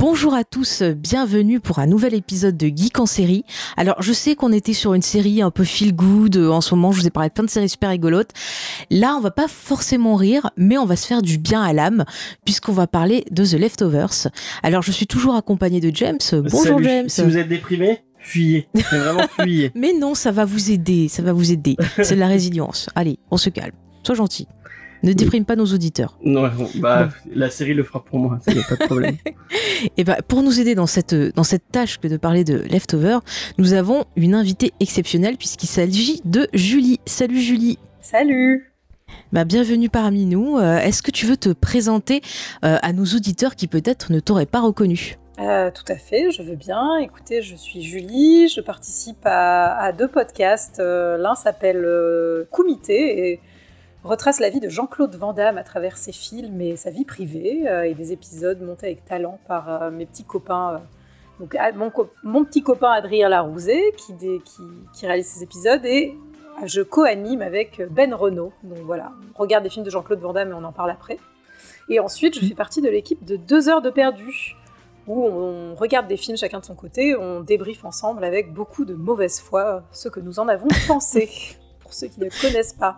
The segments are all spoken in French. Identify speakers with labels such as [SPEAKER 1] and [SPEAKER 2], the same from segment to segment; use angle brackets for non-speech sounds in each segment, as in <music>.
[SPEAKER 1] Bonjour à tous, bienvenue pour un nouvel épisode de Geek en série. Alors je sais qu'on était sur une série un peu feel good euh, en ce moment, je vous ai parlé de plein de séries super rigolotes. Là on va pas forcément rire, mais on va se faire du bien à l'âme puisqu'on va parler de The Leftovers. Alors je suis toujours accompagné de James. Bonjour
[SPEAKER 2] Salut.
[SPEAKER 1] James.
[SPEAKER 2] Si vous êtes déprimé, fuyez. <laughs> Mais vraiment fuyez.
[SPEAKER 1] Mais non, ça va vous aider, ça va vous aider. <laughs> C'est de la résilience. Allez, on se calme. Sois gentil. Ne déprime pas nos auditeurs.
[SPEAKER 2] Non, bah, <laughs> la série le fera pour moi, il n'y a pas de problème. <laughs>
[SPEAKER 1] Et ben pour nous aider dans cette, dans cette tâche que de parler de Leftover, nous avons une invitée exceptionnelle puisqu'il s'agit de Julie. Salut Julie.
[SPEAKER 3] Salut
[SPEAKER 1] Bah, bienvenue parmi nous. Euh, Est-ce que tu veux te présenter euh, à nos auditeurs qui peut-être ne t'auraient pas reconnu
[SPEAKER 3] Euh, Tout à fait, je veux bien. Écoutez, je suis Julie, je participe à, à deux podcasts. Euh, L'un s'appelle euh, Comité et retrace la vie de Jean-Claude Van Damme à travers ses films et sa vie privée, euh, et des épisodes montés avec talent par euh, mes petits copains. euh, donc, ah, mon, mon petit copain Adrien qui, qui réalise ces épisodes et je co-anime avec Ben Renault. Donc voilà, on regarde des films de Jean-Claude Van Damme et on en parle après. Et ensuite, je fais partie de l'équipe de 2 heures de perdu, où on regarde des films chacun de son côté, on débriefe ensemble avec beaucoup de mauvaise foi ce que nous en avons <laughs> pensé, pour ceux qui ne connaissent pas.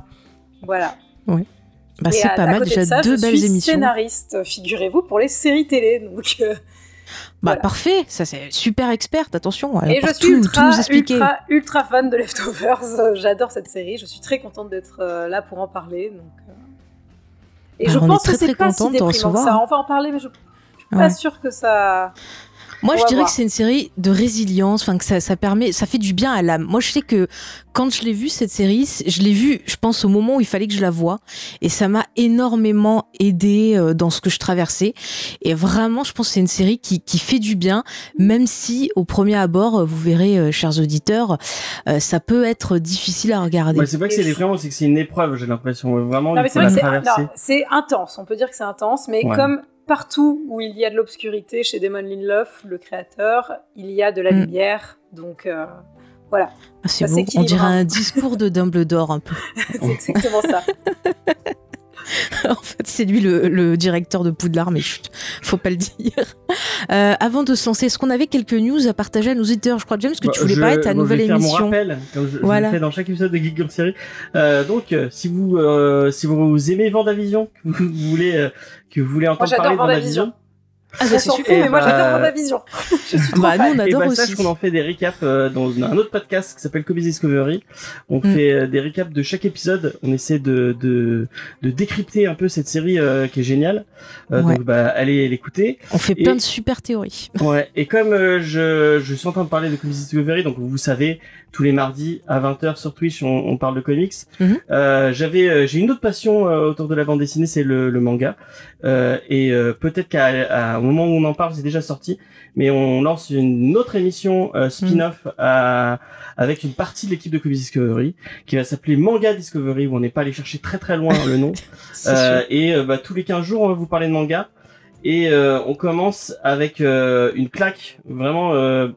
[SPEAKER 3] Voilà.
[SPEAKER 1] Bah,
[SPEAKER 3] Et
[SPEAKER 1] C'est pas
[SPEAKER 3] à
[SPEAKER 1] mal déjà
[SPEAKER 3] de ça,
[SPEAKER 1] deux
[SPEAKER 3] je
[SPEAKER 1] belles
[SPEAKER 3] suis
[SPEAKER 1] émissions.
[SPEAKER 3] scénariste, figurez-vous, pour les séries télé. Donc, euh,
[SPEAKER 1] Bah
[SPEAKER 3] voilà.
[SPEAKER 1] parfait, ça c'est super experte, attention. elle
[SPEAKER 3] et je
[SPEAKER 1] tout-
[SPEAKER 3] suis
[SPEAKER 1] tout
[SPEAKER 3] ultra,
[SPEAKER 1] expliquer.
[SPEAKER 3] ultra, ultra fan de Leftovers. Euh, J'adore cette série. Je suis très contente d'être euh, là pour en parler. Donc, euh. Et
[SPEAKER 1] Bah,
[SPEAKER 3] je pense
[SPEAKER 1] très,
[SPEAKER 3] que c'est
[SPEAKER 1] très
[SPEAKER 3] pas si déprimant ça. On va en parler, mais je, je suis pas sûre que ça.
[SPEAKER 1] Moi, je dirais
[SPEAKER 3] voir.
[SPEAKER 1] que c'est une série de résilience, enfin que ça, ça permet, ça fait du bien à l'âme. Moi, je sais que quand je l'ai vue cette série, je l'ai vue, je pense au moment où il fallait que je la voie, et ça m'a énormément aidé euh, dans ce que je traversais. Et vraiment, je pense que c'est une série qui, qui fait du bien, même si au premier abord, euh, vous verrez, euh, chers auditeurs, euh, ça peut être difficile à regarder.
[SPEAKER 2] Ouais, c'est pas que c'est déprimant, c'est que c'est une épreuve, j'ai l'impression. Vraiment,
[SPEAKER 3] c'est vrai
[SPEAKER 2] la
[SPEAKER 3] que c'est
[SPEAKER 2] traverser.
[SPEAKER 3] non, c'est intense. On peut dire que c'est intense, mais
[SPEAKER 2] Ouais.
[SPEAKER 3] comme partout où il y a de l'obscurité chez Damon Lindelof, le créateur, il y a de la
[SPEAKER 1] Mm.
[SPEAKER 3] lumière. Donc euh, voilà,
[SPEAKER 1] Ah, c'est beau. On dirait
[SPEAKER 3] hein.
[SPEAKER 1] un discours de Dumbledore un peu. <laughs>
[SPEAKER 3] c'est exactement ça. <laughs> <laughs>
[SPEAKER 1] en fait, c'est lui le, le directeur de Poudlard, mais chut, faut pas le dire. <laughs> Euh, avant de se lancer, est-ce qu'on avait quelques news à partager à nos auditeurs Je crois, James, que tu
[SPEAKER 2] Bah,
[SPEAKER 1] voulais
[SPEAKER 2] je-
[SPEAKER 1] parler de ta
[SPEAKER 2] bon,
[SPEAKER 1] nouvelle
[SPEAKER 2] je vais faire
[SPEAKER 1] émission.
[SPEAKER 2] Mon rappel, comme je, je
[SPEAKER 1] Voilà.
[SPEAKER 2] le fais dans chaque épisode de Geek en série. Euh, donc, euh, si vous euh, si vous aimez Vendavision, que vous voulez euh, que vous voulez entendre parler de
[SPEAKER 3] Vendavision.
[SPEAKER 2] Vendavision,
[SPEAKER 1] Ah,
[SPEAKER 3] On
[SPEAKER 1] bah, c'est super.
[SPEAKER 3] mais moi
[SPEAKER 2] bah,
[SPEAKER 3] j'adore Vendavision. Je suis <laughs> trop
[SPEAKER 1] Bah, nous, on
[SPEAKER 2] et
[SPEAKER 1] adore
[SPEAKER 2] bah,
[SPEAKER 1] aussi.
[SPEAKER 2] sache qu'on en fait des récaps euh, dans un autre podcast qui s'appelle Comics Discovery. On
[SPEAKER 1] Mm.
[SPEAKER 2] fait euh, des récaps de chaque épisode. On essaie de de, de décrypter un peu cette série euh, qui est géniale. Euh,
[SPEAKER 1] Ouais.
[SPEAKER 2] Donc, bah, allez l'écouter.
[SPEAKER 1] On fait
[SPEAKER 2] Et-
[SPEAKER 1] plein de super théories.
[SPEAKER 2] Ouais, et comme euh, je, je suis en train de parler de Comics Discovery, donc vous savez, tous les mardis à 20h sur Twitch, on, on parle de comics.
[SPEAKER 1] Mhm.
[SPEAKER 2] Euh, j'avais, euh, j'ai une autre passion euh, autour de la bande dessinée, c'est le, le manga. Euh, et euh, peut-être qu'à à- au moment où on en parle, c'est déjà sorti, mais on lance une autre émission euh, spin-off avec une partie de l'équipe de Comics Discovery qui va s'appeler Manga Discovery, où on n'est pas allé chercher très très loin le nom. <laughs> Euh, et bah, tous les 15 jours, on va vous parler de manga. Et euh, on commence avec euh, une claque. Vraiment, euh,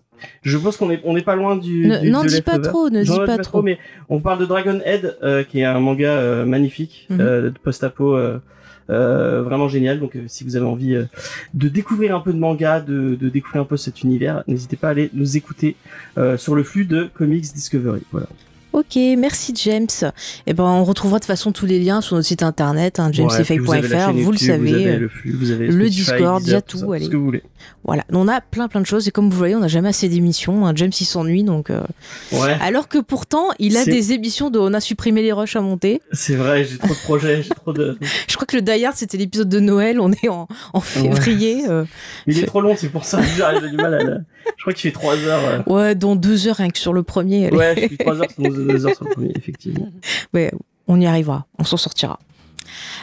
[SPEAKER 2] je pense qu'on est, on n'est pas loin du.
[SPEAKER 1] Ne-
[SPEAKER 2] du-
[SPEAKER 1] N'en dis pas trop, ne dis
[SPEAKER 2] dis
[SPEAKER 1] pas trop.
[SPEAKER 2] Mais on parle de Dragon Head, euh, qui est un manga euh, magnifique,
[SPEAKER 1] Mhm.
[SPEAKER 2] euh, de post-apo. vraiment génial donc si vous avez envie de découvrir un peu de manga de, de découvrir un peu cet univers n'hésitez pas à aller nous écouter sur le flux de Comics Discovery voilà
[SPEAKER 1] Ok, merci James. Et ben, on retrouvera de toute façon tous les liens sur notre site internet, hein,
[SPEAKER 2] Ouais, vous
[SPEAKER 1] le savez.
[SPEAKER 2] vous avez le flux vous avez
[SPEAKER 1] le
[SPEAKER 2] Spotify,
[SPEAKER 1] Discord, il y a tout, allez.
[SPEAKER 2] ce que vous voulez
[SPEAKER 1] Voilà, on a plein plein de choses et comme vous voyez, on n'a jamais assez d'émissions. hein. James il s'ennuie donc. euh,
[SPEAKER 2] ouais
[SPEAKER 1] Alors que pourtant, il a des émissions de on a supprimé les rushs à monter.
[SPEAKER 2] C'est vrai, j'ai trop de projets, j'ai trop de. <laughs>
[SPEAKER 1] Je crois que le Die Hard c'était l'épisode de Noël. On est en, en février. euh,
[SPEAKER 2] Mais il est trop long, c'est pour ça. J'arrive du mal à. Je crois qu'il fait 3 heures. euh.
[SPEAKER 1] ouais, dont deux heures rien que sur le premier. allez.
[SPEAKER 2] Ouais, je suis 3 heures, c'est <laughs> 2 heures sur le premier, effectivement. <laughs>
[SPEAKER 1] Ouais, on y arrivera, on s'en sortira.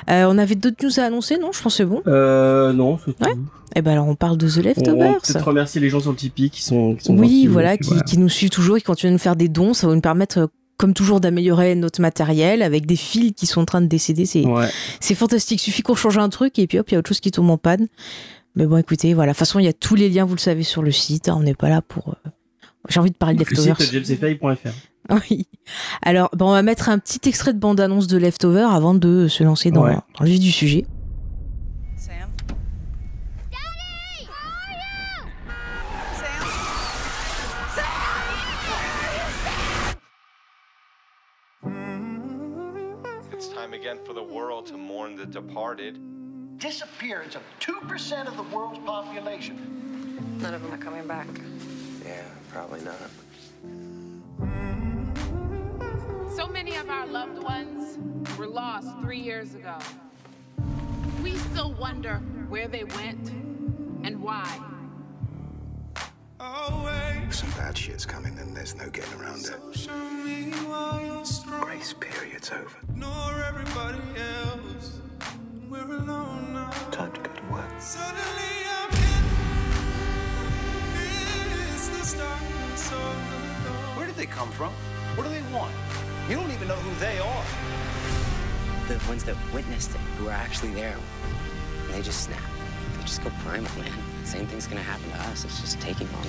[SPEAKER 1] Euh, on avait d'autres news à annoncer, non? Je pense que c'est bon.
[SPEAKER 2] Euh, non, c'est tout.
[SPEAKER 1] Ouais. Eh ben alors on parle de The
[SPEAKER 2] On
[SPEAKER 1] Leftovers.
[SPEAKER 2] peut-être remercier les gens sur le Tipeee qui sont, qui sont
[SPEAKER 1] Oui, voilà,
[SPEAKER 2] et
[SPEAKER 1] qui, nous suivent toujours, qui continuent à nous faire des dons. Ça va nous permettre, euh, comme toujours, d'améliorer notre matériel avec des fils qui sont en train de décéder. C'est
[SPEAKER 2] Ouais.
[SPEAKER 1] c'est fantastique. Suffit qu'on change un truc et puis hop, il y a autre chose qui tombe en panne. Mais bon, écoutez, voilà. De toute façon, il y a tous les liens, vous le savez, sur le site. hein. On n'est pas là pour. euh, J'ai envie de parler de
[SPEAKER 2] Le site. <laughs>
[SPEAKER 1] Oui. Alors, bon, on va mettre un petit extrait de bande-annonce de Leftover avant de se lancer dans,
[SPEAKER 2] Ouais.
[SPEAKER 1] dans le vif du sujet.
[SPEAKER 4] Sam? Daddy! Sam?
[SPEAKER 5] It's time again for the world to mourn the departed.
[SPEAKER 6] disappearance of 2% of the world's population.
[SPEAKER 4] None of them are coming back.
[SPEAKER 5] Yeah, probably not.
[SPEAKER 7] So many of our loved ones were lost three years ago. We still wonder where they went and why.
[SPEAKER 8] Some bad shit's coming, then there's no getting around it. Grace period's over. Time to go to work.
[SPEAKER 6] Where did they come from? What do they want? You don't even know who they are.
[SPEAKER 9] the ones that witnessed it, who were actually there, they just snap. They just go primal, man. Same thing's gonna happen to us. It's just taking longer.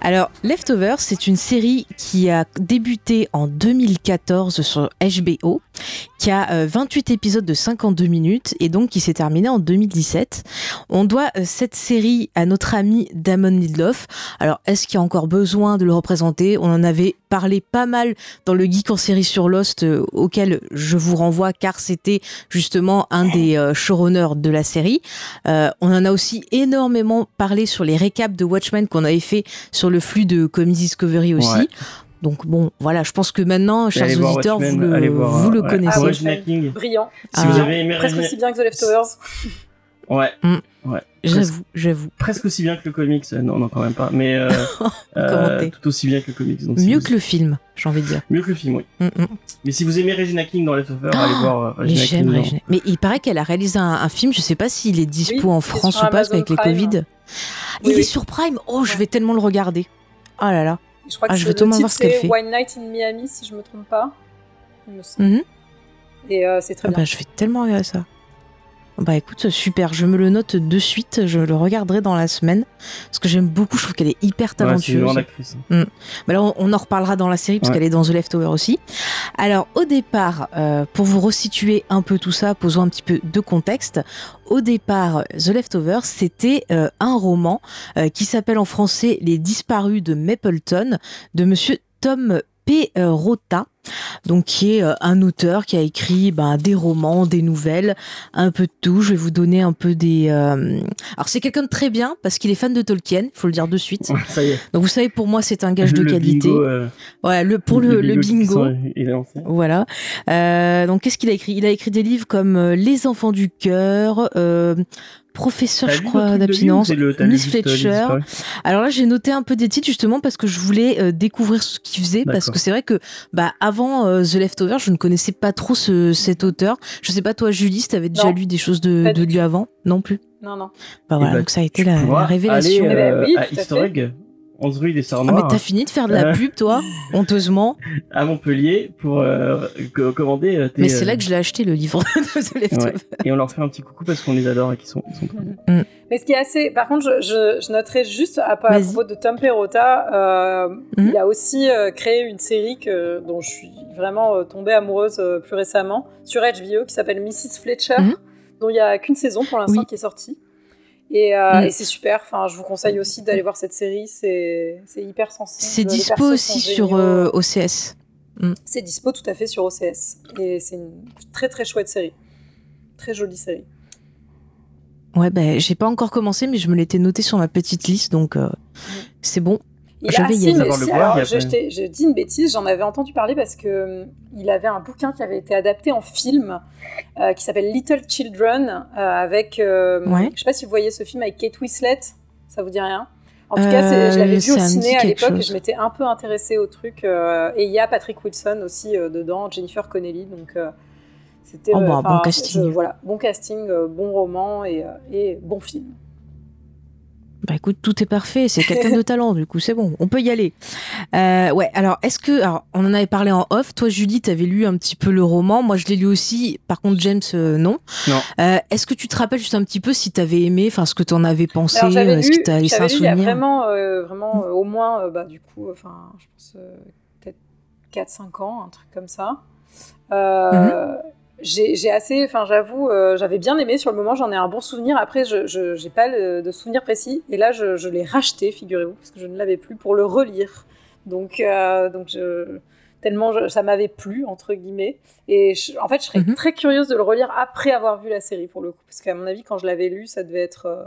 [SPEAKER 1] Alors, Leftovers, c'est une série qui a débuté en 2014 sur HBO, qui a euh, 28 épisodes de 52 minutes et donc qui s'est terminée en 2017. On doit euh, cette série à notre ami Damon Lindelof. Alors, est-ce qu'il y a encore besoin de le représenter? On en avait parlé pas mal dans le Geek en série sur Lost, euh, auquel je vous renvoie car c'était justement un des euh, showrunners de la série. Euh, on en a aussi énormément parlé sur les récaps de Watchmen qu'on avait fait sur le flux de Comedy Discovery aussi.
[SPEAKER 2] Ouais.
[SPEAKER 1] Donc bon, voilà, je pense que maintenant, chers
[SPEAKER 2] Allez
[SPEAKER 1] auditeurs,
[SPEAKER 2] Watchmen,
[SPEAKER 1] vous le,
[SPEAKER 2] allez voir,
[SPEAKER 1] vous le
[SPEAKER 2] ouais,
[SPEAKER 1] connaissez.
[SPEAKER 2] Regina King.
[SPEAKER 3] Brillant.
[SPEAKER 2] Si
[SPEAKER 1] Ah.
[SPEAKER 2] vous avez aimé
[SPEAKER 3] Presque aussi bien que The Leftovers.
[SPEAKER 2] Ouais.
[SPEAKER 1] Mm.
[SPEAKER 2] Ouais.
[SPEAKER 1] J'avoue, j'avoue.
[SPEAKER 2] Presque aussi bien que le comics. euh, Non, non, quand même pas. Mais euh, <laughs> euh,
[SPEAKER 1] Commenter.
[SPEAKER 2] tout aussi bien que le comics. Donc, si
[SPEAKER 1] Mieux
[SPEAKER 2] vous-
[SPEAKER 1] que le film, j'ai envie de dire.
[SPEAKER 2] Mieux que le film, oui.
[SPEAKER 1] Mm, mm.
[SPEAKER 2] Mais si vous aimez Regina King dans Leftover,
[SPEAKER 1] Ah,
[SPEAKER 2] allez voir euh,
[SPEAKER 1] Mais
[SPEAKER 2] Regina
[SPEAKER 1] j'aime
[SPEAKER 2] King.
[SPEAKER 1] Regina. Mais il paraît qu'elle a réalisé un, un film, je sais pas s'il est dispo
[SPEAKER 3] Oui,
[SPEAKER 1] en France ou pas, parce
[SPEAKER 3] Amazon
[SPEAKER 1] qu'avec les
[SPEAKER 3] Prime.
[SPEAKER 1] Covid.
[SPEAKER 3] Oui,
[SPEAKER 1] il est
[SPEAKER 3] oui.
[SPEAKER 1] sur Prime. Oh, je
[SPEAKER 3] Ouais.
[SPEAKER 1] vais tellement le regarder. Oh là là.
[SPEAKER 3] Je crois
[SPEAKER 1] Ah,
[SPEAKER 3] que
[SPEAKER 1] je
[SPEAKER 3] le
[SPEAKER 1] tellement voir ce qu'elle fait.
[SPEAKER 3] One Night in Miami, si je me trompe pas. Il me semble.
[SPEAKER 1] Mhm.
[SPEAKER 3] Et euh, c'est très
[SPEAKER 1] Ah
[SPEAKER 3] bien.
[SPEAKER 1] bah, je vais tellement regarder ça. Bah écoute, super, je me le note de suite, je le regarderai dans la semaine, parce que j'aime beaucoup, je trouve qu'elle est hyper
[SPEAKER 2] Ouais, c'est une
[SPEAKER 1] talentueuse. Bah là, on, en reparlera dans la série, parce
[SPEAKER 2] Ouais.
[SPEAKER 1] qu'elle est dans The Leftover aussi. Alors, au départ, euh, pour vous resituer un peu tout ça, posons un petit peu de contexte. Au départ, The Leftover, c'était euh, un roman euh, qui s'appelle en français Les disparus de Mapleton, de monsieur Tom P. Rota, donc qui est euh, un auteur qui a écrit ben, des romans, des nouvelles, un peu de tout. Je vais vous donner un peu des. euh, Alors c'est quelqu'un de très bien parce qu'il est fan de Tolkien, faut le dire de suite.
[SPEAKER 2] Ouais, ça y est.
[SPEAKER 1] Donc vous savez, pour moi, c'est un gage de
[SPEAKER 2] Le
[SPEAKER 1] qualité.
[SPEAKER 2] bingo, euh,
[SPEAKER 1] Voilà, le, pour le, le bingo.
[SPEAKER 2] est lancé.
[SPEAKER 1] Voilà. Euh, donc qu'est-ce qu'il a écrit? Il a écrit des livres comme Les enfants du cœur, Professeur, je
[SPEAKER 2] le
[SPEAKER 1] crois, d'abstinence,
[SPEAKER 2] le-
[SPEAKER 1] Miss Fletcher. Alors là, j'ai noté un peu des titres justement parce que je voulais euh, découvrir ce qu'il faisait parce que c'est vrai que bah avant euh, The Leftover, je ne connaissais pas trop ce, cet auteur. Je sais pas toi, Julie, si t'avais déjà
[SPEAKER 3] Non.
[SPEAKER 1] lu des choses de, lui avant? Non plus?
[SPEAKER 3] Non, non.
[SPEAKER 1] Bah
[SPEAKER 2] Eh
[SPEAKER 1] voilà,
[SPEAKER 2] ben,
[SPEAKER 1] donc ça a été la, révélation.
[SPEAKER 2] Aller,
[SPEAKER 3] Eh ben
[SPEAKER 2] euh,
[SPEAKER 3] oui,
[SPEAKER 2] à
[SPEAKER 3] tout à
[SPEAKER 2] Easter Egg, 11 rue des Sœurs
[SPEAKER 1] Ah mais t'as fini de faire de la
[SPEAKER 2] Euh.
[SPEAKER 1] pub, toi, <laughs> honteusement.
[SPEAKER 2] à Montpellier pour euh, co- commander euh, tes,
[SPEAKER 1] Mais c'est
[SPEAKER 2] euh,
[SPEAKER 1] là que je l'ai acheté le livre <laughs> de The Leftover.
[SPEAKER 2] ouais. Et on leur fait un petit coucou parce qu'on les adore et qu'ils sont, ils sont très bien.
[SPEAKER 3] Mais ce qui est assez. Par contre, je, je, je noterai juste à, à propos de Tom Perrotta, euh,
[SPEAKER 1] Mhm.
[SPEAKER 3] il a aussi euh, créé une série que, dont je suis vraiment euh, tombée amoureuse euh, plus récemment sur HBO qui s'appelle Mrs. Fletcher,
[SPEAKER 1] Mhm.
[SPEAKER 3] dont il n'y a qu'une saison pour l'instant
[SPEAKER 1] Oui.
[SPEAKER 3] qui est sortie. Et, euh,
[SPEAKER 1] Mhm.
[SPEAKER 3] et c'est super. Enfin, je vous conseille aussi d'aller voir cette série. C'est hyper sensible.
[SPEAKER 1] C'est dispo aussi sur euh, OCS.
[SPEAKER 3] C'est dispo tout à fait sur OCS. Et c'est une très très chouette série. Très jolie série.
[SPEAKER 1] Ouais, ben j'ai pas encore commencé, mais je me l'étais noté sur ma petite liste, donc euh, c'est bon.
[SPEAKER 3] Il
[SPEAKER 1] Je
[SPEAKER 3] a
[SPEAKER 1] vais y
[SPEAKER 3] si,
[SPEAKER 1] aller.
[SPEAKER 3] mais
[SPEAKER 2] Savoir le
[SPEAKER 3] si,
[SPEAKER 2] voir,
[SPEAKER 3] alors,
[SPEAKER 2] et
[SPEAKER 3] je, dis une bêtise, j'en avais entendu parler parce que hum, il avait un bouquin qui avait été adapté en film euh, qui s'appelle Little Children euh, avec. euh,
[SPEAKER 1] Ouais.
[SPEAKER 3] Je sais pas si vous voyez ce film avec Kate Winslet, ça vous dit rien? En tout cas, je l'avais
[SPEAKER 1] Euh,
[SPEAKER 3] vu au ciné à l'époque et je m'étais un peu intéressée au truc. euh, et il y a Patrick Wilson aussi euh, dedans, Jennifer Connelly. Donc, euh, c'était.
[SPEAKER 1] Oh,
[SPEAKER 3] euh,
[SPEAKER 1] bah, bon casting.
[SPEAKER 3] je- voilà, bon casting, euh, bon roman et, euh, et bon film.
[SPEAKER 1] Bah écoute, tout est parfait, c'est quelqu'un de talent, du coup, c'est bon, on peut y aller. Euh, ouais, alors, est-ce que. Alors, on en avait parlé en off. Toi, Julie, t'avais lu un petit peu le roman. Moi, je l'ai lu aussi. Par contre, James, euh, non.
[SPEAKER 2] Non.
[SPEAKER 1] Euh, est-ce que tu te rappelles juste un petit peu si t'avais aimé, enfin, ce que t'en avais pensé
[SPEAKER 3] Alors, j'avais
[SPEAKER 1] Est-ce
[SPEAKER 3] lu,
[SPEAKER 1] que t'as laissé un
[SPEAKER 3] lu il y a
[SPEAKER 1] souvenir?
[SPEAKER 3] vraiment, euh, vraiment euh, au moins, euh, bah, du coup, enfin, je pense euh, peut-être 4-5 ans, un truc comme ça. Euh,
[SPEAKER 1] Mhm.
[SPEAKER 3] J'ai assez, enfin, j'avoue, euh, j'avais bien aimé sur le moment, j'en ai un bon souvenir. Après, je j'ai pas le- de souvenir précis. Et là, je, je l'ai racheté, figurez-vous, parce que je ne l'avais plus pour le relire. Donc, euh, donc je, tellement je- ça m'avait plu, entre guillemets. Et je- en fait, je serais
[SPEAKER 1] Mhm.
[SPEAKER 3] très curieuse de le relire après avoir vu la série, pour le coup. Parce qu'à mon avis, quand je l'avais lu, ça devait être euh,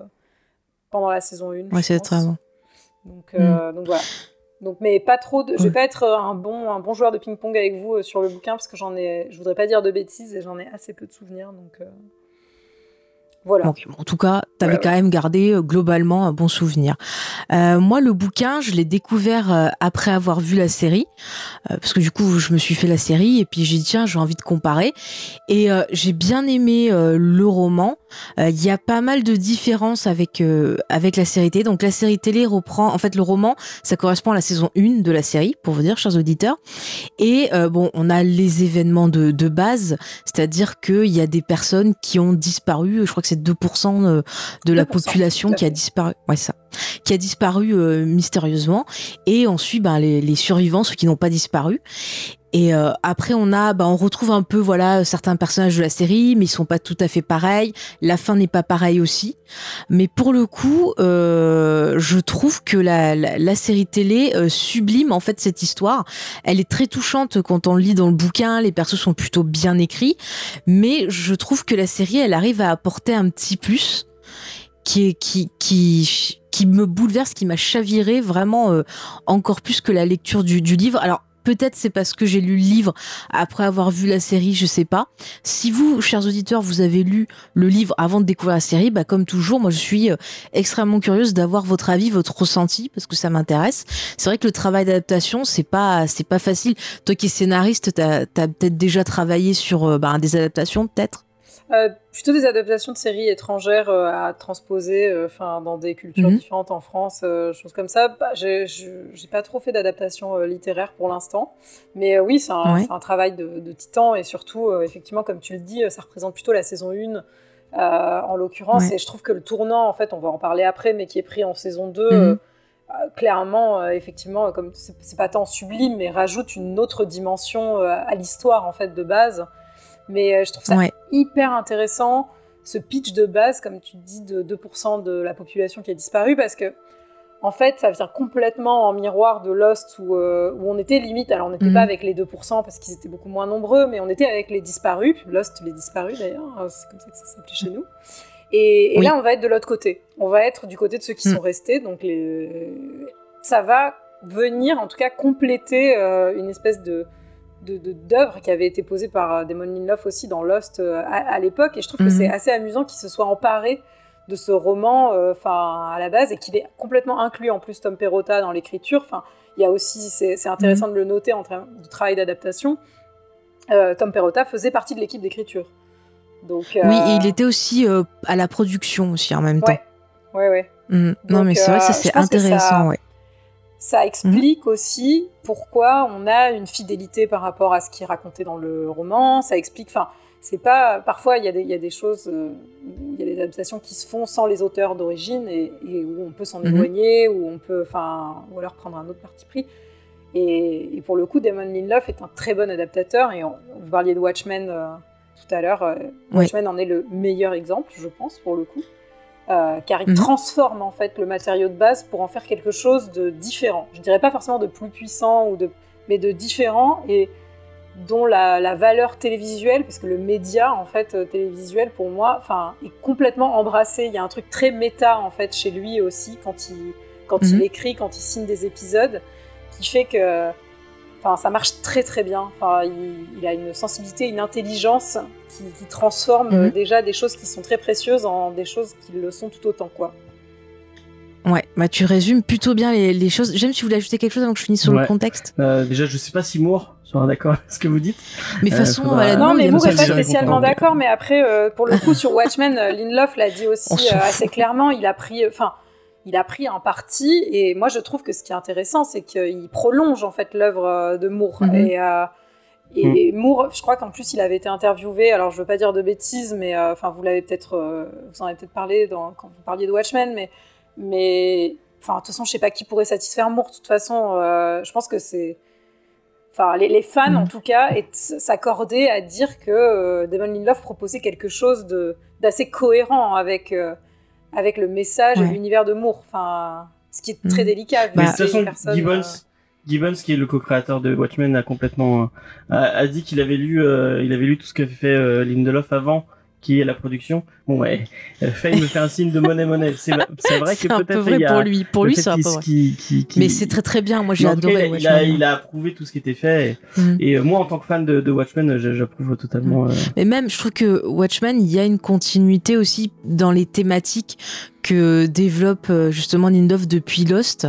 [SPEAKER 3] pendant la saison 1.
[SPEAKER 1] Ouais, c'est avant.
[SPEAKER 3] Donc, euh, donc voilà. Donc, mais pas trop. De... Je vais pas être euh, un bon, un bon joueur de ping-pong avec vous euh, sur le bouquin parce que j'en ai. Je voudrais pas dire de bêtises et j'en ai assez peu de souvenirs. Donc euh, voilà.
[SPEAKER 1] En tout cas, t'avais
[SPEAKER 3] Ouais,
[SPEAKER 1] quand même gardé globalement un bon souvenir. Euh, moi, le bouquin, je l'ai découvert après avoir vu la série, parce que du coup, je me suis fait la série et puis j'ai dit tiens, j'ai envie de comparer. Et euh, j'ai bien aimé le roman. Euh, Il y a pas mal de différences avec euh, avec la série télé. Donc la série télé reprend, en fait, le roman, ça correspond à la saison 1 de la série, pour vous dire, chers auditeurs. Et euh, bon, on a les événements de, de base, c'est-à-dire qu'il y a des personnes qui ont disparu. Je crois que c'est 2% de, de la
[SPEAKER 3] 2%,
[SPEAKER 1] population qui a disparu. Ouais, ça. Qui a disparu euh, mystérieusement. Et ensuite, ben, les, les survivants, ceux qui n'ont pas disparu. Et euh, après, on a, bah, on retrouve un peu, voilà, certains personnages de la série, mais ils sont pas tout à fait pareils. La fin n'est pas pareille aussi. Mais pour le coup, euh, je trouve que la, la, la série télé euh, sublime en fait cette histoire. Elle est très touchante quand on le lit dans le bouquin. Les persos sont plutôt bien écrits, mais je trouve que la série, elle arrive à apporter un petit plus qui qui qui qui me bouleverse, qui m'a chaviré vraiment euh, encore plus que la lecture du, du livre. Alors Peut-être c'est parce que j'ai lu le livre après avoir vu la série, je sais pas. Si vous, chers auditeurs, vous avez lu le livre avant de découvrir la série, bah comme toujours, moi je suis euh, extrêmement curieuse d'avoir votre avis, votre ressenti parce que ça m'intéresse. C'est vrai que le travail d'adaptation, c'est pas c'est pas facile. Toi qui es scénariste, t'as as, peut-être déjà travaillé sur euh, bah, des adaptations, peut-être?
[SPEAKER 3] Euh, plutôt des adaptations de séries étrangères euh, à transposer enfin dans des cultures
[SPEAKER 1] Mhm.
[SPEAKER 3] différentes en France, euh, choses comme ça. Bah, j'ai pas trop fait d'adaptation euh, littéraire pour l'instant, mais euh, oui, c'est un,
[SPEAKER 1] Ouais.
[SPEAKER 3] c'est un travail de, de titan et surtout, euh, effectivement, comme tu le dis, euh, ça représente plutôt la saison 1 euh, en l'occurrence.
[SPEAKER 1] Ouais.
[SPEAKER 3] Et je trouve que le tournant, en fait, on va en parler après, mais qui est pris en saison 2,
[SPEAKER 1] Mhm.
[SPEAKER 3] euh, euh, clairement, euh, effectivement, euh, comme c'est c'est pas tant sublime, mais rajoute une autre dimension euh, à l'histoire en fait de base. Mais euh, je trouve ça
[SPEAKER 1] Ouais.
[SPEAKER 3] hyper intéressant, ce pitch de base, comme tu dis, de 2% de la population qui a disparu, parce que en fait, ça vient complètement en miroir de Lost où, euh, où on était limite. Alors, on n'était
[SPEAKER 1] Mhm.
[SPEAKER 3] pas avec les 2% parce qu'ils étaient beaucoup moins nombreux, mais on était avec les disparus. Lost, les disparus d'ailleurs, euh, c'est comme ça que ça s'appelait chez nous. Et, et
[SPEAKER 1] Oui.
[SPEAKER 3] là, on va être de l'autre côté. On va être du côté de ceux qui
[SPEAKER 1] Mm.
[SPEAKER 3] sont restés. Donc, les... ça va venir, en tout cas, compléter euh, une espèce de de- de- d'œuvre qui avait été posée par euh, Damon Lindelof aussi dans Lost euh, à, à l'époque. Et je trouve que
[SPEAKER 1] Mhm.
[SPEAKER 3] c'est assez amusant qu'il se soit emparé de ce roman euh, à la base et qu'il ait complètement inclus en plus Tom Perrotta dans l'écriture. Enfin, il y a aussi, c'est intéressant de le noter en termes de travail d'adaptation. Euh, Tom Perrotta faisait partie de l'équipe d'écriture. Donc,
[SPEAKER 1] Oui, et il était aussi à la production aussi en même temps.
[SPEAKER 3] Ouais, ouais.
[SPEAKER 1] Mm. non, mais c'est vrai que ça c'est intéressant,
[SPEAKER 3] ça-
[SPEAKER 1] ouais.
[SPEAKER 3] Ça explique aussi pourquoi on a une fidélité par rapport à ce qui est raconté dans le roman. Ça explique, enfin, c'est pas. Parfois, il y, a des- il y a des choses, euh, il y a des adaptations qui se font sans les auteurs d'origine et, et où on peut s'en
[SPEAKER 1] Mhm.
[SPEAKER 3] éloigner, où on peut, enfin, ou alors prendre un autre parti pris. Et, et pour le coup, Damon Lindelof est un très bon adaptateur. Et on, vous parliez de Watchmen euh, tout à l'heure. euh. Watchmen en est le meilleur exemple, je pense, pour le coup. Euh, car il
[SPEAKER 1] Mhm.
[SPEAKER 3] transforme en fait le matériau de base pour en faire quelque chose de différent. Je dirais pas forcément de plus puissant ou de, mais de différent et dont la, la valeur télévisuelle, parce que le média en fait euh, télévisuel pour moi, enfin, est complètement embrassé. Il y a un truc très méta en fait chez lui aussi quand il quand il
[SPEAKER 1] Mhm.
[SPEAKER 3] écrit, quand il signe des épisodes, qui fait que Enfin, ça marche très très bien. Enfin, il, il a une sensibilité, une intelligence qui, qui transforme
[SPEAKER 1] Mhm.
[SPEAKER 3] euh, déjà des choses qui sont très précieuses en des choses qui le sont tout autant, quoi.
[SPEAKER 1] Ouais, bah tu résumes plutôt bien les, les choses. J'aime si vous voulez ajouter quelque chose avant que je finisse sur
[SPEAKER 2] Ouais.
[SPEAKER 1] le contexte?
[SPEAKER 2] Euh, déjà, je sais pas si Moore sera d'accord avec ce que vous dites.
[SPEAKER 1] Mais de toute
[SPEAKER 2] Euh,
[SPEAKER 1] façon,
[SPEAKER 2] faudra-
[SPEAKER 3] Non, mais Moore
[SPEAKER 1] ça
[SPEAKER 3] est pas spécialement d'accord, mais après, euh, pour le coup, sur Watchmen, Lindelof l'a dit aussi euh, assez clairement. Il a pris, enfin, il a pris un parti, et moi, je trouve que ce qui est intéressant, c'est qu'il prolonge en fait l'œuvre de Moore.
[SPEAKER 1] Mhm.
[SPEAKER 3] Et, euh, et Moore, je crois qu'en plus, il avait été interviewé. Alors, je veux pas dire de bêtises, mais euh, enfin, vous l'avez peut-être, euh, vous en avez peut-être parlé dans, quand vous parliez de Watchmen, mais, mais, enfin, de toute façon, je sais pas qui pourrait satisfaire Moore. De toute façon, euh, je pense que c'est enfin les, les fans en tout cas et s'accordaient à dire que euh, Damon Lindelof proposait quelque chose de d'assez cohérent avec euh, avec le message et
[SPEAKER 1] Ouais.
[SPEAKER 3] l'univers de Moore enfin ce qui est très
[SPEAKER 1] Mhm.
[SPEAKER 3] délicat vu que
[SPEAKER 2] de toute façon, Gibbons,
[SPEAKER 3] euh,
[SPEAKER 2] Gibbons, qui est le co-créateur de Watchmen, a complètement euh, a, a dit qu'il avait lu, euh, il avait lu tout ce qu'avait fait euh, Lindelof avant, qui est la production. Bon ouais, Faye me fait un signe de monnaie monnaie. C'est vrai <laughs> que
[SPEAKER 1] C'est un peu
[SPEAKER 2] peut-être il y a
[SPEAKER 1] pour lui. Pour lui, c'est un peu vrai. Mais c'est très très bien. Moi, j'ai
[SPEAKER 2] cas,
[SPEAKER 1] adoré
[SPEAKER 2] il, a, il, approuvé tout ce qui était fait. Et, et, euh, moi, en tant que fan de, de Watchmen, j'a- j'approuve totalement. euh,
[SPEAKER 1] Mais même, je trouve que Watchmen, il y a une continuité aussi dans les thématiques que développe euh, justement Lindelof depuis Lost,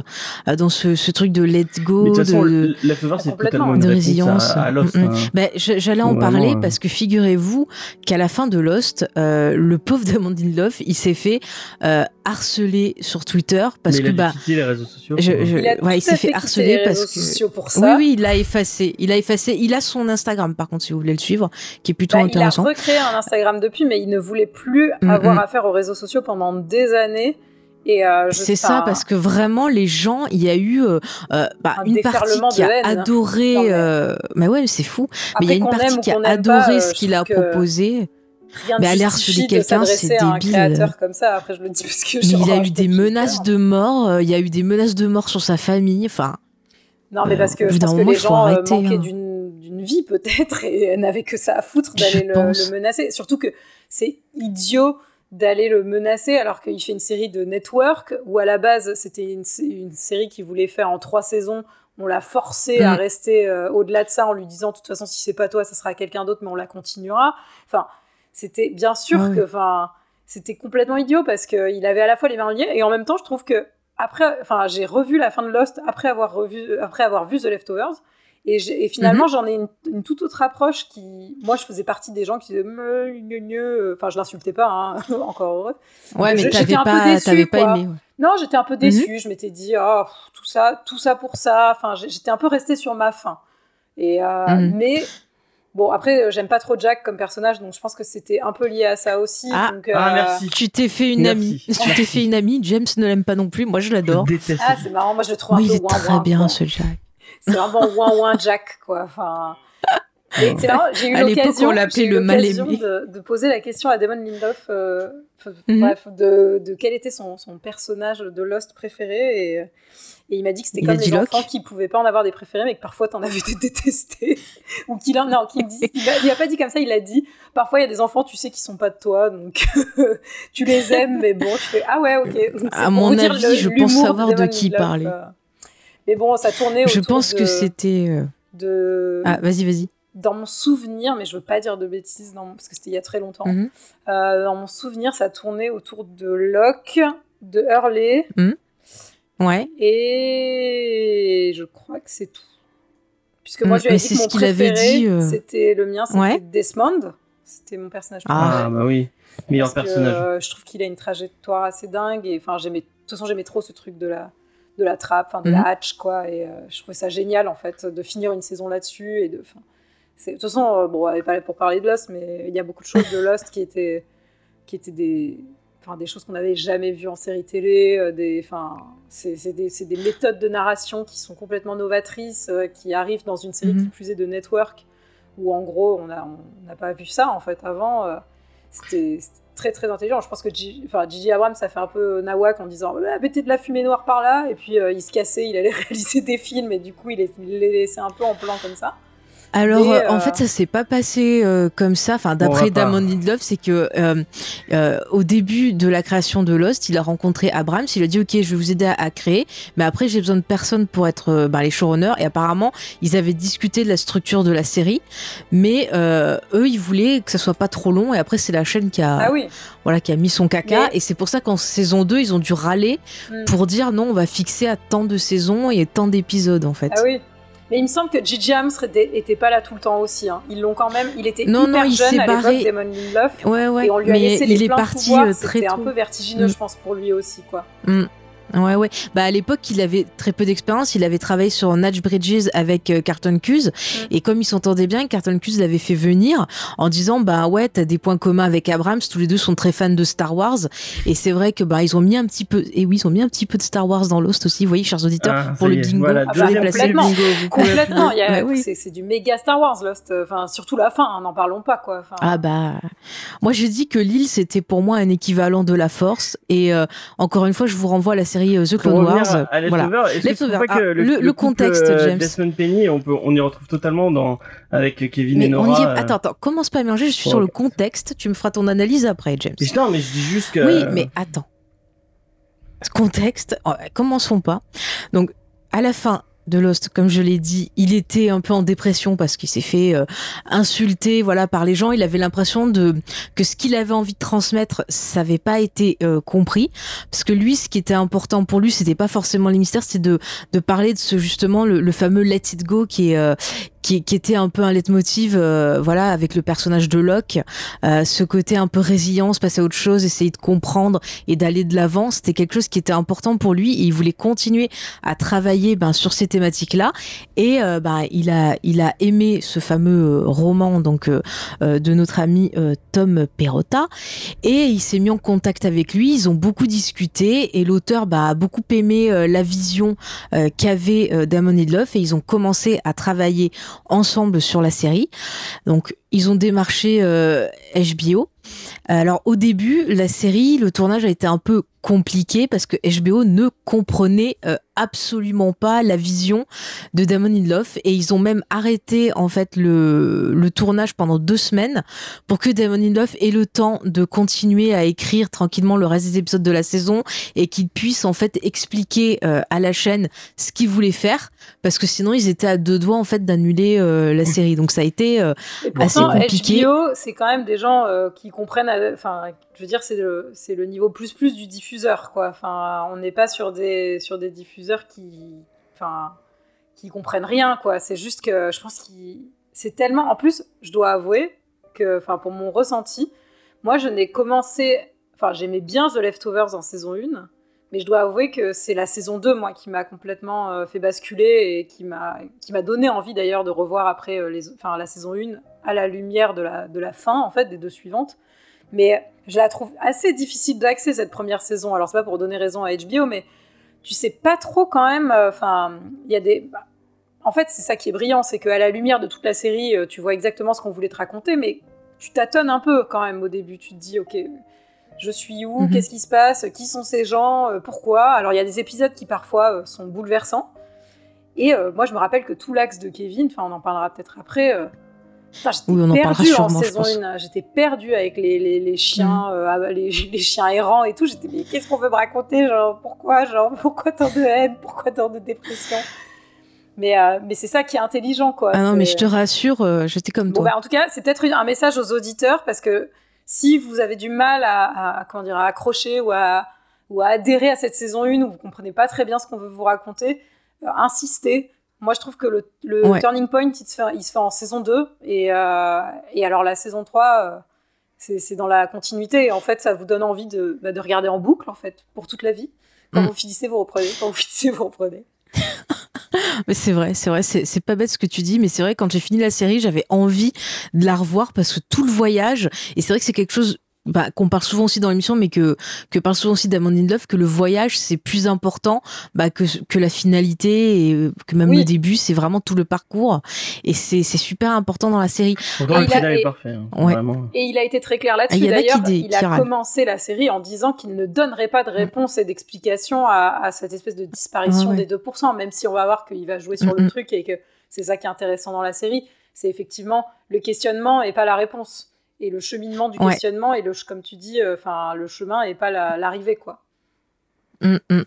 [SPEAKER 1] euh, dans ce, ce truc de let go,
[SPEAKER 2] Mais de toute façon,
[SPEAKER 1] de,
[SPEAKER 2] Leftover, c'est
[SPEAKER 3] complètement.
[SPEAKER 2] totalement une
[SPEAKER 1] de
[SPEAKER 2] réponse
[SPEAKER 1] résilience.
[SPEAKER 2] à, à Lost.
[SPEAKER 1] Mm, mm.
[SPEAKER 2] hein.
[SPEAKER 1] Ben, J'allais en parler
[SPEAKER 2] vraiment, euh.
[SPEAKER 1] parce que figurez-vous qu'à la fin de Lost, euh, le pauvre <laughs> Damon Lindelof, il s'est fait euh, harceler sur Twitter parce
[SPEAKER 2] Mais
[SPEAKER 1] que
[SPEAKER 2] il a
[SPEAKER 1] bah
[SPEAKER 2] les réseaux sociaux.
[SPEAKER 1] je-
[SPEAKER 2] pour-
[SPEAKER 1] je-
[SPEAKER 3] il a
[SPEAKER 1] ouais, il s'est fait
[SPEAKER 3] quitté
[SPEAKER 1] harceler
[SPEAKER 3] les
[SPEAKER 1] parce
[SPEAKER 3] réseaux
[SPEAKER 1] que
[SPEAKER 3] sociaux pour
[SPEAKER 1] oui
[SPEAKER 3] ça
[SPEAKER 1] oui il a effacé il a effacé il a son Instagram par contre si vous voulez le suivre qui est plutôt
[SPEAKER 3] Bah, il a
[SPEAKER 1] intéressant
[SPEAKER 3] recréé un Instagram depuis mais il ne voulait plus
[SPEAKER 1] Mm,
[SPEAKER 3] avoir affaire aux réseaux sociaux pendant des années et euh,
[SPEAKER 1] C'est ça parce que vraiment les gens, il y a eu euh, euh, bah,
[SPEAKER 3] Un
[SPEAKER 1] une partie qui a
[SPEAKER 3] haine.
[SPEAKER 1] adoré.
[SPEAKER 3] Non, mais-
[SPEAKER 1] euh, mais ouais, c'est fou. mais il y a
[SPEAKER 3] après
[SPEAKER 1] une partie qui a adoré
[SPEAKER 3] pas, euh,
[SPEAKER 1] ce qu'il a proposé.
[SPEAKER 3] rien
[SPEAKER 1] Mais aller harceler quelqu'un, c'est
[SPEAKER 3] un
[SPEAKER 1] débile.
[SPEAKER 3] créateur comme ça après je le dis parce que
[SPEAKER 1] Mais
[SPEAKER 3] genre,
[SPEAKER 1] il a eu des <laughs> menaces de mort. euh, Il y a eu des menaces de mort sur sa famille. Enfin,
[SPEAKER 3] Non, mais parce que je pense que
[SPEAKER 1] moment,
[SPEAKER 3] les gens
[SPEAKER 1] arrêter,
[SPEAKER 3] manquaient
[SPEAKER 1] hein.
[SPEAKER 3] d'une vie peut-être <laughs> et n'avaient que ça à foutre d'aller le, le menacer. Surtout que c'est idiot d'aller le menacer alors qu'il fait une série de network où à la base c'était une, sé- une série qu'il voulait faire en trois saisons. On l'a forcé à
[SPEAKER 1] Mm.
[SPEAKER 3] rester euh, au-delà de ça en lui disant de toute façon si c'est pas toi ça sera quelqu'un d'autre mais on la continuera. Enfin, c'était bien sûr que enfin c'était complètement idiot parce qu'il avait à la fois les mains liées et en même temps je trouve que après enfin j'ai revu la fin de Lost après avoir revu après avoir vu The Leftovers et, finalement
[SPEAKER 1] Mhm.
[SPEAKER 3] j'en ai une, une toute autre approche qui moi je faisais partie des gens qui disaient Me, gneu, gneu. enfin je l'insultais pas hein, <laughs> encore heureux
[SPEAKER 1] ouais, mais t'avais pas,
[SPEAKER 3] déçue,
[SPEAKER 1] pas aimé. ouais.
[SPEAKER 3] non j'étais un peu
[SPEAKER 1] Mhm.
[SPEAKER 3] déçue je m'étais dit oh pff, tout ça tout ça pour ça enfin j'étais un peu restée sur ma faim et euh,
[SPEAKER 1] Mhm.
[SPEAKER 3] mais bon après euh, j'aime pas trop Jack comme personnage donc je pense que c'était un peu lié à ça aussi
[SPEAKER 1] Ah.
[SPEAKER 3] donc, euh,
[SPEAKER 2] Ah, merci.
[SPEAKER 1] Tu t'es fait une
[SPEAKER 2] Merci.
[SPEAKER 1] amie. <laughs> Tu t'es fait une amie. James ne l'aime pas non plus. Moi, je l'adore.
[SPEAKER 2] Je déteste.
[SPEAKER 3] ah c'est marrant moi je le trouve
[SPEAKER 1] Oui,
[SPEAKER 3] un
[SPEAKER 1] il
[SPEAKER 3] peu
[SPEAKER 1] est
[SPEAKER 3] ouin
[SPEAKER 1] très
[SPEAKER 3] ouin,
[SPEAKER 1] bien
[SPEAKER 3] quoi.
[SPEAKER 1] ce Jack.
[SPEAKER 3] C'est vraiment ouin ouin Jack quoi enfin j'ai eu l'occasion de, de poser la question à Damon Lindelof euh,
[SPEAKER 1] Mhm.
[SPEAKER 3] bref de, de quel était son, son personnage de Lost préféré et, et il m'a dit que c'était comme les
[SPEAKER 1] Locke
[SPEAKER 3] enfants qui pouvaient pas en avoir des préférés mais que parfois t'en avais des détestés <laughs> ou qu'il en non qu'il dit il a, il a pas dit comme ça il a dit parfois il y a des enfants tu sais qui sont pas de toi donc <laughs> tu les aimes mais bon tu fais ah ouais ok
[SPEAKER 1] À mon avis, je pense savoir de qui parlait.
[SPEAKER 3] euh. Mais bon ça tournait
[SPEAKER 1] Je
[SPEAKER 3] autour
[SPEAKER 1] pense
[SPEAKER 3] de,
[SPEAKER 1] que c'était. euh,
[SPEAKER 3] de
[SPEAKER 1] Ah, vas-y, vas-y.
[SPEAKER 3] dans mon souvenir, mais je veux pas dire de bêtises dans- parce que c'était il y a très longtemps.
[SPEAKER 1] Mhm.
[SPEAKER 3] Euh, dans mon souvenir, ça tournait autour de Locke, de Hurley,
[SPEAKER 1] Ouais.
[SPEAKER 3] et je crois que c'est tout. Puisque moi,
[SPEAKER 1] Mm,
[SPEAKER 3] je lui avais
[SPEAKER 1] mais
[SPEAKER 3] dit
[SPEAKER 1] c'est
[SPEAKER 3] que
[SPEAKER 1] ce
[SPEAKER 3] mon
[SPEAKER 1] qu'il avait
[SPEAKER 3] préféré,
[SPEAKER 1] dit, euh.
[SPEAKER 3] c'était le mien, c'était
[SPEAKER 1] Ouais.
[SPEAKER 3] Desmond. C'était mon personnage
[SPEAKER 1] Ah.
[SPEAKER 2] Ah, bah oui. Meilleur
[SPEAKER 3] parce que,
[SPEAKER 2] personnage.
[SPEAKER 3] euh, je trouve qu'il a une trajectoire assez dingue et enfin j'aimais de toute façon j'aimais trop ce truc de la de la trappe enfin de
[SPEAKER 1] Mhm.
[SPEAKER 3] la hatch quoi et euh, je trouvais ça génial en fait de finir une saison là-dessus et de de toute façon euh, bon on n'est pas là pour parler de Lost mais il y a beaucoup de choses de Lost qui étaient qui étaient des enfin des choses qu'on n'avait jamais vues en série télé euh, des enfin c'est des, des méthodes de narration qui sont complètement novatrices euh, qui arrivent dans une série
[SPEAKER 1] Mhm.
[SPEAKER 3] qui plus est de network où en gros on a on n'a pas vu ça en fait avant c'était très très intelligent. Je pense que Gigi, enfin, Abrams ça fait un peu nawak en disant ah, mettez de la fumée noire par là et puis euh, il se cassait, il allait <laughs> réaliser des films et du coup il les, il les laissait un peu en plan comme ça.
[SPEAKER 1] Alors,
[SPEAKER 3] Mais,
[SPEAKER 1] euh, en
[SPEAKER 3] euh,
[SPEAKER 1] fait, ça s'est pas passé euh, comme ça. Enfin, d'après Damon Lindelof, c'est que euh, euh, au début de la création de Lost, il a rencontré Abrams. Il a dit OK, je vais vous aider à, à créer, mais après j'ai besoin de personne pour être euh, bah, les showrunners. Et apparemment, ils avaient discuté de la structure de la série, mais euh, eux, ils voulaient que ça soit pas trop long. Et après, c'est la chaîne qui a
[SPEAKER 3] Ah oui.
[SPEAKER 1] voilà qui a mis son caca.
[SPEAKER 3] Mais-
[SPEAKER 1] Et c'est pour ça qu'en saison 2, ils ont dû râler
[SPEAKER 3] Mm.
[SPEAKER 1] pour dire non, on va fixer à tant de saisons et tant d'épisodes en fait.
[SPEAKER 3] Ah oui. Mais il me semble que J.J. Abrams était, pas là tout le temps aussi. hein. Ils l'ont quand même. Il était
[SPEAKER 1] Non,
[SPEAKER 3] hyper
[SPEAKER 1] non, il
[SPEAKER 3] jeune à l'époque. Damon Lindelof.
[SPEAKER 1] Ouais, ouais.
[SPEAKER 3] Et on lui a
[SPEAKER 1] mais
[SPEAKER 3] laissé les
[SPEAKER 1] il est parti
[SPEAKER 3] pouvoirs.
[SPEAKER 1] euh, très
[SPEAKER 3] C'était un peu vertigineux,
[SPEAKER 1] Mm.
[SPEAKER 3] je pense, pour lui aussi, quoi.
[SPEAKER 1] Ouais, ouais. Bah, à l'époque, il avait très peu d'expérience. Il avait travaillé sur Natch Bridges avec euh, Carton Cuse.
[SPEAKER 3] Mm.
[SPEAKER 1] Et comme ils s'entendaient bien, Carton Cuse l'avait fait venir en disant, bah ouais, t'as des points communs avec Abrams. Tous les deux sont très fans de Star Wars. Et c'est vrai que, bah, ils ont mis un petit peu, et oui, ils ont mis un petit peu de Star Wars dans Lost aussi. Vous voyez, chers auditeurs,
[SPEAKER 2] Ah,
[SPEAKER 1] pour le bingo.
[SPEAKER 2] voilà,
[SPEAKER 3] Ah
[SPEAKER 1] je
[SPEAKER 3] bah,
[SPEAKER 1] vais placer le
[SPEAKER 3] complètement.
[SPEAKER 1] bingo.
[SPEAKER 3] Complètement. il y a-
[SPEAKER 1] Ouais, oui.
[SPEAKER 3] c'est, c'est du méga Star Wars, Lost. Enfin, surtout la fin, hein, n'en parlons pas, quoi. Enfin,
[SPEAKER 1] Ah bah, moi j'ai dit que l'île c'était pour moi un équivalent de la Force et euh, encore une fois je vous renvoie à la série euh, The Clone Wars.
[SPEAKER 2] à
[SPEAKER 1] voilà. Ah,
[SPEAKER 2] que
[SPEAKER 1] le- le
[SPEAKER 2] couple,
[SPEAKER 1] contexte,
[SPEAKER 2] euh,
[SPEAKER 1] James.
[SPEAKER 2] Desmond Penny, on peut, on y retrouve totalement dans avec Kevin
[SPEAKER 1] Mais
[SPEAKER 2] et
[SPEAKER 1] on
[SPEAKER 2] Nora.
[SPEAKER 1] y est...
[SPEAKER 2] euh,
[SPEAKER 1] Attends, attends, commence pas à mélanger, je suis sur le contexte, tu me feras ton analyse après, James.
[SPEAKER 2] Mais non, mais je dis juste que.
[SPEAKER 1] Oui, mais attends. Contexte, oh, commençons pas. Donc, à la fin de Lost, comme je l'ai dit, il était un peu en dépression parce qu'il s'est fait euh, insulter, voilà, par les gens. Il avait l'impression de que ce qu'il avait envie de transmettre, ça n'avait pas été euh, compris, parce que lui, ce qui était important pour lui, c'était pas forcément les mystères, c'était de de parler de ce justement le, le fameux Let It Go qui est euh, qui, qui était un peu un leitmotiv, euh, voilà, avec le personnage de Locke, euh, ce côté un peu résilience, passer à autre chose, essayer de comprendre et d'aller de l'avant, c'était quelque chose qui était important pour lui et il voulait continuer à travailler ben, sur ces thématiques-là. Et euh, ben, il a, il a aimé ce fameux euh, roman donc euh, de notre ami Tom Perrotta et il s'est mis en contact avec lui. Ils ont beaucoup discuté et l'auteur bah, a beaucoup aimé la vision qu'avait Damon Lindelof et ils ont commencé à travailler ensemble sur la série. Donc ils ont démarché euh, HBO. Alors au début, la série, le tournage a été un peu compliqué parce que HBO ne comprenait euh, absolument pas la vision de Damon Lindelof et ils ont même arrêté en fait le, le tournage pendant deux semaines pour que Damon Lindelof ait le temps de continuer à écrire tranquillement le reste des épisodes de la saison et qu'il puisse en fait expliquer euh, à la chaîne ce qu'il voulait faire parce que sinon ils étaient à deux doigts en fait d'annuler euh, la série donc ça a été assez compliqué.
[SPEAKER 3] HBO, c'est quand même des gens qui comprennent. Enfin, je veux dire, c'est le, le niveau plus plus du diffuseur, quoi. Enfin, on n'est pas sur des sur des diffuseurs qui, enfin, qui comprennent rien, quoi. C'est juste que je pense qu'ils, c'est tellement. En plus, je dois avouer que, enfin, pour mon ressenti, moi, je n'ai commencé. Enfin, j'aimais bien The Leftovers en saison 1. Mais je dois avouer que c'est la saison 2, moi, qui m'a complètement euh, fait basculer et qui m'a qui m'a donné envie d'ailleurs de revoir après euh, les, enfin, la saison 1 à la lumière de la, de la fin, en fait, des deux suivantes. Mais je la trouve assez difficile d'accès, cette première saison. Alors, c'est pas pour donner raison à HBO, mais tu sais pas trop quand même. euh, Enfin, il y a des. bah, en fait, c'est ça qui est brillant, c'est qu'à la lumière de toute la série, euh, tu vois exactement ce qu'on voulait te raconter, mais tu tâtonnes un peu quand même au début. Tu te dis, ok, je suis où?
[SPEAKER 1] Mhm.
[SPEAKER 3] Qu'est-ce qui se passe? Qui sont ces gens? Euh, Pourquoi? Alors, il y a des épisodes qui parfois sont bouleversants. Et moi, je me rappelle que tout l'axe de Kevin, enfin, on en parlera peut-être après. Euh, j'étais
[SPEAKER 1] Oui, on en parlera
[SPEAKER 3] perdue en
[SPEAKER 1] sûrement.
[SPEAKER 3] 1. J'étais perdue avec les, les, les chiens, euh, ah, les, les chiens errants et tout. J'étais, mais qu'est-ce qu'on veut me raconter Genre, pourquoi Genre, <laughs> pourquoi tant de haine Pourquoi tant de dépression? Mais, euh, mais c'est ça qui est intelligent, quoi.
[SPEAKER 1] ah non mais je te rassure euh, j'étais comme
[SPEAKER 3] Bon,
[SPEAKER 1] toi
[SPEAKER 3] bah, en tout cas, c'est peut-être un message aux auditeurs parce que si vous avez du mal à, à- comment dire, à accrocher ou à, ou à adhérer à cette saison 1 où vous comprenez pas très bien ce qu'on veut vous raconter, euh, insistez. Moi, je trouve que le, le
[SPEAKER 1] Ouais.
[SPEAKER 3] turning point, il se, fait, il se fait en saison 2. Et, euh, et alors, la saison 3, euh, c'est c'est dans la continuité. Et en fait, ça vous donne envie de, bah, de regarder en boucle, en fait, pour toute la vie. Quand
[SPEAKER 1] Mm.
[SPEAKER 3] vous finissez, vous reprenez. Quand vous finissez, vous reprenez. <laughs>
[SPEAKER 1] Mais c'est vrai, c'est vrai, c'est c'est pas bête ce que tu dis, mais c'est vrai quand j'ai fini la série, j'avais envie de la revoir parce que tout le voyage, et c'est vrai que c'est quelque chose bah, qu'on parle souvent aussi dans l'émission, mais que que parle souvent aussi d'Amand Love, que le voyage c'est plus important bah, que que la finalité et euh, que même
[SPEAKER 3] Oui.
[SPEAKER 1] le début, c'est vraiment tout le parcours, et c'est c'est super important dans la série.
[SPEAKER 2] Pourtant,
[SPEAKER 3] Ah,
[SPEAKER 2] le final est
[SPEAKER 3] et-
[SPEAKER 2] parfait. hein,
[SPEAKER 1] Ouais.
[SPEAKER 3] Et il a été très clair
[SPEAKER 1] Ah, il
[SPEAKER 3] là-dessus.
[SPEAKER 1] y en a qui
[SPEAKER 3] D'ailleurs,
[SPEAKER 1] dé-
[SPEAKER 3] il
[SPEAKER 1] qui
[SPEAKER 3] a
[SPEAKER 1] râlent.
[SPEAKER 3] commencé la série en disant qu'il ne donnerait pas de réponse et d'explication à, à cette espèce de disparition
[SPEAKER 1] Ouais, ouais.
[SPEAKER 3] des 2%, même si on va voir qu'il va jouer sur
[SPEAKER 1] Mm,
[SPEAKER 3] le truc et que c'est ça qui est intéressant dans la série. C'est effectivement le questionnement et pas la réponse. Et le cheminement du
[SPEAKER 1] Ouais.
[SPEAKER 3] questionnement et le, comme tu dis, euh, enfin le chemin et pas la- l'arrivée, quoi.
[SPEAKER 1] Mm, mm.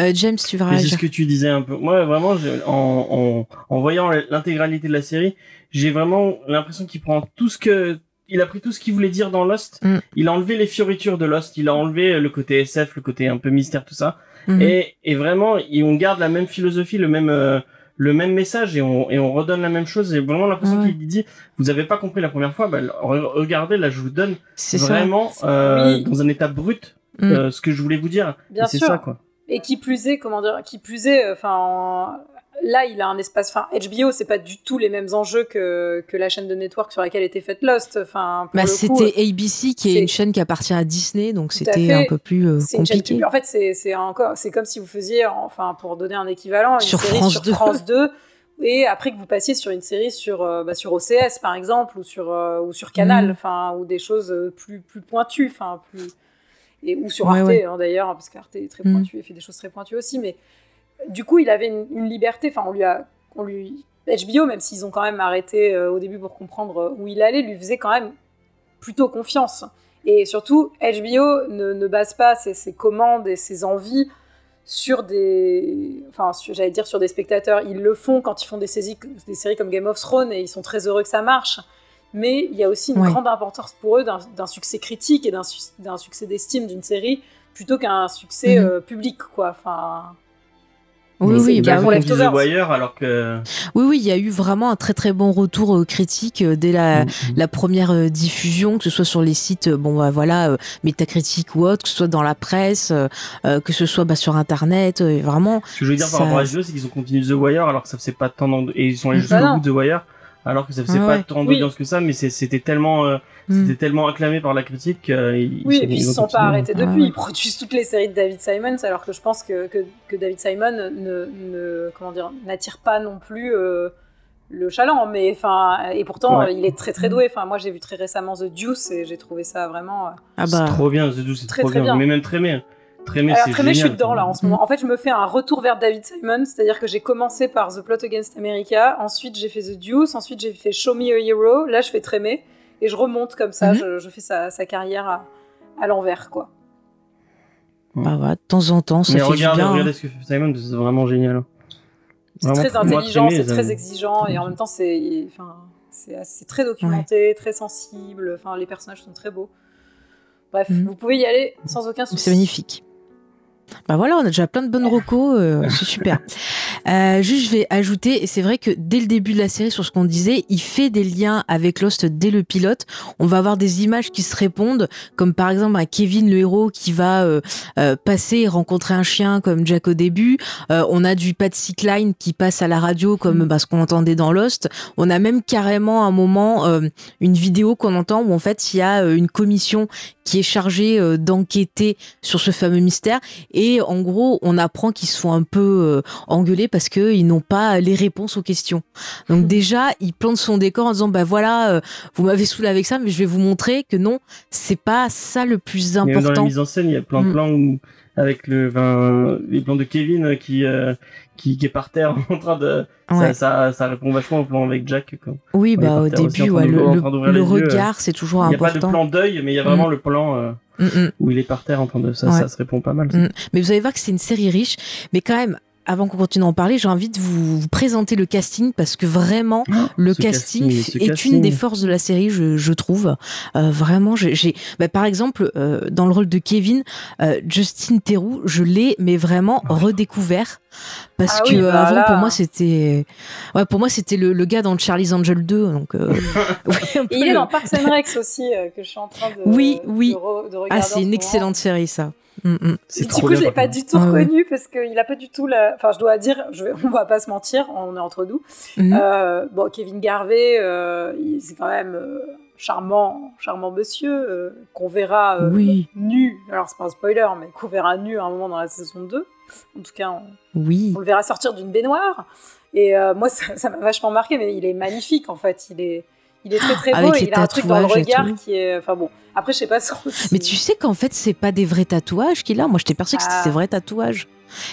[SPEAKER 1] Euh, James, tu veux
[SPEAKER 2] Mais c'est ce que tu disais un peu. Moi, vraiment, en, en, en voyant l'intégralité de la série, j'ai vraiment l'impression qu'il prend tout ce que, il a pris tout ce qu'il voulait dire dans Lost.
[SPEAKER 1] Mm.
[SPEAKER 2] Il a enlevé les fioritures de Lost. Il a enlevé le côté SF, le côté un peu mystère, tout ça. Et, et vraiment, et on garde la même philosophie, le même, euh, le même message et on, et on redonne la même chose. J'ai vraiment l'impression
[SPEAKER 1] Ouais.
[SPEAKER 2] qu'il dit, vous avez pas compris la première fois, bah, re- regardez, là, je vous donne vraiment, euh,
[SPEAKER 3] Oui.
[SPEAKER 2] dans un état brut,
[SPEAKER 1] Mm.
[SPEAKER 2] euh, ce que je voulais vous dire.
[SPEAKER 3] Bien
[SPEAKER 2] Et c'est
[SPEAKER 3] sûr.
[SPEAKER 2] ça, quoi.
[SPEAKER 3] Et qui plus est, comment dire, qui plus est, enfin, là, il a un espace, enfin, HBO, c'est pas du tout les mêmes enjeux que, que la chaîne de network sur laquelle était faite Lost. Enfin,
[SPEAKER 1] Bah, c'était ABC qui est, une chaîne qui appartient à Disney, donc c'était un peu plus euh,
[SPEAKER 3] c'est une chaîne
[SPEAKER 1] compliqué.
[SPEAKER 3] En fait, c'est encore, c'est comme si vous faisiez, enfin, pour donner un équivalent, une
[SPEAKER 1] Sur
[SPEAKER 3] série
[SPEAKER 1] France
[SPEAKER 3] sur
[SPEAKER 1] 2.
[SPEAKER 3] France <laughs> 2. Et après que vous passiez sur une série sur, euh, bah, sur OCS par exemple ou sur euh, ou sur Canal,
[SPEAKER 1] Mhm.
[SPEAKER 3] enfin ou des choses euh, plus plus pointues, enfin plus et ou sur Arte
[SPEAKER 1] ouais.
[SPEAKER 3] hein, d'ailleurs parce qu'Arte est très
[SPEAKER 1] Mhm.
[SPEAKER 3] pointu et fait des choses très pointues aussi. Mais du coup, il avait une, une liberté. Enfin, on lui a on lui HBO même s'ils ont quand même arrêté euh, au début pour comprendre euh, où il allait, lui faisait quand même plutôt confiance. Et surtout, HBO ne, ne base pas ses, ses commandes et ses envies sur des, enfin, j'allais dire sur des spectateurs. Ils le font quand ils font des, saisies- des séries comme Game of Thrones et ils sont très heureux que ça marche. Mais il y a aussi une grande importance pour eux d'un succès critique et d'un succès d'estime d'une série plutôt qu'un succès
[SPEAKER 1] Mhm.
[SPEAKER 3] euh, public, quoi. Enfin,
[SPEAKER 1] Oui, oui, bah
[SPEAKER 3] cas pour
[SPEAKER 1] oui.
[SPEAKER 2] on disait Wire, alors que
[SPEAKER 1] oui, oui, il y a eu vraiment un très très bon retour euh, critique euh, dès la,
[SPEAKER 2] Mm,
[SPEAKER 1] la première euh, diffusion, que ce soit sur les sites, euh, bon bah voilà, euh, Metacritic ou autre, que ce soit dans la presse, euh, euh, que ce soit bah, sur Internet, euh, vraiment.
[SPEAKER 2] Ce que je veux dire
[SPEAKER 1] Ça-
[SPEAKER 2] par rapport à HBO, c'est qu'ils ont continué The Wire alors que ça faisait pas tant et ils sont allés
[SPEAKER 3] Bah
[SPEAKER 2] jusqu'au bout de The Wire alors que ça faisait
[SPEAKER 1] Ah
[SPEAKER 2] pas tant
[SPEAKER 3] Oui.
[SPEAKER 2] d'audience que ça, mais c'est- c'était tellement, euh,
[SPEAKER 1] Mm.
[SPEAKER 2] c'était tellement acclamé par la critique qu'ils
[SPEAKER 3] Oui,
[SPEAKER 2] sont-
[SPEAKER 3] et puis ils se sont pas arrêtés
[SPEAKER 1] Ah
[SPEAKER 3] depuis.
[SPEAKER 1] ouais.
[SPEAKER 3] Ils produisent toutes les séries de David Simons, alors que je pense que, que, que David Simon ne, ne- comment dire, n'attire pas non plus euh, le chaland. Mais enfin, et pourtant,
[SPEAKER 2] Ouais.
[SPEAKER 3] euh, il est très très doué. Enfin, moi, j'ai vu très récemment The Deuce et j'ai trouvé ça vraiment. euh,
[SPEAKER 1] Ah
[SPEAKER 2] C'est
[SPEAKER 1] bah.
[SPEAKER 2] trop bien, The Deuce, c'est
[SPEAKER 3] Très,
[SPEAKER 2] trop
[SPEAKER 3] très
[SPEAKER 2] bien.
[SPEAKER 3] bien.
[SPEAKER 2] Mais même Trémé, Trémé,
[SPEAKER 3] Alors, je suis dedans là en ce moment. En fait, je me fais un retour vers David Simon, c'est-à-dire que j'ai commencé par The Plot Against America, ensuite j'ai fait The Deuce, ensuite j'ai fait Show Me a Hero, là je fais Trémé, et je remonte comme ça,
[SPEAKER 1] Mhm.
[SPEAKER 3] je, je fais sa, sa carrière à, à l'envers, quoi.
[SPEAKER 1] Bah voilà, de temps en temps, ça
[SPEAKER 2] Mais
[SPEAKER 1] fait
[SPEAKER 2] regardez,
[SPEAKER 1] du bien.
[SPEAKER 2] regardez
[SPEAKER 1] hein.
[SPEAKER 2] ce que fait Simon, c'est vraiment génial.
[SPEAKER 3] C'est très intelligent, c'est très exigeant, et <laughs> en même temps c'est, enfin, très documenté, très sensible, enfin les personnages sont très beaux. Bref,
[SPEAKER 1] Mhm.
[SPEAKER 3] vous pouvez y aller sans aucun souci.
[SPEAKER 1] C'est magnifique. Bah voilà, on a déjà plein de bonnes recos, euh, <laughs> c'est super. Euh, juste, je vais ajouter, et c'est vrai que dès le début de la série, sur ce qu'on disait, il fait des liens avec Lost dès le pilote. On va avoir des images qui se répondent, comme par exemple un Kevin, le héros, qui va euh, euh, passer et rencontrer un chien comme Jack au début. Euh, on a du Patsy Cline qui passe à la radio, comme bah, ce qu'on entendait dans Lost. On a même carrément un moment, euh, une vidéo qu'on entend où en fait il y a une commission qui est chargée euh, d'enquêter sur ce fameux mystère. Et en gros, on apprend qu'ils se font un peu euh, engueuler parce qu'ils n'ont pas les réponses aux questions. Donc déjà, il plante son décor en disant, bah voilà, euh, vous m'avez saoulé avec ça, mais je vais vous montrer que non, c'est pas ça le plus
[SPEAKER 2] Mais même dans la
[SPEAKER 1] important.
[SPEAKER 2] mise en scène, il y a plein de
[SPEAKER 1] Mm.
[SPEAKER 2] plans où, avec le, enfin, les plans de Kevin qui, euh, qui, qui est par terre <laughs> en train de,
[SPEAKER 1] Ouais.
[SPEAKER 2] ça, ça, ça répond vachement au plan avec Jack, quoi.
[SPEAKER 1] Oui, bah au début, ouais, le, le-
[SPEAKER 2] euh.
[SPEAKER 1] regard, c'est toujours
[SPEAKER 2] Il n'y a pas de
[SPEAKER 1] important.
[SPEAKER 2] plan d'œil, mais il y a vraiment
[SPEAKER 1] Mm.
[SPEAKER 2] le plan, euh,
[SPEAKER 1] Mm, mm.
[SPEAKER 2] où il est par terre en train de, ça,
[SPEAKER 1] Ouais.
[SPEAKER 2] ça se répond pas mal.
[SPEAKER 1] Mais vous allez voir que c'est une série riche. Mais quand même, avant qu'on continue à en parler, j'ai envie de vous, vous présenter le casting parce que vraiment, le
[SPEAKER 2] ce
[SPEAKER 1] casting, est
[SPEAKER 2] casting.
[SPEAKER 1] une des forces de la série, je, je trouve. Euh, vraiment, j'ai, bah, par exemple, euh, dans le rôle de Kevin, euh, Justin Theroux, je l'ai, mais vraiment redécouvert parce
[SPEAKER 3] Ah
[SPEAKER 1] que
[SPEAKER 3] oui, bah
[SPEAKER 1] avant
[SPEAKER 3] là.
[SPEAKER 1] pour moi c'était, ouais, pour moi c'était le, le gars dans Charlie's Angel 2, donc. euh, <laughs> <laughs> oui, un peu
[SPEAKER 3] Et il est
[SPEAKER 1] le-
[SPEAKER 3] dans Parks and Rec aussi, euh, que je suis en train de,
[SPEAKER 1] Oui,
[SPEAKER 3] de
[SPEAKER 1] oui.
[SPEAKER 3] re- de regarder.
[SPEAKER 1] Ah, c'est
[SPEAKER 3] ce
[SPEAKER 1] une
[SPEAKER 3] moment.
[SPEAKER 1] excellente série ça. Mm, mm.
[SPEAKER 2] C'est
[SPEAKER 3] du coup, je l'ai pas du tout
[SPEAKER 1] Ah ouais.
[SPEAKER 3] reconnu parce qu'il a pas du tout la. Enfin, je dois dire, je <laughs> on va pas se mentir, on est entre nous.
[SPEAKER 1] Mhm.
[SPEAKER 3] Euh, bon, Kevin Garvey, euh, il- c'est quand même euh, charmant, charmant monsieur euh, qu'on verra euh,
[SPEAKER 1] Oui.
[SPEAKER 3] nu. Alors c'est pas un spoiler, mais qu'on verra nu à un moment dans la saison 2. En tout cas, on,
[SPEAKER 1] Oui.
[SPEAKER 3] on le verra sortir d'une baignoire. Et euh, moi, <laughs> ça ça m'a vachement marqué, mais il est magnifique en fait. Il est, il est très très beau.
[SPEAKER 1] Avec
[SPEAKER 3] et
[SPEAKER 1] les
[SPEAKER 3] il a un truc dans le regard qui est. Enfin bon, après, je sais pas
[SPEAKER 1] Mais tu sais qu'en fait, c'est pas des vrais tatouages qu'il a. Moi, j'étais persuadée que c'était
[SPEAKER 3] Ah.
[SPEAKER 1] ses vrais tatouages.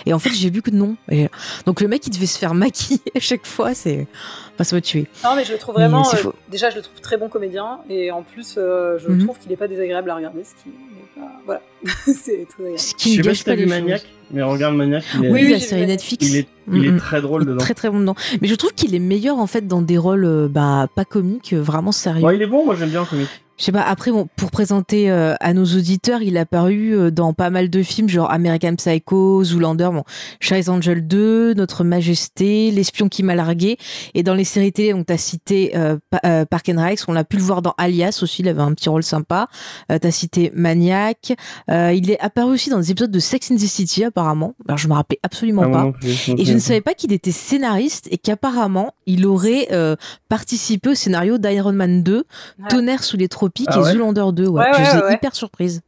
[SPEAKER 1] Et en fait, j'ai vu que non. Et donc le mec, il devait se faire maquiller à chaque fois. C'est, enfin, ça m'a tué.
[SPEAKER 3] Non, mais je le trouve vraiment. Euh,
[SPEAKER 1] faux.
[SPEAKER 3] déjà, je le trouve très bon comédien. Et en plus, euh, je
[SPEAKER 1] Mhm.
[SPEAKER 3] trouve qu'il n'est pas désagréable à regarder. Ce qui pas. Voilà. <laughs> c'est très agréable.
[SPEAKER 1] Ce qui
[SPEAKER 2] Je sais pas si t'as vu. Maniac, mais regarde Maniac, il est,
[SPEAKER 1] Oui,
[SPEAKER 3] Oui,
[SPEAKER 1] la
[SPEAKER 3] j'ai
[SPEAKER 1] série
[SPEAKER 3] vu
[SPEAKER 1] Netflix.
[SPEAKER 2] il est, il est
[SPEAKER 1] Mm, mm.
[SPEAKER 2] très drôle dedans.
[SPEAKER 1] Très très bon dedans. Mais je trouve qu'il est meilleur en fait dans des rôles euh, bah, pas comiques, euh, vraiment sérieux.
[SPEAKER 2] Ouais, il est bon, moi j'aime bien en comique.
[SPEAKER 1] Je sais pas, après, bon, pour présenter euh, à nos auditeurs, il a apparu euh, dans pas mal de films, genre American Psycho, Zoolander, bon, Charlie's Angel 2, Notre Majesté, L'espion qui m'a largué. Et dans les séries télé, donc t'as cité euh, Pa- euh, Park and Rec, on l'a pu le voir dans Alias aussi, il avait un petit rôle sympa. Euh, t'as cité Maniac. Euh, il est apparu aussi dans des épisodes de Sex in the City, apparemment. Alors, je me rappelais absolument
[SPEAKER 2] Ah,
[SPEAKER 1] pas.
[SPEAKER 2] plus,
[SPEAKER 1] Et je ne savais pas qu'il était scénariste et qu'apparemment il aurait euh, participé au scénario d'Iron Man 2,
[SPEAKER 3] Ouais.
[SPEAKER 1] Tonnerre sous les
[SPEAKER 2] Ah
[SPEAKER 1] et Zoolander 2. Ouais.
[SPEAKER 3] Ouais,
[SPEAKER 1] je
[SPEAKER 3] ouais,
[SPEAKER 1] suis
[SPEAKER 3] ouais.
[SPEAKER 1] hyper surprise.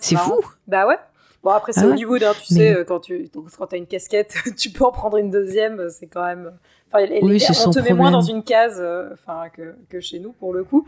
[SPEAKER 1] C'est fou.
[SPEAKER 3] Bah ouais. Bon, après, c'est
[SPEAKER 1] Ah ouais.
[SPEAKER 3] Hollywood, hein, tu
[SPEAKER 1] Mais-
[SPEAKER 3] sais, quand tu quand as une casquette, <laughs> tu peux en prendre une deuxième, c'est quand même. Enfin, elle- elle
[SPEAKER 1] Oui,
[SPEAKER 3] on te met moins dans une case euh, enfin, que, que chez nous, pour le coup.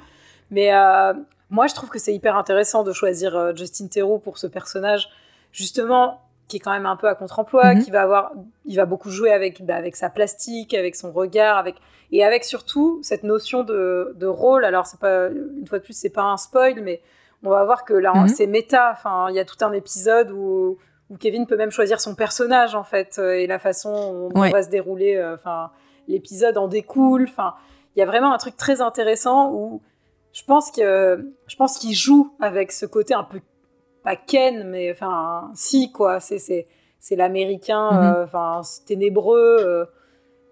[SPEAKER 3] Mais euh, moi, je trouve que c'est hyper intéressant de choisir euh, Justin Theroux pour ce personnage, justement, qui est quand même un peu à contre-emploi,
[SPEAKER 1] Mhm.
[SPEAKER 3] qui va avoir. Il va beaucoup jouer avec, bah, avec sa plastique, avec son regard, avec. Et avec surtout cette notion de, de rôle. Alors, c'est pas, une fois de plus, c'est pas un spoil, mais on va voir que là,
[SPEAKER 1] Mhm.
[SPEAKER 3] c'est méta. Enfin, il y a tout un épisode où, où Kevin peut même choisir son personnage, en fait, euh, et la façon dont
[SPEAKER 1] Ouais.
[SPEAKER 3] va se dérouler. euh, Enfin, l'épisode en découle. Enfin, il y a vraiment un truc très intéressant où je pense que je pense qu'il joue avec ce côté un peu pas Ken, mais enfin, si quoi. C'est l'américain,
[SPEAKER 1] Mhm.
[SPEAKER 3] euh, enfin ténébreux.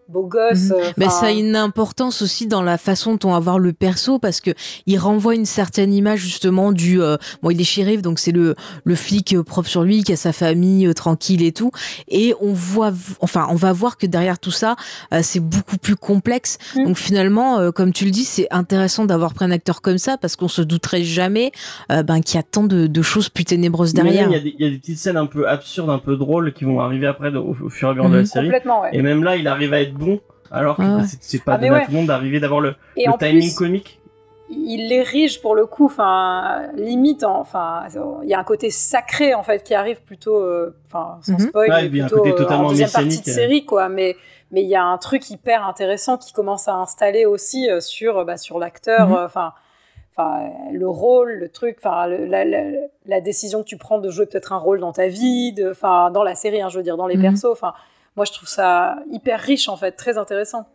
[SPEAKER 3] Beau gosse.
[SPEAKER 1] Mhm.
[SPEAKER 3] euh,
[SPEAKER 1] Mais ça a une importance aussi dans la façon dont on va voir le perso parce que il renvoie une certaine image justement du euh, bon il est shérif donc c'est le le flic euh, propre sur lui qui a sa famille euh, tranquille et tout et on voit enfin on va voir que derrière tout ça euh, c'est beaucoup plus complexe
[SPEAKER 3] Mm.
[SPEAKER 1] donc finalement euh, comme tu le dis c'est intéressant d'avoir pris un acteur comme ça parce qu'on se douterait jamais euh, ben qu'il y a tant de, de choses plus ténébreuses derrière
[SPEAKER 2] Il y, a des- il y a des petites scènes un peu absurdes, un peu drôles qui vont arriver après au, au fur et à mesure de la
[SPEAKER 1] Mhm.
[SPEAKER 2] série.
[SPEAKER 3] complètement, ouais.
[SPEAKER 2] Et même là, il arrive à être bon, alors que
[SPEAKER 1] Ah ouais.
[SPEAKER 2] bah, c'est- pas
[SPEAKER 3] Ah,
[SPEAKER 2] donné
[SPEAKER 3] ouais.
[SPEAKER 2] à tout le monde d'arriver d'avoir le, le timing
[SPEAKER 3] plus,
[SPEAKER 2] comique.
[SPEAKER 3] il l'érige pour le coup, enfin, limite, en- enfin, il y a un côté sacré en fait qui arrive plutôt, euh, enfin, sans
[SPEAKER 1] Mhm.
[SPEAKER 3] spoil,
[SPEAKER 2] Ouais,
[SPEAKER 3] mais
[SPEAKER 2] il y a un
[SPEAKER 3] plutôt
[SPEAKER 2] côté
[SPEAKER 3] euh,
[SPEAKER 2] totalement
[SPEAKER 3] en deuxième partie de
[SPEAKER 2] euh.
[SPEAKER 3] série, quoi. Mais mais il y a un truc hyper intéressant qui commence à installer aussi euh, sur, bah, sur l'acteur,
[SPEAKER 1] Mhm.
[SPEAKER 3] euh, enfin. Enfin, le rôle, le truc, enfin, le- la, la, la décision que tu prends de jouer peut-être un rôle dans ta vie, de- enfin, dans la série, hein, je veux dire, dans les
[SPEAKER 1] Mhm.
[SPEAKER 3] persos, enfin, moi je trouve ça hyper riche en fait, très intéressant.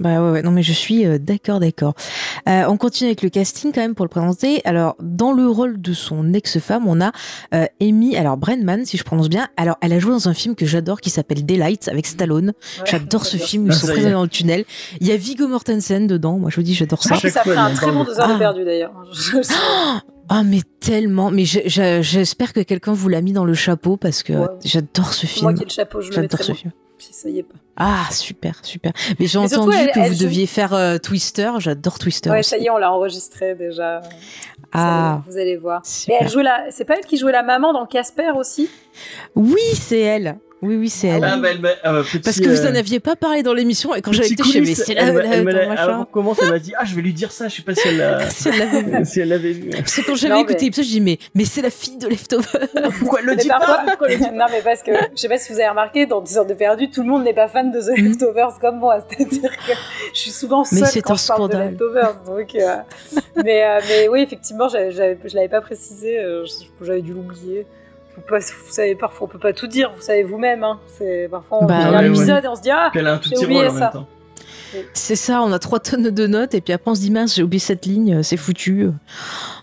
[SPEAKER 1] Bah ouais, ouais, non mais je suis euh, d'accord, d'accord. Euh, on continue avec le casting quand même pour le présenter. Alors dans le rôle de son ex-femme, on a euh, Amy, alors Brenman si je prononce bien. Alors elle a joué dans un film que j'adore qui s'appelle Daylight avec Stallone.
[SPEAKER 3] Ouais,
[SPEAKER 1] J'adore ce film, ils
[SPEAKER 2] Ah,
[SPEAKER 1] sont présents dans le tunnel. Il y a Viggo Mortensen dedans. Moi je vous dis j'adore
[SPEAKER 3] Je
[SPEAKER 1] ça.
[SPEAKER 3] pense que ça ferait un très bon
[SPEAKER 2] de-
[SPEAKER 3] deux heures
[SPEAKER 1] Ah.
[SPEAKER 3] de perdu d'ailleurs. <laughs>
[SPEAKER 1] Ah mais tellement, mais je- je- j'espère que quelqu'un vous l'a mis dans le chapeau parce que
[SPEAKER 3] Ouais.
[SPEAKER 1] j'adore ce
[SPEAKER 3] Moi
[SPEAKER 1] film.
[SPEAKER 3] qui ai le chapeau, je le
[SPEAKER 1] J'adore ce
[SPEAKER 3] moi.
[SPEAKER 1] film.
[SPEAKER 3] Si ça y est pas.
[SPEAKER 1] Ah super, super. Mais j'ai entendu
[SPEAKER 3] elle-
[SPEAKER 1] que
[SPEAKER 3] elle
[SPEAKER 1] vous
[SPEAKER 3] joue-
[SPEAKER 1] deviez faire euh, Twister. J'adore Twister.
[SPEAKER 3] Ouais,
[SPEAKER 1] aussi.
[SPEAKER 3] ça y est, on l'a enregistré déjà.
[SPEAKER 1] Ah.
[SPEAKER 3] Vous allez voir. Et
[SPEAKER 1] Super.
[SPEAKER 3] elle jouait la... C'est pas elle qui jouait la maman dans Casper aussi?
[SPEAKER 1] Oui, c'est elle. Oui, oui, c'est elle.
[SPEAKER 2] Ah, bah, elle euh, petit,
[SPEAKER 1] Parce que vous
[SPEAKER 2] euh,
[SPEAKER 1] en aviez pas parlé dans l'émission et quand j'avais été chez mais c'est
[SPEAKER 2] elle
[SPEAKER 1] là,
[SPEAKER 2] m'a-
[SPEAKER 1] là,
[SPEAKER 2] elle qu'on commence, elle m'a dit Ah, je vais lui dire ça, je sais pas si elle l'a <laughs>
[SPEAKER 1] Si elle l'avait vu.
[SPEAKER 2] si elle l'avait vu.
[SPEAKER 1] Parce que quand j'avais écouté
[SPEAKER 3] mais-
[SPEAKER 1] l'épisode, je dis mais, mais c'est la fille de Leftover. <laughs>
[SPEAKER 2] Pourquoi elle le
[SPEAKER 3] Mais
[SPEAKER 2] dit
[SPEAKER 3] parfois-
[SPEAKER 2] pas Pourquoi elle le dit <laughs>
[SPEAKER 3] Non, mais parce que je sais pas si vous avez remarqué, dans 10 heures de perdu, tout le monde n'est pas fan de The. Leftovers comme moi. C'est-à-dire que je suis souvent
[SPEAKER 1] Mais
[SPEAKER 3] seule
[SPEAKER 1] c'est
[SPEAKER 3] quand
[SPEAKER 1] un
[SPEAKER 3] je parle de. Leftovers. Donc, euh, mais, euh, mais oui, effectivement, je l'avais pas précisé. euh, J'avais dû l'oublier. Pas- Vous savez, parfois on peut pas tout dire. Vous savez vous-même. Hein. C'est parfois on
[SPEAKER 1] Bah
[SPEAKER 3] regarde
[SPEAKER 2] ouais, ouais.
[SPEAKER 3] l'épisode et on se dit ah.
[SPEAKER 2] Un
[SPEAKER 3] J'ai oublié
[SPEAKER 2] en
[SPEAKER 3] ça.
[SPEAKER 2] même temps.
[SPEAKER 1] C'est ça, on a trois tonnes de notes et puis après on se dit mince, j'ai oublié cette ligne, c'est foutu.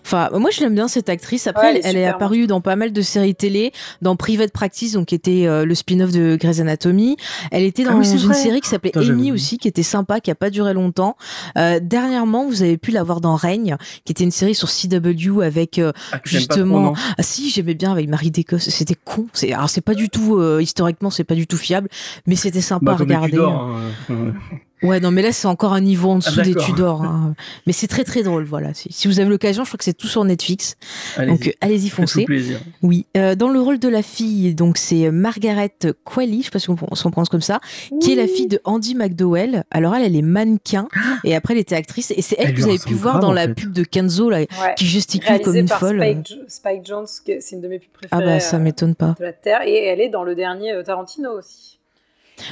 [SPEAKER 1] Enfin, moi je l'aime bien cette actrice. Après,
[SPEAKER 3] Ouais, elle
[SPEAKER 1] elle,
[SPEAKER 3] est
[SPEAKER 1] apparue dans pas mal de séries télé, dans Private Practice, donc qui était euh, le spin-off de Grey's Anatomy. Elle était
[SPEAKER 2] Ah
[SPEAKER 1] dans
[SPEAKER 2] oui, c'est
[SPEAKER 1] une
[SPEAKER 2] vrai.
[SPEAKER 1] série qui s'appelait Amy aussi, qui était sympa, qui a pas duré longtemps. Euh, dernièrement, vous avez pu la voir dans Règne, qui était une série sur CW avec euh,
[SPEAKER 2] Ah,
[SPEAKER 1] Justement.
[SPEAKER 2] trop.
[SPEAKER 1] Ah si, j'aimais bien avec Marie d'Écosse. C'était con. C'est alors c'est pas du tout euh, historiquement, c'est pas du tout fiable, mais c'était sympa
[SPEAKER 2] Bah,
[SPEAKER 1] à
[SPEAKER 2] comme
[SPEAKER 1] regarder.
[SPEAKER 2] Tudor, hein, euh, <laughs>
[SPEAKER 1] Ouais, non, mais là, c'est encore un niveau en dessous
[SPEAKER 2] Ah,
[SPEAKER 1] des
[SPEAKER 2] d'accord.
[SPEAKER 1] Tudors. hein. <laughs> Mais c'est très très drôle, voilà. Si, si vous avez l'occasion, je crois que c'est tout sur Netflix.
[SPEAKER 2] Allez-y.
[SPEAKER 1] Donc, euh, allez-y, foncez.
[SPEAKER 2] plaisir.
[SPEAKER 1] Oui, euh, dans le rôle de la fille, donc c'est Margaret Qualley, je sais pas si on on s'en prononce comme ça, qui est la fille de Andy McDowell. Alors elle, elle est mannequin et après elle était actrice et c'est elle,
[SPEAKER 2] Elle
[SPEAKER 1] que vous avez pu voir
[SPEAKER 2] grave,
[SPEAKER 1] dans la
[SPEAKER 2] fait.
[SPEAKER 1] pub de Kenzo là,
[SPEAKER 3] Ouais.
[SPEAKER 1] qui gesticule
[SPEAKER 3] Réalisée
[SPEAKER 1] comme une
[SPEAKER 3] par
[SPEAKER 1] folle.
[SPEAKER 3] Spike, Spike Jones, c'est une de mes pubs
[SPEAKER 1] Ah
[SPEAKER 3] préférées
[SPEAKER 1] bah ça
[SPEAKER 3] euh,
[SPEAKER 1] m'étonne pas.
[SPEAKER 3] de la Terre. Et elle est dans le dernier euh, Tarantino aussi.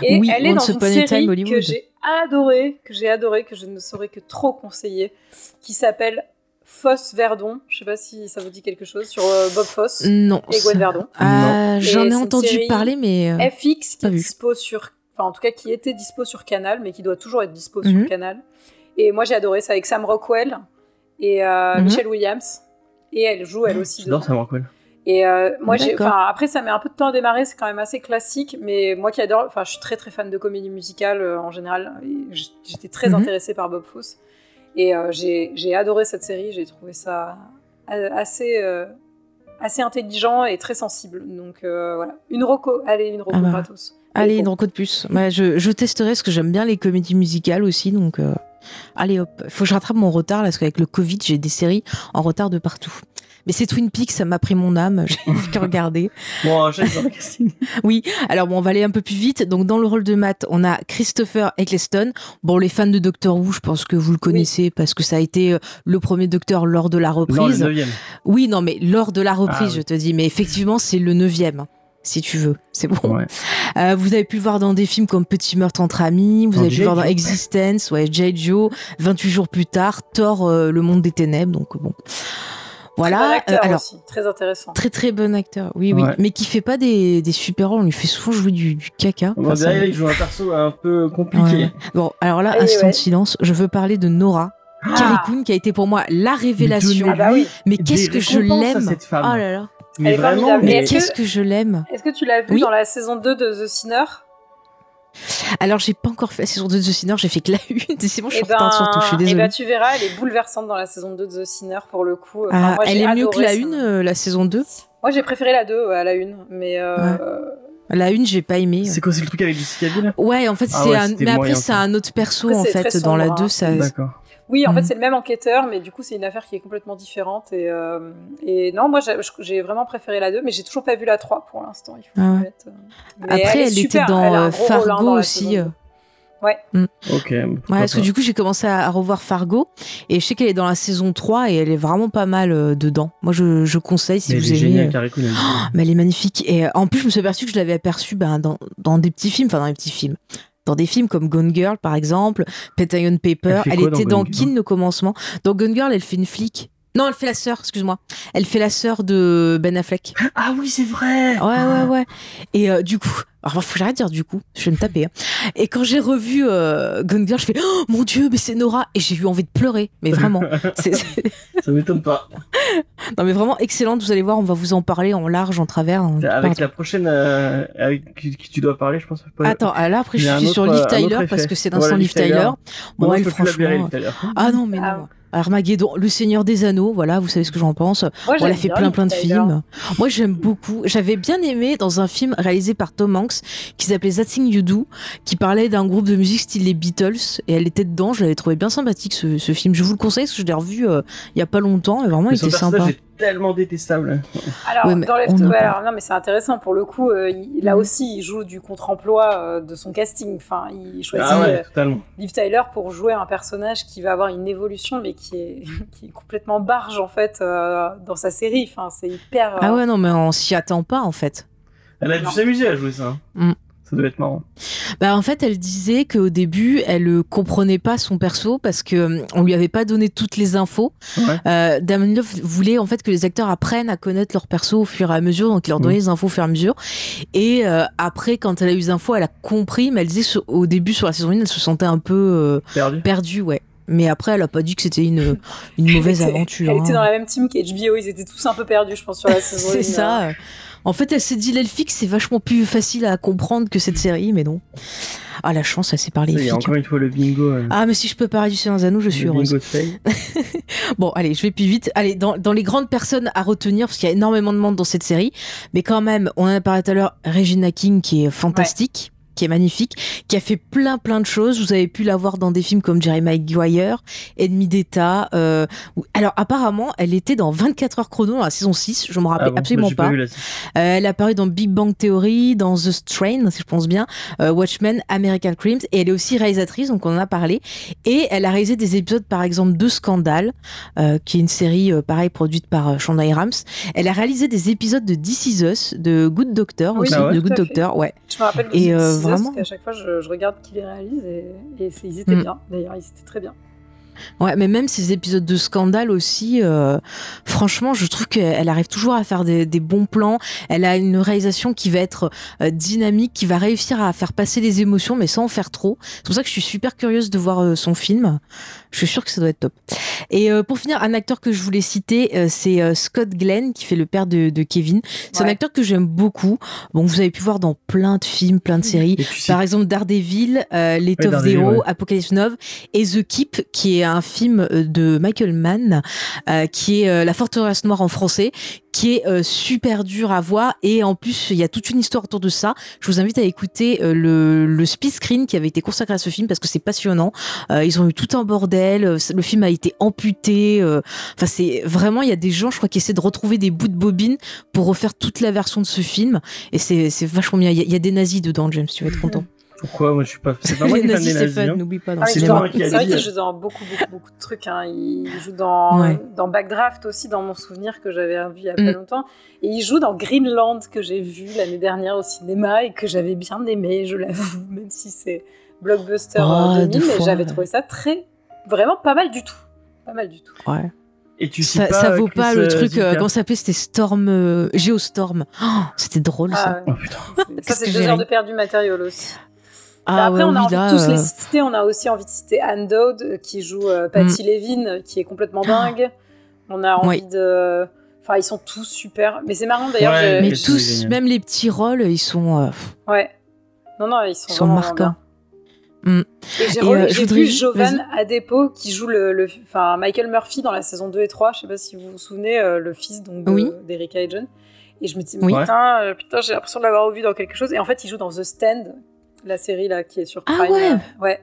[SPEAKER 3] Et
[SPEAKER 1] Oui,
[SPEAKER 3] elle est
[SPEAKER 1] Once
[SPEAKER 3] dans une série
[SPEAKER 1] Time
[SPEAKER 3] que j'ai adorée, que j'ai adorée, que je ne saurais que trop conseiller, qui s'appelle Foss Verdon. Je sais pas si ça vous dit quelque chose sur euh, Bob Foss
[SPEAKER 1] Non.
[SPEAKER 3] et Gwen Verdon.
[SPEAKER 1] Ah, j'en ai
[SPEAKER 3] une
[SPEAKER 1] entendu
[SPEAKER 3] série
[SPEAKER 1] parler mais euh,
[SPEAKER 3] FX qui est dispo sur, enfin en tout cas qui était dispo sur Canal, mais qui doit toujours être dispo
[SPEAKER 1] Mhm.
[SPEAKER 3] sur Canal. Et moi j'ai adoré ça avec Sam Rockwell et euh,
[SPEAKER 1] Mhm.
[SPEAKER 3] Michelle Williams. Et elle joue elle aussi.
[SPEAKER 2] J'adore. Sam Rockwell.
[SPEAKER 3] Et euh, moi, j'ai, après, ça met un peu de temps à démarrer, c'est quand même assez classique, mais moi qui adore, enfin, je suis très très fan de comédie musicale euh, en général, j'étais très
[SPEAKER 1] Mhm.
[SPEAKER 3] intéressée par Bob Fosse, et euh, j'ai, adoré cette série, j'ai trouvé ça assez, assez intelligent et très sensible, donc voilà, une roco, allez, une roco
[SPEAKER 1] Ah bah.
[SPEAKER 3] gratos.
[SPEAKER 1] Allez, une reco de plus. Ouais, je, je testerai parce que j'aime bien les comédies musicales aussi donc allez hop, faut que je rattrape mon retard là, parce qu'avec le Covid, j'ai des séries en retard de partout. Mais c'est Twin Peaks, ça m'a pris mon âme, <laughs> j'ai <laughs> que regarder.
[SPEAKER 2] Bon. <laughs>
[SPEAKER 1] Oui, alors bon, on va aller un peu plus vite. Donc dans le rôle de Matt, on a Christopher Eccleston. Bon, les fans de Doctor Who, je pense que vous le connaissez parce que ça a été euh, le premier Docteur lors de la
[SPEAKER 2] Non, le
[SPEAKER 1] reprise.
[SPEAKER 2] neuvième.
[SPEAKER 1] oui, non, mais lors de la reprise,
[SPEAKER 2] Ah, oui.
[SPEAKER 1] je te dis. Mais effectivement, c'est le neuvième. hein, Si tu veux, c'est bon.
[SPEAKER 2] Ouais.
[SPEAKER 1] Euh, vous avez pu le voir dans des films comme Petit meurtre entre amis, vous
[SPEAKER 2] Dans
[SPEAKER 1] avez pu le voir dans. Existence, ouais, J. Joe, 28 jours plus tard, Thor, euh, le monde des ténèbres, donc bon.
[SPEAKER 3] Très bon
[SPEAKER 1] Voilà.
[SPEAKER 3] acteur
[SPEAKER 1] Euh, alors,
[SPEAKER 3] aussi, très intéressant.
[SPEAKER 1] Très très bon acteur, oui, oui,
[SPEAKER 2] Ouais.
[SPEAKER 1] mais qui fait pas des, des super rôles, on lui fait souvent jouer du, du caca.
[SPEAKER 2] Bon,
[SPEAKER 1] Enfin, ça-
[SPEAKER 2] derrière, il joue un perso un peu compliqué.
[SPEAKER 1] Ouais. Bon, alors là,
[SPEAKER 3] Et
[SPEAKER 1] instant
[SPEAKER 3] ouais.
[SPEAKER 1] de silence, je veux parler de Nora.
[SPEAKER 3] Ah.
[SPEAKER 1] Carrie Coon, qui a été pour moi la révélation.
[SPEAKER 3] Ah bah oui.
[SPEAKER 1] Mais qu'est-ce que je l'aime. Oh là là.
[SPEAKER 2] Mais vraiment.
[SPEAKER 1] Mais qu'est-ce que je l'aime
[SPEAKER 3] Est-ce que tu l'as vu
[SPEAKER 1] Oui.
[SPEAKER 3] dans la saison 2 de The Sinner?
[SPEAKER 1] Alors, j'ai pas encore fait la saison 2 de The Sinner, j'ai fait que la une. <laughs> C'est bon, je suis
[SPEAKER 3] Eh
[SPEAKER 1] en retard surtout, je suis
[SPEAKER 3] ben, eh
[SPEAKER 1] désolée.
[SPEAKER 3] ben, tu verras, elle est bouleversante dans la saison 2 de The Sinner pour le coup. Enfin,
[SPEAKER 1] Ah,
[SPEAKER 3] moi,
[SPEAKER 1] elle
[SPEAKER 3] j'ai
[SPEAKER 1] est mieux que la
[SPEAKER 3] ça.
[SPEAKER 1] une, euh, la saison 2.
[SPEAKER 3] Moi, j'ai préféré la 2 ouais, à la 1, mais euh,
[SPEAKER 1] La une, j'ai pas aimé.
[SPEAKER 2] C'est quoi, c'est le truc avec Jessica Biel?
[SPEAKER 1] Ouais, en fait,
[SPEAKER 2] Ah
[SPEAKER 1] c'est
[SPEAKER 2] ouais,
[SPEAKER 1] un... mais après, c'est
[SPEAKER 2] ça.
[SPEAKER 1] un autre perso,
[SPEAKER 3] Après,
[SPEAKER 1] en fait. Dans la
[SPEAKER 3] sombre,
[SPEAKER 1] 2,
[SPEAKER 3] hein.
[SPEAKER 1] ça.
[SPEAKER 2] D'accord.
[SPEAKER 3] Oui, en
[SPEAKER 1] Mm.
[SPEAKER 3] fait, c'est le même enquêteur, mais du coup, c'est une affaire qui est complètement différente. Et, euh, et non, moi, j'ai- vraiment préféré la 2, mais j'ai toujours pas vu la 3 pour l'instant. Il faut
[SPEAKER 1] Ah ouais.
[SPEAKER 3] Mais
[SPEAKER 1] Après, elle, était
[SPEAKER 3] super,
[SPEAKER 1] dans
[SPEAKER 3] elle
[SPEAKER 1] euh,
[SPEAKER 3] hein,
[SPEAKER 1] Fargo
[SPEAKER 3] dans
[SPEAKER 1] aussi.
[SPEAKER 3] saison
[SPEAKER 1] euh.
[SPEAKER 3] Ouais.
[SPEAKER 2] Ok.
[SPEAKER 1] Ouais,
[SPEAKER 2] pourquoi
[SPEAKER 1] parce que du coup, j'ai commencé à, à revoir Fargo et je sais qu'elle est dans la saison 3 et elle est vraiment pas mal euh, dedans. Moi, je, je conseille si
[SPEAKER 2] Mais
[SPEAKER 1] vous
[SPEAKER 2] elle est
[SPEAKER 1] aimez. euh, <gasps>
[SPEAKER 2] géniale.
[SPEAKER 1] Mais elle est magnifique. Et euh, en plus, je me suis aperçue que je l'avais aperçue ben, dans, dans des petits films, enfin dans des petits films. Dans des films comme Gone Girl, par exemple, Pentagon Paper.
[SPEAKER 2] Elle
[SPEAKER 1] Elle,
[SPEAKER 2] quoi
[SPEAKER 1] était dans Kin, le commencement. Dans Gone Girl, elle fait une flic. Non, elle fait la sœur, excuse-moi. Elle fait la sœur de Ben Affleck.
[SPEAKER 2] Ah oui, c'est vrai.
[SPEAKER 1] Ouais, ouais, ouais. Et euh, du coup, alors faut que j'arrête de dire du coup, je vais me taper. hein. Et quand j'ai revu euh, Gone Girl, je fais oh, mon dieu, mais c'est Nora et j'ai eu envie de pleurer, mais vraiment. <laughs> C'est- c'est-
[SPEAKER 2] Ça m'étonne pas. <laughs>
[SPEAKER 1] non mais vraiment excellente. Vous allez voir, on va vous en parler en large, en travers. en-
[SPEAKER 2] Avec la prochaine euh, avec qui, qui tu dois parler, je pense. Pas...
[SPEAKER 1] Attends, ah, là après je suis sur Liv
[SPEAKER 2] euh, autre
[SPEAKER 1] Tyler parce que c'est
[SPEAKER 2] Voilà,
[SPEAKER 1] l'instant
[SPEAKER 2] Liv
[SPEAKER 1] Liv Tyler.
[SPEAKER 2] Tyler.
[SPEAKER 1] Bon, elle
[SPEAKER 2] verrer,
[SPEAKER 1] franchement.
[SPEAKER 2] Liv Tyler.
[SPEAKER 1] Ah non mais
[SPEAKER 3] Ah.
[SPEAKER 1] Armageddon, Le Seigneur des Anneaux, voilà, vous savez ce que j'en pense.
[SPEAKER 3] Moi,
[SPEAKER 1] Bon, elle
[SPEAKER 3] j'aime
[SPEAKER 1] a fait
[SPEAKER 3] bien
[SPEAKER 1] plein plein de films. Moi j'aime beaucoup. J'avais bien aimé dans un film réalisé par Tom Hanks qui s'appelait That Thing You Do, qui parlait d'un groupe de musique style les Beatles et elle était dedans. Je l'avais trouvé bien sympathique ce, ce film. Je vous le conseille parce que je l'ai revu euh, il y a pas longtemps et vraiment
[SPEAKER 2] Mais
[SPEAKER 1] il
[SPEAKER 2] son
[SPEAKER 1] était sympa.
[SPEAKER 2] est tellement détestable.
[SPEAKER 3] Alors,
[SPEAKER 1] Ouais,
[SPEAKER 3] dans alors, non, mais c'est intéressant pour le coup. euh, il- là aussi, il joue du contre-emploi euh, de son casting. Enfin, il choisit
[SPEAKER 2] Ah
[SPEAKER 3] euh,
[SPEAKER 2] ouais, totalement.
[SPEAKER 3] Liv Tyler pour jouer un personnage qui va avoir une évolution, mais qui est, <laughs> qui est complètement barge en fait euh, dans sa série. Enfin, c'est hyper. euh,
[SPEAKER 1] Ah ouais non mais on s'y attend pas en fait.
[SPEAKER 2] Elle a dû s'amuser à jouer ça. hein.
[SPEAKER 1] Mm.
[SPEAKER 2] Ça doit être marrant.
[SPEAKER 1] Bah en fait, elle disait qu'au début, elle euh, comprenait pas son perso parce que euh, on lui avait pas donné toutes les infos.
[SPEAKER 2] Ouais.
[SPEAKER 1] Euh, Damon Love voulait en fait que les acteurs apprennent à connaître leur perso au fur et à mesure, donc il leur donnait
[SPEAKER 2] Mhm.
[SPEAKER 1] les infos au fur et à mesure. Et euh, après, quand elle a eu les infos, elle a compris, mais elle disait sur- au début sur la saison 1, elle se sentait un peu euh,
[SPEAKER 2] Perdu.
[SPEAKER 1] perdue, ouais. Mais après, elle a pas dit que c'était une, mauvaise
[SPEAKER 3] était-
[SPEAKER 1] aventure.
[SPEAKER 3] Elle était
[SPEAKER 1] hein.
[SPEAKER 3] dans la même team qu'HBO. Ils étaient tous un peu perdus, je pense, sur la <laughs> saison.
[SPEAKER 1] C'est
[SPEAKER 3] une,
[SPEAKER 1] ça.
[SPEAKER 3] euh.
[SPEAKER 1] En fait, elle s'est dit l'elfique, c'est vachement plus facile à comprendre que cette série, mais non. Ah, la chance, elle s'est parlé
[SPEAKER 2] Il y a
[SPEAKER 1] elfique.
[SPEAKER 2] encore une fois le bingo. euh,
[SPEAKER 1] Ah, mais si je peux parler du Seigneur Anneaux, je suis
[SPEAKER 2] le
[SPEAKER 1] heureuse.
[SPEAKER 2] bingo. <laughs>
[SPEAKER 1] Bon, allez, je vais plus vite. Allez, dans, dans les grandes personnes à retenir, parce qu'il y a énormément de monde dans cette série, mais quand même, on en a parlé tout à l'heure, Regina King qui est fantastique. Qui est magnifique, qui a fait plein plein de choses. Vous avez pu la voir dans des films comme Jerry Maguire, Ennemi d'État. Euh, alors apparemment, elle était dans 24 heures chrono dans la saison 6, je me rappelle
[SPEAKER 2] Ah bon,
[SPEAKER 1] absolument pas.
[SPEAKER 2] la-
[SPEAKER 1] Euh, elle a apparu dans Big Bang Theory, dans The Strain, si je pense bien, euh, Watchmen, American Crimes, et elle est aussi réalisatrice, donc on en a parlé. Et elle a réalisé des épisodes, par exemple, de Scandale, euh, qui est une série, euh, pareil, produite par euh, Shonda Rhimes. Elle a réalisé des épisodes de This Is Us, de Good Doctor
[SPEAKER 3] Oui,
[SPEAKER 1] aussi,
[SPEAKER 2] Ah ouais
[SPEAKER 1] de Good. Doctor, ouais.
[SPEAKER 3] Je me rappelle
[SPEAKER 1] Et, vraiment-
[SPEAKER 3] parce qu'à chaque fois, je, je regarde qui les réalise et, ils étaient
[SPEAKER 1] Mm.
[SPEAKER 3] bien. D'ailleurs, ils étaient très bien.
[SPEAKER 1] Ouais, mais même ces épisodes de scandale aussi, euh, franchement, je trouve qu'elle arrive toujours à faire des, des bons plans. Elle a une réalisation qui va être euh, dynamique, qui va réussir à faire passer les émotions, mais sans en faire trop. C'est pour ça que je suis super curieuse de voir euh, son film. Je suis sûre que ça doit être top. Et euh, pour finir, un acteur que je voulais citer, euh, c'est euh, Scott Glenn, qui fait le père de, de Kevin. C'est un acteur que j'aime beaucoup. Bon, vous avez pu voir dans plein de films, plein de séries. <laughs> Par exemple, Daredevil, euh, Les
[SPEAKER 2] Ouais,
[SPEAKER 1] Top Zero,
[SPEAKER 2] ouais.
[SPEAKER 1] Apocalypse Now et The Keep, qui est un film de Michael Mann, euh, qui est euh, La Forteresse Noire en français, qui est euh, super dur à voir. Et en plus, il y a toute une histoire autour de ça. Je vous invite à écouter euh, le, le speed screen qui avait été consacré à ce film parce que c'est passionnant. Euh, ils ont eu tout un bordel. Euh, Le film a été amputé. euh, Enfin, c'est vraiment, il y a des gens, je crois, qui essaient de retrouver des bouts de bobine pour refaire toute la version de ce film. Et c'est c'est vachement bien. Il y, y a des nazis dedans, James. Tu vas être content. <laughs>
[SPEAKER 2] Pourquoi? Moi, je suis pas. C'est pas <laughs> moi qui fan
[SPEAKER 1] nazis,
[SPEAKER 2] nazis. hein.
[SPEAKER 1] N'oublie pas.
[SPEAKER 3] Ah, mais
[SPEAKER 2] C'est
[SPEAKER 3] vrai qu'il
[SPEAKER 2] euh,
[SPEAKER 3] joue dans beaucoup, beaucoup, beaucoup de trucs. hein. Il joue dans,
[SPEAKER 1] Ouais.
[SPEAKER 3] dans Backdraft aussi, dans mon souvenir que j'avais vu il y a pas
[SPEAKER 1] Mm.
[SPEAKER 3] longtemps. Et il joue dans Greenland que j'ai vu l'année dernière au cinéma et que j'avais bien aimé, je l'avoue, <laughs> même si c'est blockbuster
[SPEAKER 1] Oh,
[SPEAKER 3] euh,
[SPEAKER 1] deux
[SPEAKER 3] 2000, mais
[SPEAKER 1] fois,
[SPEAKER 3] j'avais trouvé ça très, vraiment pas mal du tout. Pas mal du tout.
[SPEAKER 1] Ouais.
[SPEAKER 2] Et tu sais
[SPEAKER 1] Ça,
[SPEAKER 2] pas,
[SPEAKER 1] ça
[SPEAKER 2] euh,
[SPEAKER 1] vaut
[SPEAKER 2] Chris,
[SPEAKER 1] pas le
[SPEAKER 2] euh,
[SPEAKER 1] truc, euh,
[SPEAKER 2] Zilka
[SPEAKER 1] comment ça s'appelait C'était Storm, euh, Geostorm. Oh, C'était drôle ça.
[SPEAKER 3] Ah, ouais.
[SPEAKER 2] Oh putain.
[SPEAKER 3] Ça, c'est deux
[SPEAKER 1] j'ai
[SPEAKER 3] heures de perdu matériel aussi.
[SPEAKER 1] Ah
[SPEAKER 3] après,
[SPEAKER 1] ouais,
[SPEAKER 3] on a
[SPEAKER 1] oui,
[SPEAKER 3] envie
[SPEAKER 1] là,
[SPEAKER 3] de tous les
[SPEAKER 1] euh,
[SPEAKER 3] citer. On a aussi envie de citer Anne Dowd, euh, qui joue euh, Patty Levin, euh, qui est complètement dingue. On a envie de. Enfin, ils sont tous super. Mais c'est marrant d'ailleurs.
[SPEAKER 2] Ouais,
[SPEAKER 1] Mais tous, même les petits rôles, ils sont. euh,
[SPEAKER 3] Ouais. Non, non, ils sont,
[SPEAKER 1] Ils sont marquants. Mm.
[SPEAKER 3] Et j'ai
[SPEAKER 1] euh,
[SPEAKER 3] vu Jovan. Adepo qui joue le, enfin, Michael Murphy dans la saison 2 et 3. Je sais pas si vous vous souvenez, euh, le fils donc de-
[SPEAKER 1] Oui.
[SPEAKER 3] d'Erika et John. Et je me dis,
[SPEAKER 1] Oui.
[SPEAKER 3] putain, euh, putain j'ai l'impression de l'avoir vu dans quelque chose. Et en fait, il joue dans The Stand, la série là qui est sur
[SPEAKER 1] Ah
[SPEAKER 3] Prime.
[SPEAKER 1] ouais.
[SPEAKER 3] euh, ouais.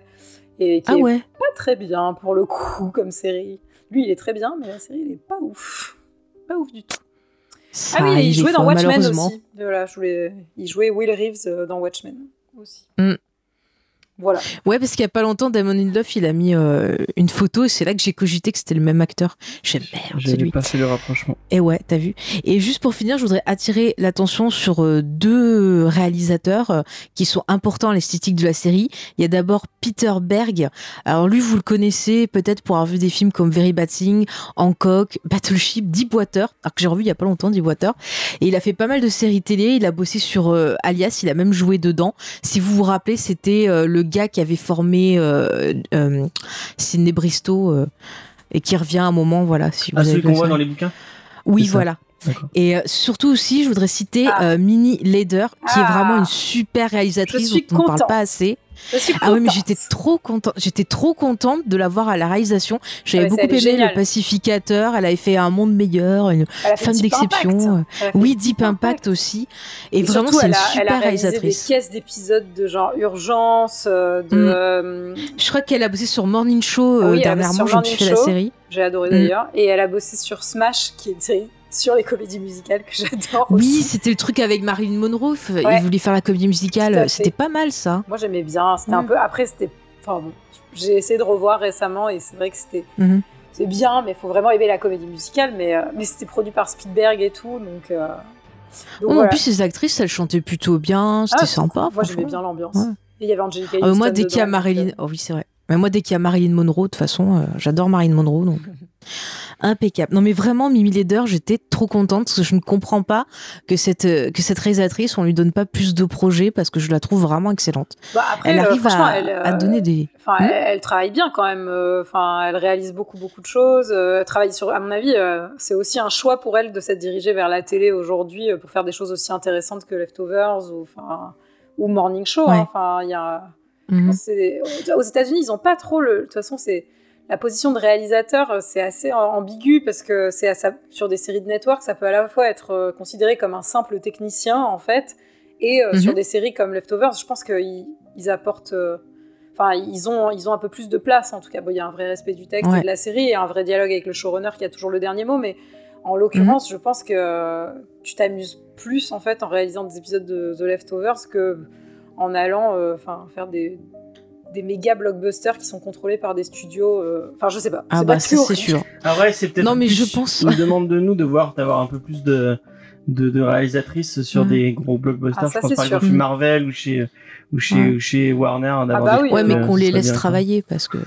[SPEAKER 3] Et qui
[SPEAKER 1] Ah
[SPEAKER 3] est
[SPEAKER 1] ouais.
[SPEAKER 3] pas très bien pour le coup <laughs> comme série. Lui, il est très bien, mais la série, il est pas ouf. Pas ouf du tout.
[SPEAKER 1] Ça,
[SPEAKER 3] ah oui, il jouait dans Watchmen aussi. Voilà, je voulais... Il jouait Will Reeves euh, dans Watchmen aussi.
[SPEAKER 1] Mm.
[SPEAKER 3] Voilà.
[SPEAKER 1] Ouais, parce qu'il y a pas longtemps, Damon Lindelof, il a mis euh, une photo et c'est là que j'ai cogité que c'était le même acteur. J'ai merde, c'est lui.
[SPEAKER 2] pas fait le rapprochement.
[SPEAKER 1] Et ouais, t'as vu. Et juste pour finir, je voudrais attirer l'attention sur euh, deux réalisateurs euh, qui sont importants à l'esthétique de la série. Il y a d'abord Peter Berg. Alors lui, vous le connaissez peut-être pour avoir vu des films comme Very Bad Thing, Hancock, Battleship, Deepwater, alors que j'ai revu il y a pas longtemps Deepwater. Et il a fait pas mal de séries télé. Il a bossé sur euh, Alias. Il a même joué dedans. Si vous vous rappelez, c'était euh, le gars qui avait formé euh, euh, Sidney Bristow. euh, et qui revient à un moment, voilà. Si vous
[SPEAKER 2] Ah,
[SPEAKER 1] avez
[SPEAKER 2] celui qu'on voit dans les bouquins
[SPEAKER 1] Oui, voilà. Et euh, surtout aussi, je voudrais citer
[SPEAKER 3] Ah.
[SPEAKER 1] euh, Minnie Leder, qui est
[SPEAKER 3] Ah.
[SPEAKER 1] vraiment une super réalisatrice dont on ne parle pas assez. Ah oui, mais j'étais trop contente. J'étais trop contente de la voir à la réalisation. J'avais
[SPEAKER 3] Ah ouais,
[SPEAKER 1] beaucoup aimé le Pacificateur. Elle avait fait un monde meilleur, une femme d'exception. Oui, Deep Impact aussi. Et,
[SPEAKER 3] Et
[SPEAKER 1] vraiment, c'est une super
[SPEAKER 3] elle a
[SPEAKER 1] réalisatrice.
[SPEAKER 3] des caisses d'épisodes de genre urgence, euh, de.
[SPEAKER 1] Mm.
[SPEAKER 3] euh,
[SPEAKER 1] Je crois qu'elle a bossé sur Morning Show euh,
[SPEAKER 3] Oui,
[SPEAKER 1] dernièrement. fait la série.
[SPEAKER 3] J'ai adoré
[SPEAKER 1] Mm.
[SPEAKER 3] d'ailleurs. Et elle a bossé sur Smash, qui série sur les comédies musicales que <laughs> j'adore
[SPEAKER 1] Oui, c'était le truc avec Marilyn Monroe.
[SPEAKER 3] Ouais.
[SPEAKER 1] Il voulait faire la comédie musicale. C'était pas mal ça.
[SPEAKER 3] Moi j'aimais bien. C'était un
[SPEAKER 1] Mm.
[SPEAKER 3] peu. Après, c'était. Enfin bon, j'ai essayé de revoir récemment et c'est vrai que c'était.
[SPEAKER 1] Mhm.
[SPEAKER 3] C'est bien, mais il faut vraiment aimer la comédie musicale. Mais, euh, mais c'était produit par Spielberg et tout, donc. euh, donc
[SPEAKER 1] Oh, En
[SPEAKER 3] voilà.
[SPEAKER 1] plus, les actrices, elles chantaient plutôt bien. C'était
[SPEAKER 3] Ah,
[SPEAKER 1] sympa.
[SPEAKER 3] Moi j'aimais bien l'ambiance.
[SPEAKER 1] Ouais.
[SPEAKER 3] Et il y avait Angelica
[SPEAKER 1] Ah,
[SPEAKER 3] Houston
[SPEAKER 1] moi, dès qu'il y a Marilyn. Oh oui, c'est vrai. Mais moi, dès qu'il y a Marilyn Monroe, de toute façon, euh, j'adore Marilyn Monroe. Donc... <laughs> Impeccable. Non, mais vraiment, Mimi Leder, j'étais trop contente parce que je ne comprends pas que cette, euh, que cette réalisatrice, on lui donne pas plus de projets parce que je la trouve vraiment excellente.
[SPEAKER 3] bah, après,
[SPEAKER 1] elle
[SPEAKER 3] euh,
[SPEAKER 1] arrive
[SPEAKER 3] franchement,
[SPEAKER 1] à,
[SPEAKER 3] elle, euh,
[SPEAKER 1] à donner des.
[SPEAKER 3] Enfin,
[SPEAKER 1] Hmm
[SPEAKER 3] elle, elle travaille bien quand même. Enfin, elle réalise beaucoup, beaucoup de choses. Elle travaille sur, à mon avis, c'est aussi un choix pour elle de s'être dirigée vers la télé aujourd'hui pour faire des choses aussi intéressantes que Leftovers ou, enfin, ou Morning Show. hein.
[SPEAKER 1] Ouais.
[SPEAKER 3] Enfin, il y a.
[SPEAKER 1] Mhm.
[SPEAKER 3] Aux États-Unis, ils ont pas trop le. De toute façon, c'est la position de réalisateur, euh, c'est assez am- ambigu parce que c'est sur des séries de network, ça peut à la fois être euh, considéré comme un simple technicien en fait, Et euh,
[SPEAKER 1] Mhm.
[SPEAKER 3] sur des séries comme Leftovers, je pense qu'ils ils apportent. euh, Enfin, ils ont, ils ont un peu plus de place, en tout cas. Bon, Il y a un vrai respect du texte
[SPEAKER 1] Ouais.
[SPEAKER 3] et de la série et un vrai dialogue avec le showrunner qui a toujours le dernier mot. Mais en l'occurrence,
[SPEAKER 1] Mhm.
[SPEAKER 3] je pense que tu t'amuses plus en fait en réalisant des épisodes de The Leftovers que en allant euh, faire des, des méga blockbusters qui sont contrôlés par des studios. euh, Enfin, je sais pas.
[SPEAKER 1] Ah
[SPEAKER 3] C'est
[SPEAKER 1] bah c'est sûr.
[SPEAKER 2] Ah ouais, c'est peut-être.
[SPEAKER 1] Non, mais je pense-
[SPEAKER 2] Une demande de nous de voir, d'avoir un peu plus de, de, de réalisatrices sur
[SPEAKER 1] Mhm.
[SPEAKER 2] des gros blockbusters.
[SPEAKER 3] Ah, ça,
[SPEAKER 2] je pense par
[SPEAKER 3] sûr.
[SPEAKER 2] exemple chez. Marvel ou chez, ou chez,
[SPEAKER 1] Ouais.
[SPEAKER 2] ou chez Warner. d'avoir
[SPEAKER 3] bah
[SPEAKER 2] des
[SPEAKER 3] oui,
[SPEAKER 1] Ouais, mais
[SPEAKER 2] euh,
[SPEAKER 1] qu'on les laisse travailler parce que.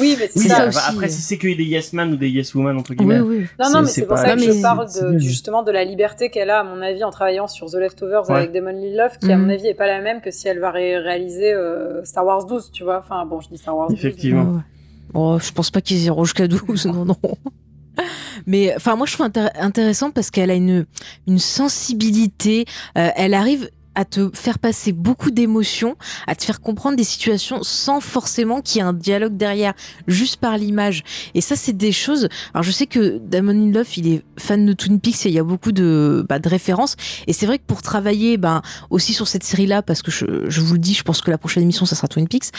[SPEAKER 3] Oui, mais c'est
[SPEAKER 2] Oui,
[SPEAKER 3] ça.
[SPEAKER 1] ça aussi,
[SPEAKER 2] après, si c'est que des yes man ou des yes woman, entre guillemets.
[SPEAKER 1] oui.
[SPEAKER 3] Non, non, mais
[SPEAKER 2] c'est
[SPEAKER 3] pour
[SPEAKER 2] pas-
[SPEAKER 3] ça que je parle de- justement de la liberté qu'elle a, à mon avis, en travaillant sur The Leftovers
[SPEAKER 2] Ouais.
[SPEAKER 3] avec Damon Lindelof, qui, à
[SPEAKER 1] Mhm.
[SPEAKER 3] mon avis, est pas la même que si elle va ré- réaliser euh, Star Wars 12, tu vois. Enfin, bon, je dis Star Wars 12.
[SPEAKER 2] Effectivement.
[SPEAKER 1] Ouais. Oh, je pense pas qu'ils iront jusqu'à 12, <laughs> non, non. Mais enfin, moi, je trouve intér- intéressant parce qu'elle a une, une sensibilité. euh, elle arrive à te faire passer beaucoup d'émotions, à te faire comprendre des situations sans forcément qu'il y ait un dialogue derrière, juste par l'image. Et ça, c'est des choses. Alors, je sais que Damon Lindelof, il est fan de Twin Peaks et il y a beaucoup de, bah, de références. Et c'est vrai que pour travailler, ben, aussi sur cette série-là, parce que je, je vous le dis, je pense que la prochaine émission, ça sera Twin Peaks.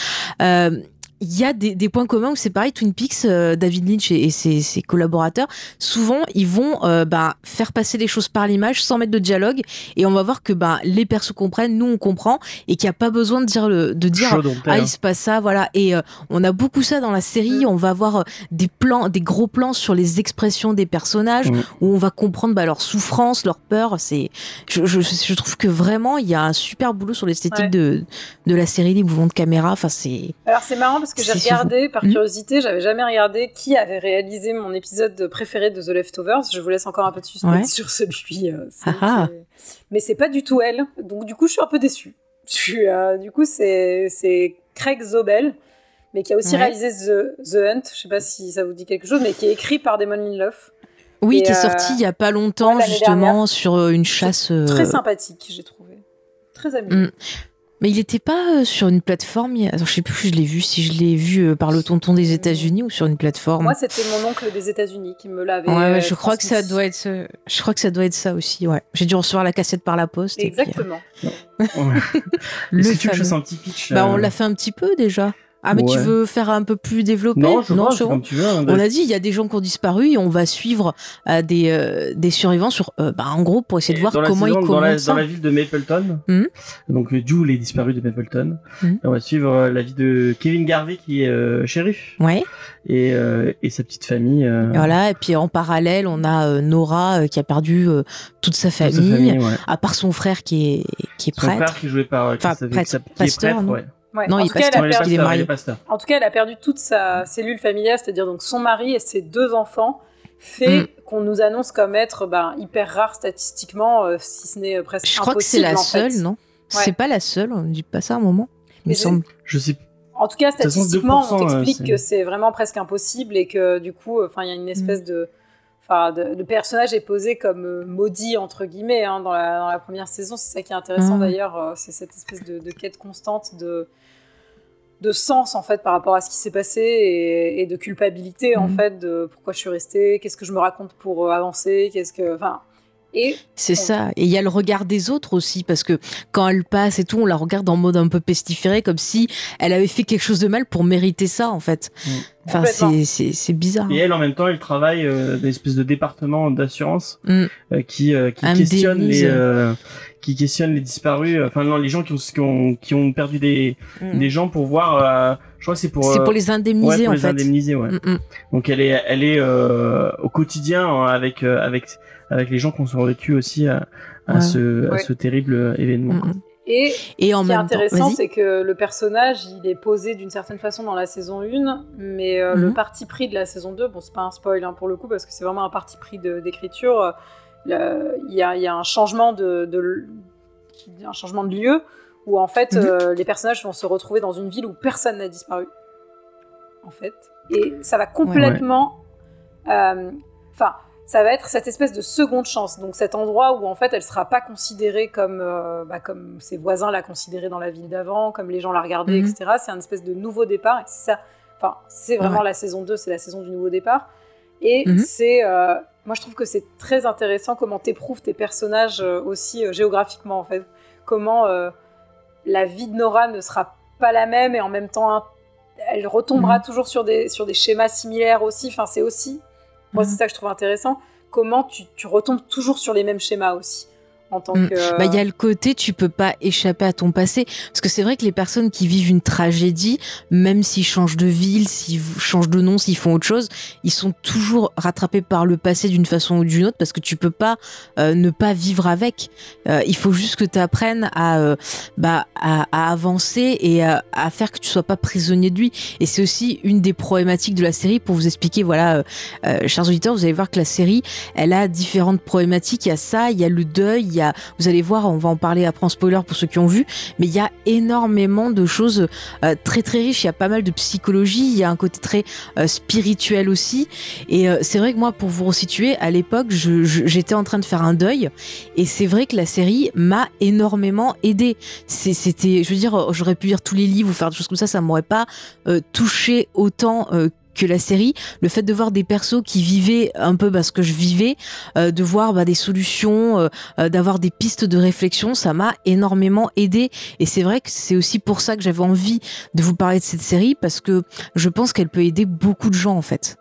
[SPEAKER 1] Euh, il y a des, des points communs où c'est pareil, Twin Peaks, euh, David Lynch et, et ses, ses collaborateurs, souvent ils vont euh, bah, faire passer les choses par l'image sans mettre de dialogue et on va voir que bah, les persos comprennent, nous on comprend et qu'il n'y a pas besoin de dire, le, de dire ah
[SPEAKER 2] terrain.
[SPEAKER 1] il se passe ça, voilà. Et euh, on a beaucoup ça dans la série, on va avoir euh, des plans, des gros plans sur les expressions des personnages
[SPEAKER 2] Mm.
[SPEAKER 1] où on va comprendre bah, leur souffrance, leur peur. C'est, je, je, je trouve que vraiment il y a un super boulot sur l'esthétique
[SPEAKER 3] Ouais.
[SPEAKER 1] de, de la série, les mouvements de caméra. Enfin c'est
[SPEAKER 3] Alors, c'est marrant parce que j'ai regardé, par
[SPEAKER 1] Mhm.
[SPEAKER 3] curiosité, j'avais jamais regardé qui avait réalisé mon épisode préféré de The Leftovers. Je vous laisse encore un peu de suspense
[SPEAKER 1] Ouais.
[SPEAKER 3] sur celui. euh, celui
[SPEAKER 1] Ah ah.
[SPEAKER 3] qui est- Mais c'est pas du tout elle. Donc, du coup, je suis un peu déçue. <laughs> Je suis, euh, du coup, c'est Craig Zobel, mais qui a aussi
[SPEAKER 1] Ouais.
[SPEAKER 3] réalisé The, The Hunt. Je sais pas si ça vous dit quelque chose, mais qui est écrit par Damon Lindelof.
[SPEAKER 1] Oui,
[SPEAKER 3] Et,
[SPEAKER 1] qui est
[SPEAKER 3] euh,
[SPEAKER 1] sorti il y a pas longtemps,
[SPEAKER 3] ouais,
[SPEAKER 1] justement,
[SPEAKER 3] dernière.
[SPEAKER 1] sur euh, une chasse. euh,
[SPEAKER 3] Très sympathique, j'ai trouvé. Très amusant.
[SPEAKER 1] Mm. Mais il n'était pas euh, sur une plateforme. Attends, je sais plus si je l'ai vu, si je l'ai vu euh, par le tonton des États-Unis ou sur une plateforme.
[SPEAKER 3] Moi, c'était mon oncle des États-unis qui me l'avait.
[SPEAKER 1] Ouais, ouais,
[SPEAKER 3] euh,
[SPEAKER 1] je crois que ça doit être. Je crois que ça doit être ça aussi. Ouais. J'ai dû recevoir la cassette par la poste. et puis, euh,
[SPEAKER 3] Exactement.
[SPEAKER 2] Ouais. <laughs>
[SPEAKER 1] le
[SPEAKER 2] Est-ce que tu veux que je fasse un petit pitch
[SPEAKER 1] Bah, on l'a fait un petit peu déjà. Ah, mais tu veux faire un peu plus développé
[SPEAKER 2] Non, je
[SPEAKER 1] c'est bon.
[SPEAKER 2] comme tu veux. hein,
[SPEAKER 1] On a dit, il y a des gens qui ont disparu et on va suivre euh, des, euh, des survivants sur, euh, bah, en gros, pour essayer de
[SPEAKER 2] Et
[SPEAKER 1] voir comment
[SPEAKER 2] saison,
[SPEAKER 1] ils
[SPEAKER 2] dans la,
[SPEAKER 1] ça.
[SPEAKER 2] dans la ville de Mapleton.
[SPEAKER 1] Mhm.
[SPEAKER 2] Donc euh, Jules est disparu de Mapleton. Et on va suivre euh, la vie de Kevin Garvey qui est euh, shérif
[SPEAKER 1] Ouais.
[SPEAKER 2] et, euh, et sa petite famille. euh,
[SPEAKER 1] Et voilà. Et puis en parallèle, on a euh, Nora euh, qui a perdu euh, toute sa
[SPEAKER 2] toute sa
[SPEAKER 1] famille,
[SPEAKER 2] ouais.
[SPEAKER 1] à part son frère qui est, qui est
[SPEAKER 2] Son
[SPEAKER 1] prêtre.
[SPEAKER 2] frère qui est joué par euh,
[SPEAKER 1] Enfin, prêtre,
[SPEAKER 2] qui est prêtre,
[SPEAKER 1] non
[SPEAKER 2] ouais.
[SPEAKER 3] Ouais.
[SPEAKER 1] Non,
[SPEAKER 3] en
[SPEAKER 1] il
[SPEAKER 3] tout cas, elle a perdu-
[SPEAKER 1] il est
[SPEAKER 2] pasteur,
[SPEAKER 1] marié.
[SPEAKER 3] En tout cas, elle a perdu toute sa cellule familiale, c'est-à-dire donc son mari et ses deux enfants, fait
[SPEAKER 1] Mm.
[SPEAKER 3] qu'on nous annonce comme être ben, hyper rare statistiquement, euh, si ce n'est euh, presque
[SPEAKER 1] Je crois que c'est
[SPEAKER 3] impossible,
[SPEAKER 1] la
[SPEAKER 3] fait.
[SPEAKER 1] seule, non?
[SPEAKER 3] Ouais.
[SPEAKER 1] C'est pas la seule, on ne dit pas ça à un moment. Il me semble.
[SPEAKER 2] Je sais.
[SPEAKER 3] En tout cas, statistiquement,
[SPEAKER 2] 2%,
[SPEAKER 3] on
[SPEAKER 2] euh,
[SPEAKER 3] t'explique
[SPEAKER 2] c'est-
[SPEAKER 3] que c'est vraiment presque impossible et que du coup, enfin, il y a une espèce
[SPEAKER 1] Mm.
[SPEAKER 3] de, enfin, de, de personnage est posé comme euh, maudit entre guillemets hein, dans, la, dans la première saison. C'est ça qui est intéressant
[SPEAKER 1] Mm.
[SPEAKER 3] d'ailleurs, euh, c'est cette espèce de, de quête constante de de sens en fait par rapport à ce qui s'est passé et, et de culpabilité en
[SPEAKER 1] Mm.
[SPEAKER 3] fait de pourquoi je suis restée, qu'est-ce que je me raconte pour euh, avancer, qu'est-ce que, enfin, et
[SPEAKER 1] C'est ça. Et il y a le regard des autres aussi, parce que quand elle passe et tout, on la regarde en mode un peu pestiféré, comme si elle avait fait quelque chose de mal pour mériter ça, en fait.
[SPEAKER 2] Mm.
[SPEAKER 1] Enfin, c'est- bizarre.
[SPEAKER 2] Et elle, en même temps, elle travaille euh, dans une espèce de département d'assurance
[SPEAKER 1] Mm.
[SPEAKER 2] euh, qui, euh, qui questionne les, euh, qui questionne les disparus. euh, Enfin non, les gens qui ont, qui ont, qui ont perdu des,
[SPEAKER 1] Mm.
[SPEAKER 2] des gens pour voir. euh, je crois que c'est pour.
[SPEAKER 1] C'est
[SPEAKER 2] euh,
[SPEAKER 1] pour les indemniser,
[SPEAKER 2] ouais, pour
[SPEAKER 1] en
[SPEAKER 2] les
[SPEAKER 1] fait.
[SPEAKER 2] indemniser, ouais.
[SPEAKER 1] Mm, mm.
[SPEAKER 2] Donc elle est, elle est euh, au quotidien hein, avec, euh, avec, avec les gens qui ont survécu aussi à, à
[SPEAKER 1] Ouais.
[SPEAKER 2] ce, à ce terrible événement. Quoi.
[SPEAKER 3] Et,
[SPEAKER 1] Et en
[SPEAKER 3] ce qui est
[SPEAKER 1] même
[SPEAKER 3] intéressant, c'est que le personnage, il est posé d'une certaine façon dans la saison 1, mais euh, le parti pris de la saison 2, bon, c'est pas un spoil hein, pour le coup, parce que c'est vraiment un parti pris d'écriture. Il y, a, il y a un changement de, de- un changement de lieu où en fait
[SPEAKER 1] Mhm.
[SPEAKER 3] euh, les personnages vont se retrouver dans une ville où personne n'a disparu, en fait, et ça va complètement, euh, enfin. ça va être cette espèce de seconde chance, donc cet endroit où en fait elle sera pas considérée comme, euh, bah, comme ses voisins la considéraient dans la ville d'avant, comme les gens la regardaient,
[SPEAKER 1] Mhm.
[SPEAKER 3] etc. C'est un espèce de nouveau départ, et c'est ça. Enfin, c'est vraiment
[SPEAKER 1] Ouais.
[SPEAKER 3] la saison 2, c'est la saison du nouveau départ. Et
[SPEAKER 1] Mhm.
[SPEAKER 3] c'est, euh, moi je trouve que c'est très intéressant comment t'éprouves tes personnages euh, aussi euh, géographiquement en fait. comment euh, la vie de Nora ne sera pas la même et en même temps, elle retombera
[SPEAKER 1] Mhm.
[SPEAKER 3] toujours sur des, sur des schémas similaires aussi. Enfin, c'est aussi, moi,
[SPEAKER 1] Mhm.
[SPEAKER 3] c'est ça que je trouve intéressant. Comment tu, tu retombes toujours sur les mêmes schémas aussi en tant
[SPEAKER 1] Mm.
[SPEAKER 3] que.
[SPEAKER 1] Bah, il y a le côté, tu peux pas échapper à ton passé. Parce que c'est vrai que les personnes qui vivent une tragédie, même s'ils changent de ville, s'ils changent de nom, s'ils font autre chose, ils sont toujours rattrapés par le passé d'une façon ou d'une autre parce que tu peux pas euh, ne pas vivre avec. Euh, il faut juste que tu apprennes à, euh, bah, à, à avancer et à, à faire que tu sois pas prisonnier de lui. Et c'est aussi une des problématiques de la série pour vous expliquer, voilà, chers auditeurs, vous allez voir que la série, elle a différentes problématiques. Il y a ça, il y a le deuil, il y a, vous allez voir, on va en parler après en spoiler pour ceux qui ont vu, mais il y a énormément de choses euh, très très riches. Il y a pas mal de psychologie, il y a un côté très euh, spirituel aussi. Et euh, c'est vrai que moi, pour vous resituer, à l'époque, j'étais en train de faire un deuil, et c'est vrai que la série m'a énormément aidé. C'était, je veux dire, j'aurais pu lire tous les livres ou faire des choses comme ça, ça m'aurait pas touché autant. Que la série, le fait de voir des persos qui vivaient un peu bah, ce que je vivais, euh, de voir bah, des solutions, euh, euh, d'avoir des pistes de réflexion, ça m'a énormément aidé. Et c'est vrai que c'est aussi pour ça que j'avais envie de vous parler de cette série parce que je pense qu'elle peut aider beaucoup de gens en fait.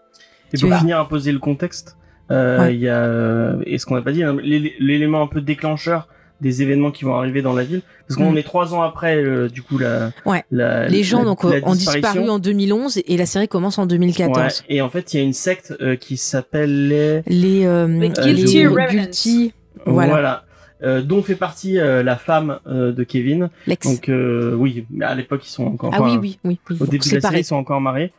[SPEAKER 2] Et pour finir à poser le contexte, euh,
[SPEAKER 1] Ouais.
[SPEAKER 2] il y a, et ce qu'on n'a pas dit, hein, l'é- l'élément un peu déclencheur des événements qui vont arriver dans la ville, parce qu'on
[SPEAKER 1] Mm.
[SPEAKER 2] est trois ans après, euh, du coup, la,
[SPEAKER 1] Ouais.
[SPEAKER 2] la-
[SPEAKER 1] Les gens
[SPEAKER 2] la-
[SPEAKER 1] donc
[SPEAKER 2] la
[SPEAKER 1] euh, ont disparu en 2011 et la série commence en 2014.
[SPEAKER 2] Ouais, et en fait, il y a une secte euh, qui s'appelle les...
[SPEAKER 1] Les, euh,
[SPEAKER 3] Les
[SPEAKER 2] Guilty
[SPEAKER 1] les
[SPEAKER 3] Remnants.
[SPEAKER 1] Guilty,
[SPEAKER 2] Voilà.
[SPEAKER 1] voilà,
[SPEAKER 2] Euh, dont fait partie euh, la femme euh, de Kevin.
[SPEAKER 1] l'ex.
[SPEAKER 2] Donc euh, oui, mais à l'époque ils sont encore.
[SPEAKER 1] ah oui,
[SPEAKER 2] enfin,
[SPEAKER 1] oui, oui, oui.
[SPEAKER 2] Au début de la série, ils sont encore mariés.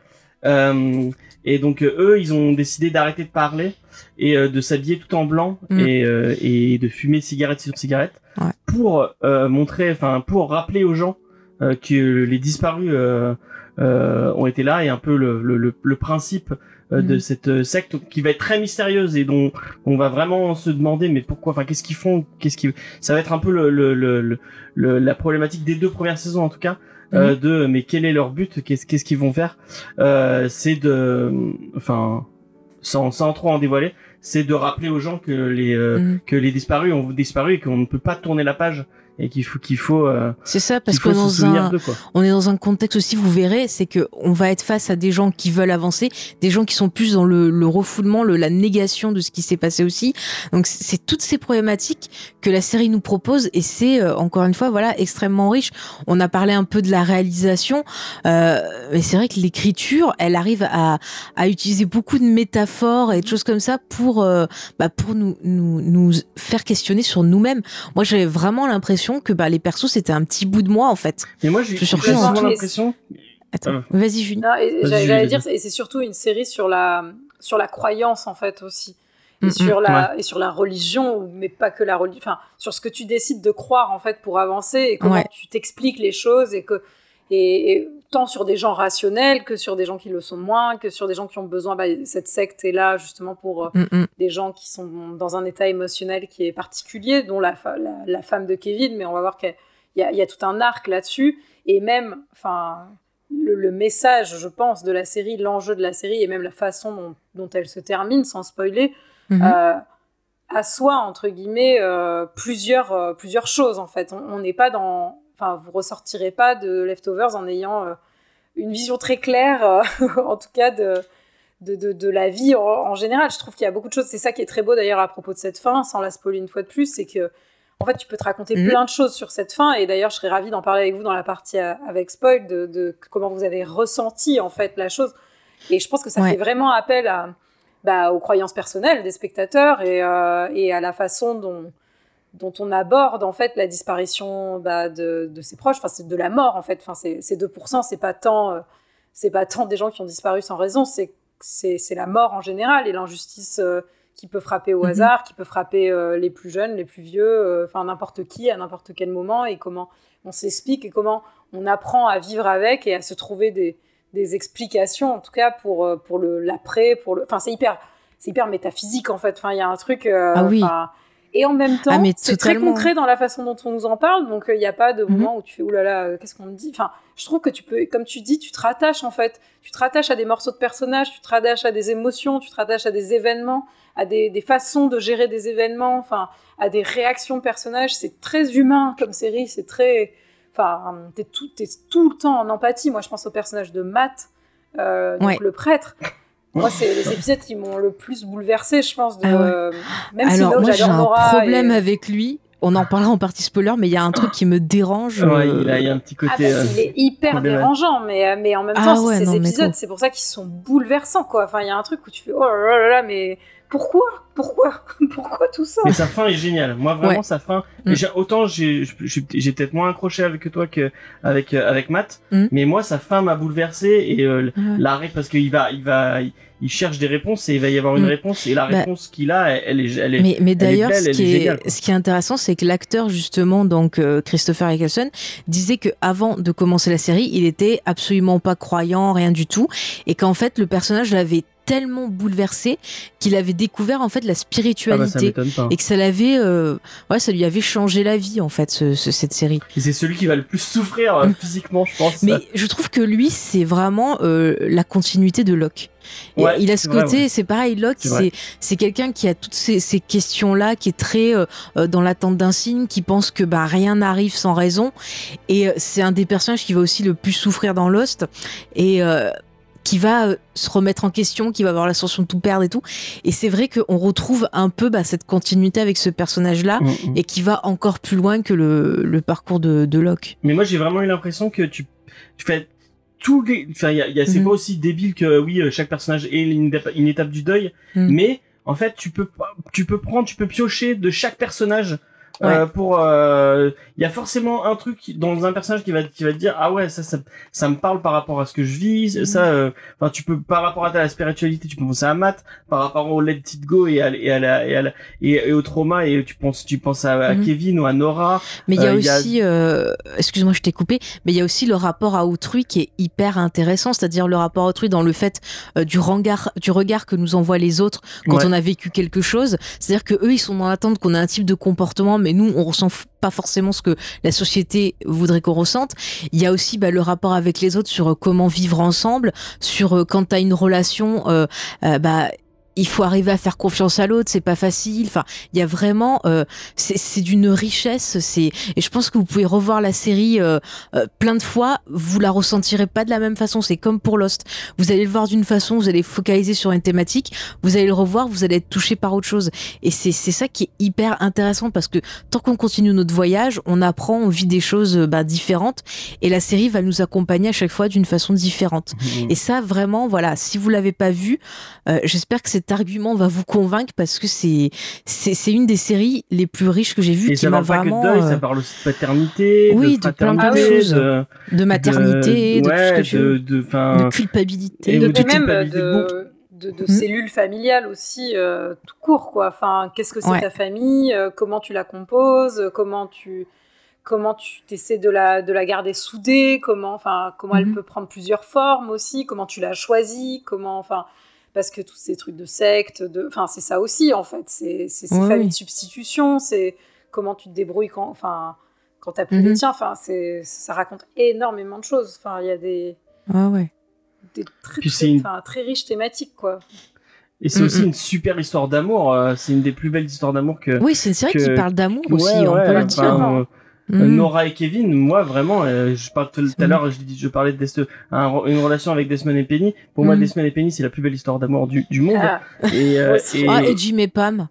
[SPEAKER 2] Et donc euh, eux, ils ont décidé d'arrêter de parler et euh, de s'habiller tout en blanc
[SPEAKER 1] Mm.
[SPEAKER 2] et, euh, et de fumer cigarette sur cigarette
[SPEAKER 1] Ouais.
[SPEAKER 2] pour euh, montrer, enfin pour rappeler aux gens euh, que les disparus euh, euh, ont été là et un peu le, le, le, le principe euh, de
[SPEAKER 1] Mm.
[SPEAKER 2] cette secte qui va être très mystérieuse et dont on va vraiment se demander mais pourquoi, enfin qu'est-ce qu'ils font, qu'est-ce qui, ça va être un peu le, le, le- le- la problématique des deux premières saisons en tout cas euh, de mais quel est leur but? Qu'est-ce qu'est-ce qu'ils vont faire? Euh, c'est de enfin sans sans trop en dévoiler c'est de rappeler aux gens que les euh,
[SPEAKER 1] Mm.
[SPEAKER 2] que les disparus ont disparu et qu'on ne peut pas tourner la page et qu'il faut qu'il faut euh,
[SPEAKER 1] C'est ça parce
[SPEAKER 2] d'eux quoi
[SPEAKER 1] on est dans un contexte aussi, vous verrez, c'est que on va être face à des gens qui veulent avancer, des gens qui sont plus dans le, le refoulement, le, la négation de ce qui s'est passé aussi. Donc c'est- c'est toutes ces problématiques que la série nous propose et c'est euh, encore une fois voilà extrêmement riche. On a parlé un peu de la réalisation, euh, mais c'est vrai que l'écriture, elle arrive à, à utiliser beaucoup de métaphores et de choses comme ça pour euh, bah, pour nous, nous nous faire questionner sur nous-mêmes. Moi j'avais vraiment l'impression que bah, les persos c'était un petit bout de moi en fait.
[SPEAKER 2] mais moi j'ai souvent l'impression
[SPEAKER 1] Attends,
[SPEAKER 2] Euh.
[SPEAKER 1] vas-y Julie.
[SPEAKER 2] Vas-y,
[SPEAKER 3] j'allais dire, et c'est surtout une série sur la, sur la croyance, en fait, aussi. Et,
[SPEAKER 1] Mm,
[SPEAKER 3] sur la, et sur la religion, mais pas que la religion, enfin, sur ce que tu décides de croire, en fait, pour avancer, et comment
[SPEAKER 1] Ouais.
[SPEAKER 3] tu t'expliques les choses, et que, et, et tant sur des gens rationnels que sur des gens qui le sont moins, que sur des gens qui ont besoin, bah, cette secte est là, justement, pour euh,
[SPEAKER 1] Mm, mm.
[SPEAKER 3] des gens qui sont dans un état émotionnel qui est particulier, dont la, fa- la, la femme de Kevin, mais on va voir qu'il y, a- il y a tout un arc là-dessus, et même, enfin, le, le message, je pense, de la série, l'enjeu de la série, et même la façon dont, dont elle se termine, sans spoiler,
[SPEAKER 1] Mhm.
[SPEAKER 3] euh, assoit, entre guillemets, euh, plusieurs, plusieurs choses, en fait. On on n'est pas dans... Enfin, vous ressortirez pas de Leftovers en ayant euh, une vision très claire, euh, <laughs> en tout cas, de, de, de, de la vie en, en général. Je trouve qu'il y a beaucoup de choses. C'est ça qui est très beau d'ailleurs à propos de cette fin, sans la spoiler une fois de plus, c'est que en fait tu peux te raconter
[SPEAKER 1] Mhm.
[SPEAKER 3] plein de choses sur cette fin. Et d'ailleurs, je serais ravie d'en parler avec vous dans la partie à- avec spoil de, de comment vous avez ressenti en fait la chose. Et je pense que ça
[SPEAKER 1] Ouais.
[SPEAKER 3] fait vraiment appel à bah, aux croyances personnelles des spectateurs et, euh, et à la façon dont dont on aborde en fait la disparition bah, de, de ses proches, enfin c'est de la mort en fait, enfin c'est c'est 2%, c'est pas tant euh, c'est pas tant des gens qui ont disparu sans raison, c'est la mort en général et l'injustice euh, qui peut frapper au
[SPEAKER 1] Mhm.
[SPEAKER 3] hasard, qui peut frapper euh, les plus jeunes, les plus vieux, enfin n'importe qui à n'importe quel moment et comment on s'explique et comment on apprend à vivre avec et à se trouver des, des explications en tout cas pour pour le l'après, pour le enfin c'est hyper c'est hyper métaphysique en fait, enfin il y a un truc
[SPEAKER 1] Ah oui.
[SPEAKER 3] Et en même temps,
[SPEAKER 1] Ah, mais
[SPEAKER 3] c'est très concret dans la façon dont on nous en parle, donc il n'y a pas de
[SPEAKER 1] Mhm.
[SPEAKER 3] moment où tu fais oulala, euh, qu'est-ce qu'on me dit? Enfin, je trouve que tu peux, comme tu dis, tu te rattaches en fait. Tu te rattaches à des morceaux de personnages, tu te rattaches à des émotions, tu te rattaches à des événements, à des, des façons de gérer des événements, enfin, à des réactions de personnages. C'est très humain comme série, c'est très. Enfin, t'es tout, t'es tout le temps en empathie. Moi, je pense au personnage de Matt, euh, donc
[SPEAKER 1] Ouais.
[SPEAKER 3] le prêtre. Moi, c'est les épisodes qui m'ont le plus bouleversé, je pense. De,
[SPEAKER 1] Ah ouais.
[SPEAKER 3] euh, même si
[SPEAKER 1] Alors moi j'ai un problème
[SPEAKER 3] et-
[SPEAKER 1] avec lui. On en parlera en partie spoiler, mais il y a un truc qui me dérange.
[SPEAKER 2] Ouais,
[SPEAKER 1] euh,
[SPEAKER 2] il, a, il y a un petit
[SPEAKER 3] Ah,
[SPEAKER 2] côté.
[SPEAKER 3] parce
[SPEAKER 2] euh,
[SPEAKER 3] qu'il est hyper dérangeant, mais, euh, mais en même
[SPEAKER 1] Ah
[SPEAKER 3] temps, c'est
[SPEAKER 1] ouais,
[SPEAKER 3] ces
[SPEAKER 1] non,
[SPEAKER 3] épisodes, c'est pour ça qu'ils sont bouleversants, quoi. Enfin, il y a un truc où tu fais, oh là là là, mais pourquoi? Pourquoi? <laughs> Pourquoi tout ça?
[SPEAKER 2] Mais sa fin est géniale. Moi, vraiment,
[SPEAKER 1] Ouais.
[SPEAKER 2] sa fin.
[SPEAKER 1] Mm.
[SPEAKER 2] Autant j'ai, peut-être moins accroché avec toi que avec euh, avec Matt,
[SPEAKER 1] Mm.
[SPEAKER 2] mais moi, sa fin m'a bouleversé et euh,
[SPEAKER 1] Ouais.
[SPEAKER 2] l'arrêt parce qu'il va, il va, il, cherche des réponses et il va y avoir une
[SPEAKER 1] Mm.
[SPEAKER 2] réponse et la
[SPEAKER 1] Bah,
[SPEAKER 2] réponse qu'il a, elle, est, elle est.
[SPEAKER 1] Mais, mais d'ailleurs, ce qui
[SPEAKER 2] est
[SPEAKER 1] intéressant, c'est que l'acteur, justement, donc euh, Christopher Eccleston, disait que avant de commencer la série, il était absolument pas croyant, rien du tout, et qu'en fait, le personnage l'avait tellement bouleversé qu'il avait découvert en fait la
[SPEAKER 2] Ah bah, ça
[SPEAKER 1] spiritualité
[SPEAKER 2] m'étonne pas.
[SPEAKER 1] et que ça l'avait, euh, ouais, ça lui avait changé la vie en fait, ce- ce- cette série.
[SPEAKER 2] Et c'est celui qui va le plus souffrir euh, physiquement, je pense.
[SPEAKER 1] Mais je trouve que lui, c'est vraiment euh, la continuité de Locke. Et
[SPEAKER 2] Ouais,
[SPEAKER 1] il a ce côté,
[SPEAKER 2] ouais.
[SPEAKER 1] c'est pareil, Locke,
[SPEAKER 2] C'est vrai.
[SPEAKER 1] c'est c'est quelqu'un qui a toutes ces, ces questions-là, qui est très euh, euh, dans l'attente d'un signe, qui pense que bah rien n'arrive sans raison. Et euh, c'est un des personnages qui va aussi le plus souffrir dans Lost et euh, qui va euh, se remettre en question, qui va avoir l'ascension de tout perdre et tout. Et c'est vrai qu'on retrouve un peu bah, cette continuité avec ce personnage-là
[SPEAKER 2] Mm, mm.
[SPEAKER 1] et qui va encore plus loin que le, le parcours de, de Locke.
[SPEAKER 2] Mais moi, j'ai vraiment eu l'impression que tu, tu fais tous les, enfin, il y a, il y a- c'est
[SPEAKER 1] Mhm.
[SPEAKER 2] pas aussi débile que oui, euh, chaque personnage est une, étape- une étape du deuil, mais en fait, tu peux, tu peux prendre, tu peux piocher de chaque personnage. Euh, pour euh, il y a forcément un truc dans un personnage qui va qui va te dire ah ouais ça ça, ça me parle par rapport à ce que je vis
[SPEAKER 1] Mhm.
[SPEAKER 2] ça euh, enfin tu peux par rapport à ta spiritualité tu peux penser à Matt par rapport au Let It Go et à, et à la, et, à la- et, et au trauma et tu penses tu penses à, à
[SPEAKER 1] Mhm.
[SPEAKER 2] Kevin ou à Nora
[SPEAKER 1] Mais il y a
[SPEAKER 2] Euh, a-
[SPEAKER 1] aussi, euh, excuse-moi, je t'ai coupé, mais il y a aussi le rapport à autrui qui est hyper intéressant, c'est-à-dire le rapport à autrui dans le fait du regard, du regard que nous envoient les autres quand
[SPEAKER 2] Ouais.
[SPEAKER 1] on a vécu quelque chose. C'est-à-dire que eux, ils sont dans l'attente qu'on a un type de comportement, mais nous, on ressent pas forcément ce que la société voudrait qu'on ressente. Il y a aussi bah, le rapport avec les autres sur euh, comment vivre ensemble, sur euh, quand t'as une relation, euh, euh, bah il faut arriver à faire confiance à l'autre, c'est pas facile. Enfin, il y a vraiment, euh, c'est c'est d'une richesse. C'est et je pense que vous pouvez revoir la série euh, euh, plein de fois, vous la ressentirez pas de la même façon. C'est comme pour Lost. Vous allez le voir d'une façon, vous allez focaliser sur une thématique, vous allez le revoir, vous allez être touché par autre chose. Et c'est c'est ça qui est hyper intéressant parce que tant qu'on continue notre voyage, on apprend, on vit des choses bah, différentes et la série va nous accompagner à chaque fois d'une façon différente.
[SPEAKER 2] Mhm.
[SPEAKER 1] Et ça, vraiment, voilà, si vous l'avez pas vu, euh, j'espère que cet argument va vous convaincre parce que c'est c'est c'est une des séries les plus riches que j'ai vues
[SPEAKER 2] et
[SPEAKER 1] qui
[SPEAKER 2] ça
[SPEAKER 1] m'a
[SPEAKER 2] parle pas que de
[SPEAKER 1] vraiment
[SPEAKER 2] deuil,
[SPEAKER 1] euh,
[SPEAKER 2] ça parle aussi de paternité,
[SPEAKER 1] oui,
[SPEAKER 2] de
[SPEAKER 1] de plein de choses.
[SPEAKER 2] de,
[SPEAKER 1] de maternité, de,
[SPEAKER 2] ouais,
[SPEAKER 1] tout ce que tu
[SPEAKER 2] de, de,
[SPEAKER 1] de culpabilité,
[SPEAKER 2] et
[SPEAKER 1] de
[SPEAKER 2] de
[SPEAKER 1] tout.
[SPEAKER 3] Et même de, de, de
[SPEAKER 1] Mhm.
[SPEAKER 3] cellules familiales aussi, euh, tout court, quoi. Enfin, qu'est-ce que c'est
[SPEAKER 1] Ouais.
[SPEAKER 3] ta famille euh, Comment tu la composes euh, Comment tu comment tu essaies de la de la garder soudée Comment enfin comment elle
[SPEAKER 1] Mhm.
[SPEAKER 3] peut prendre plusieurs formes aussi Comment tu l'as choisie Comment enfin parce que tous ces trucs de secte, de enfin c'est ça aussi en fait. C'est ces
[SPEAKER 1] Ouais,
[SPEAKER 3] familles
[SPEAKER 1] oui.
[SPEAKER 3] de substitution. C'est comment tu te débrouilles quand enfin quand t'as plus
[SPEAKER 1] Mhm.
[SPEAKER 3] les tiens. Enfin c'est ça raconte énormément de choses. Enfin il y a des
[SPEAKER 1] Ouais, ouais.
[SPEAKER 3] des très, très,
[SPEAKER 2] c'est une-
[SPEAKER 3] enfin, très riches thématiques, quoi.
[SPEAKER 2] et c'est
[SPEAKER 1] Mm,
[SPEAKER 2] aussi une super histoire d'amour. euh, c'est une des plus belles histoires d'amour que.
[SPEAKER 1] Oui, c'est une série
[SPEAKER 2] que-
[SPEAKER 1] qui parle d'amour
[SPEAKER 2] Ouais,
[SPEAKER 1] aussi, on
[SPEAKER 2] ouais,
[SPEAKER 1] peut le dire.
[SPEAKER 2] Euh. Euh, Nora et Kevin, moi vraiment, euh, je parle tout à
[SPEAKER 1] Mm.
[SPEAKER 2] l'heure, je, dis- je parlais de Des- un- une relation avec Desmond et Penny. Pour moi,
[SPEAKER 1] Mm.
[SPEAKER 2] Desmond et Penny, c'est la plus belle histoire d'amour du, du monde.
[SPEAKER 3] Ah,
[SPEAKER 2] Et, euh, <laughs> et-
[SPEAKER 1] Ah, et Jim et Pam.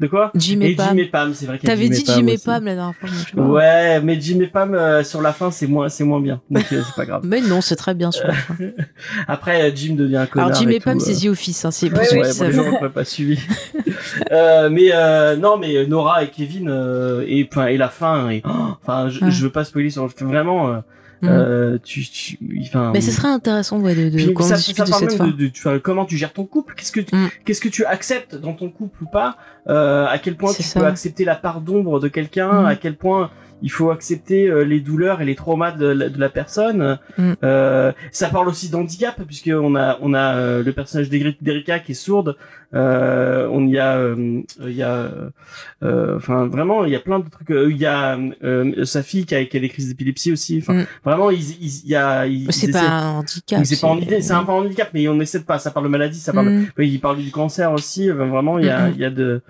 [SPEAKER 2] De quoi
[SPEAKER 1] Jim
[SPEAKER 2] Et
[SPEAKER 1] et Pam.
[SPEAKER 2] Jim et Pam, c'est vrai
[SPEAKER 1] T'avais
[SPEAKER 2] Jim
[SPEAKER 1] dit
[SPEAKER 2] et
[SPEAKER 1] Jim et. Pam la dernière fois. je.
[SPEAKER 2] Ouais, mais Jim et Pam euh, sur la fin, c'est moins, c'est moins bien. Donc euh, c'est pas grave. <laughs>
[SPEAKER 1] Mais non, c'est très bien sur la fin. <laughs>
[SPEAKER 2] Après, euh, Jim devient un connard.
[SPEAKER 1] Alors Jim et
[SPEAKER 2] tout,
[SPEAKER 1] Pam,
[SPEAKER 2] euh.
[SPEAKER 1] c'est The Office, hein, c'est
[SPEAKER 3] Ouais,
[SPEAKER 2] Ouais, bon, les
[SPEAKER 1] savent.
[SPEAKER 2] gens pas suivi. <laughs> euh, mais euh, non, mais Nora et Kevin euh, et et la fin. Et, oh, <gasps> enfin, je,
[SPEAKER 1] Ouais.
[SPEAKER 2] je veux pas spoiler sur le vraiment.
[SPEAKER 1] Mm.
[SPEAKER 2] Euh, tu, tu, enfin.
[SPEAKER 1] Mais ce serait intéressant ouais, de, de
[SPEAKER 2] Puis ça, ça
[SPEAKER 1] de cette
[SPEAKER 2] de, de- tu comment tu gères ton couple. Qu'est-ce que
[SPEAKER 1] Mm.
[SPEAKER 2] qu'est-ce que tu acceptes dans ton couple ou pas euh, À quel point tu
[SPEAKER 1] ça.
[SPEAKER 2] peux accepter la part d'ombre de quelqu'un
[SPEAKER 1] Mm.
[SPEAKER 2] À quel point il faut accepter euh, les douleurs et les traumas de la, de la personne.
[SPEAKER 1] Mm.
[SPEAKER 2] Euh, ça parle aussi d'handicap puisque on a on a euh, le personnage d'Eri- d'Erika qui est sourde. Euh, on y a euh, il y a euh, enfin vraiment il y a plein de trucs. Il y a euh, sa fille qui a, qui a des crises d'épilepsie aussi. Enfin
[SPEAKER 1] Mm.
[SPEAKER 2] vraiment il y a
[SPEAKER 1] C'est pas un handicap.
[SPEAKER 2] c'est pas un handicap, c'est un peu un handicap, mais on essaie de pas. Ça parle de maladie, ça parle.
[SPEAKER 1] Mm.
[SPEAKER 2] Il parle du cancer aussi. euh, Vraiment, il y a, il y a de,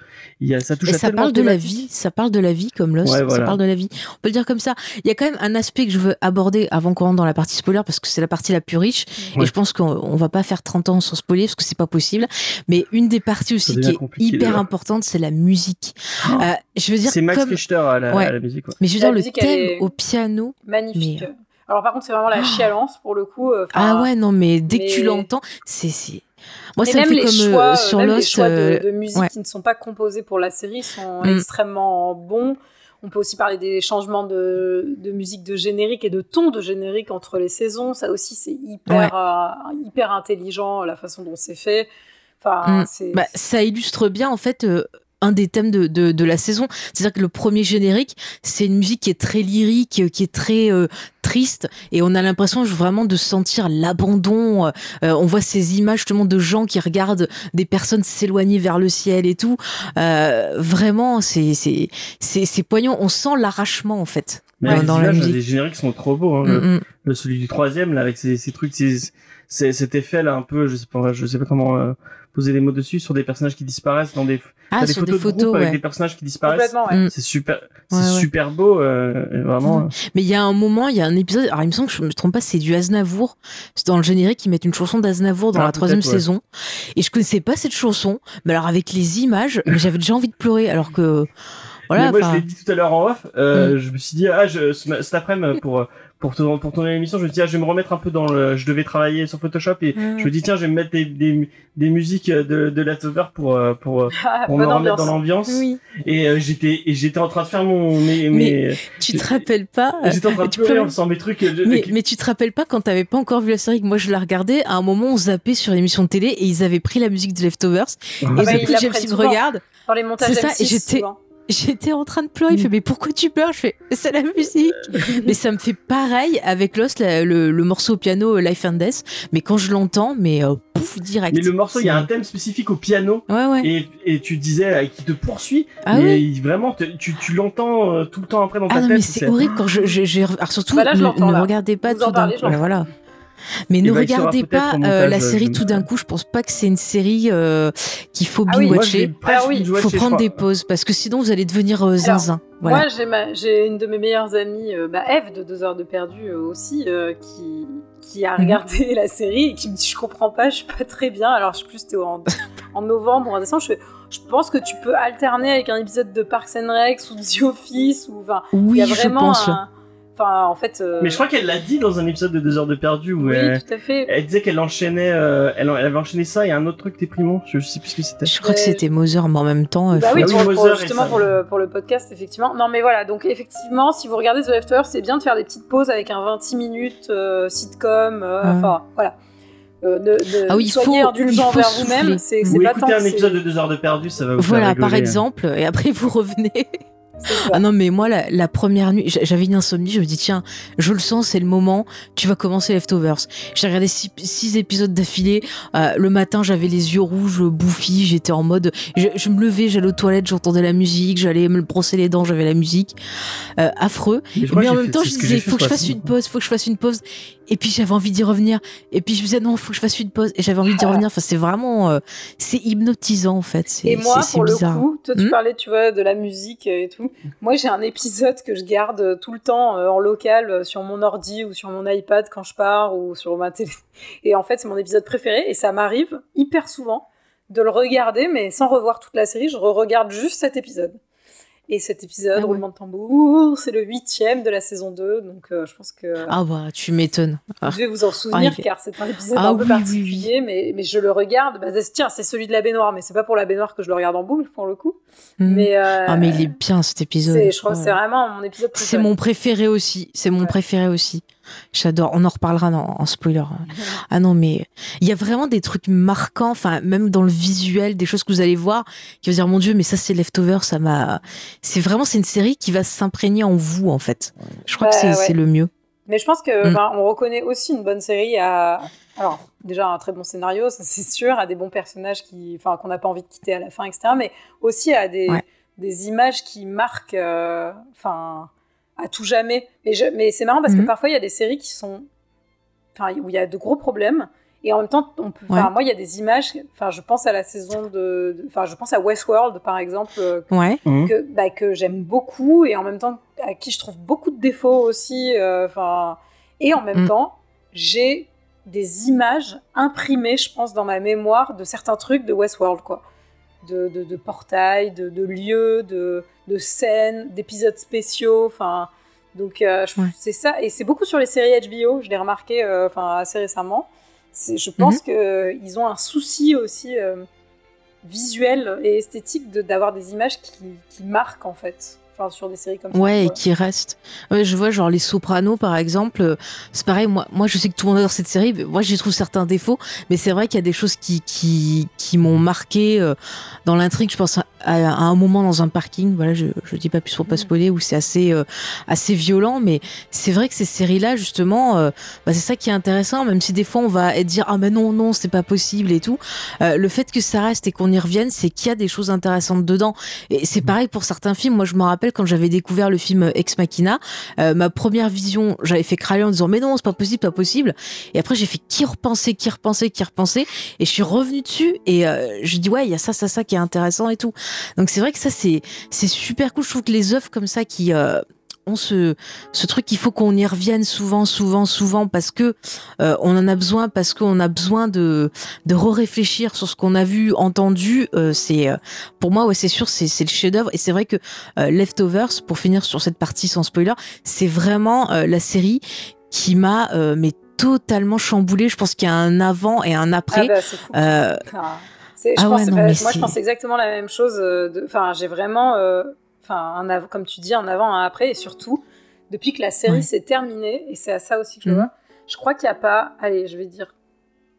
[SPEAKER 2] il y a, ça touche
[SPEAKER 1] Et
[SPEAKER 2] à
[SPEAKER 1] ça parle de la vie, ça parle de la vie comme Lost,
[SPEAKER 2] Ouais,
[SPEAKER 1] ça parle de la vie. On peut le dire comme ça. Il y a quand même un aspect que je veux aborder avant qu'on rentre dans la partie spoiler parce que c'est la partie la plus riche et je pense qu'on on va pas faire 30 ans sans spoiler parce que c'est pas possible. Mais une des parties aussi qui est hyper
[SPEAKER 2] là.
[SPEAKER 1] importante, c'est la musique. Euh, je veux dire
[SPEAKER 2] C'est Max
[SPEAKER 1] comme
[SPEAKER 2] Richter à la,
[SPEAKER 1] Ouais.
[SPEAKER 2] à la musique. ouais.
[SPEAKER 1] mais je veux
[SPEAKER 3] La
[SPEAKER 1] dire le
[SPEAKER 3] musique,
[SPEAKER 1] thème au piano.
[SPEAKER 3] Magnifique.
[SPEAKER 1] Mais-
[SPEAKER 3] Alors par contre, c'est vraiment la chialance pour le coup. euh, enfin,
[SPEAKER 1] Ah ouais non mais dès que tu
[SPEAKER 3] mais-
[SPEAKER 1] l'entends, c'est moi
[SPEAKER 3] et
[SPEAKER 1] ça me
[SPEAKER 3] même
[SPEAKER 1] fait
[SPEAKER 3] les
[SPEAKER 1] comme euh,
[SPEAKER 3] choix,
[SPEAKER 1] sur
[SPEAKER 3] même les choix de,
[SPEAKER 1] euh,
[SPEAKER 3] de musique
[SPEAKER 1] ouais.
[SPEAKER 3] qui ne sont pas composés pour la série sont
[SPEAKER 1] Mm.
[SPEAKER 3] extrêmement bons. On peut aussi parler des changements de, de musique de générique et de ton de générique entre les saisons. Ça aussi, c'est hyper, euh, hyper intelligent la façon dont c'est fait. Enfin,
[SPEAKER 1] Mm.
[SPEAKER 3] c'est
[SPEAKER 1] Bah, ça illustre bien en fait euh, un des thèmes de, de, de la saison. C'est-à-dire que le premier générique, c'est une musique qui est très lyrique, euh, qui est très euh, triste, et on a l'impression vraiment de sentir l'abandon. Euh, on voit ces images justement de gens qui regardent des personnes s'éloigner vers le ciel et tout. Euh, vraiment, c'est c'est c'est c'est poignant. On sent l'arrachement en fait
[SPEAKER 2] Mais
[SPEAKER 1] dans,
[SPEAKER 2] les
[SPEAKER 1] dans la
[SPEAKER 2] images, les génériques sont trop beaux. Hein. Le-
[SPEAKER 1] Mm, mm.
[SPEAKER 2] le- celui du troisième là avec ces, ces trucs, ces, ces- cet effet là un peu, je sais pas, je sais pas comment euh, poser des mots dessus sur des personnages qui disparaissent dans des,
[SPEAKER 1] Ah,
[SPEAKER 2] des
[SPEAKER 1] sur
[SPEAKER 2] photos,
[SPEAKER 1] des photos,
[SPEAKER 2] de groupe avec des personnages qui disparaissent.
[SPEAKER 3] complètement. Ouais.
[SPEAKER 1] Mm.
[SPEAKER 2] C'est super, c'est
[SPEAKER 1] Ouais, ouais.
[SPEAKER 2] super beau, euh, vraiment. euh,
[SPEAKER 1] Mais il y a un moment, il y a un épisode, alors il me semble que je me trompe pas, c'est du Aznavour. C'est dans le générique, ils mettent une chanson d'Aznavour dans
[SPEAKER 2] Ah,
[SPEAKER 1] la troisième saison. Et je connaissais pas cette chanson, mais alors avec les images, mais j'avais déjà envie de pleurer, alors que. Voilà,
[SPEAKER 2] mais moi, je
[SPEAKER 1] Mm.
[SPEAKER 2] l'ai dit tout à l'heure en off. Euh, Je me suis dit, ah, je, ce- cet après-midi, pour pour tourner, pour tourner l'émission, je me dit, ah, je vais me remettre un peu dans le. Je devais travailler sur Photoshop et
[SPEAKER 3] Mm.
[SPEAKER 2] je me dis, tiens, je vais me mettre des des, des musiques de de Leftover pour euh, pour euh,
[SPEAKER 3] Ah,
[SPEAKER 2] pour me remettre dans l'ambiance.
[SPEAKER 1] Oui.
[SPEAKER 2] Et euh, j'étais et j'étais en train de faire mon mes, mes
[SPEAKER 1] Tu te rappelles pas euh,
[SPEAKER 2] j'étais en train de
[SPEAKER 1] tu
[SPEAKER 2] pleurer
[SPEAKER 1] pleurais
[SPEAKER 2] en faisant mes trucs. euh, je-
[SPEAKER 1] mais, mais tu te rappelles pas quand t'avais pas encore vu la série que moi je la regardais à un moment on zappait sur l'émission de télé et ils avaient pris la musique de Leftovers et
[SPEAKER 2] Ah,
[SPEAKER 3] bah,
[SPEAKER 1] du coup James me regarde
[SPEAKER 3] Dans les montages
[SPEAKER 1] C'est ça,
[SPEAKER 3] M6,
[SPEAKER 1] et j'étais-
[SPEAKER 3] souvent.
[SPEAKER 1] J'étais en train de pleurer il fait mais pourquoi tu pleures? Je fais c'est la musique <laughs> mais ça me fait pareil avec Lost la- le, le morceau au piano euh, Life and Death mais quand je l'entends mais euh, pouf direct
[SPEAKER 2] Mais le morceau, il y a un thème spécifique au piano.
[SPEAKER 1] ouais ouais
[SPEAKER 2] Et, et tu disais euh, qui te poursuit,
[SPEAKER 1] Ah
[SPEAKER 2] mais
[SPEAKER 1] oui.
[SPEAKER 2] vraiment te- tu, tu l'entends tout le temps après dans ta
[SPEAKER 1] Ah non,
[SPEAKER 2] tête.
[SPEAKER 1] mais c'est horrible quand je, je- j'ai- alors surtout,
[SPEAKER 3] Bah là, je
[SPEAKER 1] ne, ne regardez pas
[SPEAKER 3] Vous
[SPEAKER 1] tout d'un. Voilà. Mais
[SPEAKER 2] Et
[SPEAKER 1] ne
[SPEAKER 2] bah, il
[SPEAKER 1] regardez pas euh,
[SPEAKER 2] montage,
[SPEAKER 1] la
[SPEAKER 2] euh,
[SPEAKER 1] série
[SPEAKER 2] je-
[SPEAKER 1] tout d'un coup. Je pense pas que c'est une série euh, qu'il faut
[SPEAKER 3] Ah
[SPEAKER 2] je
[SPEAKER 1] binge-watcher.
[SPEAKER 2] presque
[SPEAKER 3] Ah oui,
[SPEAKER 1] faut
[SPEAKER 2] je
[SPEAKER 1] prendre des pauses parce que sinon vous allez devenir euh, zinzin. Voilà.
[SPEAKER 3] Moi, j'ai ma- j'ai une de mes meilleures amies, euh, bah, Eve de 2 heures de perdu euh, aussi, euh, qui, qui a
[SPEAKER 1] Mhm.
[SPEAKER 3] regardé <laughs> la série et qui me dit Je comprends pas, je suis pas très bien. Alors, je sais plus, c'était en, en novembre ou en décembre. Je, fais, je pense que tu peux alterner avec un épisode de Parks and Rec ou de The Office. Ou, enfin, il
[SPEAKER 1] oui,
[SPEAKER 3] y a
[SPEAKER 1] je
[SPEAKER 3] vraiment
[SPEAKER 1] pense.
[SPEAKER 3] un- Enfin, en fait. euh,
[SPEAKER 2] Mais je crois qu'elle l'a dit dans un épisode de 2 heures de perdu où
[SPEAKER 3] Oui,
[SPEAKER 2] elle,
[SPEAKER 3] tout à fait.
[SPEAKER 2] elle disait qu'elle enchaînait, euh, elle, elle avait enchaîné ça et un autre truc déprimant. Je, je sais plus ce que c'était.
[SPEAKER 1] Je crois que
[SPEAKER 3] Ouais.
[SPEAKER 1] c'était Mother, mais en même temps. euh,
[SPEAKER 3] Bah
[SPEAKER 1] faut-
[SPEAKER 3] oui,
[SPEAKER 2] Ah oui,
[SPEAKER 3] pour, justement pour le, pour le podcast, effectivement. Non, mais voilà, donc effectivement, si vous regardez The Leftovers, c'est bien de faire des petites pauses avec un 26 minutes euh, sitcom. euh,
[SPEAKER 1] Ouais.
[SPEAKER 3] Enfin, voilà. Euh, ne- ne-
[SPEAKER 1] Ah oui, il
[SPEAKER 3] soyez
[SPEAKER 1] faut-
[SPEAKER 3] indulgent
[SPEAKER 1] souffler.
[SPEAKER 3] vous-même. C'est c'est
[SPEAKER 2] Ou
[SPEAKER 3] pas tant
[SPEAKER 2] un épisode de 2 heures de perdu, ça va vous
[SPEAKER 1] Voilà,
[SPEAKER 2] faire
[SPEAKER 1] par exemple, et après vous revenez. Ah non, mais moi, la, la première nuit, j'a- j'avais une insomnie, je me dis, tiens, je le sens, c'est le moment, tu vas commencer Leftovers. J'ai regardé six, six épisodes d'affilée. euh, le matin, j'avais les yeux rouges, bouffis, j'étais en mode. Je, je me levais, j'allais aux toilettes, j'entendais la musique, j'allais me brosser les dents, j'avais la musique. Euh, affreux.
[SPEAKER 2] Mais,
[SPEAKER 1] en même temps, je disais, faut que je fasse une pause, faut que je fasse une pause. Et puis j'avais envie d'y revenir. Et puis je me disais, non, faut que je fasse une pause. Et j'avais envie d'y revenir. Enfin, c'est vraiment. euh, c'est hypnotisant, en fait. C'est
[SPEAKER 3] Et moi, pour le
[SPEAKER 1] bizarre.
[SPEAKER 3] coup, toi, tu
[SPEAKER 1] Hmm
[SPEAKER 3] parlais, tu vois, de la musique et tout. Moi, j'ai un épisode que je garde euh, tout le temps euh, en local euh, sur mon ordi ou sur mon iPad quand je pars ou sur ma télé. <laughs> Et en fait, c'est mon épisode préféré et ça m'arrive hyper souvent de le regarder, mais sans revoir toute la série. Je re-regarde juste cet épisode. Et cet épisode,
[SPEAKER 1] Ah ouais.
[SPEAKER 3] roulement de tambour, c'est le huitième de la saison 2, donc euh, je pense que
[SPEAKER 1] Ah bah, tu m'étonnes.
[SPEAKER 3] vous devez vous en souvenir car c'est un épisode
[SPEAKER 1] Ah
[SPEAKER 3] un peu
[SPEAKER 1] oui, oui,
[SPEAKER 3] particulier, Mais, mais je le regarde. Bah, c'est- tiens, c'est celui de la baignoire, mais c'est pas pour la baignoire que je le regarde en boucle pour le coup.
[SPEAKER 1] Hmm.
[SPEAKER 3] Mais, euh,
[SPEAKER 1] Ah mais il est bien cet épisode.
[SPEAKER 3] c'est- je crois que c'est vraiment mon épisode
[SPEAKER 1] C'est
[SPEAKER 3] préféré.
[SPEAKER 1] mon préféré aussi. C'est mon
[SPEAKER 3] Ouais.
[SPEAKER 1] préféré aussi. J'adore. On en reparlera en, en spoiler. <laughs> Ah non, mais il y a vraiment des trucs marquants, enfin même dans le visuel, des choses que vous allez voir, qui vont dire mon Dieu, mais ça c'est Leftover, ça m'a. C'est vraiment c'est une série qui va s'imprégner en vous en fait. Je crois
[SPEAKER 3] Bah,
[SPEAKER 1] que c'est
[SPEAKER 3] ouais.
[SPEAKER 1] le mieux.
[SPEAKER 3] Mais je pense que
[SPEAKER 1] Mm.
[SPEAKER 3] on reconnaît aussi une bonne série à. Alors, déjà un très bon scénario, ça c'est sûr, à des bons personnages qui, enfin, qu'on n'a pas envie de quitter à la fin, etc. Mais aussi à des,
[SPEAKER 1] Ouais.
[SPEAKER 3] des images qui marquent, euh, enfin, à tout jamais. Mais, je- mais c'est marrant parce que
[SPEAKER 1] Mhm.
[SPEAKER 3] parfois il y a des séries qui sont, enfin, où il y a de gros problèmes. Et en même temps, on peut, enfin,
[SPEAKER 1] Ouais.
[SPEAKER 3] moi, il y a des images. Enfin, je pense à la saison de, enfin, je pense à Westworld, par exemple, euh,
[SPEAKER 1] Ouais.
[SPEAKER 2] Mhm.
[SPEAKER 3] que, bah, que j'aime beaucoup et en même temps à qui je trouve beaucoup de défauts aussi. euh, Enfin, et en même
[SPEAKER 1] Mm.
[SPEAKER 3] temps, j'ai des images imprimées, je pense, dans ma mémoire de certains trucs de Westworld, quoi. De, de, de portails, de, de lieux, de, scènes, d'épisodes spéciaux. Enfin, donc euh,
[SPEAKER 1] Ouais.
[SPEAKER 3] c'est ça. Et c'est beaucoup sur les séries HBO. Je l'ai remarqué, euh, assez récemment. Je pense
[SPEAKER 1] Mhm.
[SPEAKER 3] que ils ont un souci aussi euh, visuel et esthétique de- d'avoir des images qui, qui marquent en fait. Enfin, sur des séries comme ça.
[SPEAKER 1] Ouais, et qui reste. Ouais, je vois genre les Sopranos par exemple. euh, C'est pareil. Moi, moi, je sais que tout le monde adore cette série. mais Moi, j'y trouve certains défauts, mais c'est vrai qu'il y a des choses qui qui qui m'ont marqué euh, dans l'intrigue. Je pense à, à un moment dans un parking. Voilà, je je dis pas plus pour pas
[SPEAKER 3] Mm.
[SPEAKER 1] spoiler où c'est assez euh, assez violent, mais c'est vrai que ces séries-là justement, euh, bah, c'est ça qui est intéressant. Même si des fois on va dire ah mais non non c'est pas possible et tout. Euh, le fait que ça reste et qu'on y revienne, c'est qu'il y a des choses intéressantes dedans. Et c'est pareil pour certains films. Moi, je me rappelle quand j'avais découvert le film Ex Machina, euh, ma première vision, j'avais fait crâler en disant mais non, c'est pas possible, pas possible. Et après, j'ai fait qui repenser, qui repenser, qui repenser. Et je suis revenue dessus et euh, je dis ouais, il y a ça, ça, ça qui est intéressant et tout. Donc c'est vrai que ça, c'est c'est super cool. Je trouve que les œuvres comme ça qui euh, ce, ce truc qu'il faut qu'on y revienne souvent, souvent, souvent parce que euh, on en a besoin, parce qu'on a besoin de de re-réfléchir sur ce qu'on a vu, entendu. euh, c'est euh, pour moi, ouais, c'est sûr, c'est c'est le chef-d'œuvre. Et c'est vrai que euh, Leftovers, pour finir sur cette partie sans spoiler, c'est vraiment la série qui m'a mais totalement chamboulé. Je pense qu'il y a un avant et un
[SPEAKER 3] Ah
[SPEAKER 1] après.
[SPEAKER 3] bah, je pense-
[SPEAKER 1] non,
[SPEAKER 3] bah, moi, je pense exactement la même chose. Enfin, j'ai vraiment, enfin, un comme tu dis, un avant, un après, et surtout depuis que la série
[SPEAKER 1] Ouais.
[SPEAKER 3] s'est terminée, et c'est à ça aussi que je le
[SPEAKER 1] Mhm.
[SPEAKER 3] vois. Je crois qu'il n'y a pas, allez, je vais dire,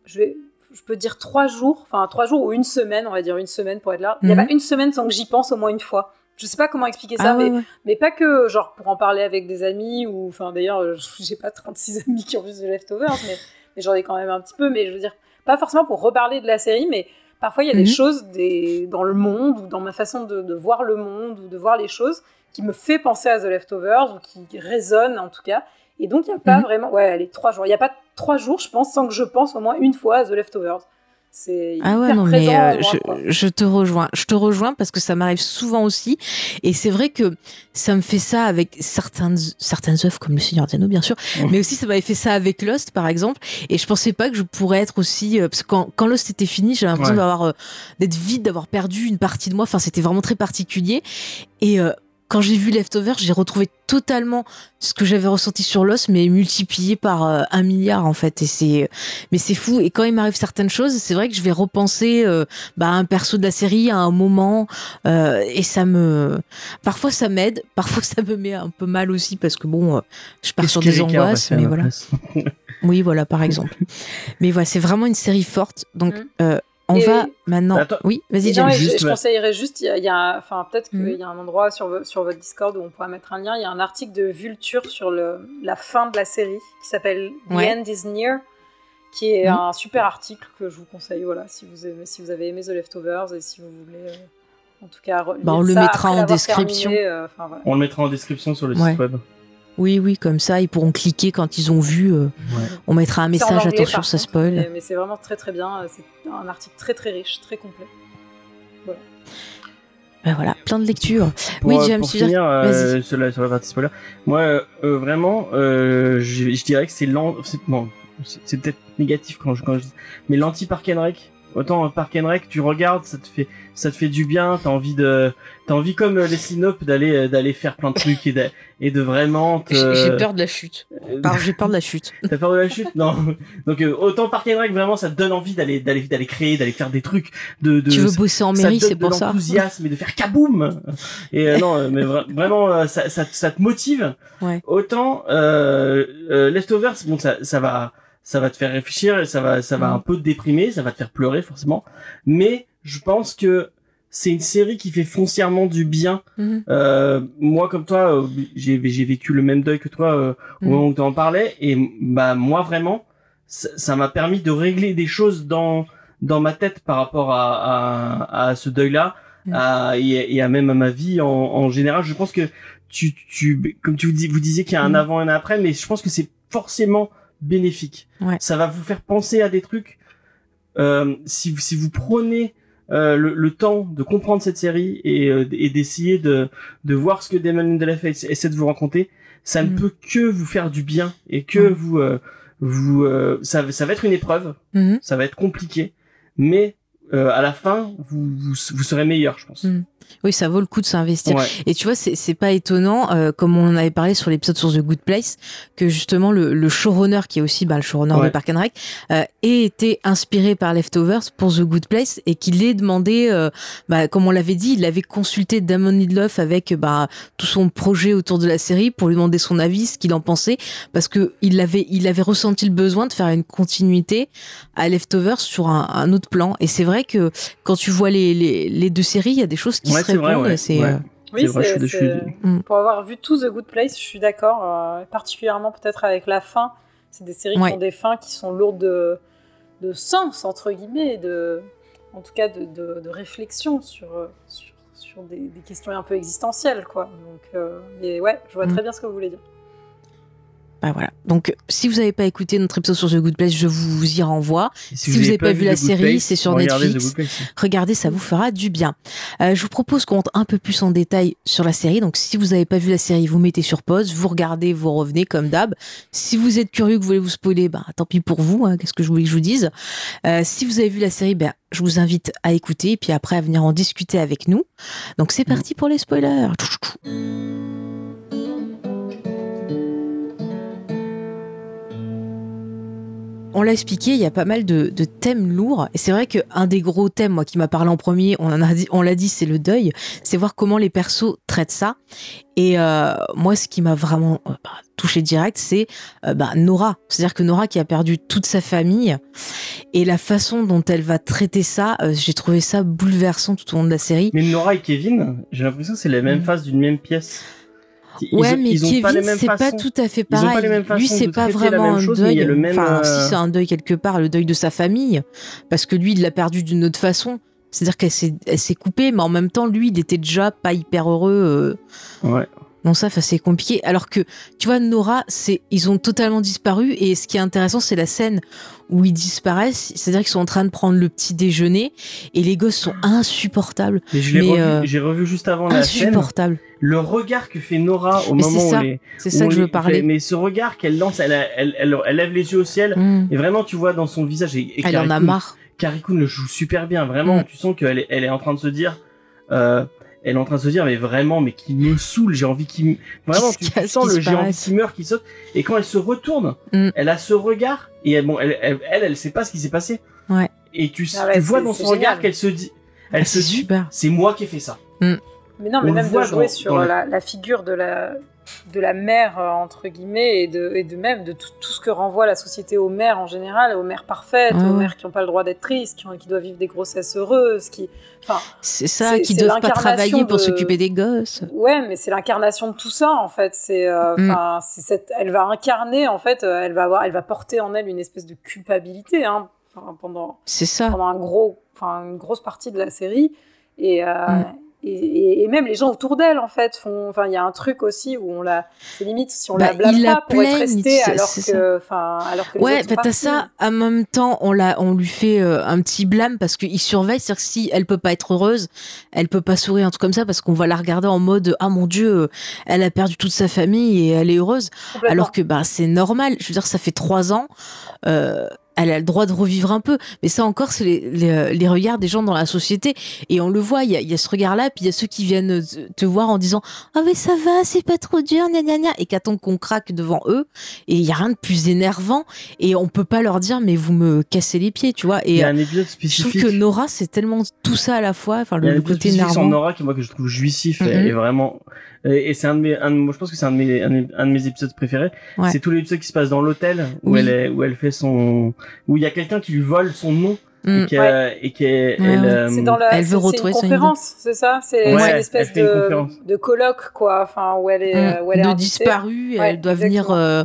[SPEAKER 3] je vais, je peux dire trois jours, enfin trois jours ou une semaine, on va dire une semaine pour être là. Il n'y a
[SPEAKER 1] Mhm.
[SPEAKER 3] pas une semaine sans que j'y pense au moins une fois. Je sais pas comment expliquer ça,
[SPEAKER 1] Ah
[SPEAKER 3] mais,
[SPEAKER 1] ouais.
[SPEAKER 3] mais pas que genre pour en parler avec des amis ou, enfin d'ailleurs, euh, <laughs> j'ai pas 36 amis qui ont vu The Leftovers, mais, mais j'en ai quand même un petit peu. Mais je veux dire, pas forcément pour reparler de la série, mais parfois il y a
[SPEAKER 1] Mhm.
[SPEAKER 3] des choses des, dans le monde ou dans ma façon de, de voir le monde ou de voir les choses qui me fait penser à The Leftovers ou qui résonne en tout cas. Et donc il n'y a pas
[SPEAKER 1] Mhm.
[SPEAKER 3] vraiment, ouais, allez, trois jours. Il n'y a pas trois jours, je pense, sans que je pense au moins une fois à The Leftovers. C'est
[SPEAKER 1] Ah ouais, non,
[SPEAKER 3] présent
[SPEAKER 1] mais euh,
[SPEAKER 3] moi,
[SPEAKER 1] je, je te rejoins. Je te rejoins parce que ça m'arrive souvent aussi. Et c'est vrai que ça me fait ça avec certaines, certaines œuvres comme Le Seigneur des Anneaux, bien sûr. Mais aussi, ça m'avait fait ça avec Lost, par exemple. Et je pensais pas que je pourrais être aussi, euh, parce que quand, quand Lost était fini, j'avais l'impression
[SPEAKER 2] Ouais.
[SPEAKER 1] d'avoir, euh, d'être vide, d'avoir perdu une partie de moi. Enfin, c'était vraiment très particulier. Et, euh, quand j'ai vu Leftover, j'ai retrouvé totalement ce que j'avais ressenti sur Lost, mais multiplié par euh, un milliard en fait. Et c'est, mais c'est fou. Et quand il m'arrive certaines choses, c'est vrai que je vais repenser euh, bah, à un perso de la série à un moment, euh, et ça me, parfois ça m'aide, parfois ça me met un peu mal aussi parce que bon, euh, je pars sur des angoisses, mais
[SPEAKER 2] ma
[SPEAKER 1] voilà. Oui, voilà, par exemple. mais voilà, c'est vraiment une série forte. Donc,
[SPEAKER 3] Mm.
[SPEAKER 1] On
[SPEAKER 3] Et-
[SPEAKER 1] va maintenant.
[SPEAKER 2] Attends.
[SPEAKER 1] Oui, vas-y, James.
[SPEAKER 3] je- je, conseillerais juste, il y a, il y a un- enfin peut-être qu'il
[SPEAKER 1] Mhm.
[SPEAKER 3] y a un endroit sur, vo- sur votre Discord où on pourra mettre un lien. Il y a un article de Vulture sur le, la fin de la série qui s'appelle The
[SPEAKER 1] Ouais.
[SPEAKER 3] End is Near, qui est
[SPEAKER 1] Mhm.
[SPEAKER 3] un super article que je vous conseille. Voilà, si vous aimez, si vous avez aimé The Leftovers et si vous voulez, euh, en tout cas,
[SPEAKER 1] Bah, on le mettra
[SPEAKER 3] après
[SPEAKER 1] en description.
[SPEAKER 3] terminé, euh, voilà.
[SPEAKER 2] On le mettra en description sur le
[SPEAKER 1] Ouais.
[SPEAKER 2] site web.
[SPEAKER 1] Oui, oui, comme ça, ils pourront cliquer quand ils ont vu. euh,
[SPEAKER 2] Ouais.
[SPEAKER 1] On mettra un message,
[SPEAKER 3] anglais,
[SPEAKER 1] attention, ça
[SPEAKER 3] contre,
[SPEAKER 1] spoil.
[SPEAKER 3] Mais, mais c'est vraiment très très bien. C'est un article très très riche, très complet.
[SPEAKER 1] Ben voilà, plein de lectures.
[SPEAKER 2] Pour,
[SPEAKER 1] oui,
[SPEAKER 2] euh,
[SPEAKER 1] James,
[SPEAKER 2] pour finir euh, sur, la, sur la partie spoiler, moi euh, euh, vraiment, euh, je, je dirais que c'est lent. c'est- Bon, peut-être négatif quand je, quand je dis, mais l'anti Park and Rec Autant Park and Rec, tu regardes, ça te fait, ça te fait du bien. T'as envie de, t'as envie comme euh, les Sinop d'aller, euh, d'aller faire plein de trucs et de, et de vraiment te.
[SPEAKER 1] J'ai peur de la chute.
[SPEAKER 2] Euh,
[SPEAKER 1] J'ai peur de la chute. <laughs>
[SPEAKER 2] T'as peur de la chute? Non. Donc euh, autant Park and Rec, vraiment, ça te donne envie d'aller, d'aller, d'aller créer, d'aller faire des trucs, de, de.
[SPEAKER 1] tu veux bosser en mairie, c'est pour
[SPEAKER 2] de
[SPEAKER 1] ça?
[SPEAKER 2] l'enthousiasme et de faire kaboum et euh, non euh, mais vra- vraiment euh, ça, ça, ça te motive
[SPEAKER 1] Ouais.
[SPEAKER 2] autant euh, euh, Leftovers bon ça, ça va ça va te faire réfléchir et ça va ça va
[SPEAKER 1] Mm.
[SPEAKER 2] un peu te déprimer ça va te faire pleurer forcément mais je pense que c'est une série qui fait foncièrement du bien
[SPEAKER 1] Mhm.
[SPEAKER 2] euh, moi comme toi euh, j'ai j'ai vécu le même deuil que toi euh, au
[SPEAKER 1] Mhm.
[SPEAKER 2] moment où tu en parlais et bah moi vraiment ça m'a permis de régler des choses dans dans ma tête par rapport à à, à ce deuil là
[SPEAKER 1] Mhm.
[SPEAKER 2] à, et, et à même à ma vie en, en général je pense que tu tu comme tu vous, dis, vous disiez qu'il y a un avant et un après mais je pense que c'est forcément bénéfique
[SPEAKER 1] Ouais.
[SPEAKER 2] ça va vous faire penser à des trucs euh, si vous si vous prenez euh, le, le temps de comprendre cette série et, euh, et d'essayer de, de voir ce que Damon Lindelof essa- essaie de vous raconter, ça ne
[SPEAKER 1] Mhm.
[SPEAKER 2] peut que vous faire du bien et que
[SPEAKER 1] Ouais.
[SPEAKER 2] vous euh, vous euh, ça, ça va être une épreuve,
[SPEAKER 1] Mhm.
[SPEAKER 2] ça va être compliqué, mais euh, à la fin vous, vous vous serez meilleur, je pense.
[SPEAKER 1] Oui, ça vaut le coup de s'investir.
[SPEAKER 2] Ouais.
[SPEAKER 1] Et tu vois, c'est c'est pas étonnant, euh, comme on en avait parlé sur l'épisode sur The Good Place, que justement le, le showrunner, qui est aussi bah, le showrunner
[SPEAKER 2] Ouais.
[SPEAKER 1] de Park and Rec, euh, ait été inspiré par Leftovers pour The Good Place et qu'il ait demandé, euh, bah, comme on l'avait dit, il avait consulté Damon Lindelof avec bah, tout son projet autour de la série pour lui demander son avis, ce qu'il en pensait, parce que il avait, il avait ressenti le besoin de faire une continuité à Leftovers sur un, un autre plan. Et c'est vrai que quand tu vois les, les, les deux séries, il y a des choses qui
[SPEAKER 2] Ouais,
[SPEAKER 1] se
[SPEAKER 2] vrai, ouais.
[SPEAKER 1] et c'est,
[SPEAKER 2] Ouais.
[SPEAKER 1] euh,
[SPEAKER 3] Oui,
[SPEAKER 2] C'est vrai,
[SPEAKER 3] c'est-
[SPEAKER 2] je suis- je
[SPEAKER 3] c'est-
[SPEAKER 1] Mm.
[SPEAKER 3] pour avoir vu tout The Good Place, je suis d'accord, euh, particulièrement peut-être avec la fin. C'est des séries
[SPEAKER 1] Ouais.
[SPEAKER 3] qui ont des fins qui sont lourdes de, de sens, entre guillemets, et de, en tout cas de, de- de réflexion sur, euh, sur, sur des, des questions un peu existentielles. Quoi. Donc, euh, mais ouais, je vois
[SPEAKER 1] Mm.
[SPEAKER 3] très bien ce que vous voulez dire.
[SPEAKER 1] Bah voilà. Donc, si vous n'avez pas écouté notre épisode sur The Good Place, je vous y renvoie.
[SPEAKER 2] Et
[SPEAKER 1] Si vous avez pas vu la série, c'est sur
[SPEAKER 2] regardez
[SPEAKER 1] Netflix. Regardez, ça vous fera du bien. Euh, je vous propose qu'on rentre un peu plus en détail sur la série. Donc, si vous n'avez pas vu la série, vous mettez sur pause, vous regardez, vous revenez comme d'hab. Si vous êtes curieux, que vous voulez vous spoiler, bah, tant pis pour vous. hein, Qu'est-ce que je voulais que je vous dise Euh, Si vous avez vu la série, ben, je vous invite à écouter et puis après à venir en discuter avec nous. Donc, c'est parti pour les spoilers. On l'a expliqué, il y a pas mal de, de thèmes lourds. Et c'est vrai qu'un des gros thèmes, moi, qui m'a parlé en premier, on dit, l'a dit, c'est le deuil. C'est voir comment les persos traitent ça. Et euh, moi, ce qui m'a vraiment euh, bah, touché direct, c'est euh, bah, Nora. C'est-à-dire que Nora qui a perdu toute sa famille et la façon dont elle va traiter ça, euh, j'ai trouvé ça bouleversant tout au long de la série.
[SPEAKER 2] Mais Nora et Kevin, j'ai l'impression que c'est la même
[SPEAKER 1] Mm.
[SPEAKER 2] face d'une même pièce.
[SPEAKER 1] Ouais,
[SPEAKER 2] ils-
[SPEAKER 1] mais
[SPEAKER 2] ils
[SPEAKER 1] Kevin, c'est pas tout à fait
[SPEAKER 2] pas
[SPEAKER 1] pareil. lui, c'est pas vraiment un
[SPEAKER 2] chose,
[SPEAKER 1] deuil.
[SPEAKER 2] il y a le même,
[SPEAKER 1] Enfin,
[SPEAKER 2] euh,
[SPEAKER 1] si c'est un deuil quelque part, le deuil de sa famille, parce que lui, il l'a perdu d'une autre façon. C'est-à-dire qu'elle s'est, elle s'est coupée, mais en même temps, lui, il était déjà pas hyper heureux. euh,
[SPEAKER 2] Ouais.
[SPEAKER 1] Non, ça, c'est compliqué. Alors que, tu vois, Nora, c'est, ils ont totalement disparu. Et ce qui est intéressant, c'est la scène où ils disparaissent. C'est-à-dire qu'ils sont en train de prendre le petit déjeuner et les gosses sont insupportables.
[SPEAKER 2] Mais je l'ai
[SPEAKER 1] Mais,
[SPEAKER 2] revu,
[SPEAKER 1] euh,
[SPEAKER 2] j'ai revu juste avant la scène.
[SPEAKER 1] Insupportables.
[SPEAKER 2] Le regard que fait Nora au
[SPEAKER 1] Mais
[SPEAKER 2] moment
[SPEAKER 1] c'est
[SPEAKER 2] où
[SPEAKER 1] ça.
[SPEAKER 2] les,
[SPEAKER 1] C'est
[SPEAKER 2] où
[SPEAKER 1] ça que je veux parler.
[SPEAKER 2] Mais ce regard qu'elle lance, elle, elle, elle, elle lève les yeux au ciel.
[SPEAKER 1] Mm.
[SPEAKER 2] Et vraiment, tu vois dans son visage. Et, et
[SPEAKER 1] Elle en a marre.
[SPEAKER 2] Carrie Coon le joue super bien. Vraiment,
[SPEAKER 1] Mm.
[SPEAKER 2] tu sens qu'elle est, elle est en train de se dire. Euh, elle est en train de se dire, mais vraiment, mais qui me saoule. J'ai envie qu'il. me- Vraiment, tu, sens
[SPEAKER 1] qu'il
[SPEAKER 2] le
[SPEAKER 1] se
[SPEAKER 2] j'ai envie
[SPEAKER 1] paraisse.
[SPEAKER 2] qu'il meurt, qu'il saute. Et quand elle se retourne,
[SPEAKER 1] Mm.
[SPEAKER 2] elle a ce regard. Et elle, bon, elle, elle, elle, elle sait pas ce qui s'est passé.
[SPEAKER 1] Ouais.
[SPEAKER 2] Et tu,
[SPEAKER 3] Ah ouais,
[SPEAKER 2] tu vois dans son regard qu'elle se dit. Elle
[SPEAKER 1] Ah,
[SPEAKER 2] se
[SPEAKER 1] c'est
[SPEAKER 2] dit, c'est moi qui ai fait ça.
[SPEAKER 3] Mais non, mais
[SPEAKER 2] On
[SPEAKER 3] même
[SPEAKER 2] voit
[SPEAKER 3] de jouer
[SPEAKER 2] dans-
[SPEAKER 3] sur
[SPEAKER 2] dans le-
[SPEAKER 3] la, la figure de la, de la mère, euh, entre guillemets, et de, et de même de tout, tout ce que renvoie la société aux mères en général, aux mères parfaites, aux mères qui n'ont pas le droit d'être tristes, qui, ont- qui doivent vivre des grossesses heureuses, qui... Enfin,
[SPEAKER 1] C'est ça, qui
[SPEAKER 3] c'est
[SPEAKER 1] doivent pas travailler pour s'occuper des gosses.
[SPEAKER 3] ouais, mais c'est l'incarnation de tout ça, en fait. C'est, euh,
[SPEAKER 1] Mm.
[SPEAKER 3] cette, elle va incarner, en fait, euh, elle va avoir, elle va porter en elle une espèce de culpabilité, hein, pendant,
[SPEAKER 1] ça.
[SPEAKER 3] pendant un gros, une grosse partie de la série. Et, euh,
[SPEAKER 1] Mm.
[SPEAKER 3] Et, et- et même les gens autour d'elle, en fait, font. Enfin, il y a un truc aussi où on la. C'est limite si on
[SPEAKER 1] Bah,
[SPEAKER 3] la blâme
[SPEAKER 1] ils la
[SPEAKER 3] pas pour être restée alors que, enfin, alors que
[SPEAKER 1] Ouais, bah t'as ça. En même temps, on la, on lui fait euh, un petit blâme parce qu'il surveille. C'est-à-dire que si elle peut pas être heureuse, elle peut pas sourire un truc comme ça parce qu'on va la regarder en mode ah mon dieu, euh, elle a perdu toute sa famille et elle est heureuse. Alors que bah c'est normal. Je veux dire, ça fait trois ans. euh, elle a le droit de revivre un peu. Mais ça encore, c'est les, les, les regards des gens dans la société. Et on le voit, il y a, y a ce regard-là, puis il y a ceux qui viennent te, te voir en disant Ah, mais ça va, c'est pas trop dur, gna gna gna. Et qu'attendent qu'on craque devant eux. Et il y a rien de plus énervant. Et on peut pas leur dire Mais vous me cassez les pieds, tu vois. Et
[SPEAKER 2] Il y a
[SPEAKER 1] euh,
[SPEAKER 2] un épisode
[SPEAKER 1] je trouve
[SPEAKER 2] spécifique.
[SPEAKER 1] que Nora, c'est tellement tout ça à la fois. Enfin,
[SPEAKER 2] Il y a
[SPEAKER 1] le,
[SPEAKER 2] un
[SPEAKER 1] le côté
[SPEAKER 2] spécifique
[SPEAKER 1] énervant.
[SPEAKER 2] Nora qui moi que je trouve jouissif et, et vraiment et, et c'est un de mes un de- moi je pense que c'est un de mes un, de- un de mes épisodes préférés
[SPEAKER 1] Ouais.
[SPEAKER 2] c'est tout l'épisode qui se passe dans l'hôtel où
[SPEAKER 1] Oui.
[SPEAKER 2] elle est où elle fait son où il y a quelqu'un qui lui vole son nom
[SPEAKER 1] Mm.
[SPEAKER 2] et qui a- et est-
[SPEAKER 1] Ouais,
[SPEAKER 2] elle,
[SPEAKER 1] ouais.
[SPEAKER 2] euh,
[SPEAKER 3] C'est dans la,
[SPEAKER 1] Elle veut retrouver
[SPEAKER 3] une
[SPEAKER 1] son
[SPEAKER 3] conférence, c'est ça? C'est
[SPEAKER 2] Ouais,
[SPEAKER 3] c'est une
[SPEAKER 2] elle
[SPEAKER 3] espèce
[SPEAKER 2] fait une
[SPEAKER 3] de, de colloque, quoi. Enfin, où elle est,
[SPEAKER 1] Mm.
[SPEAKER 3] où elle est
[SPEAKER 1] de
[SPEAKER 3] invitée.
[SPEAKER 1] disparu, et
[SPEAKER 3] Ouais,
[SPEAKER 1] elle doit venir
[SPEAKER 3] exactement.
[SPEAKER 1] euh,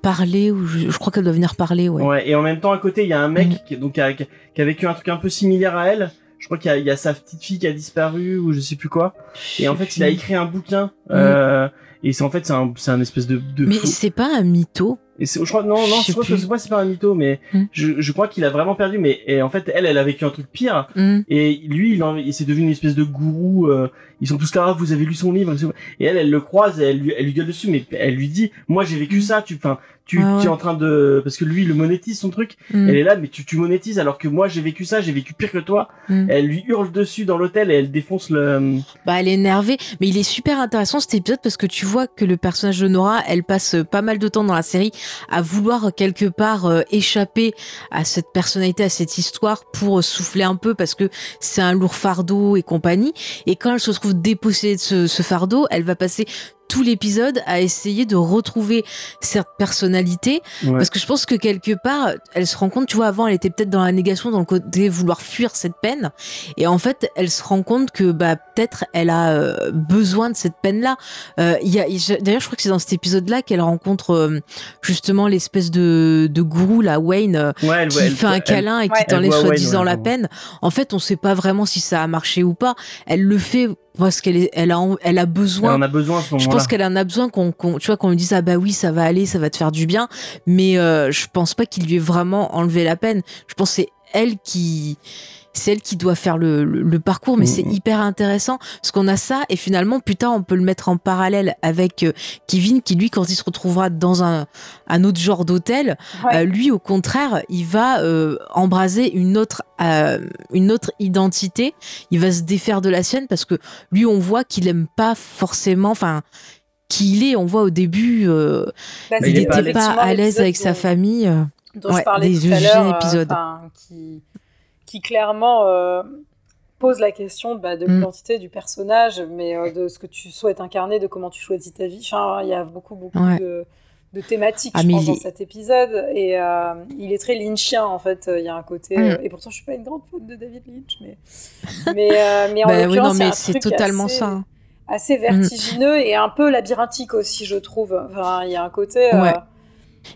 [SPEAKER 1] parler, ou je, je crois qu'elle doit venir parler, ouais.
[SPEAKER 2] Ouais, et en même temps, à côté, il y a un mec
[SPEAKER 1] Mm.
[SPEAKER 2] qui, donc, qui, a, qui a vécu un truc un peu similaire à elle. Je crois qu'il y, y a sa petite fille qui a disparu ou je sais plus quoi. Et en fait, il a écrit un bouquin. Euh, et c'est en fait, c'est un, c'est un espèce de, de
[SPEAKER 1] Mais c'est pas un mytho.
[SPEAKER 2] Et je crois non non
[SPEAKER 1] Je
[SPEAKER 2] crois que c'est pas c'est pas un mytho mais
[SPEAKER 1] Mm.
[SPEAKER 2] je, je crois qu'il a vraiment perdu mais et en fait elle elle a vécu un truc pire
[SPEAKER 1] Mm.
[SPEAKER 2] et lui il, il s'est devenu une espèce de gourou euh, ils sont tous là Ah, vous avez lu son livre et elle elle le croise et elle lui elle lui gueule dessus mais elle lui dit moi j'ai vécu ça tu enfin tu,
[SPEAKER 1] Mm. Ouais,
[SPEAKER 2] tu es en train de parce que lui il le monétise son truc
[SPEAKER 1] Mm.
[SPEAKER 2] elle est là mais tu tu monétises alors que moi j'ai vécu ça j'ai vécu pire que toi
[SPEAKER 1] Mm.
[SPEAKER 2] elle lui hurle dessus dans l'hôtel et elle défonce le
[SPEAKER 1] Bah, elle est énervée, mais il est super intéressant cet épisode parce que tu vois que le personnage de Nora, elle passe pas mal de temps dans la série à vouloir quelque part euh, échapper à cette personnalité, à cette histoire pour souffler un peu parce que c'est un lourd fardeau et compagnie. Et quand elle se trouve dépossédée de ce fardeau, elle va passer tout l'épisode à essayer de retrouver cette personnalité.
[SPEAKER 2] Ouais.
[SPEAKER 1] parce que je pense que quelque part elle se rend compte tu vois avant elle était peut-être dans la négation dans le côté vouloir fuir cette peine. Et en fait elle se rend compte que bah peut-être elle a euh, besoin de cette peine là il y a je- d'ailleurs je crois que c'est dans cet épisode là qu'elle rencontre euh, justement l'espèce de, de gourou là Wayne euh,
[SPEAKER 2] ouais elle,
[SPEAKER 1] qui
[SPEAKER 2] elle-
[SPEAKER 1] fait un
[SPEAKER 2] elle-
[SPEAKER 1] câlin et qui
[SPEAKER 3] Ouais.
[SPEAKER 1] t'enlève
[SPEAKER 2] Elle
[SPEAKER 1] soi-disant la
[SPEAKER 2] ouais,
[SPEAKER 1] peine. en fait on sait pas vraiment si ça a marché ou pas. Elle le fait parce qu'elle elle a elle a
[SPEAKER 2] elle
[SPEAKER 1] besoin
[SPEAKER 2] en a besoin à ce
[SPEAKER 1] je
[SPEAKER 2] moment-là
[SPEAKER 1] pense qu'elle en a besoin qu'on, qu'on- tu vois, qu'on lui dise ah bah oui ça va aller, ça va te faire du bien, mais euh, je pense pas qu'il lui ait vraiment enlevé la peine. Je pense que c'est elle qui, c'est elle qui doit faire le, le- le parcours, mais c'est hyper intéressant parce qu'on a ça et finalement plus tard on peut le mettre en parallèle avec euh, Kevin qui lui quand il se retrouvera dans un, un autre genre d'hôtel,
[SPEAKER 3] Ouais.
[SPEAKER 1] euh, lui au contraire il va euh, embraser une autre euh, une autre identité, il va se défaire de la sienne parce que lui on voit qu'il aime pas forcément, enfin qui il est, on voit au début, euh,
[SPEAKER 3] Bah,
[SPEAKER 2] Mais
[SPEAKER 1] il n'était
[SPEAKER 2] pas
[SPEAKER 1] à l'aise avec sa famille. euh.
[SPEAKER 3] dont
[SPEAKER 1] Ouais,
[SPEAKER 3] je parlais
[SPEAKER 1] des
[SPEAKER 3] tout à
[SPEAKER 1] vieux
[SPEAKER 3] l'heure, euh,
[SPEAKER 1] épisodes.
[SPEAKER 3] qui, qui clairement euh, pose la question bah, de
[SPEAKER 1] Mm.
[SPEAKER 3] l'identité du personnage, mais euh, de ce que tu souhaites incarner, de comment tu choisis ta vie. Enfin, il y a beaucoup, beaucoup
[SPEAKER 1] Ouais.
[SPEAKER 3] de, de thématiques,
[SPEAKER 1] Ah,
[SPEAKER 3] je
[SPEAKER 1] mais
[SPEAKER 3] pense,
[SPEAKER 1] il
[SPEAKER 3] dans cet épisode. Et euh, il est très lynchien, en fait. Il y a un côté...
[SPEAKER 1] Mm.
[SPEAKER 3] et pourtant, je suis pas une grande fan de David Lynch, mais... <laughs> mais, mais en
[SPEAKER 1] Bah
[SPEAKER 3] l'occurrence,
[SPEAKER 1] c'est totalement
[SPEAKER 3] assez-
[SPEAKER 1] ça.
[SPEAKER 3] assez vertigineux et un peu labyrinthique aussi, je trouve. Enfin, il y a un côté...
[SPEAKER 1] Ouais.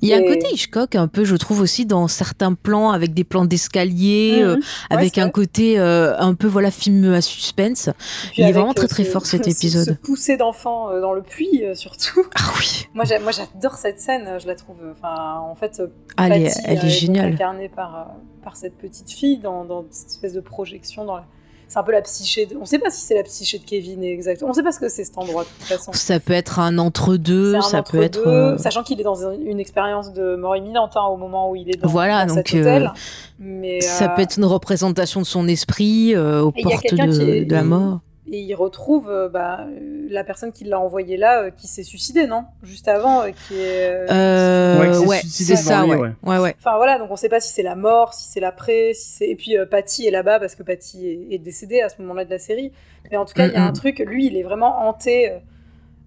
[SPEAKER 1] Il y a un côté Hitchcock un peu, je trouve aussi dans certains plans avec des plans d'escalier,
[SPEAKER 3] Mhm.
[SPEAKER 1] euh, avec un
[SPEAKER 3] vrai.
[SPEAKER 1] côté euh, un peu voilà film à suspense.
[SPEAKER 3] Puis
[SPEAKER 1] Il est vraiment très
[SPEAKER 3] euh,
[SPEAKER 1] très
[SPEAKER 3] ce-
[SPEAKER 1] fort cet
[SPEAKER 3] ce-
[SPEAKER 1] épisode.
[SPEAKER 3] Ce pousser d'enfants euh, dans le puits, surtout.
[SPEAKER 1] Ah oui. <laughs>
[SPEAKER 3] Moi, j'a- moi, j'adore cette scène. Je la trouve. Enfin, en fait, euh,
[SPEAKER 1] Ah, elle est, elle géniale.
[SPEAKER 3] incarnée par par cette petite fille dans, dans cette espèce de projection dans la. C'est un peu la psyché. De... On sait pas si c'est la psyché de Kevin exactement. On sait pas ce que c'est cet endroit de toute façon.
[SPEAKER 1] Ça peut être un entre-deux, ça peut être. euh,
[SPEAKER 3] sachant qu'il est dans une, expérience de mort imminente hein, au moment où il est dans,
[SPEAKER 1] Voilà,
[SPEAKER 3] dans
[SPEAKER 1] donc,
[SPEAKER 3] cet hôtel.
[SPEAKER 1] euh,
[SPEAKER 3] Mais
[SPEAKER 1] Ça
[SPEAKER 3] euh,
[SPEAKER 1] peut être une représentation de son esprit euh, aux portes
[SPEAKER 3] quelqu'un
[SPEAKER 1] de,
[SPEAKER 3] qui est-
[SPEAKER 1] de la mort.
[SPEAKER 3] Et il retrouve euh, bah, euh, la personne qui l'a envoyé là, euh, qui s'est suicidée, non? Juste avant, euh, qui est.
[SPEAKER 2] Ouais, c'est
[SPEAKER 1] ouais, ça,
[SPEAKER 2] lui,
[SPEAKER 1] ouais.
[SPEAKER 2] ouais.
[SPEAKER 3] Enfin voilà, donc on sait pas si c'est la mort, si c'est l'après, si c'est. Et puis euh, Patty est là-bas parce que Patty est, est décédée à ce moment-là de la série. Mais en tout cas, il y a un truc, lui, il est vraiment hanté, euh,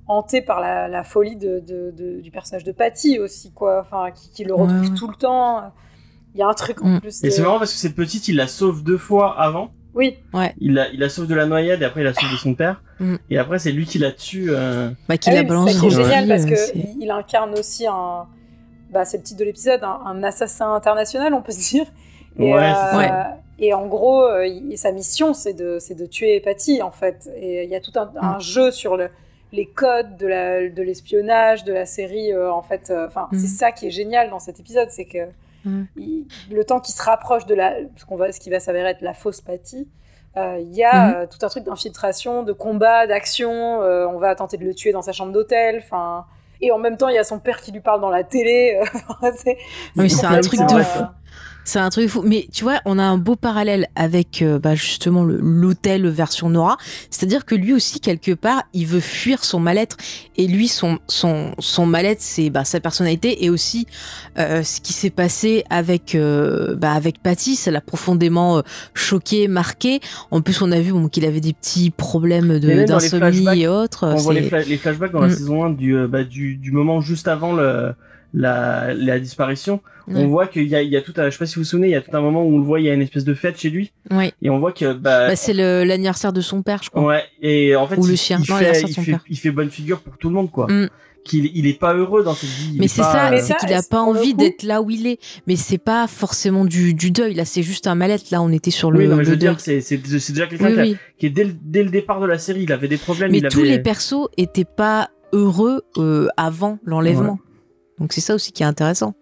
[SPEAKER 3] hanté par la, la folie de, de- de- du personnage de Patty aussi, quoi. Enfin, qui, qui le retrouve
[SPEAKER 1] ouais.
[SPEAKER 3] tout le temps. Il y a un truc en
[SPEAKER 1] Mm.
[SPEAKER 3] plus.
[SPEAKER 2] et c'est marrant parce que cette petite il la sauve deux fois avant
[SPEAKER 3] Oui,
[SPEAKER 2] il la il la sauve de la noyade et après il la sauve de son père
[SPEAKER 1] Mm.
[SPEAKER 2] et après c'est lui qui la tue euh,
[SPEAKER 1] Bah, qu'il
[SPEAKER 3] Ah
[SPEAKER 1] la
[SPEAKER 3] oui,
[SPEAKER 1] balance
[SPEAKER 3] c'est qui génial parce
[SPEAKER 1] euh,
[SPEAKER 3] que
[SPEAKER 1] c'est-
[SPEAKER 3] il il incarne aussi un. Bah, c'est le titre de l'épisode, un, un assassin international, on peut se <laughs> dire. Et,
[SPEAKER 2] Ouais,
[SPEAKER 3] euh,
[SPEAKER 1] ça.
[SPEAKER 3] et en gros, euh, il- sa mission, c'est de, c'est de tuer Patty, en fait. Et il y a tout un, un
[SPEAKER 1] Mm.
[SPEAKER 3] jeu sur le, les codes de, l'espionnage, de la série. euh, en fait, euh, enfin,
[SPEAKER 1] Mm.
[SPEAKER 3] c'est ça qui est génial dans cet épisode, c'est que Il- le temps qui se rapproche de la, ce, qu'on va, ce qui va s'avérer être la fausse Patty, euh, il y a
[SPEAKER 1] Mhm.
[SPEAKER 3] euh, tout un truc d'infiltration, de combat, d'action. euh, on va tenter de le tuer dans sa chambre d'hôtel. Enfin, et en même temps, il y a son père qui lui parle dans la télé. <laughs> c'est
[SPEAKER 1] Oui, c'est un truc
[SPEAKER 2] de fou.
[SPEAKER 1] C'est un truc fou. Mais tu vois, on a un beau parallèle avec euh, bah, justement l'hôtel version Nora. C'est-à-dire que lui aussi, quelque part, il veut fuir son mal-être. Et lui, son, son, son mal-être, c'est bah, sa personnalité et aussi euh, ce qui s'est passé avec, euh, bah, avec Patty. Ça l'a profondément euh, choqué, marqué. En plus, on a vu bon, qu'il avait des petits problèmes d'insomnie et autres.
[SPEAKER 2] On voit les,
[SPEAKER 1] c'est-
[SPEAKER 2] fla- les flashbacks dans la
[SPEAKER 1] Mm.
[SPEAKER 2] saison 1 du, bah, du, du moment juste avant le, la, la disparition.
[SPEAKER 1] Ouais.
[SPEAKER 2] On voit qu'il y a, il y a tout un, je sais pas si vous vous souvenez, il y a tout un moment où on le voit, il y a une espèce de fête chez lui.
[SPEAKER 1] Ouais.
[SPEAKER 2] Et on voit que, bah,
[SPEAKER 1] Bah, c'est le- l'anniversaire de son père, je crois.
[SPEAKER 2] ouais, et en fait,
[SPEAKER 1] Ou
[SPEAKER 2] il,
[SPEAKER 1] le chien.
[SPEAKER 2] il
[SPEAKER 1] Non,
[SPEAKER 2] fait, il, fait,
[SPEAKER 1] père.
[SPEAKER 2] il fait bonne figure pour tout le monde, quoi.
[SPEAKER 1] Mm.
[SPEAKER 2] Qu'il, il est pas heureux dans cette vie. il
[SPEAKER 1] Mais
[SPEAKER 2] est
[SPEAKER 1] c'est ça,
[SPEAKER 2] euh,
[SPEAKER 1] c'est qu'il a pas envie d'être là où il est. Mais c'est pas forcément du, du deuil, là, c'est juste un mal-être. Là, on était sur le,
[SPEAKER 2] oui, non, mais je veux dire,
[SPEAKER 1] deuil.
[SPEAKER 2] c'est, c'est, c'est déjà quelqu'un
[SPEAKER 1] Oui,
[SPEAKER 2] qui,
[SPEAKER 1] oui.
[SPEAKER 2] est dès le, dès le départ de la série, il avait des problèmes.
[SPEAKER 1] Mais
[SPEAKER 2] il
[SPEAKER 1] tous
[SPEAKER 2] avait...
[SPEAKER 1] les persos étaient pas heureux euh, avant l'enlèvement. Donc c'est ça aussi qui est intéressant.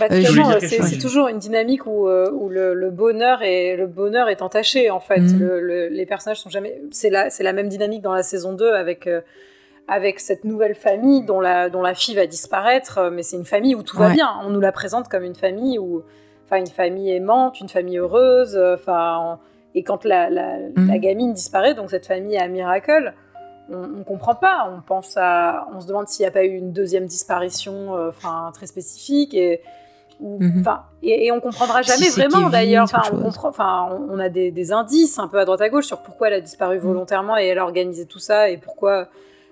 [SPEAKER 3] Bah,
[SPEAKER 1] Euh,
[SPEAKER 3] c'est toujours une dynamique où, euh, où le, le bonheur est le bonheur est entaché en fait. Le- le- les personnages sont jamais. C'est la c'est la même dynamique dans la saison 2 avec euh, avec cette nouvelle famille dont la dont la fille va disparaître, mais c'est une famille où tout va bien. On nous la présente comme une famille où enfin une famille aimante, une famille heureuse. Enfin et quand la, la, la gamine disparaît, donc cette famille à Miracle. On, on comprend pas. On pense à, on se demande s'il n'y a pas eu une deuxième disparition, euh, très spécifique et ou-
[SPEAKER 1] Mhm.
[SPEAKER 3] enfin, et, et on comprendra jamais vraiment d'ailleurs. Enfin, on
[SPEAKER 1] chose.
[SPEAKER 3] comprend. Enfin, on, on a des, des indices un peu à droite à gauche sur pourquoi elle a
[SPEAKER 1] Mm.
[SPEAKER 3] disparu volontairement et elle a organisé tout ça et pourquoi.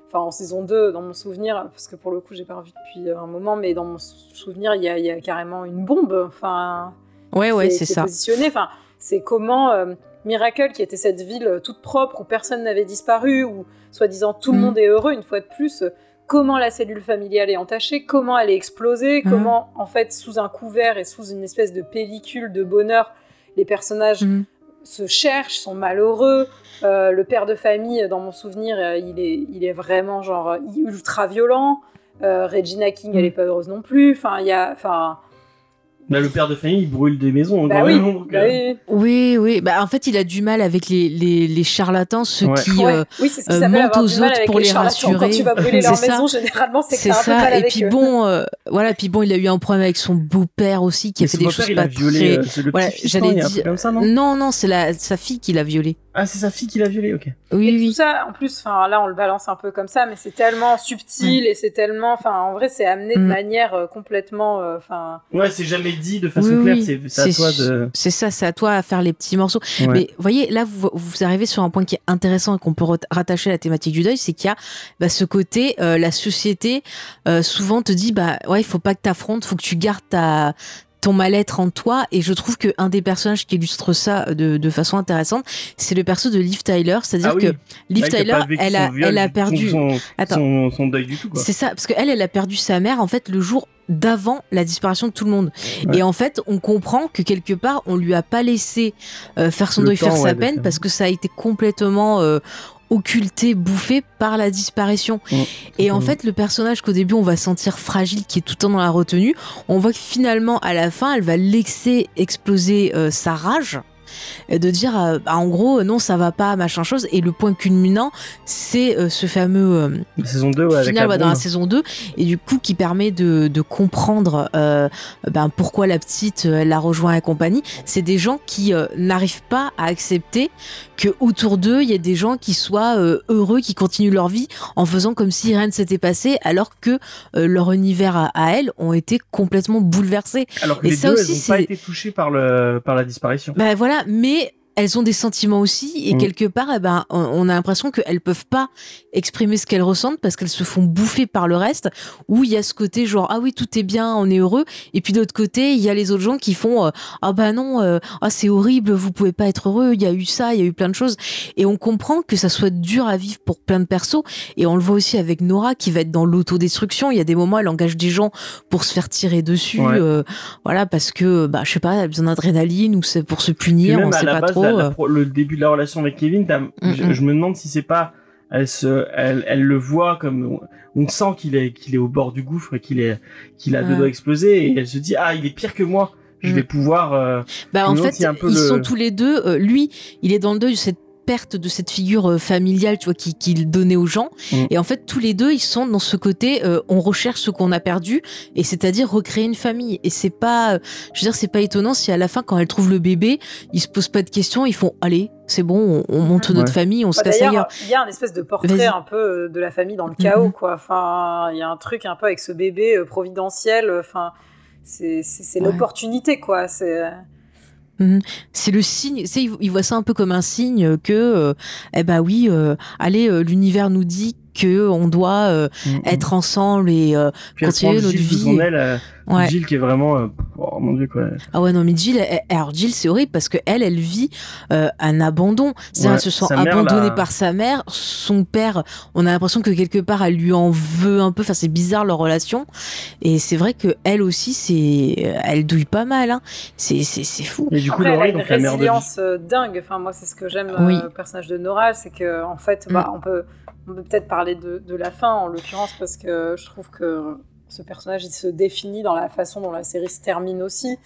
[SPEAKER 3] Enfin, en saison 2, dans mon souvenir, parce que pour le coup, j'ai pas revu depuis un moment, mais dans mon sou- souvenir, il y a, il y a carrément une bombe. Enfin,
[SPEAKER 1] Ouais, ouais, c'est ça.
[SPEAKER 3] positionné. Enfin, c'est comment euh, Miracle, qui était cette ville euh, toute propre où personne n'avait disparu, où soi-disant tout le
[SPEAKER 1] Mhm.
[SPEAKER 3] monde est heureux, une fois de plus, euh, comment la cellule familiale est entachée, comment elle est explosée,
[SPEAKER 1] Mhm.
[SPEAKER 3] comment, en fait, sous un couvert et sous une espèce de pellicule de bonheur, les personnages
[SPEAKER 1] Mhm.
[SPEAKER 3] se cherchent, sont malheureux. Euh, le père de famille, dans mon souvenir, il, est, il est vraiment genre ultra violent. Euh, Regina King, elle est pas heureuse non plus. Enfin, il y a, enfin,
[SPEAKER 2] Là, le père de famille, il brûle des maisons.
[SPEAKER 3] bah oui,
[SPEAKER 2] même, donc,
[SPEAKER 3] bah
[SPEAKER 2] euh,
[SPEAKER 3] oui.
[SPEAKER 1] Oui, oui. Bah, en fait, il a du mal avec les, les, les charlatans, ceux
[SPEAKER 2] Ouais.
[SPEAKER 1] qui.
[SPEAKER 3] Ouais.
[SPEAKER 1] euh,
[SPEAKER 3] oui, ce
[SPEAKER 1] euh, aux autres pour
[SPEAKER 3] les
[SPEAKER 1] les
[SPEAKER 3] charlatans. Quand
[SPEAKER 1] rassurer.
[SPEAKER 3] tu vas brûler <laughs>
[SPEAKER 1] C'est
[SPEAKER 3] leur
[SPEAKER 1] ça.
[SPEAKER 3] maison, généralement, c'est que
[SPEAKER 1] c'est
[SPEAKER 3] t'as un peu
[SPEAKER 1] ça.
[SPEAKER 3] mal
[SPEAKER 1] Et
[SPEAKER 3] avec
[SPEAKER 1] puis
[SPEAKER 3] eux.
[SPEAKER 1] bon, euh, voilà. Puis bon, il a eu un problème avec son beau-père aussi, qui
[SPEAKER 2] mais
[SPEAKER 1] a fait des choses pas très.
[SPEAKER 2] euh,
[SPEAKER 1] Voilà, j'allais dire-
[SPEAKER 2] comme ça, non?
[SPEAKER 1] Non, non, c'est la sa fille qui l'a violé.
[SPEAKER 2] Ah, c'est sa fille qui l'a violé, ok.
[SPEAKER 1] Oui,
[SPEAKER 3] Et
[SPEAKER 1] oui.
[SPEAKER 3] tout ça, en plus, enfin là, on le balance un peu comme ça, mais c'est tellement subtil et c'est tellement, enfin, en vrai, c'est amené de
[SPEAKER 1] Mm.
[SPEAKER 3] manière euh, complètement, euh, enfin,
[SPEAKER 2] Ouais, c'est jamais dit de façon
[SPEAKER 1] Oui,
[SPEAKER 2] claire.
[SPEAKER 1] oui.
[SPEAKER 2] C'est, à toi de.
[SPEAKER 1] C'est ça, c'est à toi à faire les petits morceaux.
[SPEAKER 2] Ouais.
[SPEAKER 1] Mais vous voyez, là, vous, vous arrivez sur un point qui est intéressant et qu'on peut rat- rattacher à la thématique du deuil, c'est qu'il y a bah, ce côté, euh, la société euh, souvent te dit, bah ouais, il faut pas que t'affrontes, faut que tu gardes ta ton mal-être en toi et je trouve que un des personnages qui illustre ça de, de façon intéressante c'est le perso de Liv Tyler c'est-à-dire
[SPEAKER 2] Ah oui.
[SPEAKER 1] que Liv Tyler elle a,
[SPEAKER 2] viol,
[SPEAKER 1] elle a
[SPEAKER 2] du-
[SPEAKER 1] perdu
[SPEAKER 2] son,
[SPEAKER 1] Attends.
[SPEAKER 2] son, son deuil du tout, quoi.
[SPEAKER 1] c'est ça, parce qu'elle, elle a perdu sa mère en fait le jour d'avant la disparition de tout le monde.
[SPEAKER 2] Ouais.
[SPEAKER 1] Et en fait, on comprend que quelque part, on lui a pas laissé euh, faire son
[SPEAKER 2] Le
[SPEAKER 1] deuil, faire
[SPEAKER 2] temps,
[SPEAKER 1] sa
[SPEAKER 2] ouais,
[SPEAKER 1] peine, parce que ça a été complètement euh, occulté, bouffé par la disparition.
[SPEAKER 2] Mm,
[SPEAKER 1] Et en fait, le personnage qu'au début on va sentir fragile, qui est tout le temps dans la retenue, on voit que finalement, à la fin, elle va laisser exploser euh, sa rage. Et De dire, euh, bah, en gros, non, ça va pas, machin chose. Et le point culminant, c'est euh, ce fameux euh,
[SPEAKER 2] La saison 2, ouais,
[SPEAKER 1] final ouais, dans la saison 2 et du coup qui permet de, de comprendre euh, ben, pourquoi la petite euh, elle la rejoint et compagnie c'est des gens qui euh, n'arrivent pas à accepter que autour d'eux il y a des gens qui soient euh, heureux qui continuent leur vie en faisant comme si rien ne s'était passé alors que euh, leur univers à, à elles ont été complètement bouleversés
[SPEAKER 2] Alors que
[SPEAKER 1] et
[SPEAKER 2] les
[SPEAKER 1] ça
[SPEAKER 2] deux,
[SPEAKER 1] aussi,
[SPEAKER 2] elles n'ont pas été touchées par, le, par la disparition.
[SPEAKER 1] ben voilà, mais elles ont des sentiments aussi et
[SPEAKER 2] Mm.
[SPEAKER 1] quelque part, eh ben, on- a l'impression qu'elles peuvent pas exprimer ce qu'elles ressentent parce qu'elles se font bouffer par le reste. Où il y a ce côté genre ah oui tout est bien, on est heureux, et puis d'autre côté il y a les autres gens qui font euh, ah bah non, euh, ah c'est horrible, vous pouvez pas être heureux, il y a eu ça, il y a eu plein de choses, et on comprend que ça soit dur à vivre pour plein de persos. Et on le voit aussi avec Nora qui va être dans l'autodestruction. Il y a des moments elle engage des gens pour se faire tirer dessus,
[SPEAKER 2] Ouais.
[SPEAKER 1] euh, voilà parce que bah je sais pas, elle a besoin d'adrénaline ou c'est pour se punir, on sait pas
[SPEAKER 2] base,
[SPEAKER 1] trop.
[SPEAKER 2] La- la pro- le début de la relation avec Kevin, je,
[SPEAKER 1] Mm, mm.
[SPEAKER 2] je me demande si c'est pas, elle se, elle, elle le voit comme, on sent qu'il est, qu'il est au bord du gouffre et qu'il est, qu'il a deux doigts explosés et elle se dit, ah, il est pire que moi. Je
[SPEAKER 1] Mm.
[SPEAKER 2] vais pouvoir, euh,
[SPEAKER 1] Bah, en fait, ils
[SPEAKER 2] le-
[SPEAKER 1] sont tous les deux. euh, lui, il est dans le deuil de cette perte de cette figure euh, familiale, tu vois, qu'il qu'il donnait aux gens.
[SPEAKER 2] Mm.
[SPEAKER 1] Et en fait, tous les deux, ils sont dans ce côté, euh, on recherche ce qu'on a perdu, et c'est-à-dire recréer une famille. Et c'est pas, euh, je veux dire, c'est pas étonnant si à la fin, quand elle trouve le bébé, ils se posent pas de questions, ils font, allez, c'est bon, on, on monte notre
[SPEAKER 2] Ouais.
[SPEAKER 1] famille, on se
[SPEAKER 3] Bah,
[SPEAKER 1] casse
[SPEAKER 3] D'ailleurs,
[SPEAKER 1] ailleurs.
[SPEAKER 3] il y a un espèce de portrait un peu de la famille dans le chaos,
[SPEAKER 1] Mhm.
[SPEAKER 3] quoi. Enfin, il y a un truc un peu avec ce bébé euh, providentiel. Enfin, c'est c'est- c'est
[SPEAKER 1] Ouais.
[SPEAKER 3] l'opportunité, quoi. C'est
[SPEAKER 1] C'est le signe, ils ils voient ça un peu comme un signe que, euh, eh ben oui, euh, allez, euh, l'univers nous dit que on doit euh,
[SPEAKER 2] Mm, mm.
[SPEAKER 1] être ensemble et euh,
[SPEAKER 2] elle
[SPEAKER 1] continuer notre vie.
[SPEAKER 2] aile, euh,
[SPEAKER 1] Ouais.
[SPEAKER 2] Jill qui est vraiment, euh, oh mon dieu quoi.
[SPEAKER 1] Ah ouais non mais Jill, elle- alors Jill c'est horrible parce que elle, elle vit euh, un abandon. C'est-à-dire
[SPEAKER 2] Ouais,
[SPEAKER 1] elle se sent abandonnée
[SPEAKER 2] là-
[SPEAKER 1] par sa mère, son père. On a l'impression que quelque part elle lui en veut un peu. Enfin c'est bizarre leur relation. Et c'est vrai que elle aussi c'est, elle douille pas mal. Hein. C'est c'est c'est fou.
[SPEAKER 2] Et du coup,
[SPEAKER 3] Après, elle a
[SPEAKER 2] Laurie,
[SPEAKER 3] une
[SPEAKER 2] donc la mère de
[SPEAKER 3] résilience dingue. Enfin, moi, c'est ce que j'aime
[SPEAKER 1] Oui.
[SPEAKER 3] euh, au personnage de Nora, c'est que en fait,
[SPEAKER 1] Mm.
[SPEAKER 3] bah, on peut, on peut peut-être parler de, de la fin en l'occurrence parce que je trouve que ce personnage il se définit dans la façon dont la série se termine aussi.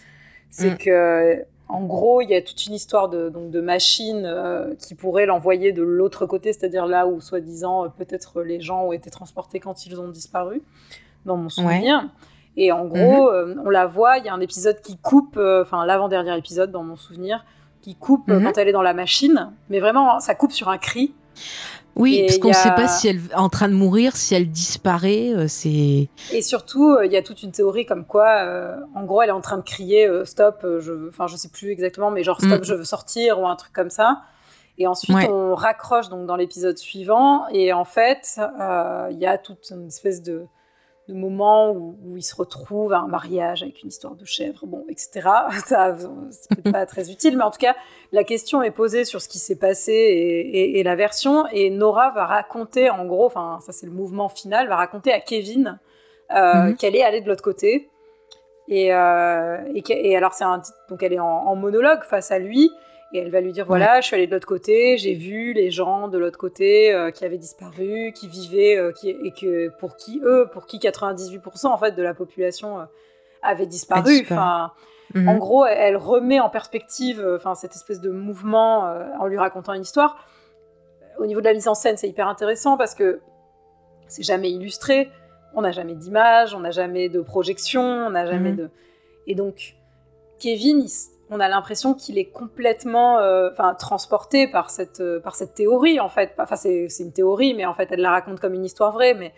[SPEAKER 3] C'est
[SPEAKER 1] Mm.
[SPEAKER 3] que en gros, il y a toute une histoire de, donc, de machine euh, qui pourrait l'envoyer de l'autre côté, c'est-à-dire là où, soi-disant, peut-être les gens ont été transportés quand ils ont disparu, dans mon souvenir. Et en gros, euh, on la voit, il y a un épisode qui coupe, euh, enfin l'avant-dernier épisode dans mon souvenir, qui coupe
[SPEAKER 1] Mhm.
[SPEAKER 3] quand elle est dans la machine, mais vraiment, ça coupe sur un cri.
[SPEAKER 1] Oui
[SPEAKER 3] Et
[SPEAKER 1] parce qu'on ne sait pas si elle est en train de mourir, si elle disparaît. euh, c'est
[SPEAKER 3] Et surtout, euh, il y a toute une théorie comme quoi, euh, en gros, elle est en train de crier stop, je enfin, je sais plus exactement, mais genre stop,
[SPEAKER 1] Mm.
[SPEAKER 3] je veux sortir ou un truc comme ça. Et ensuite,
[SPEAKER 1] Ouais.
[SPEAKER 3] on raccroche donc dans l'épisode suivant, et en fait, il y a toute une espèce de, de moment où, où ils se retrouvent à un mariage avec une histoire de chèvre, bon, etc. <laughs> Ça, c'est peut-être pas très <laughs> utile, mais en tout cas, la question est posée sur ce qui s'est passé et, et- et la version, et Nora va raconter, en gros, enfin, ça c'est le mouvement final, va raconter à Kevin euh,
[SPEAKER 1] Mhm.
[SPEAKER 3] qu'elle est allée de l'autre côté. Et, euh, et, alors, c'est un, donc elle est en, en monologue face à lui. Et elle va lui dire voilà, je suis allée de l'autre côté, j'ai vu les gens de l'autre côté euh, qui avaient disparu, qui vivaient, euh, qui, et que pour qui eux, pour qui 98% en fait de la population euh, avait disparu. Enfin,
[SPEAKER 1] Mhm.
[SPEAKER 3] en gros, elle- remet en perspective, enfin cette espèce de mouvement en lui racontant une histoire. Au niveau de la mise en scène, c'est hyper intéressant parce que c'est jamais illustré, on n'a jamais d'image, on n'a jamais de projection, on n'a jamais
[SPEAKER 1] Mhm.
[SPEAKER 3] de. Et donc, Kevin, il on a l'impression qu'il est complètement, euh, enfin, transporté par cette, euh, par cette théorie en fait. Enfin, c'est une théorie, mais en fait, elle la raconte comme une histoire vraie. Mais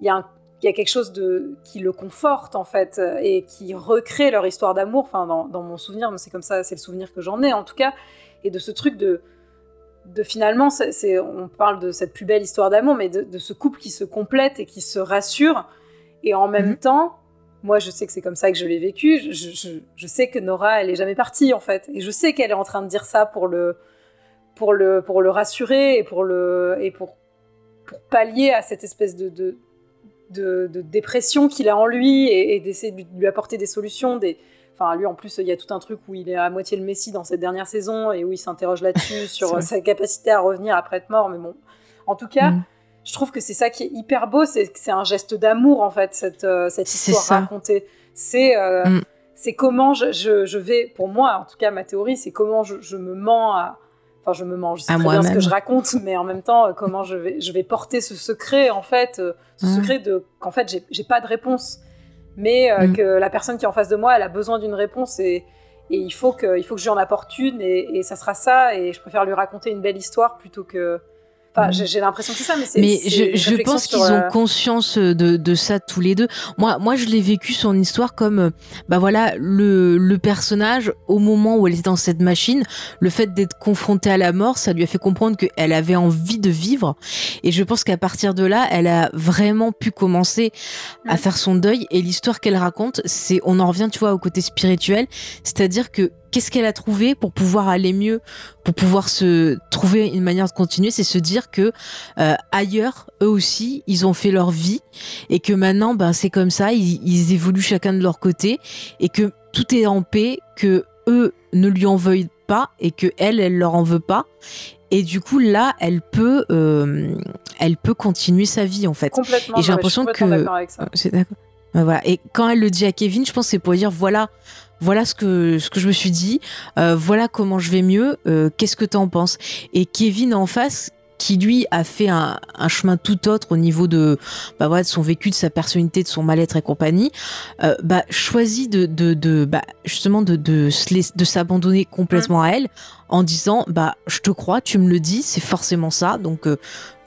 [SPEAKER 3] il y a un il y a quelque chose de qui le conforte en fait euh, et qui recrée leur histoire d'amour. Enfin, dans, dans mon souvenir, c'est comme ça, c'est le souvenir que j'en ai en tout cas, et de ce truc de de finalement, c'est, on parle de cette plus belle histoire d'amour, mais de, de ce couple qui se complète et qui se rassure. Et en même
[SPEAKER 1] Mhm.
[SPEAKER 3] temps, moi, je sais que c'est comme ça que je l'ai vécu. Je, je- je sais que Nora, elle est jamais partie en fait, et je sais qu'elle est en train de dire ça pour le pour le pour le rassurer et pour le et pour pour pallier à cette espèce de de, de, de dépression qu'il a en lui et, et d'essayer de lui, apporter des solutions. Des... Enfin, lui, en plus, il y a tout un truc où il est à moitié le messie dans cette dernière saison et où il s'interroge là-dessus <laughs> sur sa capacité à revenir après être mort. Mais bon, en tout cas,
[SPEAKER 1] Mhm.
[SPEAKER 3] Je trouve que c'est ça qui est hyper beau, c'est un geste d'amour, en fait, cette, euh, cette histoire racontée. C'est euh,
[SPEAKER 1] Mm.
[SPEAKER 3] c'est comment je, je, je vais, pour moi, en tout cas, ma théorie, c'est comment je, je me mens à. Enfin, je me mens, je sais
[SPEAKER 1] À
[SPEAKER 3] très bien ce que je raconte, <laughs> mais en même temps, euh, comment je vais, je vais porter ce secret, en fait, ce
[SPEAKER 1] Mm.
[SPEAKER 3] secret de qu'en fait, j'ai- pas de réponse, mais euh,
[SPEAKER 1] Mm.
[SPEAKER 3] que la personne qui est en face de moi, elle a besoin d'une réponse et, et il faut que, il faut que je lui en apporte une et, et ça sera ça. Et je préfère lui raconter une belle histoire plutôt que. Enfin,
[SPEAKER 1] Mm.
[SPEAKER 3] j'ai l'impression que c'est ça, mais c'est.
[SPEAKER 1] Mais je, je pense qu'ils ont
[SPEAKER 3] euh,
[SPEAKER 1] conscience de, de ça tous les deux. Moi, moi, je l'ai vécu son histoire comme, euh, bah voilà, le, le personnage au moment où elle était dans cette machine, le fait d'être confrontée à la mort, ça lui a fait comprendre qu'elle avait envie de vivre. Et je pense qu'à partir de là, elle a vraiment pu commencer à faire son deuil. Et l'histoire qu'elle raconte, c'est, on en revient, tu vois, au côté spirituel, c'est-à-dire que qu'est-ce qu'elle a trouvé pour pouvoir aller mieux, pour pouvoir se trouver une manière de continuer, c'est se dire que euh, ailleurs, eux aussi, ils ont fait leur vie et que maintenant, ben c'est comme ça, ils, ils évoluent chacun de leur côté et que tout est en paix, que eux ne lui en veuillent pas et que elle, elle leur en veut pas. Et du coup, là, elle peut, euh, elle peut continuer sa vie en fait.
[SPEAKER 3] complètement.
[SPEAKER 1] Et j'ai l'impression que-
[SPEAKER 3] d'accord avec ça.
[SPEAKER 1] C'est d'accord. Voilà. Et quand elle le dit à Kevin, je pense que c'est pour dire voilà, voilà ce que ce que je me suis dit, euh, voilà comment je vais mieux. euh, Qu'est-ce que t'en penses? Et Kevin en face qui lui a fait un, un chemin tout autre au niveau de, bah voilà, de son vécu, de sa personnalité, de son mal-être et compagnie, euh, bah, choisit de, de, de bah, justement de s'abandonner complètement à elle en disant bah je te crois, tu me le dis, c'est forcément ça, donc euh,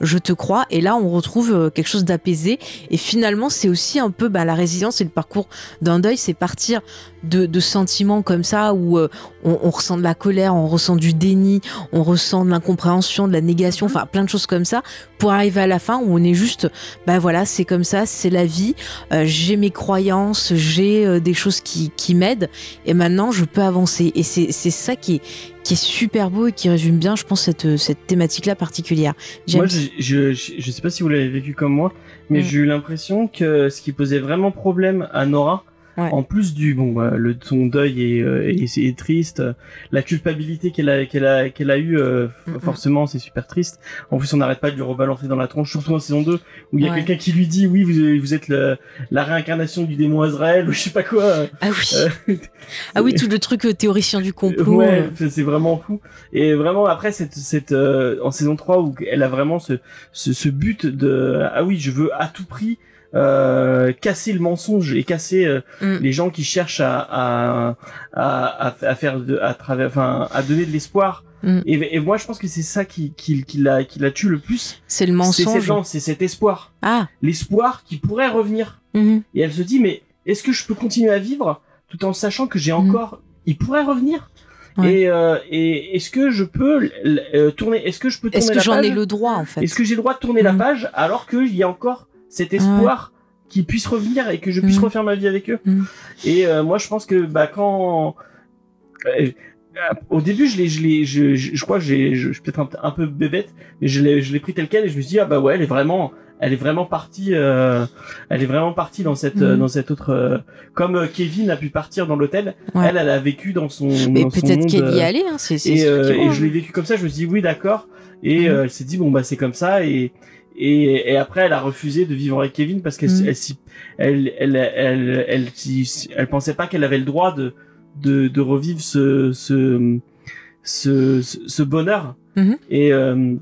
[SPEAKER 1] je te crois. Et là on retrouve euh, quelque chose d'apaisé. Et finalement c'est aussi un peu bah, la résilience et le parcours d'un deuil, c'est partir de, sentiments comme ça où euh, on, ressent de la colère, on ressent du déni, on ressent de l'incompréhension, de la négation, enfin plein de choses comme ça, pour arriver à la fin où on est juste, bah voilà, c'est comme ça, c'est la vie, j'ai mes croyances, j'ai des choses qui, qui m'aident, et maintenant je peux avancer. Et c'est ça qui est, qui est super beau et qui résume bien, je pense, cette, cette thématique-là particulière.
[SPEAKER 2] Moi, je, je, je, je sais pas si vous l'avez vécu comme moi, mais
[SPEAKER 1] Mm.
[SPEAKER 2] j'ai eu l'impression que ce qui posait vraiment problème à Nora,
[SPEAKER 1] Ouais.
[SPEAKER 2] en plus du bon, bah, le son deuil est, euh, est, est triste, euh, la culpabilité qu'elle a qu'elle a qu'elle a eu, euh, forcément, c'est super triste. En plus, on n'arrête pas de lui rebalancer dans la tronche, surtout en saison 2 où il y a
[SPEAKER 1] Ouais.
[SPEAKER 2] quelqu'un qui lui dit oui, vous, vous êtes le, la réincarnation du démon Azrael ou je sais pas quoi.
[SPEAKER 1] Ah oui,
[SPEAKER 2] Euh, <laughs>
[SPEAKER 1] ah oui, tout le truc euh, théoricien du complot.
[SPEAKER 2] Ouais,
[SPEAKER 1] euh.
[SPEAKER 2] c'est- vraiment fou. Et vraiment après cette cette euh, en saison 3 où elle a vraiment ce ce, ce but de ah oui, je veux à tout prix euh, casser le mensonge et casser euh,
[SPEAKER 1] Mm.
[SPEAKER 2] les gens qui cherchent à à à, à, faire de, à travers enfin à donner de l'espoir.
[SPEAKER 1] Mm.
[SPEAKER 2] Et, et moi je pense que c'est ça qui qui qui la qui la tue le plus.
[SPEAKER 1] C'est le mensonge.
[SPEAKER 2] c'est cet espoir,
[SPEAKER 1] Ah,
[SPEAKER 2] l'espoir qui pourrait revenir.
[SPEAKER 1] mhm.
[SPEAKER 2] Et elle se dit, mais est-ce que je peux continuer à vivre tout en sachant que j'ai
[SPEAKER 1] Mhm.
[SPEAKER 2] encore, il pourrait revenir?
[SPEAKER 1] Ouais.
[SPEAKER 2] Et, euh, et est-ce que je peux euh, tourner Est-ce que je peux tourner
[SPEAKER 1] est-ce que j'en ai le droit en fait?
[SPEAKER 2] Est-ce que j'ai le droit de tourner la page alors qu'il y a encore cet espoir qui puisse revenir et que je puisse
[SPEAKER 1] Mhm.
[SPEAKER 2] refaire ma vie avec eux
[SPEAKER 1] Mhm.
[SPEAKER 2] Et euh, moi, je pense que bah quand euh, euh, au début, je l'ai, je je, je, crois que j'ai, je, je suis peut-être un, un peu bébête, mais je l'ai, je l'ai pris tel quel et je me suis dit ah bah ouais, elle est vraiment, elle est vraiment partie, euh, elle est vraiment partie dans cette, euh, dans cette autre, euh, comme euh, Kevin a pu partir dans l'hôtel,
[SPEAKER 1] Ouais.
[SPEAKER 2] elle, elle a vécu dans son,
[SPEAKER 1] Mais peut-être qu'elle y est
[SPEAKER 2] euh,
[SPEAKER 1] allée, hein, c'est
[SPEAKER 2] et, euh, et je
[SPEAKER 1] hein.
[SPEAKER 2] l'ai vécu comme ça, je me suis dit oui d'accord, et euh, elle s'est dit bon bah c'est comme ça et et, et après elle a refusé de vivre avec Kevin parce qu'elle
[SPEAKER 1] Mhm.
[SPEAKER 2] elle, elle, elle, elle, elle, pensait pas qu'elle avait le droit de, de, de revivre ce, ce, ce, ce, bonheur.
[SPEAKER 1] Mhm.
[SPEAKER 2] Et, euh,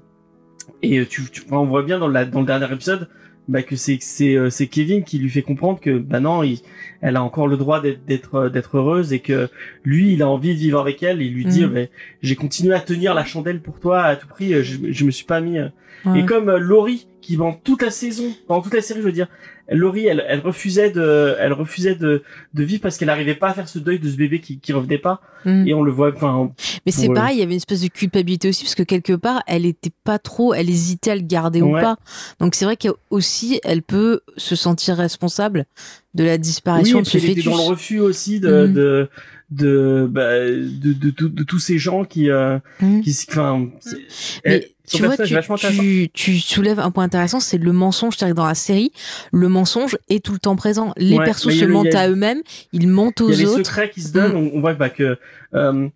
[SPEAKER 2] et tu, tu, on voit bien dans, la, dans le dernier épisode bah, que c'est c'est euh, c'est Kevin qui lui fait comprendre que bah non, il, elle a encore le droit d'être d'être d'être heureuse et que lui, il a envie de vivre avec elle. Et il lui dit,
[SPEAKER 1] Mhm.
[SPEAKER 2] bah, j'ai continué à tenir la chandelle pour toi à tout prix. Je, je me suis pas mis. euh,
[SPEAKER 1] Ouais.
[SPEAKER 2] et comme euh, Laurie, qui pendant toute la saison, pendant toute la série, je veux dire, Laurie, elle, elle refusait de, elle refusait de, de vivre parce qu'elle n'arrivait pas à faire ce deuil de ce bébé qui, qui revenait pas.
[SPEAKER 1] Mhm.
[SPEAKER 2] Et on le voit, enfin,
[SPEAKER 1] Mais c'est
[SPEAKER 2] Ouais.
[SPEAKER 1] pareil, il y avait une espèce de culpabilité aussi, parce que quelque part, elle était pas trop, elle hésitait à le garder ou pas. Donc c'est vrai qu'aussi, elle peut se sentir responsable de la disparition de ce fœtus.
[SPEAKER 2] dans le refus aussi de,
[SPEAKER 1] Mhm.
[SPEAKER 2] de, de, bah, de, de, tous ces gens qui, euh,
[SPEAKER 1] Mhm.
[SPEAKER 2] qui, enfin, elle-
[SPEAKER 1] tu vois, tu, soulèves un point intéressant, c'est le mensonge. Que dans la série, le mensonge est tout le temps présent. Les
[SPEAKER 2] Ouais,
[SPEAKER 1] persos se
[SPEAKER 2] le-
[SPEAKER 1] mentent
[SPEAKER 2] a-
[SPEAKER 1] à eux-mêmes, ils mentent
[SPEAKER 2] il y a
[SPEAKER 1] aux
[SPEAKER 2] les
[SPEAKER 1] autres.
[SPEAKER 2] secrets qui se donnent.
[SPEAKER 1] Mm.
[SPEAKER 2] On, on voit bah, que euh,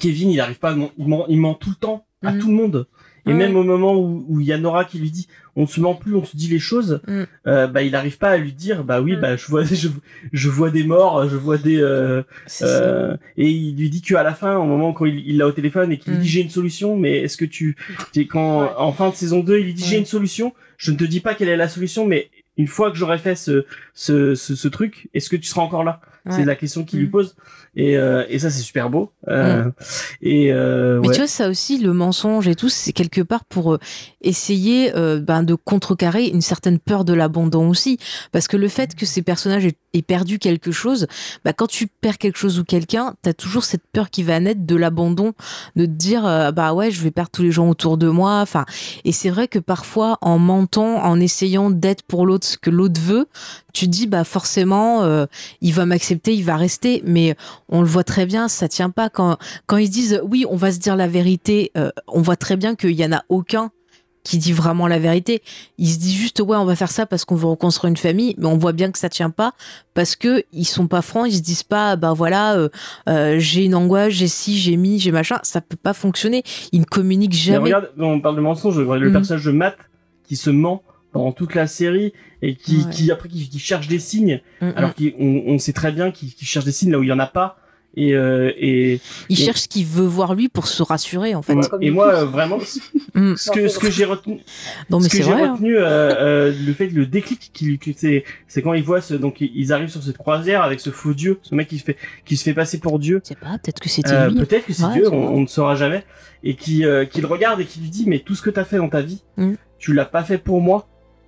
[SPEAKER 2] Kevin, il arrive pas, à il ment, il ment tout le temps à
[SPEAKER 1] Mm.
[SPEAKER 2] tout le monde. Et
[SPEAKER 1] Ouais.
[SPEAKER 2] même au moment où où il y a Nora qui lui dit, on se ment plus, on se dit les choses,
[SPEAKER 1] Mm.
[SPEAKER 2] euh, bah il arrive pas à lui dire, bah oui,
[SPEAKER 3] Mm.
[SPEAKER 2] bah je vois, <laughs> je, je vois des morts, je vois des, euh, euh, et il lui dit qu'à la fin, au moment quand il il l'a au téléphone et qu'il lui
[SPEAKER 1] Mm.
[SPEAKER 2] dit j'ai une solution, mais est-ce que tu, c'est quand
[SPEAKER 3] Ouais.
[SPEAKER 2] en fin de saison 2, il lui dit j'ai une solution, je ne te dis pas quelle est la solution, mais une fois que j'aurai fait ce, ce, ce, ce truc, est-ce que tu seras encore là? C'est la question qu'il lui
[SPEAKER 1] Mm.
[SPEAKER 2] pose. Et, euh, et ça, c'est super beau. Euh, Et euh,
[SPEAKER 1] Mais
[SPEAKER 2] ouais.
[SPEAKER 1] tu vois, ça aussi, le mensonge et tout, c'est quelque part pour euh, essayer euh, ben, de contrecarrer une certaine peur de l'abandon aussi. Parce que le fait que ces personnages aient, perdu quelque chose, bah, quand tu perds quelque chose ou quelqu'un, t'as toujours cette peur qui va naître de l'abandon, de te dire, euh, bah ouais, je vais perdre tous les gens autour de moi. Enfin, et c'est vrai que parfois, en mentant, en essayant d'être pour l'autre ce que l'autre veut, tu te dis, bah forcément, euh, il va m'accepter, il va rester. Mais on le voit très bien, ça tient pas quand quand ils disent oui, on va se dire la vérité, euh, on voit très bien qu'il y en a aucun qui dit vraiment la vérité. Ils se disent juste ouais, on va faire ça parce qu'on veut reconstruire une famille, mais on voit bien que ça tient pas parce que ils sont pas francs, ils se disent pas bah voilà, euh, euh, j'ai une angoisse, j'ai ci, j'ai mis, j'ai machin, ça peut pas fonctionner. Ils ne communiquent
[SPEAKER 2] Mais
[SPEAKER 1] jamais.
[SPEAKER 2] regarde, on parle de mensonge, le
[SPEAKER 1] Mm.
[SPEAKER 2] personnage de Matt qui se ment pendant toute la série et qui,
[SPEAKER 1] Ouais.
[SPEAKER 2] qui après qui, qui cherche des signes
[SPEAKER 1] Mm,
[SPEAKER 2] alors qu'on on sait très bien qu'il qu'il cherche des signes là où il y en a pas et euh, et
[SPEAKER 1] il
[SPEAKER 2] et-
[SPEAKER 1] cherche ce qu'il veut voir lui pour se rassurer en fait.
[SPEAKER 2] Ouais,
[SPEAKER 3] Comme
[SPEAKER 2] et moi euh, vraiment
[SPEAKER 1] Mm.
[SPEAKER 2] ce que ce que j'ai retenu
[SPEAKER 1] Non mais
[SPEAKER 2] ce que
[SPEAKER 1] c'est
[SPEAKER 2] j'ai
[SPEAKER 1] hein.
[SPEAKER 2] retenu, euh, euh, le fait, le déclic c'est, c'est quand ils voient ce, donc ils arrivent sur cette croisière avec ce faux dieu, ce mec qui se fait, qui se fait passer pour dieu.
[SPEAKER 1] Je sais pas, peut-être que c'était
[SPEAKER 2] Euh,
[SPEAKER 1] lui.
[SPEAKER 2] peut-être que c'est
[SPEAKER 1] Ouais,
[SPEAKER 2] Dieu,
[SPEAKER 1] c'est
[SPEAKER 2] on, ne saura jamais, et qui, euh, qui le regarde et qui lui dit mais tout ce que t'as fait dans ta vie,
[SPEAKER 1] Mm.
[SPEAKER 2] tu l'as pas fait pour moi,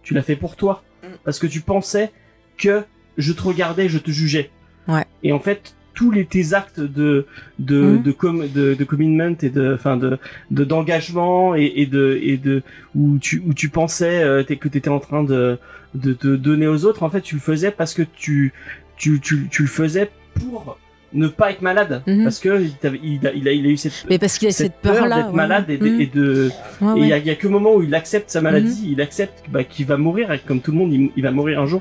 [SPEAKER 2] tu l'as fait pour toi,
[SPEAKER 1] Mm.
[SPEAKER 2] parce que tu pensais que je te regardais, je te jugeais.
[SPEAKER 1] Ouais.
[SPEAKER 2] Et en fait, tous les tes actes de de
[SPEAKER 1] Mm.
[SPEAKER 2] de, com, de de commitment et de enfin de de d'engagement et, et de et de où tu où tu pensais euh, que t'étais en train de de te donner aux autres en fait tu le faisais parce que tu tu tu tu le faisais pour ne pas être malade
[SPEAKER 1] Mhm.
[SPEAKER 2] parce que il, a, il a il a eu cette
[SPEAKER 1] Mais parce qu'il a cette,
[SPEAKER 2] peur
[SPEAKER 1] peur
[SPEAKER 2] d'être malade et de, et de
[SPEAKER 1] Ouais,
[SPEAKER 2] et il
[SPEAKER 1] ouais.
[SPEAKER 2] y a, il y a que le moment où il accepte sa maladie, il accepte bah, qu'il va mourir, et comme tout le monde, il, va mourir un jour.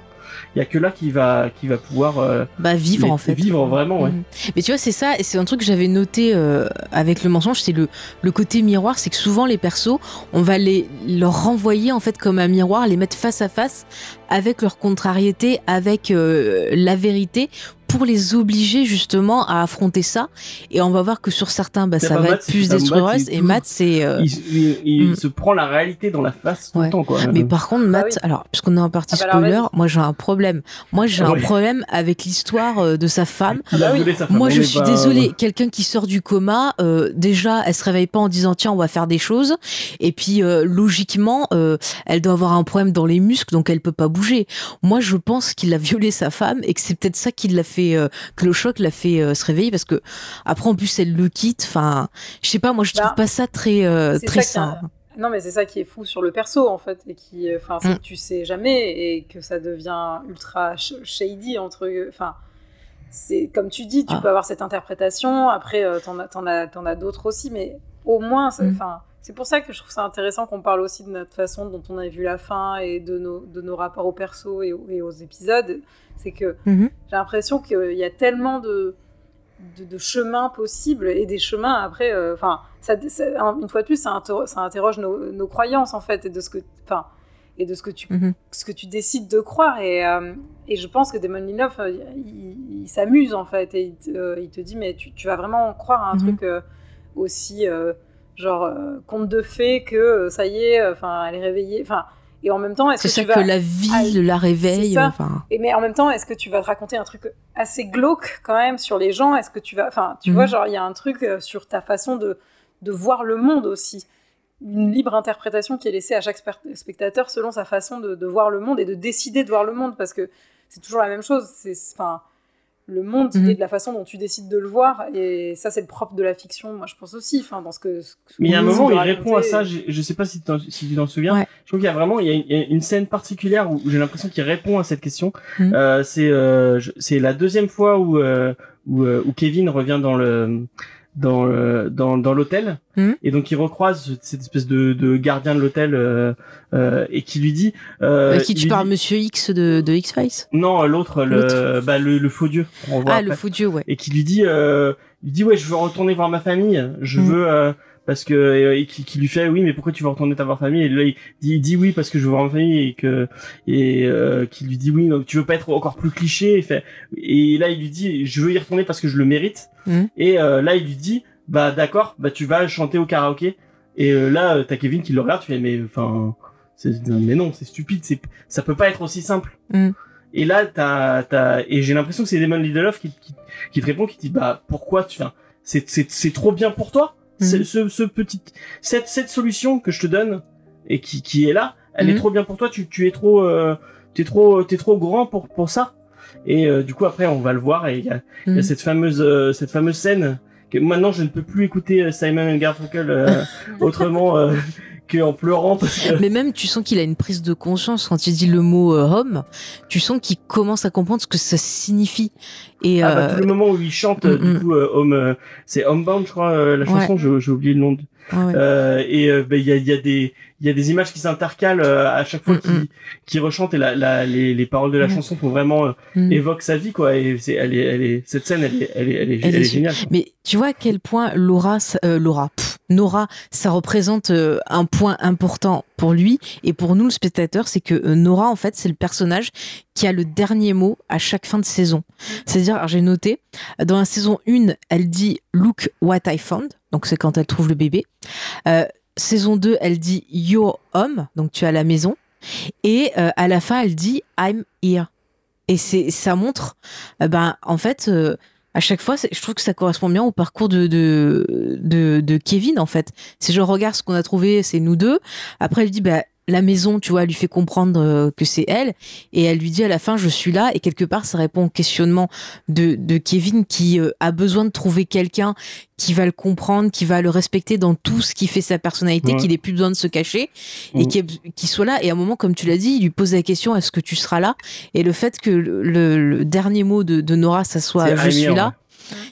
[SPEAKER 2] Il y a que là qu'il va, qu'il va pouvoir euh,
[SPEAKER 1] Bah vivre en fait.
[SPEAKER 2] vivre vraiment, ouais.
[SPEAKER 1] Mhm. Mais tu vois, c'est ça, et c'est un truc que j'avais noté euh, avec le mensonge, c'est le, le côté miroir, c'est que souvent les persos, on va les leur renvoyer en fait comme un miroir, les mettre face à face avec leur contrariété, avec euh, la vérité pour les obliger justement à affronter ça et on va voir que sur certains bah, ça va
[SPEAKER 2] Matt,
[SPEAKER 1] être plus
[SPEAKER 2] Matt, est
[SPEAKER 1] et Matt c'est euh,
[SPEAKER 2] il, il- il
[SPEAKER 1] Mm.
[SPEAKER 2] se prend la réalité dans la face tout
[SPEAKER 1] Ouais.
[SPEAKER 2] le temps, quoi.
[SPEAKER 1] Mais par contre, Matt,
[SPEAKER 3] oui.
[SPEAKER 1] alors, puisqu'on est en partie
[SPEAKER 3] Ah bah
[SPEAKER 1] spoiler, moi j'ai un problème. Moi j'ai
[SPEAKER 2] Ah
[SPEAKER 1] un problème avec l'histoire euh, de sa femme.
[SPEAKER 2] il a
[SPEAKER 3] bah oui.
[SPEAKER 2] sa femme,
[SPEAKER 1] Moi, je suis
[SPEAKER 2] pas-
[SPEAKER 1] désolée. Quelqu'un qui sort du coma, euh, déjà, elle se réveille pas en disant tiens, on va faire des choses. Et puis, euh, logiquement, euh, elle doit avoir un problème dans les muscles, donc elle peut pas bouger. Moi, je pense qu'il a violé sa femme et que c'est peut-être ça qui l'a fait, euh, que le choc l'a fait euh, se réveiller parce que après, en plus, elle le quitte. Enfin, je sais pas. Moi, je trouve
[SPEAKER 3] Bah,
[SPEAKER 1] pas ça très euh, très sain.
[SPEAKER 3] Non, mais c'est ça qui est fou sur le perso, en fait, et qui, enfin,
[SPEAKER 1] Mm.
[SPEAKER 3] tu sais jamais et que ça devient ultra sh- shady entre, enfin, c'est comme tu dis, tu
[SPEAKER 1] Ah.
[SPEAKER 3] peux avoir cette interprétation. Après, t'en as, t'en as, as d'autres aussi, mais au moins, c'est-
[SPEAKER 1] Mm.
[SPEAKER 3] enfin, c'est pour ça que je trouve ça intéressant qu'on parle aussi de notre façon dont on a vu la fin et de nos, de nos rapports au perso et aux épisodes. C'est que
[SPEAKER 1] Mhm.
[SPEAKER 3] j'ai l'impression qu'il y a tellement de, de, de chemins possibles et des chemins après. euh, Enfin, ça, ça- une fois de plus, ça, inter- ça interroge nos, nos croyances en fait et de ce que, enfin, et de ce que tu,
[SPEAKER 1] Mhm.
[SPEAKER 3] ce que tu décides de croire. Et, euh, et je pense que Damon Lindelof, euh, il, il s'amuse en fait et il te, euh, il te dit mais tu, tu vas vraiment croire à un
[SPEAKER 1] Mhm.
[SPEAKER 3] truc euh, aussi euh, genre euh, conte de fées que euh, ça y est, enfin, elle est réveillée. Enfin, et en même temps, est-ce
[SPEAKER 1] C'est
[SPEAKER 3] que
[SPEAKER 1] ça
[SPEAKER 3] tu vas
[SPEAKER 1] que la vie
[SPEAKER 3] Ah,
[SPEAKER 1] la réveille.
[SPEAKER 3] ça.
[SPEAKER 1] Enfin,
[SPEAKER 3] et mais en même temps, est-ce que tu vas te raconter un truc assez glauque quand même sur les gens? Est-ce que tu vas, enfin, tu
[SPEAKER 1] Mhm.
[SPEAKER 3] vois, genre il y a un truc euh, sur ta façon de de voir le monde aussi, une libre interprétation qui est laissée à chaque spectateur selon sa façon de, de voir le monde et de décider de voir le monde parce que c'est toujours la même chose. C'est enfin le monde, il
[SPEAKER 1] Mhm.
[SPEAKER 3] est de la façon dont tu décides de le voir et ça c'est le propre de la fiction. Moi, je pense aussi, enfin dans ce que. ce que-
[SPEAKER 2] Mais il y a un moment il répond à ça, je, je sais pas si, t'en- si tu t'en souviens.
[SPEAKER 1] Ouais.
[SPEAKER 2] Je trouve qu'il y a vraiment il y a, il y a une scène particulière où j'ai l'impression qu'il répond à cette question.
[SPEAKER 1] Mhm.
[SPEAKER 2] Euh, c'est euh, c'est la deuxième fois où, euh, où, euh, où Kevin revient dans le dans le, dans, dans l'hôtel
[SPEAKER 1] Mhm.
[SPEAKER 2] et donc il recroise cette espèce de, de gardien de l'hôtel euh, euh, et qui lui dit euh,
[SPEAKER 1] euh, qui tu parles,
[SPEAKER 2] dit-
[SPEAKER 1] Monsieur X de, de X-Files?
[SPEAKER 2] Non l'autre le bah le, le faux dieu qu'on revoit
[SPEAKER 1] Ah,
[SPEAKER 2] après
[SPEAKER 1] le faux dieu, ouais.
[SPEAKER 2] et qui lui dit euh, il dit ouais je veux retourner voir ma famille je
[SPEAKER 1] Mm.
[SPEAKER 2] veux euh, parce que euh, et qui, qui lui fait oui mais pourquoi tu veux retourner ta voir famille? Et là il dit, il dit oui parce que je veux voir ma famille et que et euh, qui lui dit oui donc tu veux pas être encore plus cliché et fait et là il lui dit je veux y retourner parce que je le mérite
[SPEAKER 1] Mm.
[SPEAKER 2] et euh, là il lui dit bah d'accord bah tu vas chanter au karaoké et euh, là t'as Kevin qui le regarde tu fais mais enfin mais non c'est stupide c'est ça peut pas être aussi simple
[SPEAKER 1] Mm.
[SPEAKER 2] et là t'as t'as et j'ai l'impression que c'est Damon Lindelof qui, qui qui te répond qui te dit bah pourquoi tu fais c'est c'est c'est trop bien pour toi
[SPEAKER 1] Mhm.
[SPEAKER 2] ce ce petit cette cette solution que je te donne et qui qui est là elle est
[SPEAKER 1] Mhm.
[SPEAKER 2] trop bien pour toi tu tu es trop euh, t'es trop t'es trop grand pour pour ça et euh, du coup après on va le voir et il y y a
[SPEAKER 1] Mhm.
[SPEAKER 2] cette fameuse euh, cette fameuse scène que maintenant je ne peux plus écouter euh, Simon and Garfunkel euh, <laughs> autrement euh, que en pleurant parce que
[SPEAKER 1] Mais même, tu sens qu'il a une prise de conscience quand il dit le mot euh, homme. Tu sens qu'il commence à comprendre ce que ça signifie. Et
[SPEAKER 2] ah, bah,
[SPEAKER 1] euh,
[SPEAKER 2] tout le moment où il chante euh,
[SPEAKER 1] mm,
[SPEAKER 2] du
[SPEAKER 1] mm.
[SPEAKER 2] coup euh, Home euh, c'est Homebound je crois euh, la
[SPEAKER 1] Ouais.
[SPEAKER 2] chanson j'ai j'ai oublié le nom de-
[SPEAKER 1] ouais, ouais.
[SPEAKER 2] Euh, et euh, ben, il y, a, y a des il y a des images qui s'intercalent euh, à chaque fois
[SPEAKER 1] Mm,
[SPEAKER 2] qu'il
[SPEAKER 1] mm.
[SPEAKER 2] qu'il rechante et la, la, les, les paroles de la
[SPEAKER 1] Mm.
[SPEAKER 2] chanson font vraiment
[SPEAKER 1] Mm.
[SPEAKER 2] évoquent sa vie quoi et c'est elle est elle est cette scène elle est elle est elle est,
[SPEAKER 1] Elle
[SPEAKER 2] elle
[SPEAKER 1] est
[SPEAKER 2] est géniale quoi.
[SPEAKER 1] Mais tu vois à quel point Laura, euh, Laura, pff, Nora, ça représente un point important pour lui et pour nous le spectateur, c'est que Nora en fait c'est le personnage qui a le dernier mot à chaque fin de saison. C'est-à-dire, j'ai noté dans la saison 1, elle dit Look what I found, donc c'est quand elle trouve le bébé. Euh, saison 2, elle dit Your home, donc tu as la maison. Et euh, à la fin, elle dit I'm here. Et c'est ça montre, euh, ben en fait. à chaque fois, je trouve que ça correspond bien au parcours de, de, de, de Kevin, en fait. C'est je regarde ce qu'on a trouvé, c'est nous deux. Après, elle dit, bah, la maison, tu vois, elle lui fait comprendre euh, que c'est elle. Et elle lui dit à la fin, je suis là. Et quelque part, ça répond au questionnement de, de Kevin qui euh, a besoin de trouver quelqu'un qui va le comprendre, qui va le respecter dans tout ce qui fait sa personnalité,
[SPEAKER 2] Ouais.
[SPEAKER 1] qu'il ait plus besoin de se cacher et
[SPEAKER 2] Mhm.
[SPEAKER 1] qui, soit là. Et à un moment, comme tu l'as dit, il lui pose la question, est-ce que tu seras là? Et le fait que le, le- dernier mot de, de Nora, ça soit je
[SPEAKER 2] I'm
[SPEAKER 1] suis là,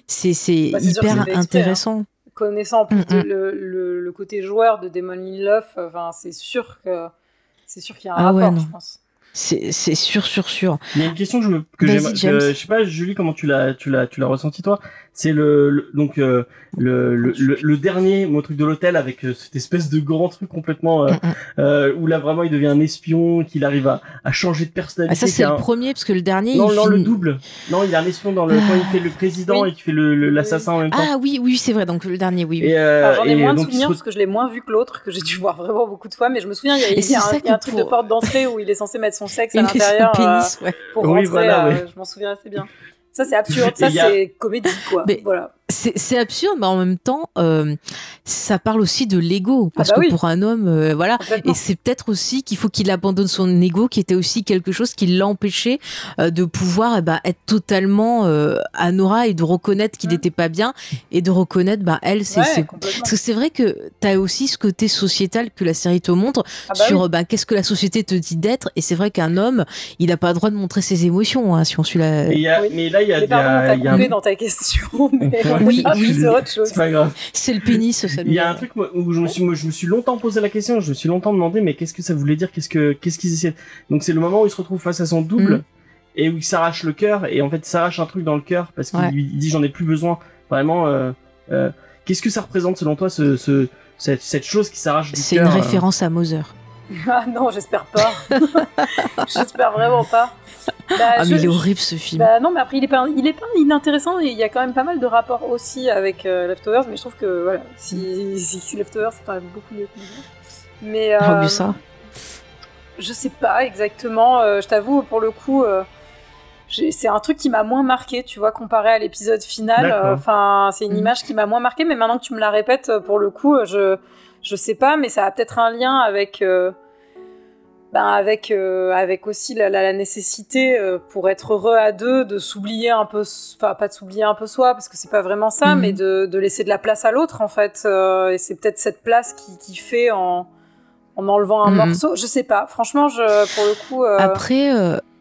[SPEAKER 1] c'est c'est
[SPEAKER 3] Bah,
[SPEAKER 1] hyper
[SPEAKER 3] exprès,
[SPEAKER 1] intéressant.
[SPEAKER 3] Connaissant en plus
[SPEAKER 1] Mm,
[SPEAKER 3] de-
[SPEAKER 1] mm.
[SPEAKER 3] le, le- le côté joueur de Damon Lindelof, enfin, c'est sûr que c'est sûr qu'il y a un
[SPEAKER 1] Ah
[SPEAKER 3] rapport,
[SPEAKER 1] ouais,
[SPEAKER 3] je pense.
[SPEAKER 1] C'est c'est sûr, sûr, sûr.
[SPEAKER 2] Il y a une question que je me, que que- je sais pas, Julie, comment tu l'as, tu l'as, tu l'as ressenti toi? C'est le, le- donc euh, le, le, le, le dernier, mon truc de l'hôtel avec euh, cette espèce de grand truc complètement euh,
[SPEAKER 1] Mm, mm.
[SPEAKER 2] euh, où là vraiment il devient un espion, qu'il arrive à, à changer de personnalité.
[SPEAKER 1] Ah, ça, c'est le
[SPEAKER 2] un-
[SPEAKER 1] premier, parce que le dernier.
[SPEAKER 2] Non,
[SPEAKER 1] il
[SPEAKER 2] non, le
[SPEAKER 1] finit-
[SPEAKER 2] double. Non, il y a un espion dans le quand il fait le président
[SPEAKER 3] Oui.
[SPEAKER 2] et qu'il fait le le- l'assassin en même temps.
[SPEAKER 1] Ah oui, oui, c'est vrai. Donc le dernier, oui. oui.
[SPEAKER 2] Et, euh,
[SPEAKER 3] Alors, J'en ai
[SPEAKER 2] et
[SPEAKER 3] moins de
[SPEAKER 2] se
[SPEAKER 3] souvenirs parce que je l'ai moins vu que l'autre, que j'ai dû voir vraiment beaucoup de fois, mais je me souviens, il y a, il y a
[SPEAKER 1] c'est
[SPEAKER 3] un, il y a un truc
[SPEAKER 1] pour-
[SPEAKER 3] de porte d'entrée où il est censé mettre son sexe à <laughs> l'intérieur euh,
[SPEAKER 1] pénis, ouais.
[SPEAKER 3] pour
[SPEAKER 2] Oui,
[SPEAKER 3] rentrer.
[SPEAKER 2] voilà, ouais.
[SPEAKER 3] Je m'en souviens assez bien. Ça, c'est absurde. Ça,
[SPEAKER 2] a-
[SPEAKER 3] c'est comédie, quoi.
[SPEAKER 1] Mais-
[SPEAKER 3] Voilà.
[SPEAKER 1] C'est c'est absurde, mais en même temps, euh, ça parle aussi de l'ego. Parce
[SPEAKER 3] bah
[SPEAKER 1] que
[SPEAKER 3] oui.
[SPEAKER 1] pour un homme, euh, voilà. Et c'est peut-être aussi qu'il faut qu'il abandonne son ego, qui était aussi quelque chose qui l'empêchait euh, de pouvoir eh ben, être totalement euh, à Nora et de reconnaître qu'il n'était pas bien et de reconnaître, bah, elle, c'est.
[SPEAKER 3] Ouais.
[SPEAKER 1] Parce que c'est vrai que tu as aussi ce côté sociétal que la série te montre
[SPEAKER 3] Ah bah
[SPEAKER 1] sur
[SPEAKER 3] oui.
[SPEAKER 1] euh, ben, qu'est-ce que la société te dit d'être. Et c'est vrai qu'un homme, il n'a pas le droit de montrer ses émotions, hein, si on suit la.
[SPEAKER 2] Et il y a,
[SPEAKER 3] Oui.
[SPEAKER 2] mais là il y a,
[SPEAKER 3] Mais
[SPEAKER 2] il y a-
[SPEAKER 3] pardon,
[SPEAKER 2] y a
[SPEAKER 3] dans ta question, <laughs> mais
[SPEAKER 1] Oui, oui.
[SPEAKER 3] sur autre chose.
[SPEAKER 2] c'est pas grave.
[SPEAKER 1] C'est le pénis, ça
[SPEAKER 2] Il y a un truc moi, où je me suis, moi, je me suis longtemps posé la question, je me suis longtemps demandé, mais qu'est-ce que ça voulait dire, qu'est-ce que, qu'est-ce qu'ils essaient. Donc c'est le moment où il se retrouve face à son double
[SPEAKER 1] Mhm.
[SPEAKER 2] et où il s'arrache le cœur et en fait il s'arrache un truc dans le cœur parce qu'il
[SPEAKER 1] Ouais.
[SPEAKER 2] lui dit j'en ai plus besoin. Vraiment, euh, euh, qu'est-ce que ça représente selon toi ce, ce cette, cette chose qui s'arrache du
[SPEAKER 1] C'est
[SPEAKER 2] cœur
[SPEAKER 1] une
[SPEAKER 2] euh,
[SPEAKER 1] référence à Moser. <laughs>
[SPEAKER 3] Ah non, j'espère pas. <laughs> j'espère vraiment pas. Bah,
[SPEAKER 1] Ah,
[SPEAKER 3] je-
[SPEAKER 1] mais il est horrible ce film.
[SPEAKER 3] Bah non, mais après, il est pas, il est pas inintéressant et il y a quand même pas mal de rapports aussi avec euh, Leftovers, mais je trouve que voilà, si, si, si Leftovers c'est quand même beaucoup mieux que nous. Mais euh,
[SPEAKER 1] Ah, mais ça.
[SPEAKER 3] je sais pas exactement, euh, je t'avoue, pour le coup, euh, c'est un truc qui m'a moins marqué, tu vois, comparé à l'épisode final. Euh, Enfin, c'est une
[SPEAKER 1] Mhm.
[SPEAKER 3] image qui m'a moins marqué, mais maintenant que tu me la répètes, pour le coup, je, je sais pas, mais ça a peut-être un lien avec. euh, ben avec, euh, avec aussi la, la- la nécessité euh, pour être heureux à deux de s'oublier un peu, enfin pas de s'oublier un peu soi parce que c'est pas vraiment ça,
[SPEAKER 1] Mhm.
[SPEAKER 3] mais de, de laisser de la place à l'autre en fait. et c'est peut-être cette place qui, qui fait en, en enlevant un
[SPEAKER 1] Mhm.
[SPEAKER 3] morceau. Je sais pas. Franchement, je, pour le coup.
[SPEAKER 1] Après,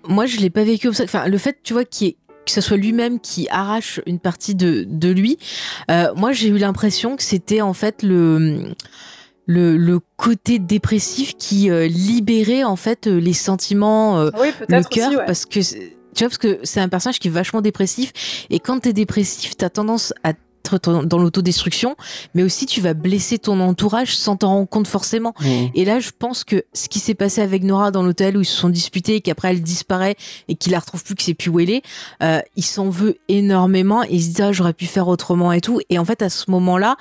[SPEAKER 1] moi, je l'ai pas vécu comme ça. Enfin, le fait, tu vois, que ce soit lui-même qui arrache une partie de, de lui, euh, moi, j'ai eu l'impression que c'était en fait le, le, le côté dépressif qui euh, libérait en fait euh, les sentiments, euh,
[SPEAKER 3] oui,
[SPEAKER 1] le cœur.
[SPEAKER 3] Ouais.
[SPEAKER 1] parce que tu vois, parce que c'est un personnage qui est vachement dépressif, et quand t'es dépressif, t'as tendance à être dans l'autodestruction, mais aussi tu vas blesser ton entourage sans t'en rendre compte forcément.
[SPEAKER 2] Mhm.
[SPEAKER 1] Et là, je pense que ce qui s'est passé avec Nora dans l'hôtel où ils se sont disputés et qu'après elle disparaît et qu'il la retrouve plus, que c'est plus où elle est, euh, il s'en veut énormément et il se dit ah, j'aurais pu faire autrement et tout. Et en fait, à ce moment-là,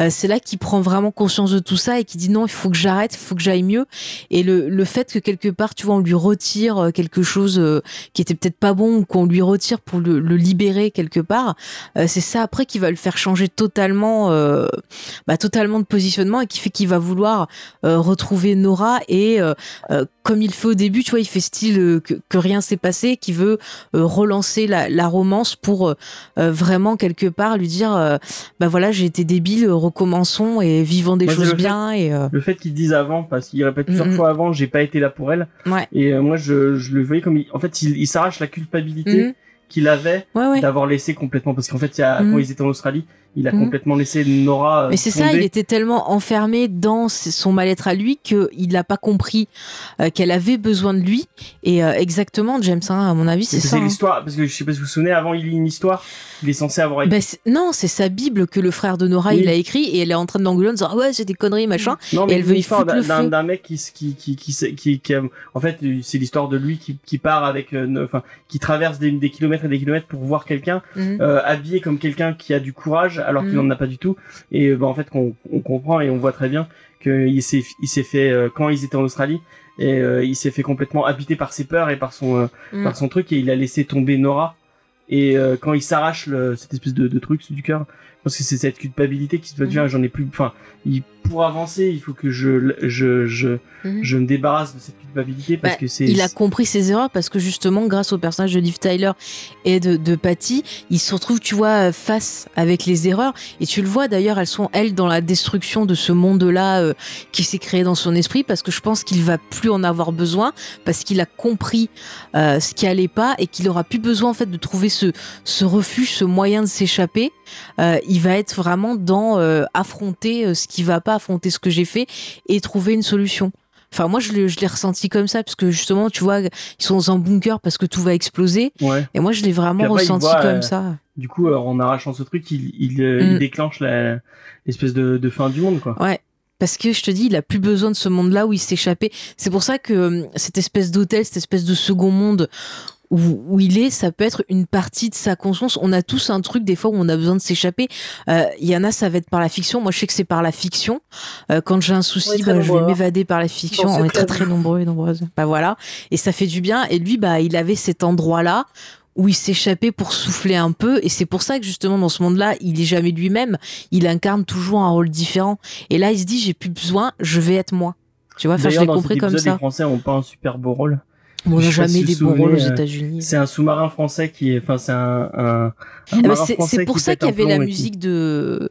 [SPEAKER 1] euh, c'est là qu'il prend vraiment conscience de tout ça et qu'il dit non, il faut que j'arrête, il faut que j'aille mieux. Et le, le fait que quelque part, tu vois, on lui retire euh, quelque chose euh, qui était peut-être pas bon ou qu'on lui retire pour le, le libérer quelque part, c'est ça après qui va le faire changer totalement, euh, bah, totalement de positionnement et qui fait qu'il va vouloir euh, retrouver Nora et euh, comme il fait au début, tu vois, il fait style que, que rien s'est passé, qui veut relancer la, la romance pour vraiment quelque part lui dire, bah voilà, j'ai été débile, recommençons et vivons des
[SPEAKER 2] c'est
[SPEAKER 1] choses
[SPEAKER 2] le fait-
[SPEAKER 1] bien et
[SPEAKER 2] Le fait qu'ils disent avant, parce qu'il répète plusieurs fois avant, j'ai pas été là pour elle.
[SPEAKER 1] ouais.
[SPEAKER 2] Et moi, je, je le voyais comme, il- en fait, il, il s'arrache la culpabilité
[SPEAKER 1] Mhm.
[SPEAKER 2] Qu'il avait
[SPEAKER 1] Ouais, ouais.
[SPEAKER 2] d'avoir laissé complètement, parce qu'en fait, il y a, quand ils étaient en Australie, il a
[SPEAKER 1] Mhm.
[SPEAKER 2] complètement laissé Nora. euh,
[SPEAKER 1] Mais c'est ça, il était tellement enfermé dans son mal-être à lui qu'il n'a pas compris euh, qu'elle avait besoin de lui. Et euh, exactement, James, hein, à mon avis, c'est
[SPEAKER 2] C'est
[SPEAKER 1] ça. hein.
[SPEAKER 2] l'histoire, parce que je sais pas si vous vous souvenez, avant il lit une histoire, il est censé avoir écrit.
[SPEAKER 1] Ben, c'est- non, c'est sa Bible que le frère de Nora
[SPEAKER 2] Oui.
[SPEAKER 1] il a écrit et elle est en train de l'engueuler en disant ah ouais c'est des conneries machin
[SPEAKER 2] Non,
[SPEAKER 1] et
[SPEAKER 2] mais
[SPEAKER 1] elle
[SPEAKER 2] une
[SPEAKER 1] veut y foutre le feu.
[SPEAKER 2] d'un mec qui, qui, qui, qui, qui, qui a- en fait, c'est l'histoire de lui qui, qui part avec, euh, ne- enfin, qui traverse des, des kilomètres et des kilomètres pour voir quelqu'un,
[SPEAKER 1] Mhm.
[SPEAKER 2] habillé comme quelqu'un qui a du courage, alors qu'il
[SPEAKER 1] Mhm.
[SPEAKER 2] en a pas du tout. Et bah, en fait, on comprend et on voit très bien qu'il s'est, il s'est fait euh, quand ils étaient en Australie. Et euh, il s'est fait complètement habiter par ses peurs et par son, euh, par son truc et il a laissé tomber Nora. Et quand il s'arrache le- cette espèce de, de truc du cœur, pense que c'est cette culpabilité qui se
[SPEAKER 1] Mhm.
[SPEAKER 2] peut dire j'en ai plus. Enfin, pour avancer, il faut que je, je, je,
[SPEAKER 1] Mhm.
[SPEAKER 2] je me débarrasse de cette culpabilité parce
[SPEAKER 1] Bah,
[SPEAKER 2] que c'est.
[SPEAKER 1] il a compris ses erreurs parce que justement, grâce au personnage de Liv Tyler et de, de Patty, il se retrouve, tu vois, face avec les erreurs. Et tu le vois d'ailleurs, elles sont, elles, dans la destruction de ce monde-là euh, qui s'est créé dans son esprit parce que je pense qu'il va plus en avoir besoin parce qu'il a compris euh, ce qui allait pas et qu'il aura plus besoin, en fait, de trouver ce, ce refuge, ce moyen de s'échapper. Euh, il va être vraiment dans euh, affronter euh, ce qui va pas, affronter ce que j'ai fait et trouver une solution. Enfin, moi, je l'ai ressenti comme ça, parce que justement, tu vois, ils sont dans un bunker parce que tout va exploser.
[SPEAKER 2] Ouais.
[SPEAKER 1] Et moi, je l'ai vraiment
[SPEAKER 2] après,
[SPEAKER 1] ressenti
[SPEAKER 2] voit,
[SPEAKER 1] comme
[SPEAKER 2] euh,
[SPEAKER 1] ça.
[SPEAKER 2] Du coup, en arrachant ce truc, il, il,
[SPEAKER 1] Mm.
[SPEAKER 2] il déclenche l'espèce de, de fin du monde, quoi.
[SPEAKER 1] Ouais. Parce que je te dis, il a plus besoin de ce monde-là où il s'échappait. C'est pour ça que euh, cette espèce d'hôtel, cette espèce de second monde où, où il est, ça peut être une partie de sa conscience. On a tous un truc des fois où on a besoin de s'échapper. Euh, Il y en a, ça va être par la fiction. Moi, je sais que c'est par la fiction. Euh, quand j'ai un souci, bah, je vais
[SPEAKER 3] hein,
[SPEAKER 1] m'évader par la fiction. On est très très nombreux et nombreuses. Bah voilà. Et ça fait du bien. Et lui, bah, il avait cet endroit-là où il s'échappait pour souffler un peu. Et c'est pour ça que justement, dans ce monde-là, il est jamais lui-même. Il incarne toujours un rôle différent. Et là, il se dit, j'ai plus besoin, je vais être moi. Tu vois, enfin, je l'ai compris comme ça.
[SPEAKER 2] les Français ont pas un super beau rôle.
[SPEAKER 1] Bon, on n'a jamais des rôles aux États-Unis.
[SPEAKER 2] C'est un sous-marin français qui est, enfin, c'est un, un, un
[SPEAKER 1] Ah bah, c'est pour
[SPEAKER 2] qui
[SPEAKER 1] ça qu'il y avait la
[SPEAKER 2] qui-
[SPEAKER 1] musique de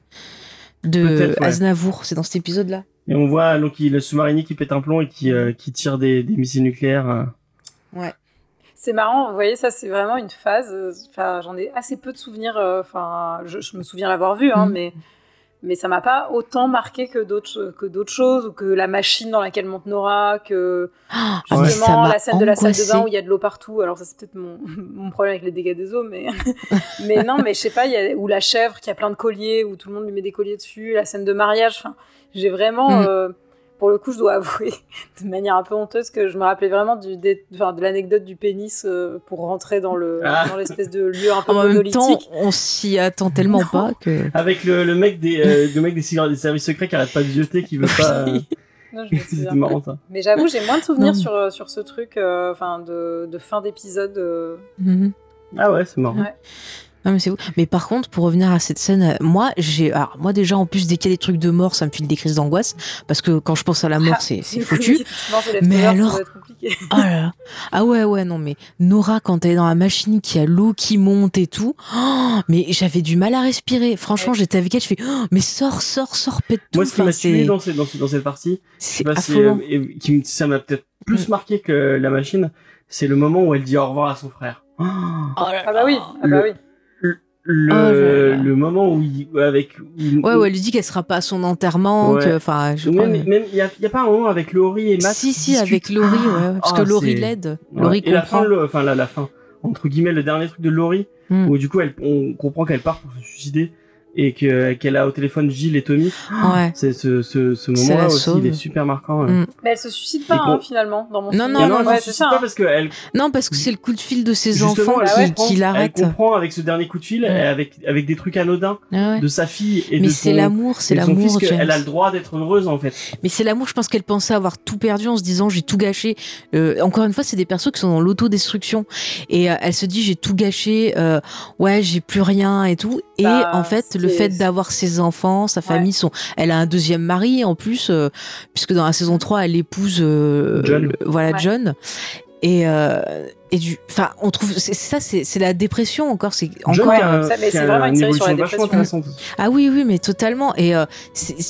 [SPEAKER 1] de
[SPEAKER 2] ouais.
[SPEAKER 1] Aznavour. C'est dans cet épisode-là.
[SPEAKER 2] Et on voit donc il, le sous-marinier qui pète un plomb et qui, euh, qui tire des, des missiles nucléaires. euh.
[SPEAKER 1] Ouais.
[SPEAKER 3] C'est marrant, vous voyez, ça c'est vraiment une phase. euh, Enfin, j'en ai assez peu de souvenirs. euh, Enfin, je, je me souviens l'avoir vu, hein,
[SPEAKER 1] Mhm.
[SPEAKER 3] mais mais ça m'a pas autant marqué que d'autres que d'autres choses ou que la machine dans laquelle monte Nora, que
[SPEAKER 1] Ah,
[SPEAKER 3] justement la scène de la salle de bain où il y a de l'eau partout. Alors ça c'est peut-être mon, <laughs> mon problème avec les dégâts des eaux, mais <laughs> mais non, mais je sais pas, il y a ou la chèvre qui a plein de colliers où tout le monde lui met des colliers dessus, la scène de mariage. Enfin, j'ai vraiment
[SPEAKER 1] Mm.
[SPEAKER 3] euh, pour le coup, je dois <laughs> avouer de manière un peu honteuse que je me rappelais vraiment du, enfin, de l'anecdote du pénis euh, pour rentrer dans le
[SPEAKER 2] Ah.
[SPEAKER 3] dans l'espèce de lieu un peu
[SPEAKER 1] En même
[SPEAKER 3] monolithique.
[SPEAKER 1] temps, on s'y attend tellement
[SPEAKER 3] Non.
[SPEAKER 1] pas que.
[SPEAKER 2] Avec le, le mec des, euh, le mec des, cigares- des services secrets qui arrête pas de zioter, qui veut pas. euh, <laughs>
[SPEAKER 3] Non, je. <laughs>
[SPEAKER 2] C'était marrant ça.
[SPEAKER 3] Mais j'avoue, j'ai moins de souvenirs sur, sur ce truc, euh, enfin de, de fin d'épisode. euh.
[SPEAKER 1] Mhm.
[SPEAKER 2] Ah ouais, c'est marrant.
[SPEAKER 3] Ouais.
[SPEAKER 1] Non mais c'est vous. Mais par contre, pour revenir à cette scène, euh, moi j'ai, alors moi déjà en plus dès qu'il y a des trucs de mort, ça me file des crises d'angoisse parce que quand je pense à la mort,
[SPEAKER 3] Ah,
[SPEAKER 1] c'est
[SPEAKER 3] oui,
[SPEAKER 1] foutu. Mais alors-. <laughs> Oh là là. Ah ouais ouais non mais Nora quand elle est dans la machine qui a l'eau qui monte et tout, oh, <gasps> mais j'avais du mal à respirer. Franchement,
[SPEAKER 3] Ouais.
[SPEAKER 1] j'étais avec elle, je fais oh, <gasps> mais sors sors sors pète tout.
[SPEAKER 2] Moi, ce qui m'a tué dans, ce- dans, ce- dans cette partie,
[SPEAKER 1] c'est
[SPEAKER 2] pas si,
[SPEAKER 1] affolant.
[SPEAKER 2] euh, et qui ça m'a peut-être plus
[SPEAKER 1] Mm.
[SPEAKER 2] marqué que la machine, c'est le moment où elle dit au revoir à son frère. Oh, <gasps>
[SPEAKER 1] Oh là
[SPEAKER 3] Ah bah oui, ah bah
[SPEAKER 2] Le-
[SPEAKER 3] oui.
[SPEAKER 2] le,
[SPEAKER 1] Oh là là.
[SPEAKER 2] le moment où il, avec, où-
[SPEAKER 1] Ouais, ouais, elle lui dit qu'elle sera pas à son enterrement,
[SPEAKER 2] Ouais.
[SPEAKER 1] que, enfin, je
[SPEAKER 2] Même, il y a, pas un moment avec Laurie et Matt.
[SPEAKER 1] Si, si, avec. Laurie, ouais, parce
[SPEAKER 2] Ah,
[SPEAKER 1] que Laurie
[SPEAKER 2] c'est-
[SPEAKER 1] l'aide. Laurie
[SPEAKER 2] et la fin, le, enfin la, la fin, entre guillemets, le dernier truc de Laurie,
[SPEAKER 1] Mm.
[SPEAKER 2] où du coup, elle, on comprend qu'elle part pour se suicider et que qu'elle a au téléphone Gilles et Tommy.
[SPEAKER 1] Ouais.
[SPEAKER 2] C'est ce, ce, ce
[SPEAKER 1] C'est
[SPEAKER 2] moment-là aussi,
[SPEAKER 1] sauve.
[SPEAKER 2] il est super marquant. ouais.
[SPEAKER 1] Mm.
[SPEAKER 3] Mais elle se suicide pas, hein, finalement, dans mon
[SPEAKER 1] Non, non,
[SPEAKER 2] Et
[SPEAKER 1] non,
[SPEAKER 2] elle
[SPEAKER 3] ouais,
[SPEAKER 2] se
[SPEAKER 3] c'est
[SPEAKER 2] suicide
[SPEAKER 3] ça.
[SPEAKER 2] pas parce que elle,
[SPEAKER 1] Non, parce que c'est le coup de fil de ses
[SPEAKER 2] justement,
[SPEAKER 1] enfants
[SPEAKER 2] elle,
[SPEAKER 3] ouais.
[SPEAKER 1] qui,
[SPEAKER 2] comprend,
[SPEAKER 1] qui
[SPEAKER 2] elle
[SPEAKER 1] l'arrête.
[SPEAKER 2] comprend avec ce dernier coup de fil,
[SPEAKER 1] Mm.
[SPEAKER 2] avec, avec des trucs anodins
[SPEAKER 1] Ah ouais.
[SPEAKER 2] de sa fille et
[SPEAKER 1] Mais
[SPEAKER 2] de
[SPEAKER 1] c'est
[SPEAKER 2] son,
[SPEAKER 1] l'amour, c'est l'amour,
[SPEAKER 2] fils
[SPEAKER 1] James.
[SPEAKER 2] qu'elle a le droit d'être heureuse en fait.
[SPEAKER 1] Mais c'est l'amour, je pense qu'elle pensait avoir tout perdu en se disant j'ai tout gâché. Euh, encore une fois, c'est des persos qui sont dans l'autodestruction. Et euh, elle se dit j'ai tout gâché, euh, ouais, j'ai plus rien et tout. Et
[SPEAKER 3] Bah,
[SPEAKER 1] en fait, le fait d'avoir ses enfants, sa famille, son... elle a un deuxième mari en plus, euh, puisque dans la saison 3, elle épouse euh,
[SPEAKER 2] John.
[SPEAKER 1] le- voilà,
[SPEAKER 3] Ouais.
[SPEAKER 1] John. Et euh, et du, enfin, on trouve, c'est ça, c'est c'est la dépression encore, c'est encore.
[SPEAKER 3] ça, mais c'est vraiment une série sur la dépression.
[SPEAKER 1] Ah oui, oui, mais totalement. Et euh,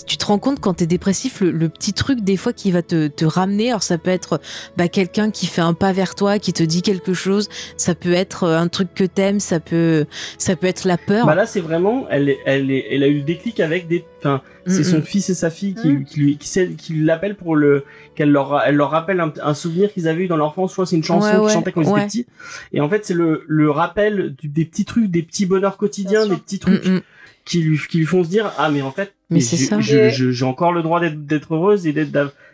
[SPEAKER 1] tu te rends compte quand t'es dépressif, le, le petit truc des fois qui va te, te ramener. Alors ça peut être bah, quelqu'un qui fait un pas vers toi, qui te dit quelque chose. Ça peut être euh, un truc que t'aimes. Ça peut, ça peut être la peur.
[SPEAKER 2] Bah là, c'est vraiment, elle, est- elle, est- elle a eu le déclic avec des, enfin, c'est
[SPEAKER 1] Mm,
[SPEAKER 2] son
[SPEAKER 1] mm.
[SPEAKER 2] fils et sa fille qui,
[SPEAKER 3] Mm.
[SPEAKER 2] qui lui, qui, l'appellent pour le, qu'elle leur, elle leur rappelle un, un souvenir qu'ils avaient eu dans l'enfance. Que c'est une chanson
[SPEAKER 1] Ouais,
[SPEAKER 2] qu'ils
[SPEAKER 1] ouais,
[SPEAKER 2] chantaient quand ils
[SPEAKER 1] ouais.
[SPEAKER 2] Et en fait, c'est le, le rappel du- des petits trucs, des petits bonheurs quotidiens, des petits trucs
[SPEAKER 1] Mm, mm.
[SPEAKER 2] qui lui, qui lui font se dire, ah, mais en fait,
[SPEAKER 1] Mais
[SPEAKER 2] j'ai- encore le droit d'être, heureuse et d'être,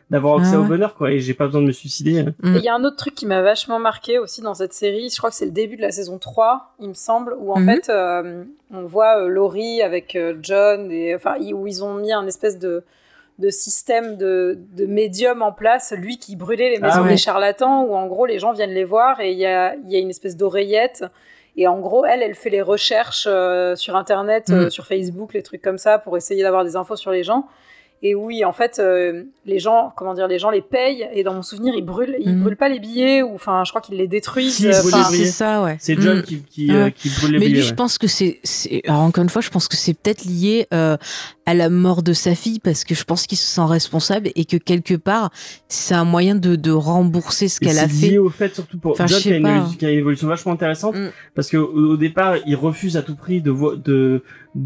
[SPEAKER 2] d'avoir accès
[SPEAKER 1] Ah
[SPEAKER 2] au bonheur, quoi, et j'ai pas besoin de me suicider.
[SPEAKER 1] Mm.
[SPEAKER 3] Et Il y a un autre truc qui m'a vachement marqué aussi dans cette série, je crois que c'est le début de la saison 3, il me semble, où en fait euh, on voit euh, Laurie avec euh, John, et, enfin, y- où ils ont mis un espèce de, de système de, de médium en place, lui qui brûlait les
[SPEAKER 2] Ah
[SPEAKER 3] maisons
[SPEAKER 1] ouais.
[SPEAKER 3] des charlatans, où en gros les gens viennent les voir et il y a, y a une espèce d'oreillette. Et en gros, elle, elle fait les recherches euh, sur Internet, euh,
[SPEAKER 1] Mhm.
[SPEAKER 3] sur Facebook, les trucs comme ça, pour essayer d'avoir des infos sur les gens. Et oui, en fait, euh, les gens, comment dire, les gens les payent. Et dans mon souvenir, ils brûlent, ils
[SPEAKER 1] Mhm.
[SPEAKER 3] brûlent pas les billets ou, enfin, je crois qu'ils les détruisent.
[SPEAKER 2] Si,
[SPEAKER 3] euh,
[SPEAKER 1] c'est
[SPEAKER 2] billets.
[SPEAKER 1] ça, ouais.
[SPEAKER 2] C'est John
[SPEAKER 1] Mm.
[SPEAKER 2] qui, qui,
[SPEAKER 1] Ouais.
[SPEAKER 2] euh, qui brûle les
[SPEAKER 1] Mais lui,
[SPEAKER 2] billets,
[SPEAKER 1] je pense que c'est, c'est- alors encore une fois, je pense que c'est peut-être lié euh, à la mort de sa fille parce que je pense qu'il se sent responsable et que quelque part, c'est un moyen de, de rembourser ce qu'elle a
[SPEAKER 2] c'est lié
[SPEAKER 1] fait.
[SPEAKER 2] au fait surtout pour
[SPEAKER 1] Enfin,
[SPEAKER 2] John
[SPEAKER 1] je
[SPEAKER 2] qui a, une,
[SPEAKER 1] pas.
[SPEAKER 2] qui a une évolution vachement intéressante
[SPEAKER 1] Mm.
[SPEAKER 2] parce que au, au départ il refuse à tout prix de, de-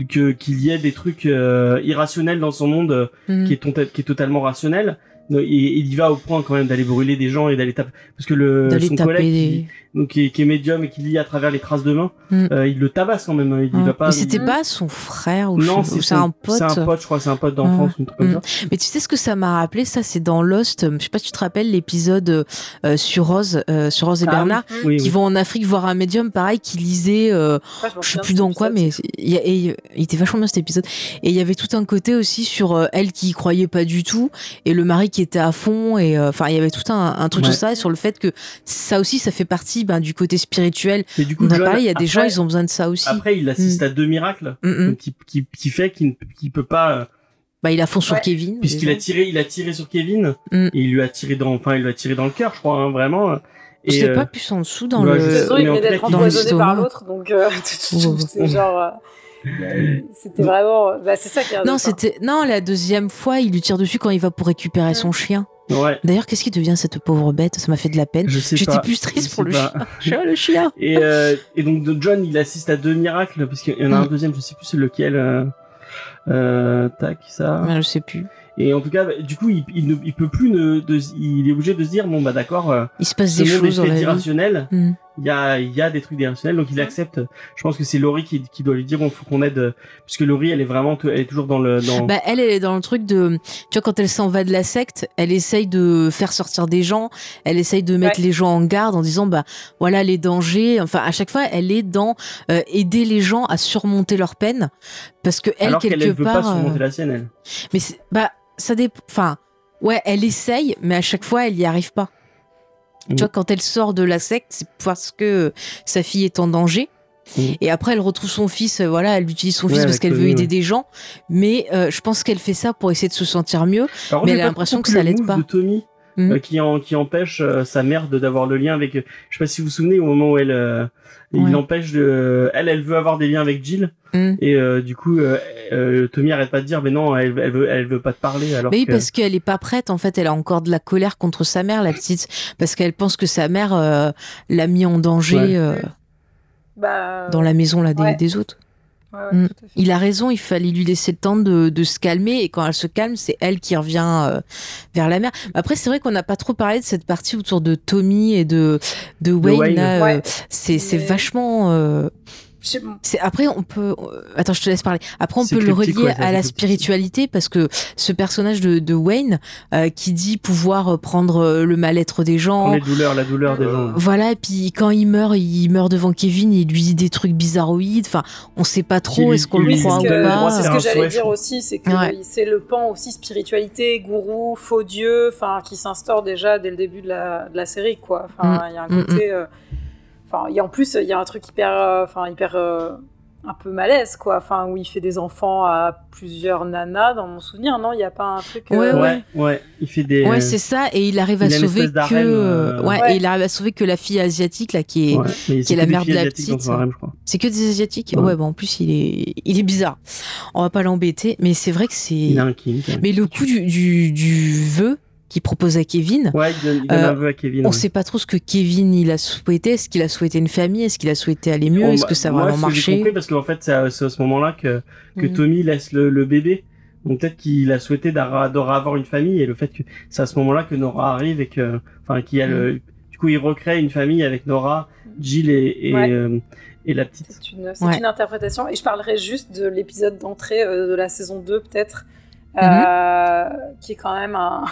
[SPEAKER 2] que qu'il y ait des trucs euh, irrationnels dans son monde euh,
[SPEAKER 1] Mm.
[SPEAKER 2] qui est ton- qui est totalement rationnel et il y va au point quand même d'aller brûler des gens et d'aller taper parce que le son collègue qui, donc qui est, qui est médium et qui lit à travers les traces de mains
[SPEAKER 1] Mm.
[SPEAKER 2] euh, il le tabasse quand même hein. il
[SPEAKER 1] Ouais.
[SPEAKER 2] va pas
[SPEAKER 1] Mais c'était
[SPEAKER 2] il-
[SPEAKER 1] pas son frère ou
[SPEAKER 2] non c'est
[SPEAKER 1] c'est
[SPEAKER 2] son-
[SPEAKER 1] un pote.
[SPEAKER 2] c'est un pote je crois c'est un pote d'enfance comme
[SPEAKER 1] Mm.
[SPEAKER 2] ça
[SPEAKER 1] Mais tu sais ce que ça m'a rappelé Ça, c'est dans Lost. Je sais pas si tu te rappelles l'épisode euh, sur Rose, euh, sur Rose et
[SPEAKER 2] Ah,
[SPEAKER 1] Bernard,
[SPEAKER 2] oui,
[SPEAKER 1] qui
[SPEAKER 2] oui.
[SPEAKER 1] vont en Afrique voir un médium, pareil, qui lisait. euh,
[SPEAKER 3] après, je
[SPEAKER 1] sais plus dans quoi, mais il, était vachement bien cet épisode. Et il y avait tout un côté aussi sur euh, elle qui y croyait pas du tout et le mari qui était à fond. Et euh, enfin, il y avait tout un, un truc
[SPEAKER 2] Ouais.
[SPEAKER 1] sur ça et sur le fait que ça aussi, ça fait partie ben, du côté spirituel.
[SPEAKER 2] Et du coup
[SPEAKER 1] On a
[SPEAKER 2] John,
[SPEAKER 1] parlé, il y a des gens, ils ont besoin de ça aussi.
[SPEAKER 2] après il assiste à deux miracles
[SPEAKER 1] Mm, mm.
[SPEAKER 2] donc, qui, qui, qui fait qu'il ne peut pas euh,
[SPEAKER 1] Bah, il a fond sur
[SPEAKER 3] Ouais.
[SPEAKER 1] Kevin.
[SPEAKER 2] puisqu'il a tiré il a tiré sur Kevin
[SPEAKER 1] Mm.
[SPEAKER 2] et il lui a tiré dans enfin il lui a tiré dans le cœur je crois hein, vraiment et
[SPEAKER 1] C'était
[SPEAKER 2] euh,
[SPEAKER 1] pas plus en dessous dans
[SPEAKER 2] bah,
[SPEAKER 1] le.
[SPEAKER 2] je
[SPEAKER 3] De toute
[SPEAKER 2] sais-
[SPEAKER 3] façon,
[SPEAKER 2] mais
[SPEAKER 3] il
[SPEAKER 2] en
[SPEAKER 3] venait d'être empoisonné par l'autre, donc euh, <laughs> c'est genre. euh, c'était vraiment. Bah, c'est ça qui est
[SPEAKER 1] Non, c'était non la deuxième fois, il lui tire dessus quand il va pour récupérer son chien.
[SPEAKER 2] Ouais
[SPEAKER 1] D'ailleurs, qu'est-ce qui devient cette pauvre bête? Ça m'a fait de la peine. J'étais plus triste pour le chien. Le <laughs> chien.
[SPEAKER 2] et euh, et donc John il assiste à deux miracles parce qu'il y en a un
[SPEAKER 1] Mm.
[SPEAKER 2] deuxième je sais plus c'est lequel euh, euh, tac ça
[SPEAKER 1] Ouais, je sais plus.
[SPEAKER 2] et en tout cas bah, du coup il, il ne il peut plus ne de, il est obligé de se dire bon bah d'accord euh,
[SPEAKER 1] Il se passe des choses
[SPEAKER 2] d'irrationnel
[SPEAKER 1] Mm.
[SPEAKER 2] Il y a y a des trucs irrationnels donc il accepte je pense que c'est Laurie qui, qui doit lui dire bon faut qu'on aide euh, puisque Laurie elle est vraiment elle est toujours dans le dans
[SPEAKER 1] Bah, elle, elle est dans le truc de, tu vois, quand elle s'en va de la secte, elle essaye de faire sortir des gens, elle essaye de mettre
[SPEAKER 3] Ouais.
[SPEAKER 1] les gens en garde en disant, bah, voilà les dangers. Enfin, à chaque fois, elle est dans euh, aider les gens à surmonter leur peine, parce que elle
[SPEAKER 2] alors qu'elle
[SPEAKER 1] quelque
[SPEAKER 2] elle veut pas
[SPEAKER 1] part,
[SPEAKER 2] surmonter
[SPEAKER 1] euh,
[SPEAKER 2] la sienne elle
[SPEAKER 1] mais c'est- bah, ça dépend. Enfin, ouais, elle essaye, mais à chaque fois, elle y arrive pas.
[SPEAKER 2] Mm.
[SPEAKER 1] Tu vois, quand elle sort de la secte, c'est parce que sa fille est en danger.
[SPEAKER 2] Mm.
[SPEAKER 1] Et après, elle retrouve son fils. euh, Voilà, elle utilise son
[SPEAKER 2] Ouais,
[SPEAKER 1] fils parce qu'elle veut aider
[SPEAKER 2] ouais.
[SPEAKER 1] des gens. Mais euh, je pense qu'elle fait ça pour essayer de se sentir mieux.
[SPEAKER 2] Alors,
[SPEAKER 1] Mais elle a l'impression que ça l'aide pas.
[SPEAKER 2] de Tommy
[SPEAKER 1] Mhm.
[SPEAKER 2] euh, qui en, qui empêche euh, sa mère de d'avoir le lien avec euh, je sais pas si vous vous souvenez au moment où elle euh, il l'empêche de elle elle veut avoir des liens avec Jill
[SPEAKER 1] Mm.
[SPEAKER 2] et euh, du coup euh, euh, Tommy arrête pas de dire mais non elle, elle veut elle veut pas te parler alors
[SPEAKER 1] Mais oui,
[SPEAKER 2] que
[SPEAKER 1] parce qu'elle est pas prête. En fait, elle a encore de la colère contre sa mère, la petite, parce qu'elle pense que sa mère euh, l'a mis en danger
[SPEAKER 2] Ouais.
[SPEAKER 1] euh,
[SPEAKER 3] Bah,
[SPEAKER 1] dans la maison là des,
[SPEAKER 3] Ouais.
[SPEAKER 1] des autres.
[SPEAKER 3] Ouais, ouais,
[SPEAKER 1] Mm.
[SPEAKER 3] tout à fait.
[SPEAKER 1] Il a raison, il fallait lui laisser le temps de, de se calmer et quand elle se calme, c'est elle qui revient euh, vers la mère. Après, c'est vrai qu'on n'a pas trop parlé de cette partie autour de Tommy et de de Wayne. Euh,
[SPEAKER 3] Ouais.
[SPEAKER 1] c'est c'est vachement. euh, après on peut. euh, Attends, je te laisse parler. Après, on peut le relier à la spiritualité parce que ce personnage de, de Wayne euh, qui dit pouvoir euh, prendre le mal-être des gens.
[SPEAKER 2] Les douleurs la douleur des gens
[SPEAKER 1] Voilà, et puis quand il meurt, il meurt devant Kevin, il lui dit des trucs bizarroïdes. Enfin, on sait pas trop, est-ce qu'on le
[SPEAKER 2] lui
[SPEAKER 3] Oui, c'est
[SPEAKER 1] croit
[SPEAKER 3] ce
[SPEAKER 1] ou pas
[SPEAKER 3] c'est ce que j'allais dire aussi, c'est que
[SPEAKER 1] Ouais.
[SPEAKER 3] c'est le pan aussi spiritualité, gourou, faux dieu, enfin qui s'instaure déjà dès le début de la, de la série, quoi. Enfin, il y a un
[SPEAKER 1] Mm,
[SPEAKER 3] côté, euh, enfin, il y a en plus il y a un truc hyper, euh, enfin hyper euh, un peu malaise, quoi. Enfin, où il fait des enfants à plusieurs nanas, dans mon souvenir, non? Il n'y a pas un truc. euh,
[SPEAKER 1] Ouais,
[SPEAKER 2] Ouais, ouais, il fait des.
[SPEAKER 1] Ouais, c'est ça, et il arrive à
[SPEAKER 2] il
[SPEAKER 1] sauver que,
[SPEAKER 2] d'harem, euh,
[SPEAKER 1] ouais,
[SPEAKER 3] Ouais.
[SPEAKER 1] et il arrive à sauver que la fille asiatique là qui est,
[SPEAKER 2] Ouais,
[SPEAKER 1] qui est la mère de la petite. c'est que des asiatiques.
[SPEAKER 2] Ouais.
[SPEAKER 1] Ouais, bon, en plus il est, il est bizarre. On va pas l'embêter, mais c'est vrai que c'est. Mais le coup du, du, du vœu qu'il propose à Kevin,
[SPEAKER 2] Ouais, il donne, il donne
[SPEAKER 1] Euh,
[SPEAKER 2] un vœu à Kevin.
[SPEAKER 1] on
[SPEAKER 2] ouais.
[SPEAKER 1] sait pas trop ce que Kevin il a souhaité. Est-ce qu'il a souhaité une famille? Est-ce qu'il a souhaité aller mieux? Est-ce que ça a
[SPEAKER 2] moi,
[SPEAKER 1] vraiment marché?
[SPEAKER 2] compris parce qu'en fait, c'est à, ce moment-là que, que
[SPEAKER 1] Mhm.
[SPEAKER 2] Tommy laisse le, le bébé. Donc peut-être qu'il a souhaité d'aura avoir une famille et le fait que c'est à ce moment-là que Nora arrive et que, enfin, qu'il y a le, du coup, il recrée une famille avec Nora, Jill et, et,
[SPEAKER 3] Ouais.
[SPEAKER 2] euh, et la petite.
[SPEAKER 3] C'est une, c'est
[SPEAKER 1] Ouais.
[SPEAKER 3] une interprétation. Et je parlerai juste de l'épisode d'entrée euh, de la saison 2, peut-être,
[SPEAKER 1] Mhm.
[SPEAKER 3] euh, qui est quand même un,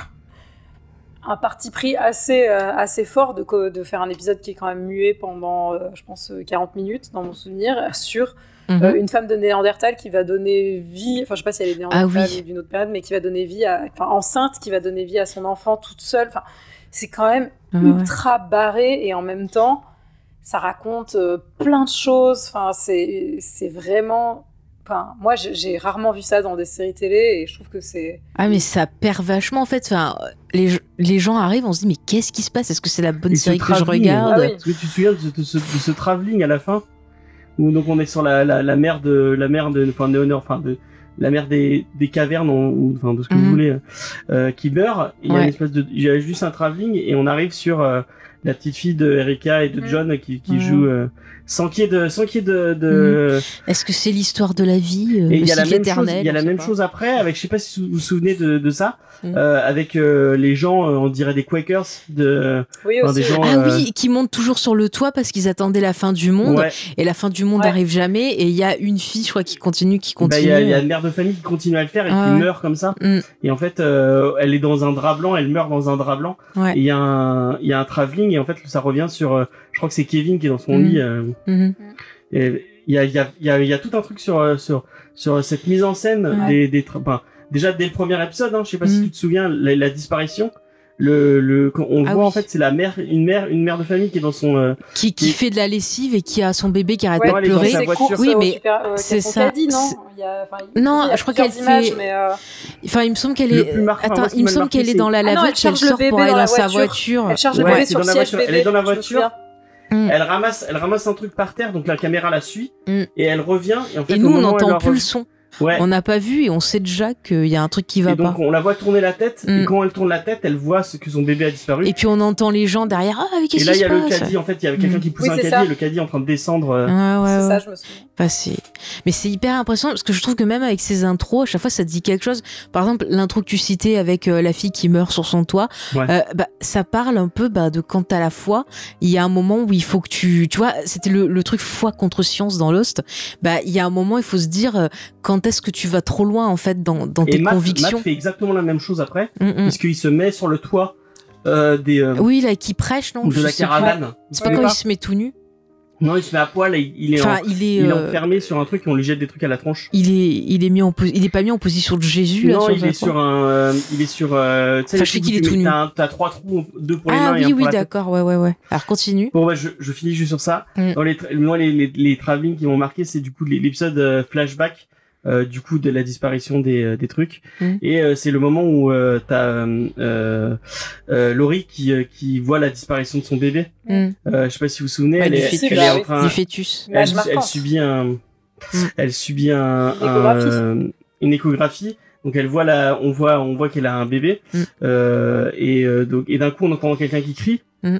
[SPEAKER 3] un parti pris assez, euh, assez fort de, de faire un épisode qui est quand même muet pendant, euh, je pense, euh, 40 minutes, dans mon souvenir, <laughs> sur
[SPEAKER 1] Mhm.
[SPEAKER 3] euh, une femme de Néandertal qui va donner vie, enfin, je sais pas si elle est Néandertal
[SPEAKER 1] Ah oui.
[SPEAKER 3] ou d'une autre période, mais qui va donner vie à, enfin, enceinte, qui va donner vie à son enfant toute seule. Enfin, c'est quand même
[SPEAKER 1] ouais.
[SPEAKER 3] ultra barré et en même temps ça raconte euh, plein de choses enfin c'est c'est vraiment enfin moi j'ai- rarement vu ça dans des séries télé et je trouve que c'est
[SPEAKER 1] Ah mais ça perd vachement en fait. Enfin, les, les gens arrivent, on se dit mais qu'est-ce qui se passe? Est-ce que c'est la bonne
[SPEAKER 2] Et
[SPEAKER 1] série que je regarde?
[SPEAKER 3] Ah oui.
[SPEAKER 2] Est-ce que tu te souviens de ce, de ce, de ce travelling à la fin? Où donc on est sur la, la, la mer de la mer de enfin de enfin de la mer des, des cavernes ou enfin de ce que
[SPEAKER 1] Mhm.
[SPEAKER 2] vous voulez euh, qui meurt il y a une espèce de il y a juste un travelling et on arrive sur euh, la petite fille de Erika et de
[SPEAKER 3] Mhm.
[SPEAKER 2] John qui, qui
[SPEAKER 1] Mhm.
[SPEAKER 2] joue euh, sans qu'il y ait de sans qu'il y ait de, de
[SPEAKER 1] Est-ce que c'est l'histoire de la vie euh,
[SPEAKER 2] et il y a la même chose
[SPEAKER 1] éternel
[SPEAKER 2] il y a
[SPEAKER 1] On
[SPEAKER 2] la
[SPEAKER 1] sait
[SPEAKER 2] même
[SPEAKER 1] pas.
[SPEAKER 2] chose après avec je sais pas si vous vous souvenez de, de ça
[SPEAKER 1] Mhm.
[SPEAKER 2] euh, avec euh, les gens euh, on dirait des Quakers de
[SPEAKER 3] oui
[SPEAKER 2] enfin, des gens
[SPEAKER 1] Ah
[SPEAKER 2] euh,
[SPEAKER 1] oui, qui montent toujours sur le toit parce qu'ils attendaient la fin du monde
[SPEAKER 2] ouais.
[SPEAKER 1] et la fin du monde
[SPEAKER 3] Ouais.
[SPEAKER 1] arrive jamais et il y a une fille je crois qui continue qui
[SPEAKER 2] Bah, Il
[SPEAKER 1] continue.
[SPEAKER 2] y, a- il y a une mère de famille qui continue à le faire et
[SPEAKER 1] Ah
[SPEAKER 2] qui meurt comme ça.
[SPEAKER 1] Mm.
[SPEAKER 2] Et en fait, euh, elle est dans un drap blanc, elle meurt dans un drap blanc.
[SPEAKER 1] Ouais.
[SPEAKER 2] Il y a un, il y a un travelling et en fait, ça revient sur, euh, je crois que c'est Kevin qui est dans son lit. euh, et il y a, il y a, il y a, il y a tout un truc sur, euh, sur, sur cette mise en scène
[SPEAKER 3] Ouais.
[SPEAKER 2] des, des, enfin, déjà dès le premier épisode, hein, je sais pas si
[SPEAKER 1] Mm.
[SPEAKER 2] tu te souviens, la, la disparition. Le, le, on
[SPEAKER 1] Ah
[SPEAKER 2] voit
[SPEAKER 1] oui.
[SPEAKER 2] en fait, c'est la mère, une mère, une mère de famille qui est dans son, euh,
[SPEAKER 1] Qui, fait de la lessive et qui a son bébé qui arrête
[SPEAKER 3] Ouais,
[SPEAKER 1] pas de
[SPEAKER 2] elle
[SPEAKER 1] pleurer. Oui, mais
[SPEAKER 3] euh,
[SPEAKER 1] c'est ça,
[SPEAKER 3] caddie, non
[SPEAKER 1] c'est-
[SPEAKER 3] Il y a- enfin,
[SPEAKER 1] Non,
[SPEAKER 3] il y a
[SPEAKER 1] je crois qu'elle fait-
[SPEAKER 3] euh,
[SPEAKER 1] Enfin, il me semble qu'elle
[SPEAKER 2] Le
[SPEAKER 1] est.
[SPEAKER 2] marquant,
[SPEAKER 1] Attends, il me semble qu'elle est dans la
[SPEAKER 3] Ah
[SPEAKER 1] laveuse,
[SPEAKER 3] elle
[SPEAKER 1] qu'elle
[SPEAKER 3] charge le
[SPEAKER 1] sort
[SPEAKER 3] bébé
[SPEAKER 1] pour
[SPEAKER 3] dans
[SPEAKER 1] aller dans sa
[SPEAKER 3] voiture. elle.
[SPEAKER 2] Elle est dans la voiture.
[SPEAKER 3] Souviens.
[SPEAKER 2] elle ramasse, elle ramasse un truc par terre, donc la caméra la suit
[SPEAKER 1] Mm.
[SPEAKER 2] et elle revient. Et en fait,
[SPEAKER 1] Et nous, on n'entend plus le son.
[SPEAKER 2] Ouais.
[SPEAKER 1] On n'a pas vu et on sait déjà qu'il y a un truc qui va
[SPEAKER 2] et donc
[SPEAKER 1] pas.
[SPEAKER 2] on la voit tourner la tête
[SPEAKER 1] Mm.
[SPEAKER 2] et quand elle tourne la tête, elle voit ce que son bébé a disparu.
[SPEAKER 1] Et puis on entend les gens derrière. Ah, mais
[SPEAKER 2] Et
[SPEAKER 1] qu'est-ce
[SPEAKER 2] là,
[SPEAKER 1] qui
[SPEAKER 2] il y
[SPEAKER 1] se
[SPEAKER 2] a le
[SPEAKER 1] passe?
[SPEAKER 2] caddie. En fait, il y avait quelqu'un
[SPEAKER 1] Mm.
[SPEAKER 2] qui pousse
[SPEAKER 3] Oui,
[SPEAKER 2] un caddie
[SPEAKER 3] ça.
[SPEAKER 2] et le caddie est en train de descendre. euh,
[SPEAKER 1] Ah, ouais,
[SPEAKER 3] c'est
[SPEAKER 1] ouais.
[SPEAKER 3] ça je me souviens
[SPEAKER 1] Bah, c'est- Mais c'est hyper impressionnant parce que je trouve que même avec ces intros, à chaque fois ça te dit quelque chose. Par exemple, l'intro que tu citais avec euh, la fille qui meurt sur son toit,
[SPEAKER 2] Ouais.
[SPEAKER 1] euh, bah, ça parle un peu bah, de quand à la foi, il y a un moment où il faut que tu. Tu vois, c'était le, le truc foi contre science dans Lost. Bah, il y a un moment, il faut se dire euh, quand est-ce que tu vas trop loin en fait dans, dans
[SPEAKER 2] Et
[SPEAKER 1] tes
[SPEAKER 2] Matt,
[SPEAKER 1] convictions.
[SPEAKER 2] Matt fait exactement la même chose après,
[SPEAKER 1] Mm, mm.
[SPEAKER 2] puisqu'il se met sur le toit euh, des euh,
[SPEAKER 1] Oui, là, qui prêche, non
[SPEAKER 2] de la caravane.
[SPEAKER 1] C'est pas quand il se met tout nu.
[SPEAKER 2] Non, il se met à poil et il est, en-
[SPEAKER 1] Enfin, il est.
[SPEAKER 2] il est
[SPEAKER 1] euh,
[SPEAKER 2] enfermé sur un truc et on lui jette des trucs à la tronche.
[SPEAKER 1] Il est, il est mis en il est pas mis en position de Jésus là
[SPEAKER 2] non,
[SPEAKER 1] sur
[SPEAKER 2] il est sur un, il est sur. Sais,
[SPEAKER 1] Enfin,
[SPEAKER 2] les
[SPEAKER 1] je sais qu'il est tout nu.
[SPEAKER 2] T'as, un- trois trous, deux pour les
[SPEAKER 1] Ah
[SPEAKER 2] mains et un
[SPEAKER 1] oui,
[SPEAKER 2] pour
[SPEAKER 1] oui, d'accord, ouais, ouais, ouais. Alors continue.
[SPEAKER 2] Bon, bah, je, je finis juste sur ça.
[SPEAKER 1] Mm.
[SPEAKER 2] Dans les, moi, les, les, les travelling qui m'ont marqué, c'est du coup l'épisode euh, flashback, euh, du coup de la disparition des, euh, des trucs.
[SPEAKER 1] Mm.
[SPEAKER 2] Et euh, c'est le moment où euh, t'as euh, Laurie qui, euh, qui voit la disparition de son bébé.
[SPEAKER 1] Mm.
[SPEAKER 2] Euh, je sais pas si vous vous souvenez,
[SPEAKER 1] Ouais,
[SPEAKER 2] elle,
[SPEAKER 1] du
[SPEAKER 2] est,
[SPEAKER 1] fœtus.
[SPEAKER 2] elle est en train,
[SPEAKER 1] Du fœtus.
[SPEAKER 2] elle,
[SPEAKER 3] Image
[SPEAKER 2] elle subit un,
[SPEAKER 1] Mm.
[SPEAKER 2] elle subit un,
[SPEAKER 3] Une échographie.
[SPEAKER 2] un, une échographie. Donc elle voit la, on voit, on voit qu'elle a un bébé.
[SPEAKER 1] Mm.
[SPEAKER 2] Euh, et euh, donc et d'un coup on entend quelqu'un qui crie.
[SPEAKER 1] Mm.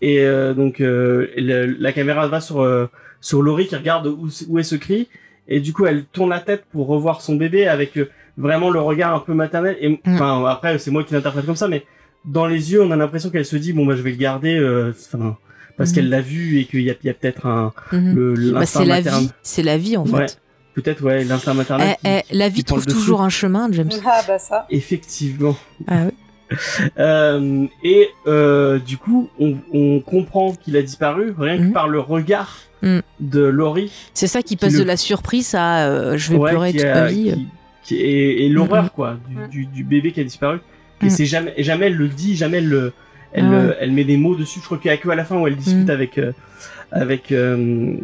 [SPEAKER 2] Et euh, donc euh, le- la caméra va sur euh, sur Laurie qui regarde où, où est ce cri. Et du coup elle tourne la tête pour revoir son bébé avec euh, vraiment le regard un peu maternel. Et
[SPEAKER 1] Mm.
[SPEAKER 2] enfin après c'est moi qui l'interprète comme ça, mais dans les yeux on a l'impression qu'elle se dit bon bah je vais le garder. euh, parce
[SPEAKER 1] Mm.
[SPEAKER 2] qu'elle l'a vu et qu'il y a, peut-être un
[SPEAKER 1] Mhm.
[SPEAKER 2] le
[SPEAKER 1] Bah, c'est la vie, c'est la vie en fait.
[SPEAKER 2] Ouais. Peut-être ouais l'instinct maternel.
[SPEAKER 1] Eh,
[SPEAKER 2] qui-
[SPEAKER 1] eh, la vie trouve toujours un chemin, James.
[SPEAKER 3] ah bah ça
[SPEAKER 2] Effectivement.
[SPEAKER 1] Ah ouais. <laughs>
[SPEAKER 2] Euh, et euh, du coup, on, on comprend qu'il a disparu rien que
[SPEAKER 1] Mhm.
[SPEAKER 2] par le regard
[SPEAKER 1] Mhm.
[SPEAKER 2] de Laurie.
[SPEAKER 1] C'est ça qui
[SPEAKER 2] Qui
[SPEAKER 1] passe
[SPEAKER 2] le-
[SPEAKER 1] de la surprise à euh, je vais
[SPEAKER 2] Ouais,
[SPEAKER 1] pleurer toute
[SPEAKER 2] a-
[SPEAKER 1] ma vie.
[SPEAKER 2] qui- qui- et, et l'horreur
[SPEAKER 1] Mhm.
[SPEAKER 2] quoi du, du, du bébé qui a disparu. Et
[SPEAKER 1] Mhm.
[SPEAKER 2] c'est jamais, jamais elle le dit, jamais elle le, elle,
[SPEAKER 1] Ah ouais.
[SPEAKER 2] euh, elle met des mots dessus. Je crois qu'il y a que à la fin où elle discute
[SPEAKER 1] Mhm.
[SPEAKER 2] avec, euh, avec, euh,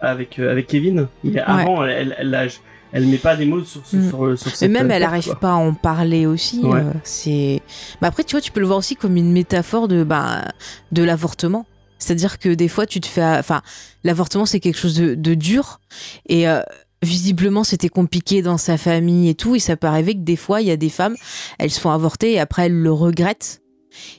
[SPEAKER 2] avec euh, avec Kevin. Mais avant, elle, elle, elle, a- elle met pas des mots sur sur,
[SPEAKER 1] Mm.
[SPEAKER 2] sur, sur
[SPEAKER 1] Et
[SPEAKER 2] cette
[SPEAKER 1] même, elle
[SPEAKER 2] perte,
[SPEAKER 1] arrive
[SPEAKER 2] quoi.
[SPEAKER 1] pas à en parler aussi.
[SPEAKER 2] Ouais.
[SPEAKER 1] euh, c'est. Bah après, tu vois, tu peux le voir aussi comme une métaphore de bah, de l'avortement. C'est-à-dire que des fois, tu te fais, enfin, l'avortement c'est quelque chose de, de dur et euh, visiblement c'était compliqué dans sa famille et tout. Et ça peut arriver que des fois, il y a des femmes, elles se font avorter et après elles le regrettent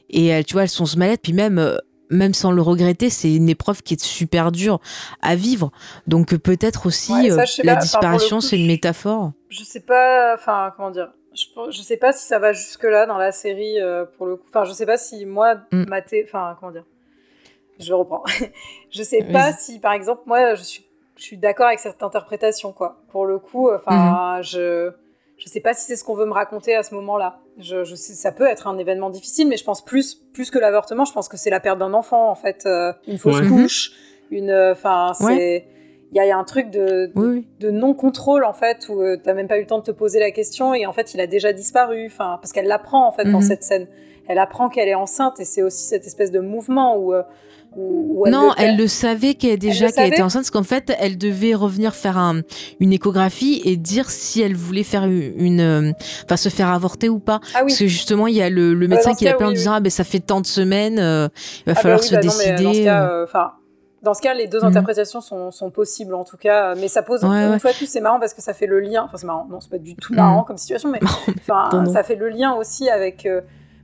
[SPEAKER 1] et elles, tu vois, elles sont se mal Puis même, euh, même sans le regretter, c'est une épreuve qui est super dure à vivre. Donc euh, peut-être aussi
[SPEAKER 3] Ouais, ça,
[SPEAKER 1] euh, la
[SPEAKER 3] pas.
[SPEAKER 1] Disparition, c'est une métaphore.
[SPEAKER 3] Je sais pas, enfin, comment dire. Je, je sais pas si ça va jusque-là dans la série, euh, pour le coup. Enfin, je sais pas si moi,
[SPEAKER 1] Mm.
[SPEAKER 3] maté. Enfin, comment dire. Je reprends. <laughs> je sais pas si, par exemple, moi, je suis, je suis d'accord avec cette interprétation, quoi. Pour le coup, enfin,
[SPEAKER 1] Mm-hmm.
[SPEAKER 3] je. Je sais pas si c'est ce qu'on veut me raconter à ce moment-là. Je, je sais, ça peut être un événement difficile, mais je pense plus, plus que l'avortement, je pense que c'est la perte d'un enfant, en fait, euh, une fausse
[SPEAKER 2] Ouais.
[SPEAKER 3] couche, une, euh, enfin, c'est, il y, a- il y a un truc de, de
[SPEAKER 1] Oui, oui.
[SPEAKER 3] de non-contrôle en fait où euh, t'as même pas eu le temps de te poser la question et en fait il a déjà disparu enfin parce qu'elle l'apprend en fait dans
[SPEAKER 1] Mhm.
[SPEAKER 3] cette scène elle apprend qu'elle est enceinte et c'est aussi cette espèce de mouvement où, euh,
[SPEAKER 1] non,
[SPEAKER 3] le-
[SPEAKER 1] elle le savait qu'elle déjà
[SPEAKER 3] le
[SPEAKER 1] qu'elle était enceinte, parce qu'en fait, elle devait revenir faire un, une échographie et dire si elle voulait faire une, une, euh, enfin, se faire avorter ou pas.
[SPEAKER 3] ah oui
[SPEAKER 1] Parce que justement, il y a le, le
[SPEAKER 3] dans
[SPEAKER 1] médecin qui l'appelle en
[SPEAKER 3] oui,
[SPEAKER 1] disant ah ben ça fait tant de semaines, euh, il va
[SPEAKER 3] Ah bah
[SPEAKER 1] falloir se
[SPEAKER 3] bah non, mais
[SPEAKER 1] décider.
[SPEAKER 3] dans ce cas,
[SPEAKER 1] euh.
[SPEAKER 3] euh, dans ce cas, les deux
[SPEAKER 1] Mhm.
[SPEAKER 3] interprétations sont, sont possibles en tout cas, mais ça pose
[SPEAKER 1] Ouais,
[SPEAKER 3] une
[SPEAKER 1] ouais.
[SPEAKER 3] fois de plus, c'est marrant parce que ça fait le lien. Enfin, c'est marrant, non, c'est pas du tout
[SPEAKER 1] Mhm.
[SPEAKER 3] marrant comme situation, mais <laughs> enfin, ça fait le lien aussi avec, euh,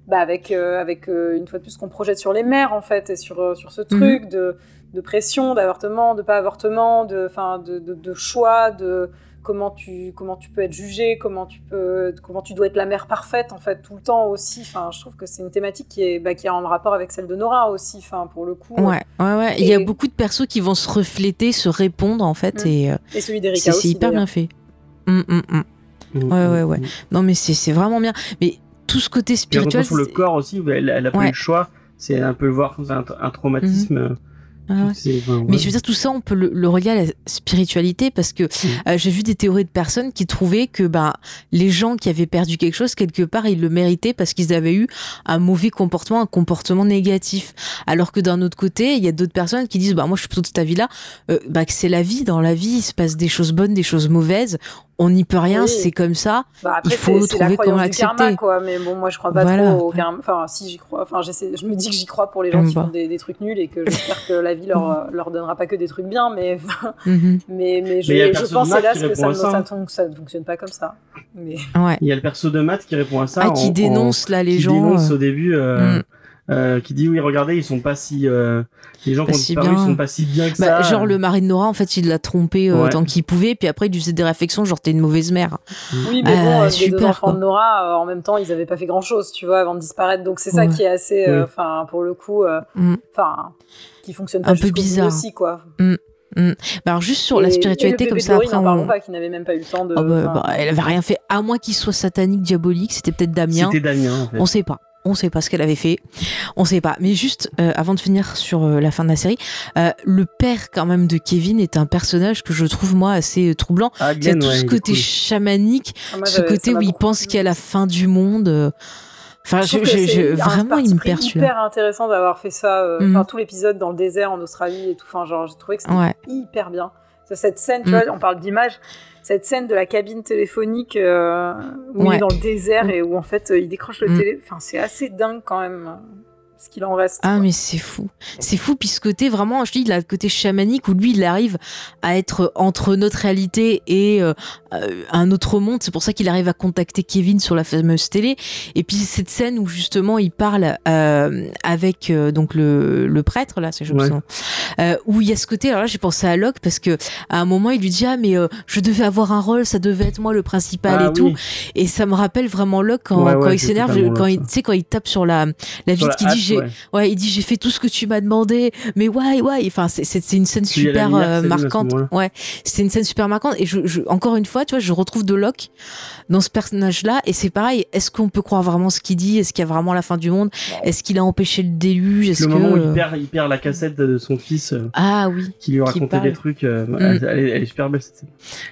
[SPEAKER 3] bah, avec, euh, avec euh, une fois de plus qu'on projette sur les mères en fait et sur euh, sur ce truc de, de pression, d'avortement, de pas avortement, de, enfin, de, de, de choix, de comment tu comment tu peux être jugé, comment tu peux comment tu dois être la mère parfaite en fait tout le temps aussi. Enfin, je trouve que c'est une thématique qui est bah, qui est en rapport avec celle de Nora aussi. Enfin, pour le coup.
[SPEAKER 1] Ouais, ouais, ouais. Il y a beaucoup de persos qui vont se refléter, se répondre en fait,
[SPEAKER 3] Mm.
[SPEAKER 1] et euh,
[SPEAKER 3] Et celui
[SPEAKER 1] c'est
[SPEAKER 3] d'Erika
[SPEAKER 1] c'est
[SPEAKER 3] aussi.
[SPEAKER 1] hyper bien fait. Mm, mm, mm. Ouais, ouais, ouais. Non, mais c'est c'est vraiment bien. Mais tout ce côté spirituel.
[SPEAKER 2] sur le corps aussi, elle, elle a pas
[SPEAKER 1] Ouais.
[SPEAKER 2] eu le choix. C'est un peu le voir comme un, un traumatisme. euh,
[SPEAKER 1] Ah ouais. Mais je veux dire, tout ça, on peut le, le relier à la spiritualité parce que euh, j'ai vu des théories de personnes qui trouvaient que ben, les gens qui avaient perdu quelque chose, quelque part, ils le méritaient parce qu'ils avaient eu un mauvais comportement, un comportement négatif. Alors que d'un autre côté, il y a d'autres personnes qui disent, bah, moi, je suis plutôt de ta vie-là, euh, bah, que c'est la vie. Dans la vie, il se passe des choses bonnes, des choses mauvaises. On n'y peut rien,
[SPEAKER 3] Oui.
[SPEAKER 1] c'est comme ça.
[SPEAKER 3] Bah, après,
[SPEAKER 1] Il faut trouver comment l'accepter.
[SPEAKER 3] quoi. Mais bon, moi, je crois pas
[SPEAKER 1] Voilà.
[SPEAKER 3] trop au karma. Enfin, si j'y crois. Enfin, j'essaie. Je me dis que j'y crois pour les gens qui
[SPEAKER 1] bah.
[SPEAKER 3] font des, des trucs nuls et que j'espère que la vie leur <laughs> leur donnera pas que des trucs bien. Mais
[SPEAKER 1] Mhm.
[SPEAKER 3] mais mais je,
[SPEAKER 2] Mais
[SPEAKER 3] pense hélas que ça, ne-
[SPEAKER 2] ça.
[SPEAKER 3] ça, ne- ça ne fonctionne pas comme ça. Mais
[SPEAKER 1] Ouais.
[SPEAKER 2] Il y a le perso de Matt qui répond à ça.
[SPEAKER 1] Ah,
[SPEAKER 2] en-
[SPEAKER 1] qui
[SPEAKER 2] en-
[SPEAKER 1] dénonce là les
[SPEAKER 2] qui
[SPEAKER 1] gens.
[SPEAKER 2] dénonce
[SPEAKER 1] euh,
[SPEAKER 2] au début, euh,
[SPEAKER 1] Mm.
[SPEAKER 2] Euh, qui dit oui, regardez, ils sont pas si. euh, les gens qui ont
[SPEAKER 1] si
[SPEAKER 2] disparu,
[SPEAKER 1] bien.
[SPEAKER 2] ils sont pas si bien que
[SPEAKER 1] bah,
[SPEAKER 2] ça.
[SPEAKER 1] genre le mari de Nora, en fait, il l'a trompé euh,
[SPEAKER 2] Ouais.
[SPEAKER 1] tant qu'il pouvait, puis après il lui faisait des réflexions, genre t'es une mauvaise mère.
[SPEAKER 3] oui, mais bon, euh, les deux
[SPEAKER 1] super,
[SPEAKER 3] enfants
[SPEAKER 1] quoi.
[SPEAKER 3] de Nora, euh, en même temps, ils avaient pas fait grand chose, tu vois, avant de disparaître. Donc c'est ça qui est assez, euh, enfin, pour le coup, euh,
[SPEAKER 1] Mm.
[SPEAKER 3] enfin, qui fonctionne pas
[SPEAKER 1] Un peu bizarre.
[SPEAKER 3] aussi, quoi.
[SPEAKER 1] Bah, alors juste sur la spiritualité
[SPEAKER 3] et le
[SPEAKER 1] comme ça, après
[SPEAKER 3] n'en parlons
[SPEAKER 1] on...
[SPEAKER 3] pas, qui n'avait même pas eu le temps de.
[SPEAKER 1] Ah bah, bah, elle avait rien fait, à moins qu'il soit satanique, diabolique, c'était peut-être Damien.
[SPEAKER 2] C'était Damien, en fait.
[SPEAKER 1] On sait pas. On sait pas ce qu'elle avait fait. On sait pas. Mais juste, euh, avant de finir sur euh, la fin de la série, euh, le père quand même de Kevin est un personnage que je trouve moi assez euh, troublant.
[SPEAKER 2] Ah,
[SPEAKER 1] Il y a tout
[SPEAKER 2] ouais,
[SPEAKER 1] ce côté
[SPEAKER 2] cool.
[SPEAKER 1] chamanique,
[SPEAKER 3] Ah, moi,
[SPEAKER 1] ce côté où il pense qu'il y a la fin du monde. Enfin,
[SPEAKER 3] Je
[SPEAKER 1] je, je- vraiment, il me perd
[SPEAKER 3] hyper intéressant d'avoir fait ça. euh,
[SPEAKER 1] Mhm.
[SPEAKER 3] Enfin, tout l'épisode dans le désert en Australie et tout. Enfin, genre, j'ai trouvé que c'était
[SPEAKER 1] Ouais.
[SPEAKER 3] hyper bien. Cette scène, tu
[SPEAKER 1] Mhm.
[SPEAKER 3] vois, on parle d'image. Cette scène de la cabine téléphonique euh, où il est dans le désert
[SPEAKER 1] Mhm.
[SPEAKER 3] et où en fait euh, il décroche le
[SPEAKER 1] Mhm.
[SPEAKER 3] télé. Enfin, c'est assez dingue quand même ce qu'il en reste.
[SPEAKER 1] Ah
[SPEAKER 3] quoi.
[SPEAKER 1] mais c'est fou, c'est fou puis ce côté vraiment, je dis, le côté chamanique où lui il arrive à être entre notre réalité et euh, euh, un autre monde. C'est pour ça qu'il arrive à contacter Kevin sur la fameuse télé. Et puis cette scène où justement il parle euh, avec euh, donc le, le prêtre là, c'est je
[SPEAKER 2] Ouais.
[SPEAKER 1] euh, où il y a ce côté. Alors là j'ai pensé à Locke parce que à un moment il lui dit ah mais euh, je devais avoir un rôle, ça devait être moi le principal
[SPEAKER 2] Ah
[SPEAKER 1] et tout. Et ça me rappelle vraiment Locke quand,
[SPEAKER 2] Ouais, ouais,
[SPEAKER 1] quand il s'énerve, quand il,
[SPEAKER 2] ça.
[SPEAKER 1] tu sais quand il tape sur la la vitre qui dit j'ai
[SPEAKER 2] ouais.
[SPEAKER 1] Ouais, il dit j'ai fait tout ce que tu m'as demandé, mais ouais, ouais. Enfin, c'est- une scène
[SPEAKER 2] Puis
[SPEAKER 1] super
[SPEAKER 2] lumière
[SPEAKER 1] euh,
[SPEAKER 2] ce
[SPEAKER 1] marquante. Ouais, c'est une scène super marquante. Et je, je- encore une fois, tu vois, je retrouve de Locke dans ce personnage-là. Et c'est pareil. Est-ce qu'on peut croire vraiment ce qu'il dit? Est-ce qu'il y a vraiment la fin du monde? Est-ce qu'il a empêché le déluge? Est-ce
[SPEAKER 2] Le
[SPEAKER 1] que
[SPEAKER 2] moment où il perd, il perd la cassette de son fils euh,
[SPEAKER 1] ah oui,
[SPEAKER 2] qui lui racontait des trucs, euh,
[SPEAKER 1] Mm.
[SPEAKER 2] elle, elle est- super belle cette scène.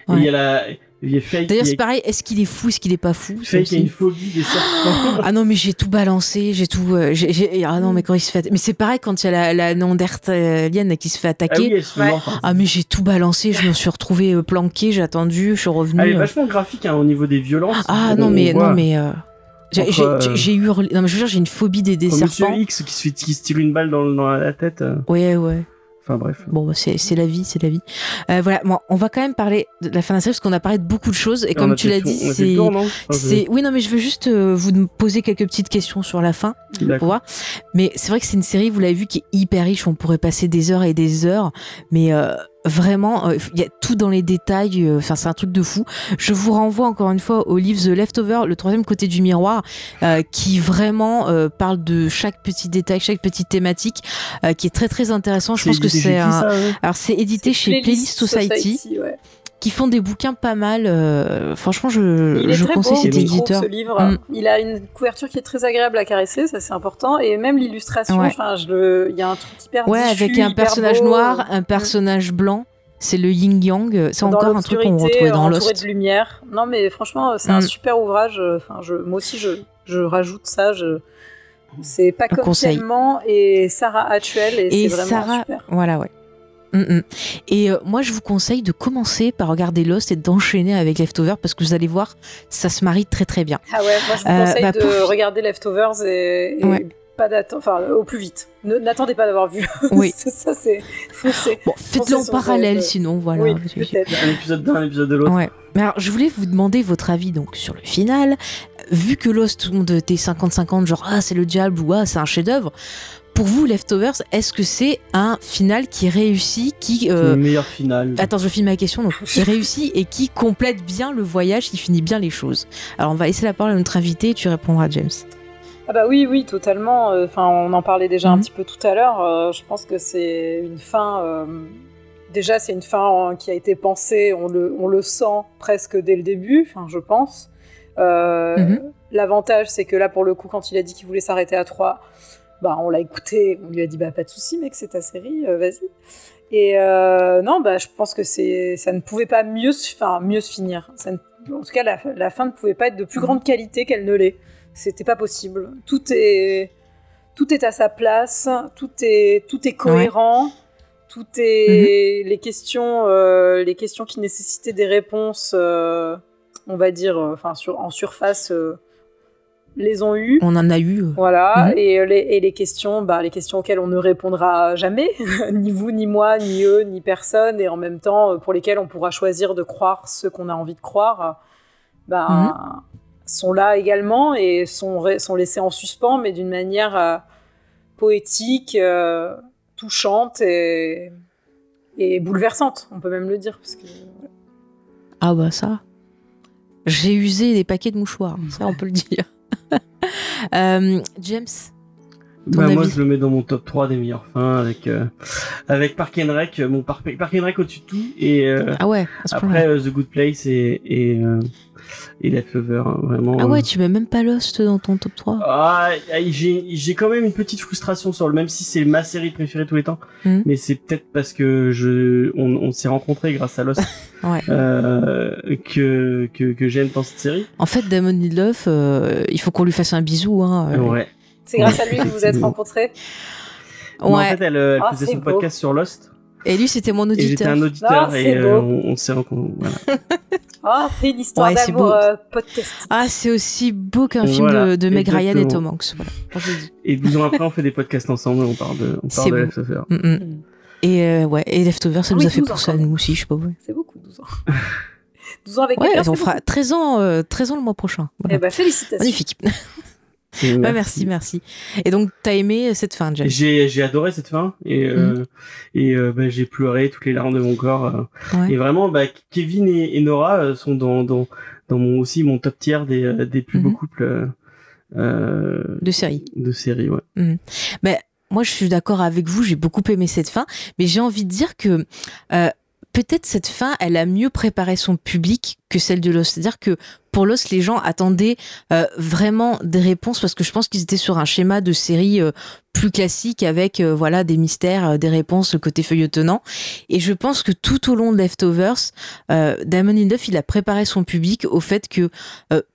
[SPEAKER 2] Et il y a la,
[SPEAKER 1] D'ailleurs, c'est
[SPEAKER 2] est-
[SPEAKER 1] pareil, est-ce qu'il est fou, est-ce qu'il est pas fou
[SPEAKER 2] qui a une phobie des serpents.
[SPEAKER 1] Ah non, mais j'ai tout balancé, j'ai tout. euh, ah non, mais quand il se fait. Mais c'est pareil quand il y a la, la Néandertalienne qui se fait
[SPEAKER 2] Ah
[SPEAKER 1] attaquer.
[SPEAKER 2] oui, elle se
[SPEAKER 3] Ouais.
[SPEAKER 1] Ah mais j'ai tout balancé, je me suis retrouvée euh, planquée, j'ai attendu, je suis revenue.
[SPEAKER 2] Elle est
[SPEAKER 1] euh.
[SPEAKER 2] vachement graphique hein, au niveau des violences.
[SPEAKER 1] Ah
[SPEAKER 2] On-
[SPEAKER 1] non
[SPEAKER 2] on
[SPEAKER 1] mais
[SPEAKER 2] voit
[SPEAKER 1] non mais euh, j'ai hurlé. Non mais je veux dire j'ai une phobie des, des
[SPEAKER 2] comme Monsieur
[SPEAKER 1] serpents.
[SPEAKER 2] X qui se, fait, qui se tire une balle dans, dans la tête.
[SPEAKER 1] Ouais ouais.
[SPEAKER 2] Enfin bref.
[SPEAKER 1] Bon bah, c'est c'est la vie, c'est la vie. Euh, voilà, bon, on va quand même parler de la fin de la série parce qu'on a parlé de beaucoup de choses et comme tu l'as dit c'est c'est oui non mais je veux juste euh, vous poser quelques petites questions sur la fin. pour voir. Mais c'est vrai que c'est une série, vous l'avez vu, qui est hyper riche. On pourrait passer des heures et des heures. Mais euh, vraiment, euh, il y a tout dans les détails. euh, Enfin, c'est un truc de fou. Je vous renvoie encore une fois au livre The Leftover, le troisième côté du miroir, euh, qui vraiment euh, parle de chaque petit détail, chaque petite thématique, euh, qui est très très intéressant. Je pense que c'est
[SPEAKER 2] ouais?
[SPEAKER 1] Alors c'est édité chez Playlist Society,
[SPEAKER 3] ouais.
[SPEAKER 1] Qui font des bouquins pas mal. euh, franchement, je,
[SPEAKER 3] Il est
[SPEAKER 1] je
[SPEAKER 3] très
[SPEAKER 1] conseille cet éditeur.
[SPEAKER 3] ce livre.
[SPEAKER 1] Mm.
[SPEAKER 3] Il a une couverture qui est très agréable à caresser, ça c'est important, et même l'illustration. Enfin, il y a un truc hyper
[SPEAKER 1] Ouais,
[SPEAKER 3] diffus,
[SPEAKER 1] avec un personnage
[SPEAKER 3] beau.
[SPEAKER 1] noir, un personnage blanc. C'est le yin yang. C'est encore un truc qu'on retrouvait dans Lost.
[SPEAKER 3] de lumière. Non, mais franchement, c'est un
[SPEAKER 1] Mm.
[SPEAKER 3] super ouvrage. Enfin, je, moi aussi, je, je rajoute ça. Je, c'est pas comme et Sarah Hatchwell et,
[SPEAKER 1] Et
[SPEAKER 3] c'est vraiment
[SPEAKER 1] Sarah,
[SPEAKER 3] super.
[SPEAKER 1] voilà, ouais. Mm, mm. Et euh, moi, je vous conseille de commencer par regarder Lost et d'enchaîner avec Leftover parce que vous allez voir, ça se marie très très bien.
[SPEAKER 3] Ah ouais, moi je vous
[SPEAKER 1] Euh,
[SPEAKER 3] conseille
[SPEAKER 1] bah,
[SPEAKER 3] de
[SPEAKER 1] pour-
[SPEAKER 3] regarder Leftovers et, et
[SPEAKER 1] Ouais.
[SPEAKER 3] pas d'attendre, enfin au plus vite. Ne- N'attendez pas d'avoir vu. <laughs>
[SPEAKER 1] Oui.
[SPEAKER 3] Ça, c'est foncé.
[SPEAKER 1] Bon, faites-le en parallèle,
[SPEAKER 3] The-
[SPEAKER 1] sinon voilà.
[SPEAKER 3] Oui.
[SPEAKER 2] Un épisode d'un, un épisode de l'autre.
[SPEAKER 1] Ouais. Mais alors, je voulais vous demander votre avis donc sur le final. Vu que Lost, tout le monde était 50-50, genre ah c'est le diable ou ah c'est un chef-d'œuvre. Pour vous, Leftovers, est-ce que c'est un final qui réussit, qui euh,
[SPEAKER 2] le meilleur final.
[SPEAKER 1] Attends, je finis ma question. Donc, <laughs> qui réussit et qui complète bien le voyage, qui finit bien les choses. Alors, on va laisser la parole à notre invité et tu répondras, James.
[SPEAKER 3] Ah bah oui, oui, totalement. Euh, Enfin, on en parlait déjà un
[SPEAKER 1] Mhm.
[SPEAKER 3] petit peu tout à l'heure. Euh, je pense que c'est une fin. euh, Déjà, c'est une fin qui a été pensée. On le, on le sent presque dès le début. Enfin, je pense. Euh,
[SPEAKER 1] Mhm.
[SPEAKER 3] L'avantage, c'est que là, pour le coup, quand il a dit qu'il voulait s'arrêter à 3, bah, on l'a écouté. On lui a dit bah pas de souci, mec, c'est ta série, euh, vas-y. Et euh, non, bah, je pense que c'est, ça ne pouvait pas mieux, enfin, mieux se finir. Ça ne- en tout cas, la, la fin ne pouvait pas être de plus grande qualité qu'elle ne l'est. C'était pas possible. Tout est, tout est à sa place. Tout est, tout est cohérent. Tout est les questions, euh, les questions qui nécessitaient des réponses, on va dire, enfin sur, en surface, les ont eues.
[SPEAKER 1] On en a eu. euh,
[SPEAKER 3] Voilà,
[SPEAKER 1] Mhm.
[SPEAKER 3] et, euh, les, et les questions, bah, les questions auxquelles on ne répondra jamais, <laughs> ni vous, ni moi, ni eux, ni personne, et en même temps euh, pour lesquelles on pourra choisir de croire ce qu'on a envie de croire, bah,
[SPEAKER 1] Mhm.
[SPEAKER 3] sont là également et sont, sont laissés en suspens, mais d'une manière euh, poétique, euh, touchante et, et bouleversante, on peut même le dire. Parce que,
[SPEAKER 1] Ah bah ça. J'ai usé des paquets de mouchoirs, ça on peut le dire. Euh, James,
[SPEAKER 2] Bah, moi, je le mets dans mon top 3 des meilleures fins avec, euh, avec Park and Rec, mon Park, Park and Rec au-dessus de tout, et euh,
[SPEAKER 1] Ah ouais,
[SPEAKER 2] après euh, The Good Place et, et, euh, et Leftover, hein, vraiment.
[SPEAKER 1] Ah ouais, tu mets même pas Lost dans ton top 3.
[SPEAKER 2] Ah, j'ai j'ai quand même une petite frustration sur le, même si c'est ma série préférée de tous les temps,
[SPEAKER 1] Mhm.
[SPEAKER 2] mais c'est peut-être parce que je, on, on s'est rencontrés grâce à Lost, <laughs>
[SPEAKER 1] Ouais.
[SPEAKER 2] que, que, que j'aime dans cette série.
[SPEAKER 1] En fait, Damon Lindelof, il faut qu'on lui fasse un bisou. Hein.
[SPEAKER 2] Ouais.
[SPEAKER 3] C'est grâce à lui que vous vous êtes <laughs> rencontrés.
[SPEAKER 2] Mais En
[SPEAKER 1] Ouais.
[SPEAKER 2] fait, elle, euh, elle
[SPEAKER 3] Ah,
[SPEAKER 2] faisait
[SPEAKER 3] c'est
[SPEAKER 2] son
[SPEAKER 3] beau.
[SPEAKER 2] podcast sur Lost,
[SPEAKER 1] Et lui, c'était mon
[SPEAKER 2] et j'étais
[SPEAKER 1] auditeur.
[SPEAKER 2] un auditeur,
[SPEAKER 3] Ah,
[SPEAKER 2] et
[SPEAKER 3] c'est
[SPEAKER 2] euh, on, on s'est rencontrés. Voilà. <laughs>
[SPEAKER 3] Ah, c'est une histoire
[SPEAKER 1] Ouais, c'est
[SPEAKER 3] d'amour
[SPEAKER 1] beau.
[SPEAKER 3] euh, podcast.
[SPEAKER 1] Ah, c'est aussi beau qu'un film
[SPEAKER 2] Voilà,
[SPEAKER 1] de, de Meg Ryan et. Tom Hanks. Voilà.
[SPEAKER 2] Et 12 ans après, on fait des podcasts ensemble, et on parle de, on
[SPEAKER 1] C'est
[SPEAKER 2] parle de. Leftover.
[SPEAKER 1] Mm, mm. Et ouais, ouais, et Leftover, ça
[SPEAKER 3] Ah
[SPEAKER 1] nous
[SPEAKER 3] oui,
[SPEAKER 1] a fait
[SPEAKER 3] 12
[SPEAKER 1] pour ça, nous aussi, je sais pas. Ouais,
[SPEAKER 3] 12 ans. <laughs> 12 ans avec
[SPEAKER 1] ouais
[SPEAKER 3] quelqu'un,
[SPEAKER 1] on
[SPEAKER 3] c'est
[SPEAKER 1] fera
[SPEAKER 3] beaucoup.
[SPEAKER 1] 13 ans, euh, 13 ans le mois prochain. Voilà.
[SPEAKER 3] Eh ben, félicitations.
[SPEAKER 1] Magnifique. Merci, merci. Et donc, t'as aimé cette fin, James?
[SPEAKER 2] J'ai j'ai adoré cette fin et euh,
[SPEAKER 1] Mhm.
[SPEAKER 2] et euh, bah, j'ai pleuré toutes les larmes de mon corps euh.
[SPEAKER 1] Ouais.
[SPEAKER 2] et vraiment bah, Kevin et, et Nora euh, sont dans dans dans mon aussi mon top tier des euh, des plus
[SPEAKER 1] Mhm.
[SPEAKER 2] beaux couples euh, euh,
[SPEAKER 1] de série.
[SPEAKER 2] de série ouais.
[SPEAKER 1] Mais moi, je suis d'accord avec vous. J'ai beaucoup aimé cette fin, mais j'ai envie de dire que euh, peut-être cette fin, elle a mieux préparé son public que celle de Lost. C'est-à-dire que pour Lost, les gens attendaient euh, vraiment des réponses parce que je pense qu'ils étaient sur un schéma de série euh, plus classique avec euh, voilà des mystères, des réponses, côté feuilletonnant. Et je pense que tout au long de Leftovers, Damon Lindelof, il a préparé son public au fait que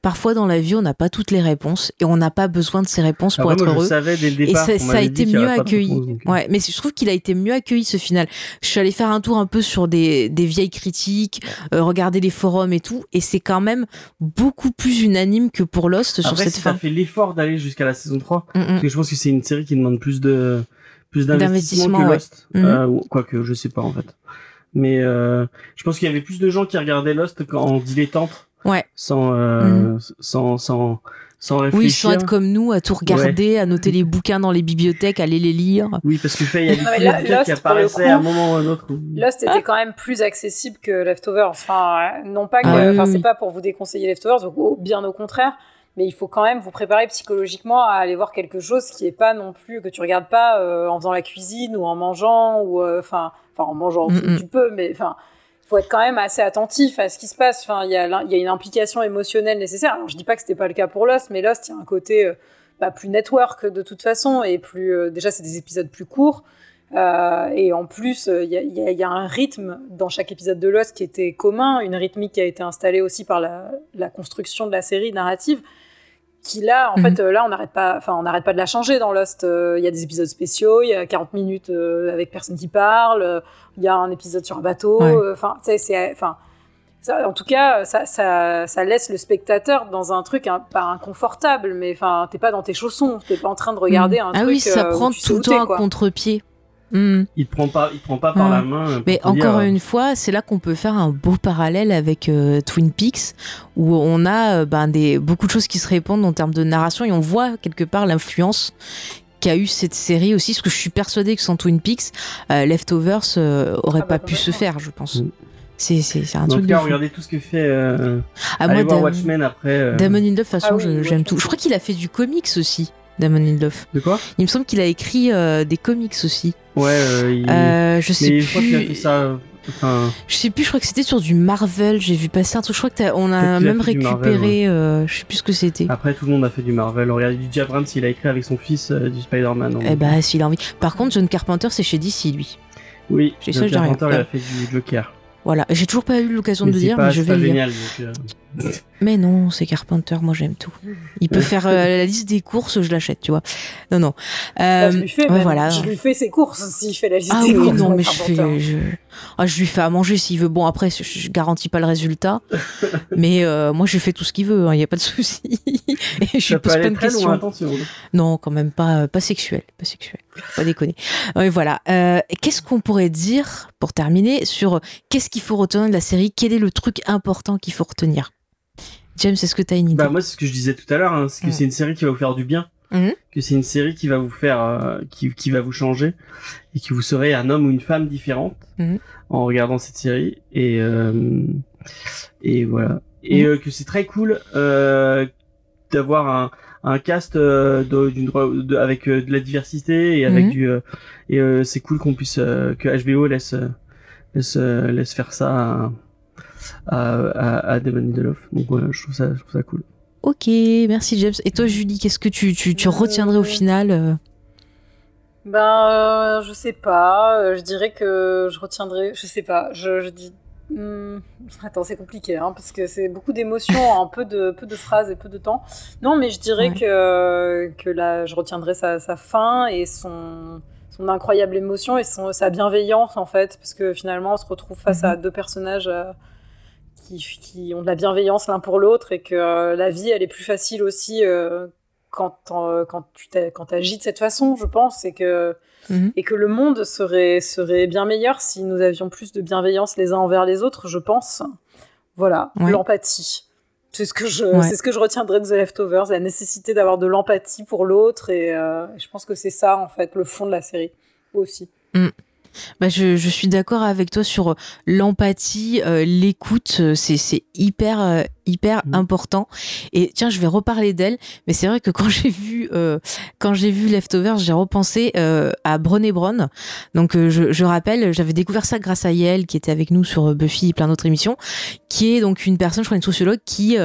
[SPEAKER 1] parfois dans la vie, on n'a pas toutes les réponses et on n'a pas besoin de ces réponses pour
[SPEAKER 2] Après,
[SPEAKER 1] être heureux. Et ça, ça a été mieux accueilli.
[SPEAKER 2] réponse.
[SPEAKER 1] Ouais, mais je trouve qu'il a été mieux accueilli ce final. Je suis allée faire un tour un peu sur des, des vieilles critiques, regarder les forums et tout, et c'est quand même beaucoup plus unanime que pour Lost sur cette
[SPEAKER 2] si
[SPEAKER 1] fin.
[SPEAKER 2] t'as fait l'effort d'aller jusqu'à la saison 3,
[SPEAKER 1] Mm, mm.
[SPEAKER 2] parce que je pense que c'est une série qui demande plus de plus d'investissement que
[SPEAKER 1] ouais.
[SPEAKER 2] Lost,
[SPEAKER 1] Mhm.
[SPEAKER 2] euh, quoique je sais pas en fait. Mais euh, je pense qu'il y avait plus de gens qui regardaient Lost en dilettante,
[SPEAKER 1] Ouais.
[SPEAKER 2] sans euh,
[SPEAKER 1] Mhm.
[SPEAKER 2] sans sans sans réfléchir.
[SPEAKER 1] Oui, sans être comme nous, à tout regarder, à noter les bouquins dans les bibliothèques, à aller les lire.
[SPEAKER 2] Oui, parce que fait, il y a des bouquins qui
[SPEAKER 3] Lost,
[SPEAKER 2] apparaissaient
[SPEAKER 3] coup,
[SPEAKER 2] à un moment ou à un autre.
[SPEAKER 3] Lost était quand même plus accessible que Leftovers. Enfin, euh, non pas que,
[SPEAKER 1] Ah oui,
[SPEAKER 3] enfin,
[SPEAKER 1] oui,
[SPEAKER 3] c'est
[SPEAKER 1] oui.
[SPEAKER 3] pas pour vous déconseiller Leftovers, au- bien au contraire. Mais il faut quand même vous préparer psychologiquement à aller voir quelque chose qui est pas non plus que tu regardes pas euh, en faisant la cuisine ou en mangeant ou euh, enfin, enfin en mangeant
[SPEAKER 1] Mm, mm.
[SPEAKER 3] tu peux, mais enfin. Il faut être quand même assez attentif à ce qui se passe. Enfin, il y a, y une implication émotionnelle nécessaire. Alors, je dis pas que c'était pas le cas pour Lost, mais Lost, il y a un côté euh, bah, plus network de toute façon et plus. euh, déjà, c'est des épisodes plus courts. Euh, et en plus, il y, a, y y un rythme dans chaque épisode de Lost qui était commun, une rythmique qui a été installée aussi par la, la construction de la série narrative. Qui là, en
[SPEAKER 1] Mhm.
[SPEAKER 3] fait, là, on n'arrête pas, enfin, on n'arrête pas de la changer dans Lost. Euh, Il y a des épisodes spéciaux, il y a 40 minutes euh, avec personne qui parle, il y a un épisode sur un bateau.
[SPEAKER 1] Ouais.
[SPEAKER 3] euh, Enfin, c'est, enfin, ça, en tout cas, ça, ça, ça laisse le spectateur dans un truc hein, pas inconfortable, mais enfin, t'es pas dans tes chaussons, t'es pas en train de regarder un
[SPEAKER 1] ah
[SPEAKER 3] truc.
[SPEAKER 1] oui, ça
[SPEAKER 3] euh,
[SPEAKER 1] prend tout le temps
[SPEAKER 3] quoi.
[SPEAKER 1] contre-pied. Hmm.
[SPEAKER 2] Il te prend pas, il te prend pas par
[SPEAKER 1] Ouais.
[SPEAKER 2] la main.
[SPEAKER 1] Mais encore
[SPEAKER 2] dire,
[SPEAKER 1] une fois, c'est là qu'on peut faire un beau parallèle avec euh, Twin Peaks, où on a euh, ben, des, beaucoup de choses qui se répondent en termes de narration et on voit quelque part l'influence qu'a eu cette série aussi, parce que je suis persuadée que sans Twin Peaks, euh, Leftovers euh, aurait
[SPEAKER 3] Ah bah,
[SPEAKER 1] pas pu se faire, je pense.
[SPEAKER 2] Mm.
[SPEAKER 1] C'est c'est- c'est un
[SPEAKER 2] En
[SPEAKER 1] truc
[SPEAKER 2] tout
[SPEAKER 1] de
[SPEAKER 2] cas,
[SPEAKER 1] fou.
[SPEAKER 2] regardez tout ce que fait. Euh,
[SPEAKER 1] Ah,
[SPEAKER 2] allez
[SPEAKER 1] moi,
[SPEAKER 2] voir
[SPEAKER 1] Dam-
[SPEAKER 2] Watchmen après. euh,
[SPEAKER 1] Damon Lindelof, de toute façon,
[SPEAKER 3] Ah oui,
[SPEAKER 1] je- j'aime tout. Je crois qu'il a fait du comics aussi, Damon Lindelof.
[SPEAKER 2] De quoi?
[SPEAKER 1] Il me semble qu'il a écrit euh, des comics aussi.
[SPEAKER 2] Ouais, euh, il...
[SPEAKER 1] Euh, je sais
[SPEAKER 2] mais je crois qu'il a fait
[SPEAKER 1] plus.
[SPEAKER 2] ça. Enfin,
[SPEAKER 1] Je sais plus, je crois que c'était sur du Marvel. J'ai vu passer un truc. Je crois que on a même
[SPEAKER 2] du Marvel,
[SPEAKER 1] récupéré. euh, je sais plus ce que c'était.
[SPEAKER 2] après, tout le monde a fait du Marvel. Regardez du Jeff Abrams, il a écrit avec son fils euh, du Spider-Man.
[SPEAKER 1] Eh bah, s'il a envie. Par contre, John Carpenter, c'est chez DC, lui.
[SPEAKER 2] oui,
[SPEAKER 1] ça,
[SPEAKER 2] John. Carpenter, il a fait du Joker.
[SPEAKER 1] Voilà. J'ai toujours pas eu l'occasion de le
[SPEAKER 2] c'est
[SPEAKER 1] dire, mais je
[SPEAKER 2] c'est
[SPEAKER 1] vais dire.
[SPEAKER 2] génial. donc, euh,
[SPEAKER 1] Mais non, c'est Carpenter. Moi, j'aime tout. Il peut faire euh, la liste des courses, je l'achète, tu vois. Non, non.
[SPEAKER 3] Bah,
[SPEAKER 1] Euh,
[SPEAKER 3] je lui fais,
[SPEAKER 1] ouais, voilà.
[SPEAKER 3] je lui fais ses courses s'il fait la liste
[SPEAKER 1] Ah
[SPEAKER 3] des
[SPEAKER 1] oui,
[SPEAKER 3] courses.
[SPEAKER 1] non, mais je fais, je... Ah, je lui fais à manger s'il veut. Bon, après, je, je garantis pas le résultat, <laughs> mais euh, moi, je fais tout ce qu'il veut. Il n'y a pas de souci. <laughs> Et je
[SPEAKER 2] peut
[SPEAKER 1] pose plein de
[SPEAKER 2] très
[SPEAKER 1] questions. Non, quand même pas, pas sexuel, pas sexuel, pas déconner. Ouais, voilà. Euh, qu'est-ce qu'on pourrait dire pour terminer sur qu'est-ce qu'il faut retenir de la série? Quel est le truc important qu'il faut retenir? James, est-ce que tu as une idée
[SPEAKER 2] Bah moi c'est ce que je disais tout à l'heure, hein, c'est que c'est une série qui va vous faire du bien,
[SPEAKER 1] Mhm.
[SPEAKER 2] que c'est une série qui va vous faire, euh, qui, qui va vous changer et qui vous serez un homme ou une femme différente
[SPEAKER 1] Mhm.
[SPEAKER 2] en regardant cette série et euh, et voilà et
[SPEAKER 1] Mhm.
[SPEAKER 2] euh, que c'est très cool euh, d'avoir un un cast euh, de, d'une de- avec de la diversité et avec du euh, et euh, c'est cool qu'on puisse euh, que HBO laisse laisse laisse faire ça à à, à, à Damon Lindelof donc voilà je trouve ça je trouve ça cool
[SPEAKER 1] Ok, merci James. Et toi, Julie, qu'est-ce que tu, tu, tu retiendrais au final euh
[SPEAKER 3] Ben, euh, je sais pas. euh, Je dirais que je retiendrai. Je sais pas. Je, je dis. Hmm, Attends, c'est compliqué, hein, parce que c'est beaucoup d'émotions en peu de, peu de phrases et peu de temps. Non, mais je dirais
[SPEAKER 1] Ouais.
[SPEAKER 3] que, que là, je retiendrai sa, sa fin et son, son incroyable émotion et son, sa bienveillance, en fait, parce que finalement, on se retrouve face à deux personnages euh, qui, qui ont de la bienveillance l'un pour l'autre et que euh, la vie, elle est plus facile aussi euh, quand, euh, quand tu quand agis de cette façon, je pense, et que
[SPEAKER 1] Mhm.
[SPEAKER 3] et que le monde serait, serait bien meilleur si nous avions plus de bienveillance les uns envers les autres, je pense. Voilà,
[SPEAKER 1] Ouais.
[SPEAKER 3] l'empathie. C'est ce, que je,
[SPEAKER 1] Ouais.
[SPEAKER 3] c'est ce que je retiendrai de The Leftovers, la nécessité d'avoir de l'empathie pour l'autre, et euh, je pense que c'est ça, en fait, le fond de la série aussi.
[SPEAKER 1] Bah, je, suis d'accord avec toi sur l'empathie, euh, l'écoute. euh, C'est, hyper, euh, hyper
[SPEAKER 2] Mhm.
[SPEAKER 1] important. Et tiens, je vais reparler d'elle, mais c'est vrai que quand <laughs> j'ai vu euh, quand j'ai vu Leftovers, j'ai repensé euh, à Brené Brown. Donc euh, je, je rappelle, j'avais découvert ça grâce à Yael qui était avec nous sur Buffy et plein d'autres émissions, qui est donc une personne, je crois une sociologue qui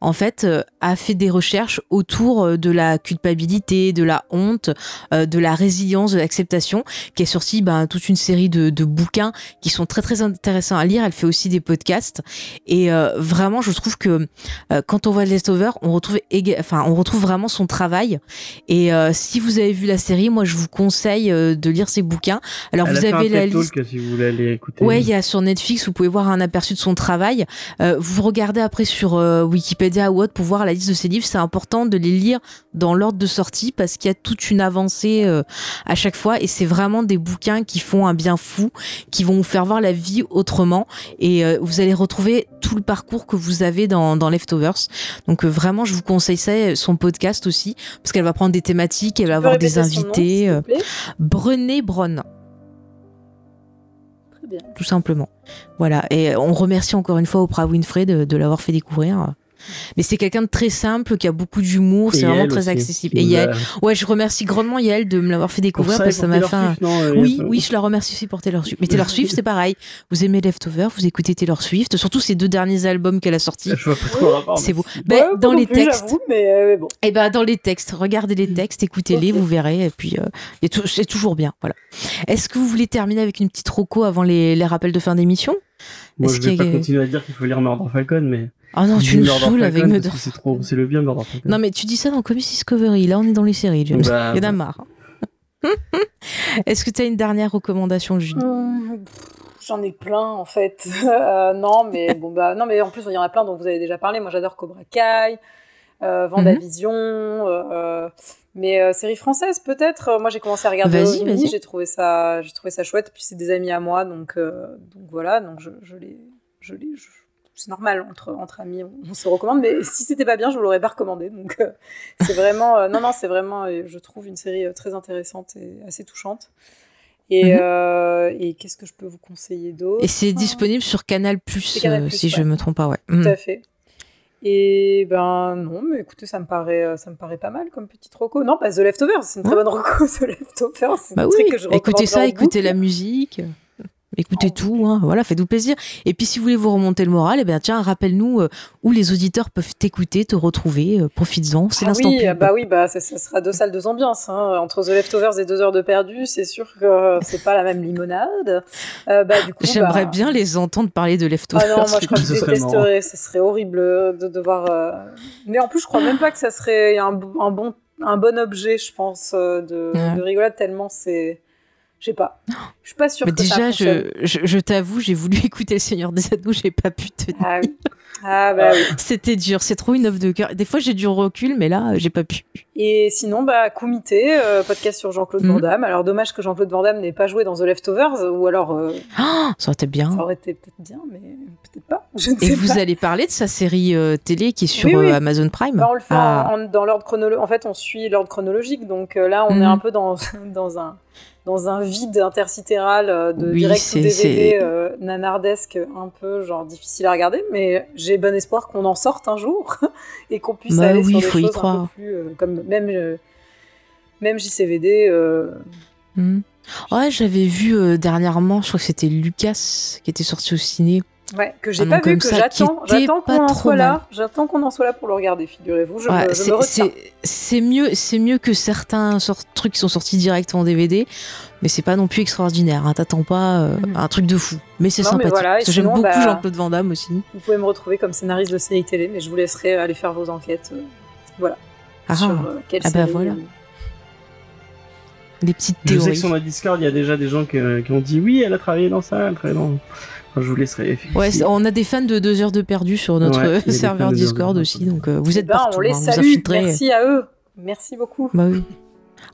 [SPEAKER 1] en fait a fait des recherches autour de la culpabilité, de la honte, de la résilience, de l'acceptation, qui est sorti ben, toute une série de, de bouquins qui sont très très intéressants à lire. Elle fait aussi des podcasts et vraiment je trouve que euh, quand on voit Leftover, on retrouve enfin on retrouve vraiment son travail. Et euh, si vous avez vu la série, moi je vous conseille euh, de lire ses bouquins. Alors
[SPEAKER 2] Elle
[SPEAKER 1] vous avez la liste.
[SPEAKER 2] Talk, si vous voulez aller écouter.
[SPEAKER 1] Ouais, il y a sur Netflix, vous pouvez voir un aperçu de son travail. Vous regardez après sur Wikipédia ou autre pour voir la liste de ses livres. C'est important de les lire dans l'ordre de sortie parce qu'il y a toute une avancée à chaque fois et c'est vraiment des bouquins qui font un bien fou, qui vont vous faire voir la vie autrement et vous allez retrouver tout le parcours que vous avez dans, dans Leftovers. Donc euh, vraiment, je vous conseille ça, son podcast aussi parce qu'elle va prendre des thématiques, elle va
[SPEAKER 3] Tu
[SPEAKER 1] avoir des
[SPEAKER 3] nom,
[SPEAKER 1] invités.
[SPEAKER 3] te
[SPEAKER 1] euh, Brené Brown.
[SPEAKER 3] Très bien.
[SPEAKER 1] tout simplement. Voilà. Et on remercie encore une fois Oprah Winfrey de, de l'avoir fait découvrir. Mais c'est quelqu'un de très simple, qui a beaucoup d'humour, c'est vraiment très
[SPEAKER 2] aussi,
[SPEAKER 1] accessible. Et Yael, ouais, je remercie grandement Yael de me l'avoir fait découvrir parce que ça m'a fait
[SPEAKER 2] Taylor
[SPEAKER 1] un...
[SPEAKER 2] Swift, non, euh,
[SPEAKER 1] Oui, oui, je la remercie aussi pour Taylor Swift. Mais Taylor Swift, c'est pareil. Vous aimez Leftover, vous écoutez Taylor Swift, surtout ces deux derniers albums qu'elle a sortis.
[SPEAKER 2] Je vois pas trop.
[SPEAKER 1] C'est beau.
[SPEAKER 3] Ouais,
[SPEAKER 1] Ben,
[SPEAKER 3] pas
[SPEAKER 1] dans les
[SPEAKER 3] plus,
[SPEAKER 1] textes,
[SPEAKER 3] mais euh, bon.
[SPEAKER 1] et ben dans les textes, regardez les textes, écoutez-les, vous verrez. Et puis euh, c'est toujours bien. Voilà. Est-ce que vous voulez terminer avec une petite roco avant les, les rappels de fin d'émission?
[SPEAKER 2] Moi, je vais pas
[SPEAKER 1] a-
[SPEAKER 2] continuer à dire qu'il faut lire Murder Falcon, mais.
[SPEAKER 1] Ah non, tu nous
[SPEAKER 2] Murder
[SPEAKER 1] saoules avec Murder.
[SPEAKER 2] C'est trop, c'est le bien Murder.
[SPEAKER 1] Non mais tu dis ça dans Comics Discovery. Là, on est dans les séries, James.
[SPEAKER 2] Bah,
[SPEAKER 1] Il y en a marre. <laughs> Est-ce que tu as une dernière recommandation, Julie
[SPEAKER 3] pff, J'en ai plein en fait. <laughs> Euh, non, mais bon bah non, mais en plus il y en a plein dont vous avez déjà parlé. Moi j'adore Cobra Kai, euh, Vendavision, euh, euh, mais euh, série française peut-être. Euh, Moi j'ai commencé à regarder
[SPEAKER 1] Vas-y,
[SPEAKER 3] j'ai trouvé ça, j'ai trouvé ça chouette. Puis c'est des amis à moi, donc euh, donc voilà, donc je, je les, je les, je- c'est normal entre entre amis, on, on se recommande. Mais si c'était pas bien, je vous l'aurais pas recommandé. Donc euh, c'est vraiment, euh, non non, c'est vraiment, euh, je trouve une série très intéressante et assez touchante. Et,
[SPEAKER 1] Mhm.
[SPEAKER 3] et qu'est-ce que je peux vous conseiller d'autre?
[SPEAKER 1] Et c'est disponible sur Canal+, euh, si je
[SPEAKER 3] ouais.
[SPEAKER 1] me trompe pas, ouais.
[SPEAKER 3] Tout à fait. Et ben non, mais écoutez, ça me paraît, ça me paraît pas mal comme petite roco. Non, pas The Leftovers, c'est une très bonne roco, <laughs> The Leftovers. C'est
[SPEAKER 1] Bah
[SPEAKER 3] un
[SPEAKER 1] oui,
[SPEAKER 3] truc que je
[SPEAKER 1] écoutez ça, écoutez la musique. Écoutez tout, hein, voilà, faites-vous plaisir. Et puis si vous voulez vous remonter le moral, eh bien tiens, rappelle-nous euh, où les auditeurs peuvent t'écouter, te retrouver, euh, profites-en, c'est
[SPEAKER 3] Ah
[SPEAKER 1] l'instant
[SPEAKER 3] oui,
[SPEAKER 1] pub.
[SPEAKER 3] ah bah oui, bah ça, ça sera deux salles, deux ambiances. Hein. Entre The Leftovers et deux heures de perdu, c'est sûr que c'est pas la même limonade. Euh, bah, du coup,
[SPEAKER 1] J'aimerais
[SPEAKER 3] bah-
[SPEAKER 1] bien les entendre parler de Leftovers.
[SPEAKER 3] Ah non, moi je crois que je
[SPEAKER 2] serait
[SPEAKER 3] détesterais, ce serait horrible de devoir. euh, Mais en plus, je crois même pas que ça serait un, bon, un bon objet, je pense, euh, de,
[SPEAKER 1] Ouais.
[SPEAKER 3] de rigolade, tellement c'est. Je sais pas. Je suis pas sûre
[SPEAKER 1] Mais
[SPEAKER 3] que ça
[SPEAKER 1] déjà,
[SPEAKER 3] fonctionne.
[SPEAKER 1] je, je, je t'avoue, j'ai voulu <laughs> écouter Le Seigneur des Anneaux, j'ai pas pu tenir.
[SPEAKER 3] Ah oui. Ah bah oui.
[SPEAKER 1] C'était dur, c'est trop une œuvre de cœur. Des fois, j'ai du recul, mais là, j'ai pas pu.
[SPEAKER 3] Et sinon, bah, Kumité, euh, podcast sur Jean-Claude
[SPEAKER 1] Mhm.
[SPEAKER 3] Van Damme. Alors, dommage que Jean-Claude Van Damme n'ait pas joué dans The Leftovers, ou alors euh,
[SPEAKER 1] Ah, ça aurait été bien.
[SPEAKER 3] ça aurait été peut-être bien, mais peut-être pas. <laughs> Je ne
[SPEAKER 1] Et
[SPEAKER 3] sais
[SPEAKER 1] vous
[SPEAKER 3] pas.
[SPEAKER 1] allez parler de sa série euh, télé qui est sur
[SPEAKER 3] Oui, oui.
[SPEAKER 1] Amazon Prime?
[SPEAKER 3] Bah, on le fait
[SPEAKER 1] Ah.
[SPEAKER 3] en- dans l'ordre chronologique. En fait, on suit l'ordre chronologique. Donc là, on est un peu dans, <laughs> dans, un, dans un vide intersidéral de
[SPEAKER 1] Oui,
[SPEAKER 3] direct ou DVD euh, nanardesque, un peu genre difficile à regarder. Mais j'ai bon espoir qu'on en sorte un jour <laughs> et qu'on puisse
[SPEAKER 1] Bah
[SPEAKER 3] aller
[SPEAKER 1] oui,
[SPEAKER 3] sur des
[SPEAKER 1] faut y
[SPEAKER 3] choses un
[SPEAKER 1] croire.
[SPEAKER 3] peu plus euh, comme même euh, même JCVD. euh,
[SPEAKER 1] Hmm. Ouais, j'avais vu euh, dernièrement, je crois que c'était Lucas qui était sorti au ciné.
[SPEAKER 3] Ouais, que j'ai
[SPEAKER 1] nom
[SPEAKER 3] pas vu,
[SPEAKER 1] comme
[SPEAKER 3] que j'attends. J'attends
[SPEAKER 1] pas
[SPEAKER 3] qu'on en
[SPEAKER 1] trop
[SPEAKER 3] soit
[SPEAKER 1] mal.
[SPEAKER 3] là. J'attends qu'on en soit là pour le regarder, figurez-vous. Je,
[SPEAKER 1] Ouais,
[SPEAKER 3] me, je me
[SPEAKER 1] c'est-
[SPEAKER 3] retiens.
[SPEAKER 1] c'est c'est mieux, c'est mieux que certains sort- trucs qui sont sortis direct en DVD, mais c'est pas non plus extraordinaire. Hein, T'attends pas euh, un truc de fou, mais c'est
[SPEAKER 3] Non, mais
[SPEAKER 1] sympathique.
[SPEAKER 3] voilà,
[SPEAKER 1] J'aime beaucoup
[SPEAKER 3] bah,
[SPEAKER 1] Jean-Claude Van Damme aussi.
[SPEAKER 3] Vous pouvez me retrouver comme scénariste de série télé, mais je vous laisserai aller faire vos enquêtes. euh, voilà.
[SPEAKER 1] Ah,
[SPEAKER 3] sur euh, quelle
[SPEAKER 1] ah bah
[SPEAKER 3] série,
[SPEAKER 1] voilà.
[SPEAKER 3] euh,
[SPEAKER 1] Des petites
[SPEAKER 2] Je sais
[SPEAKER 1] théories.
[SPEAKER 2] que sur notre Discord, il y a déjà des gens qui, euh, qui ont dit oui, elle a travaillé dans ça, elle a travaillé dans. Je vous laisserai.
[SPEAKER 1] Ouais, on a des fans de deux heures de perdu sur notre
[SPEAKER 2] Ouais, <laughs>
[SPEAKER 1] serveur Discord aussi, donc euh, vous
[SPEAKER 3] eh
[SPEAKER 1] êtes
[SPEAKER 3] ben,
[SPEAKER 1] partout.
[SPEAKER 3] on les
[SPEAKER 1] hein,
[SPEAKER 3] salue. Merci à eux. Merci beaucoup.
[SPEAKER 1] Bah oui.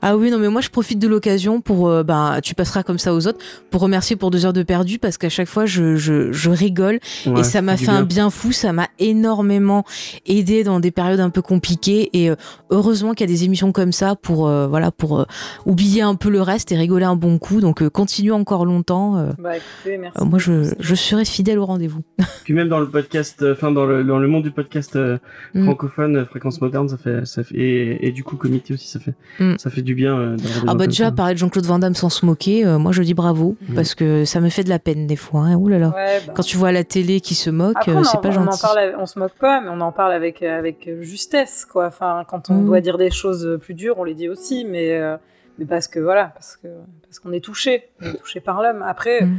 [SPEAKER 1] Ah oui, non, mais moi je profite de l'occasion pour. euh, bah, tu passeras comme ça aux autres pour remercier pour deux heures de perdu parce qu'à chaque fois je, je, je rigole
[SPEAKER 2] Ouais,
[SPEAKER 1] et ça m'a fait un bien fou. Ça m'a énormément aidé dans des périodes un peu compliquées et euh, heureusement qu'il y a des émissions comme ça pour euh, voilà pour euh, oublier un peu le reste et rigoler un bon coup. Donc euh, continue encore longtemps. euh,
[SPEAKER 3] Bah écoutez, merci.
[SPEAKER 1] euh, moi je, je serai fidèle au rendez-vous. <laughs>
[SPEAKER 2] Puis même dans le podcast, euh, enfin dans le dans le monde du podcast euh,
[SPEAKER 1] Mm.
[SPEAKER 2] francophone, fréquence moderne, ça fait ça fait et, et du coup comité aussi, ça fait
[SPEAKER 1] Mm.
[SPEAKER 2] ça fait du bien. euh,
[SPEAKER 1] Ah bah déjà parler de Jean-Claude Van Damme sans se moquer, euh, moi je dis bravo
[SPEAKER 2] Mhm.
[SPEAKER 1] parce que ça me fait de la peine des fois. Hein. Ouh là là.
[SPEAKER 3] Ouais, bah.
[SPEAKER 1] Quand tu vois à la télé qui se moque, euh, c'est pas
[SPEAKER 3] on en
[SPEAKER 1] gentil.
[SPEAKER 3] parle, on se moque pas, mais on en parle avec, avec justesse, quoi. Enfin, quand on
[SPEAKER 1] Mm.
[SPEAKER 3] doit dire des choses plus dures, on les dit aussi, mais, euh, mais parce que voilà, parce que parce qu'on est touché, on est touché par l'homme. Après,
[SPEAKER 1] Mm.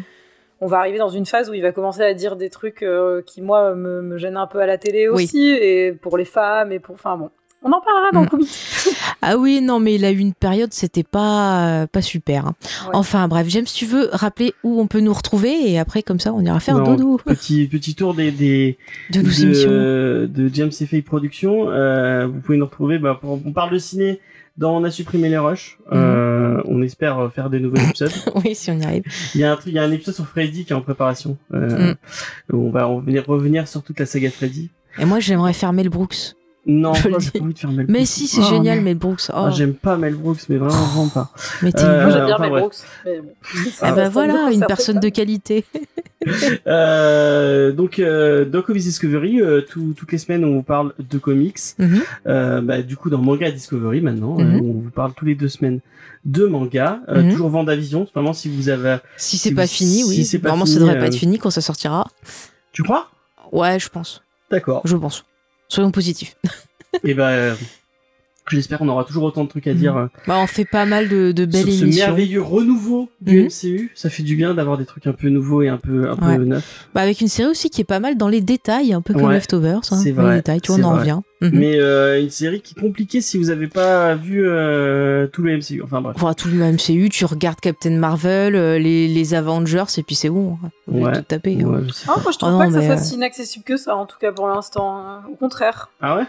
[SPEAKER 3] on va arriver dans une phase où il va commencer à dire des trucs euh, qui moi me, me gênent un peu à la télé
[SPEAKER 1] Oui.
[SPEAKER 3] aussi, et pour les femmes et pour, enfin bon, on en parlera dans
[SPEAKER 1] Mm.
[SPEAKER 3] le comité. <laughs>
[SPEAKER 1] Ah oui, non, mais il a eu une période, c'était pas, euh, pas super. hein.
[SPEAKER 3] Ouais.
[SPEAKER 1] Enfin bref, James, tu veux rappeler où on peut nous retrouver et après, comme ça, on ira faire
[SPEAKER 2] Non,
[SPEAKER 1] dodo
[SPEAKER 2] Petit petit tour des des <laughs>
[SPEAKER 1] de nos émissions.
[SPEAKER 2] de James Fay Productions. Euh, vous pouvez nous retrouver. Bah, pour- on parle de ciné dans On a supprimé les rushs.
[SPEAKER 1] Mhm.
[SPEAKER 2] Euh, on espère euh, faire des nouveaux épisodes. <laughs>
[SPEAKER 1] oui, si on y arrive.
[SPEAKER 2] Il y a un truc, il y a un épisode sur Freddy qui est en préparation. Euh, où On va on va venir revenir sur toute la saga Freddy.
[SPEAKER 1] Et moi, j'aimerais faire Mel Brooks.
[SPEAKER 2] Non, j'ai pas envie de faire Mel
[SPEAKER 1] Mais
[SPEAKER 2] Brooks.
[SPEAKER 1] si, c'est
[SPEAKER 2] Oh,
[SPEAKER 1] génial. Mel Brooks. Oh,
[SPEAKER 2] Ah, j'aime pas Mel Brooks, mais vraiment, vraiment pas.
[SPEAKER 1] mais t'es
[SPEAKER 2] Euh,
[SPEAKER 3] Moi j'aime bien
[SPEAKER 2] enfin,
[SPEAKER 3] Mel
[SPEAKER 2] bref.
[SPEAKER 3] Brooks, mais bon. <laughs>
[SPEAKER 1] Ah bah voilà, une personne
[SPEAKER 3] pas.
[SPEAKER 1] de qualité. <laughs>
[SPEAKER 2] Euh, donc, euh, dans Comics Discovery, euh, tout- toutes les semaines, on vous parle de comics.
[SPEAKER 1] Mhm.
[SPEAKER 2] Euh, bah, du coup, dans Manga Discovery, maintenant,
[SPEAKER 1] Mhm.
[SPEAKER 2] euh, on vous parle tous les deux semaines de manga. Euh,
[SPEAKER 1] Mhm.
[SPEAKER 2] Toujours Vendavision. Vraiment, si vous avez...
[SPEAKER 1] Si c'est
[SPEAKER 2] Si
[SPEAKER 1] pas
[SPEAKER 2] vous-
[SPEAKER 1] fini, oui.
[SPEAKER 2] si c'est pas
[SPEAKER 1] Normalement,
[SPEAKER 2] fini,
[SPEAKER 1] ça devrait
[SPEAKER 2] euh,
[SPEAKER 1] pas être fini quand ça sortira.
[SPEAKER 2] Tu crois?
[SPEAKER 1] Ouais, je pense.
[SPEAKER 2] D'accord.
[SPEAKER 1] Je pense. Soyons positifs. <laughs>
[SPEAKER 2] Et ben, euh, j'espère qu'on aura toujours autant de trucs à dire euh,
[SPEAKER 1] Bah, on fait pas mal de, de belles
[SPEAKER 2] sur ce
[SPEAKER 1] émissions.
[SPEAKER 2] merveilleux renouveau du
[SPEAKER 1] Mhm.
[SPEAKER 2] MCU. Ça fait du bien d'avoir des trucs un peu nouveaux et un peu, un peu
[SPEAKER 1] Ouais.
[SPEAKER 2] neufs.
[SPEAKER 1] Bah, avec une série aussi qui est pas mal dans les détails, un peu comme
[SPEAKER 2] Ouais,
[SPEAKER 1] Leftovers. Hein,
[SPEAKER 2] c'est vrai,
[SPEAKER 1] les détails, tu vois,
[SPEAKER 2] c'est
[SPEAKER 1] on en
[SPEAKER 2] vrai.
[SPEAKER 1] revient. Mhm.
[SPEAKER 2] Mais euh, une série qui est compliquée si vous avez pas vu euh, tout le MCU. Enfin bref.
[SPEAKER 1] Enfin, tout le MCU, tu regardes Captain Marvel, euh, les, les Avengers, et puis c'est bon. On va
[SPEAKER 2] Ouais.
[SPEAKER 1] tout taper. hein.
[SPEAKER 2] Ouais,
[SPEAKER 3] Ah, moi je trouve
[SPEAKER 1] Oh non,
[SPEAKER 3] pas que ça soit
[SPEAKER 1] euh,
[SPEAKER 3] si inaccessible que ça, en tout cas pour l'instant. hein. Au contraire.
[SPEAKER 2] Ah ouais?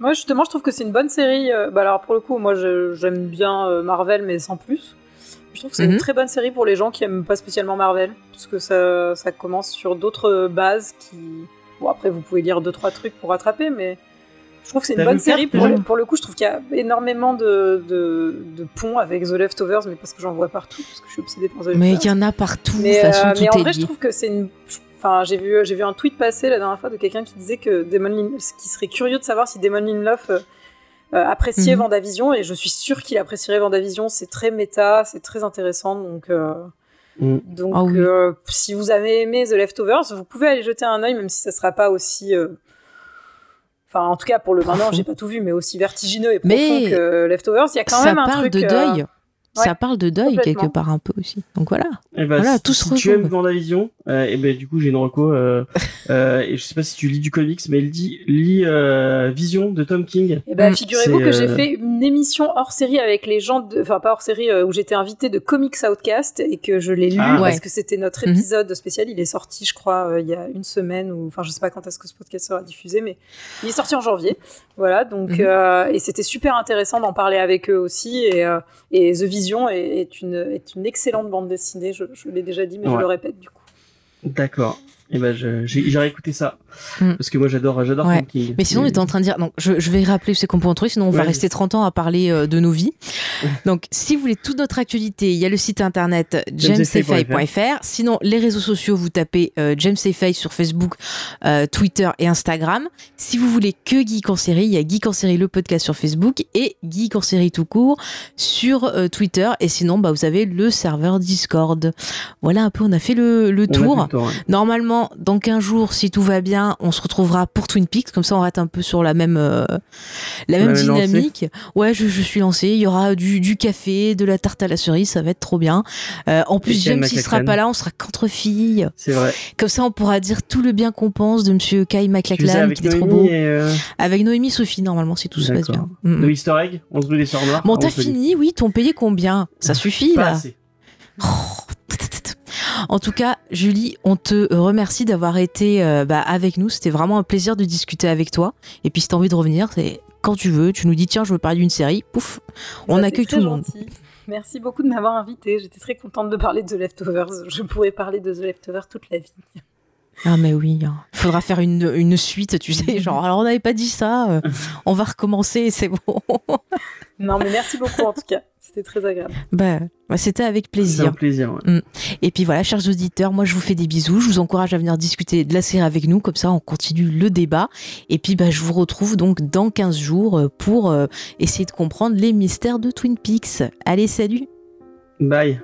[SPEAKER 3] Moi, justement, je trouve que c'est une bonne série. Bah, alors, pour le coup, moi, j'aime bien Marvel, mais sans plus. Je trouve que c'est
[SPEAKER 1] Mhm.
[SPEAKER 3] une très bonne série pour les gens qui aiment pas spécialement Marvel, parce que ça, ça commence sur d'autres bases qui. Bon, après, vous pouvez lire deux trois trucs pour rattraper, mais je trouve que c'est une bonne série. Pour, le, pour le coup, je trouve qu'il y a énormément de, de, de ponts avec The Leftovers, mais parce que j'en vois partout, parce que je suis obsédée par The Leftovers.
[SPEAKER 1] Mais il y en a partout, de
[SPEAKER 3] Mais,
[SPEAKER 1] toute façon,
[SPEAKER 3] euh,
[SPEAKER 1] tout
[SPEAKER 3] mais en
[SPEAKER 1] est
[SPEAKER 3] vrai, je trouve que c'est une. Enfin, j'ai vu, j'ai vu un tweet passer la dernière fois de quelqu'un qui disait que Damon Lin... qui serait curieux de savoir si Damon Lindelof euh, euh, appréciait
[SPEAKER 1] Mhm.
[SPEAKER 3] Vendavision, et je suis sûre qu'il apprécierait Vendavision. C'est très méta, c'est très intéressant, donc. euh,
[SPEAKER 2] Mm.
[SPEAKER 3] Donc,
[SPEAKER 1] Ah oui.
[SPEAKER 3] euh, si vous avez aimé The Leftovers, vous pouvez aller jeter un œil, même si ça sera pas aussi. euh, Enfin, en tout cas, pour le moment, j'ai pas tout vu, mais aussi vertigineux et profond
[SPEAKER 1] Mais
[SPEAKER 3] que Leftovers. Il y a quand
[SPEAKER 1] ça
[SPEAKER 3] même un
[SPEAKER 1] parle
[SPEAKER 3] truc.
[SPEAKER 1] de
[SPEAKER 3] euh,
[SPEAKER 1] Ça parle de deuil quelque part un peu aussi. Donc voilà.
[SPEAKER 2] Et bah,
[SPEAKER 1] Voilà,
[SPEAKER 2] si,
[SPEAKER 1] tout se
[SPEAKER 2] si tu aimes Vendavision, euh, et ben du coup j'ai une reco. Euh, <laughs> euh, et je sais pas si tu lis du comics, mais elle dit lis euh, Vision de Tom King.
[SPEAKER 3] Eh ben,
[SPEAKER 1] Mm.
[SPEAKER 3] figurez-vous que j'ai
[SPEAKER 2] euh,
[SPEAKER 3] fait une émission hors série avec les gens, de... enfin pas hors série, euh, où j'étais invitée de Comics Outcast et que je l'ai lu
[SPEAKER 2] Ah.
[SPEAKER 3] parce
[SPEAKER 1] Ouais.
[SPEAKER 3] que c'était notre
[SPEAKER 1] Mhm.
[SPEAKER 3] épisode spécial. Il est sorti, je crois, euh, il y a une semaine ou, enfin, je sais pas quand est-ce que ce podcast sera diffusé, mais il est sorti en janvier. Voilà, donc
[SPEAKER 1] Mhm.
[SPEAKER 3] euh, et c'était super intéressant d'en parler avec eux aussi. Et, euh, et The Vision est, est une est une excellente bande dessinée. Je, je l'ai déjà dit, mais je le répète du coup.
[SPEAKER 2] D'accord. Et ben je- j'ai j'ai réécouté ça
[SPEAKER 1] Mm.
[SPEAKER 2] parce que moi j'adore j'adore
[SPEAKER 1] Ouais. Mais sinon, on était en train de dire. Donc, je, je vais rappeler c'est qu'on peut en trouver, sinon on va rester 30 ans à parler euh, de nos vies. <laughs> Donc, si vous voulez toute notre actualité, il y a le site internet jamesafay.fr. Sinon, les réseaux sociaux, vous tapez euh, sur Facebook, euh, Twitter et Instagram. Si vous voulez que Geek en série, il y a Geek en série le podcast sur Facebook et Geek en série tout court sur euh, Twitter. Et sinon, bah, vous avez le serveur Discord. Voilà un peu, on a fait le, le tour.
[SPEAKER 2] le ouais.
[SPEAKER 1] Normalement, dans 15 jours, si tout va bien, on se retrouvera pour Twin Peaks. Comme ça, on reste un peu sur la même, euh, la même
[SPEAKER 2] lancée.
[SPEAKER 1] dynamique. Ouais, je, je suis lancée. Il y aura du, du café, de la tarte à la cerise. Ça va être trop bien. Euh, en plus, James, s'il sera pas là, on sera qu'entre filles.
[SPEAKER 2] C'est vrai.
[SPEAKER 1] Comme ça, on pourra dire tout le bien qu'on pense de monsieur Kai
[SPEAKER 2] avec
[SPEAKER 1] qui est trop
[SPEAKER 2] Noémie
[SPEAKER 1] beau.
[SPEAKER 2] euh,
[SPEAKER 1] Avec Noémie Sophie, normalement, si tout se passe bien. Mm, mm.
[SPEAKER 2] le Easter egg, on se brûle les sœurs noires.
[SPEAKER 1] Bon,
[SPEAKER 2] Ah,
[SPEAKER 1] t'as fini, oui, t'ont payé combien? Ça suffit,
[SPEAKER 2] Pas
[SPEAKER 1] là
[SPEAKER 2] assez.
[SPEAKER 1] En tout cas, Julie, on te remercie d'avoir été euh, bah, avec nous. C'était vraiment un plaisir de discuter avec toi. Et puis, si t'as envie de revenir, c'est quand tu veux, tu nous dis tiens, je veux parler d'une série, pouf, on
[SPEAKER 3] Bah,
[SPEAKER 1] accueille tout le monde.
[SPEAKER 3] Merci beaucoup de m'avoir invité. J'étais très contente de parler de The Leftovers. Je pourrais parler de The Leftovers toute la vie.
[SPEAKER 1] Ah mais oui, il faudra faire une, une suite, tu sais, genre alors on n'avait pas dit ça, euh, on va recommencer, c'est bon. <laughs>
[SPEAKER 3] Non, mais merci beaucoup en tout cas. C'était très agréable.
[SPEAKER 1] bah, bah, c'était avec plaisir.
[SPEAKER 2] un plaisir. ouais.
[SPEAKER 1] Et puis voilà, chers auditeurs, moi je vous fais des bisous. Je vous encourage à venir discuter de la série avec nous, comme ça on continue le débat. Et puis bah, je vous retrouve donc dans 15 jours euh, pour euh, essayer de comprendre les mystères de Twin Peaks. Allez, salut
[SPEAKER 2] Bye.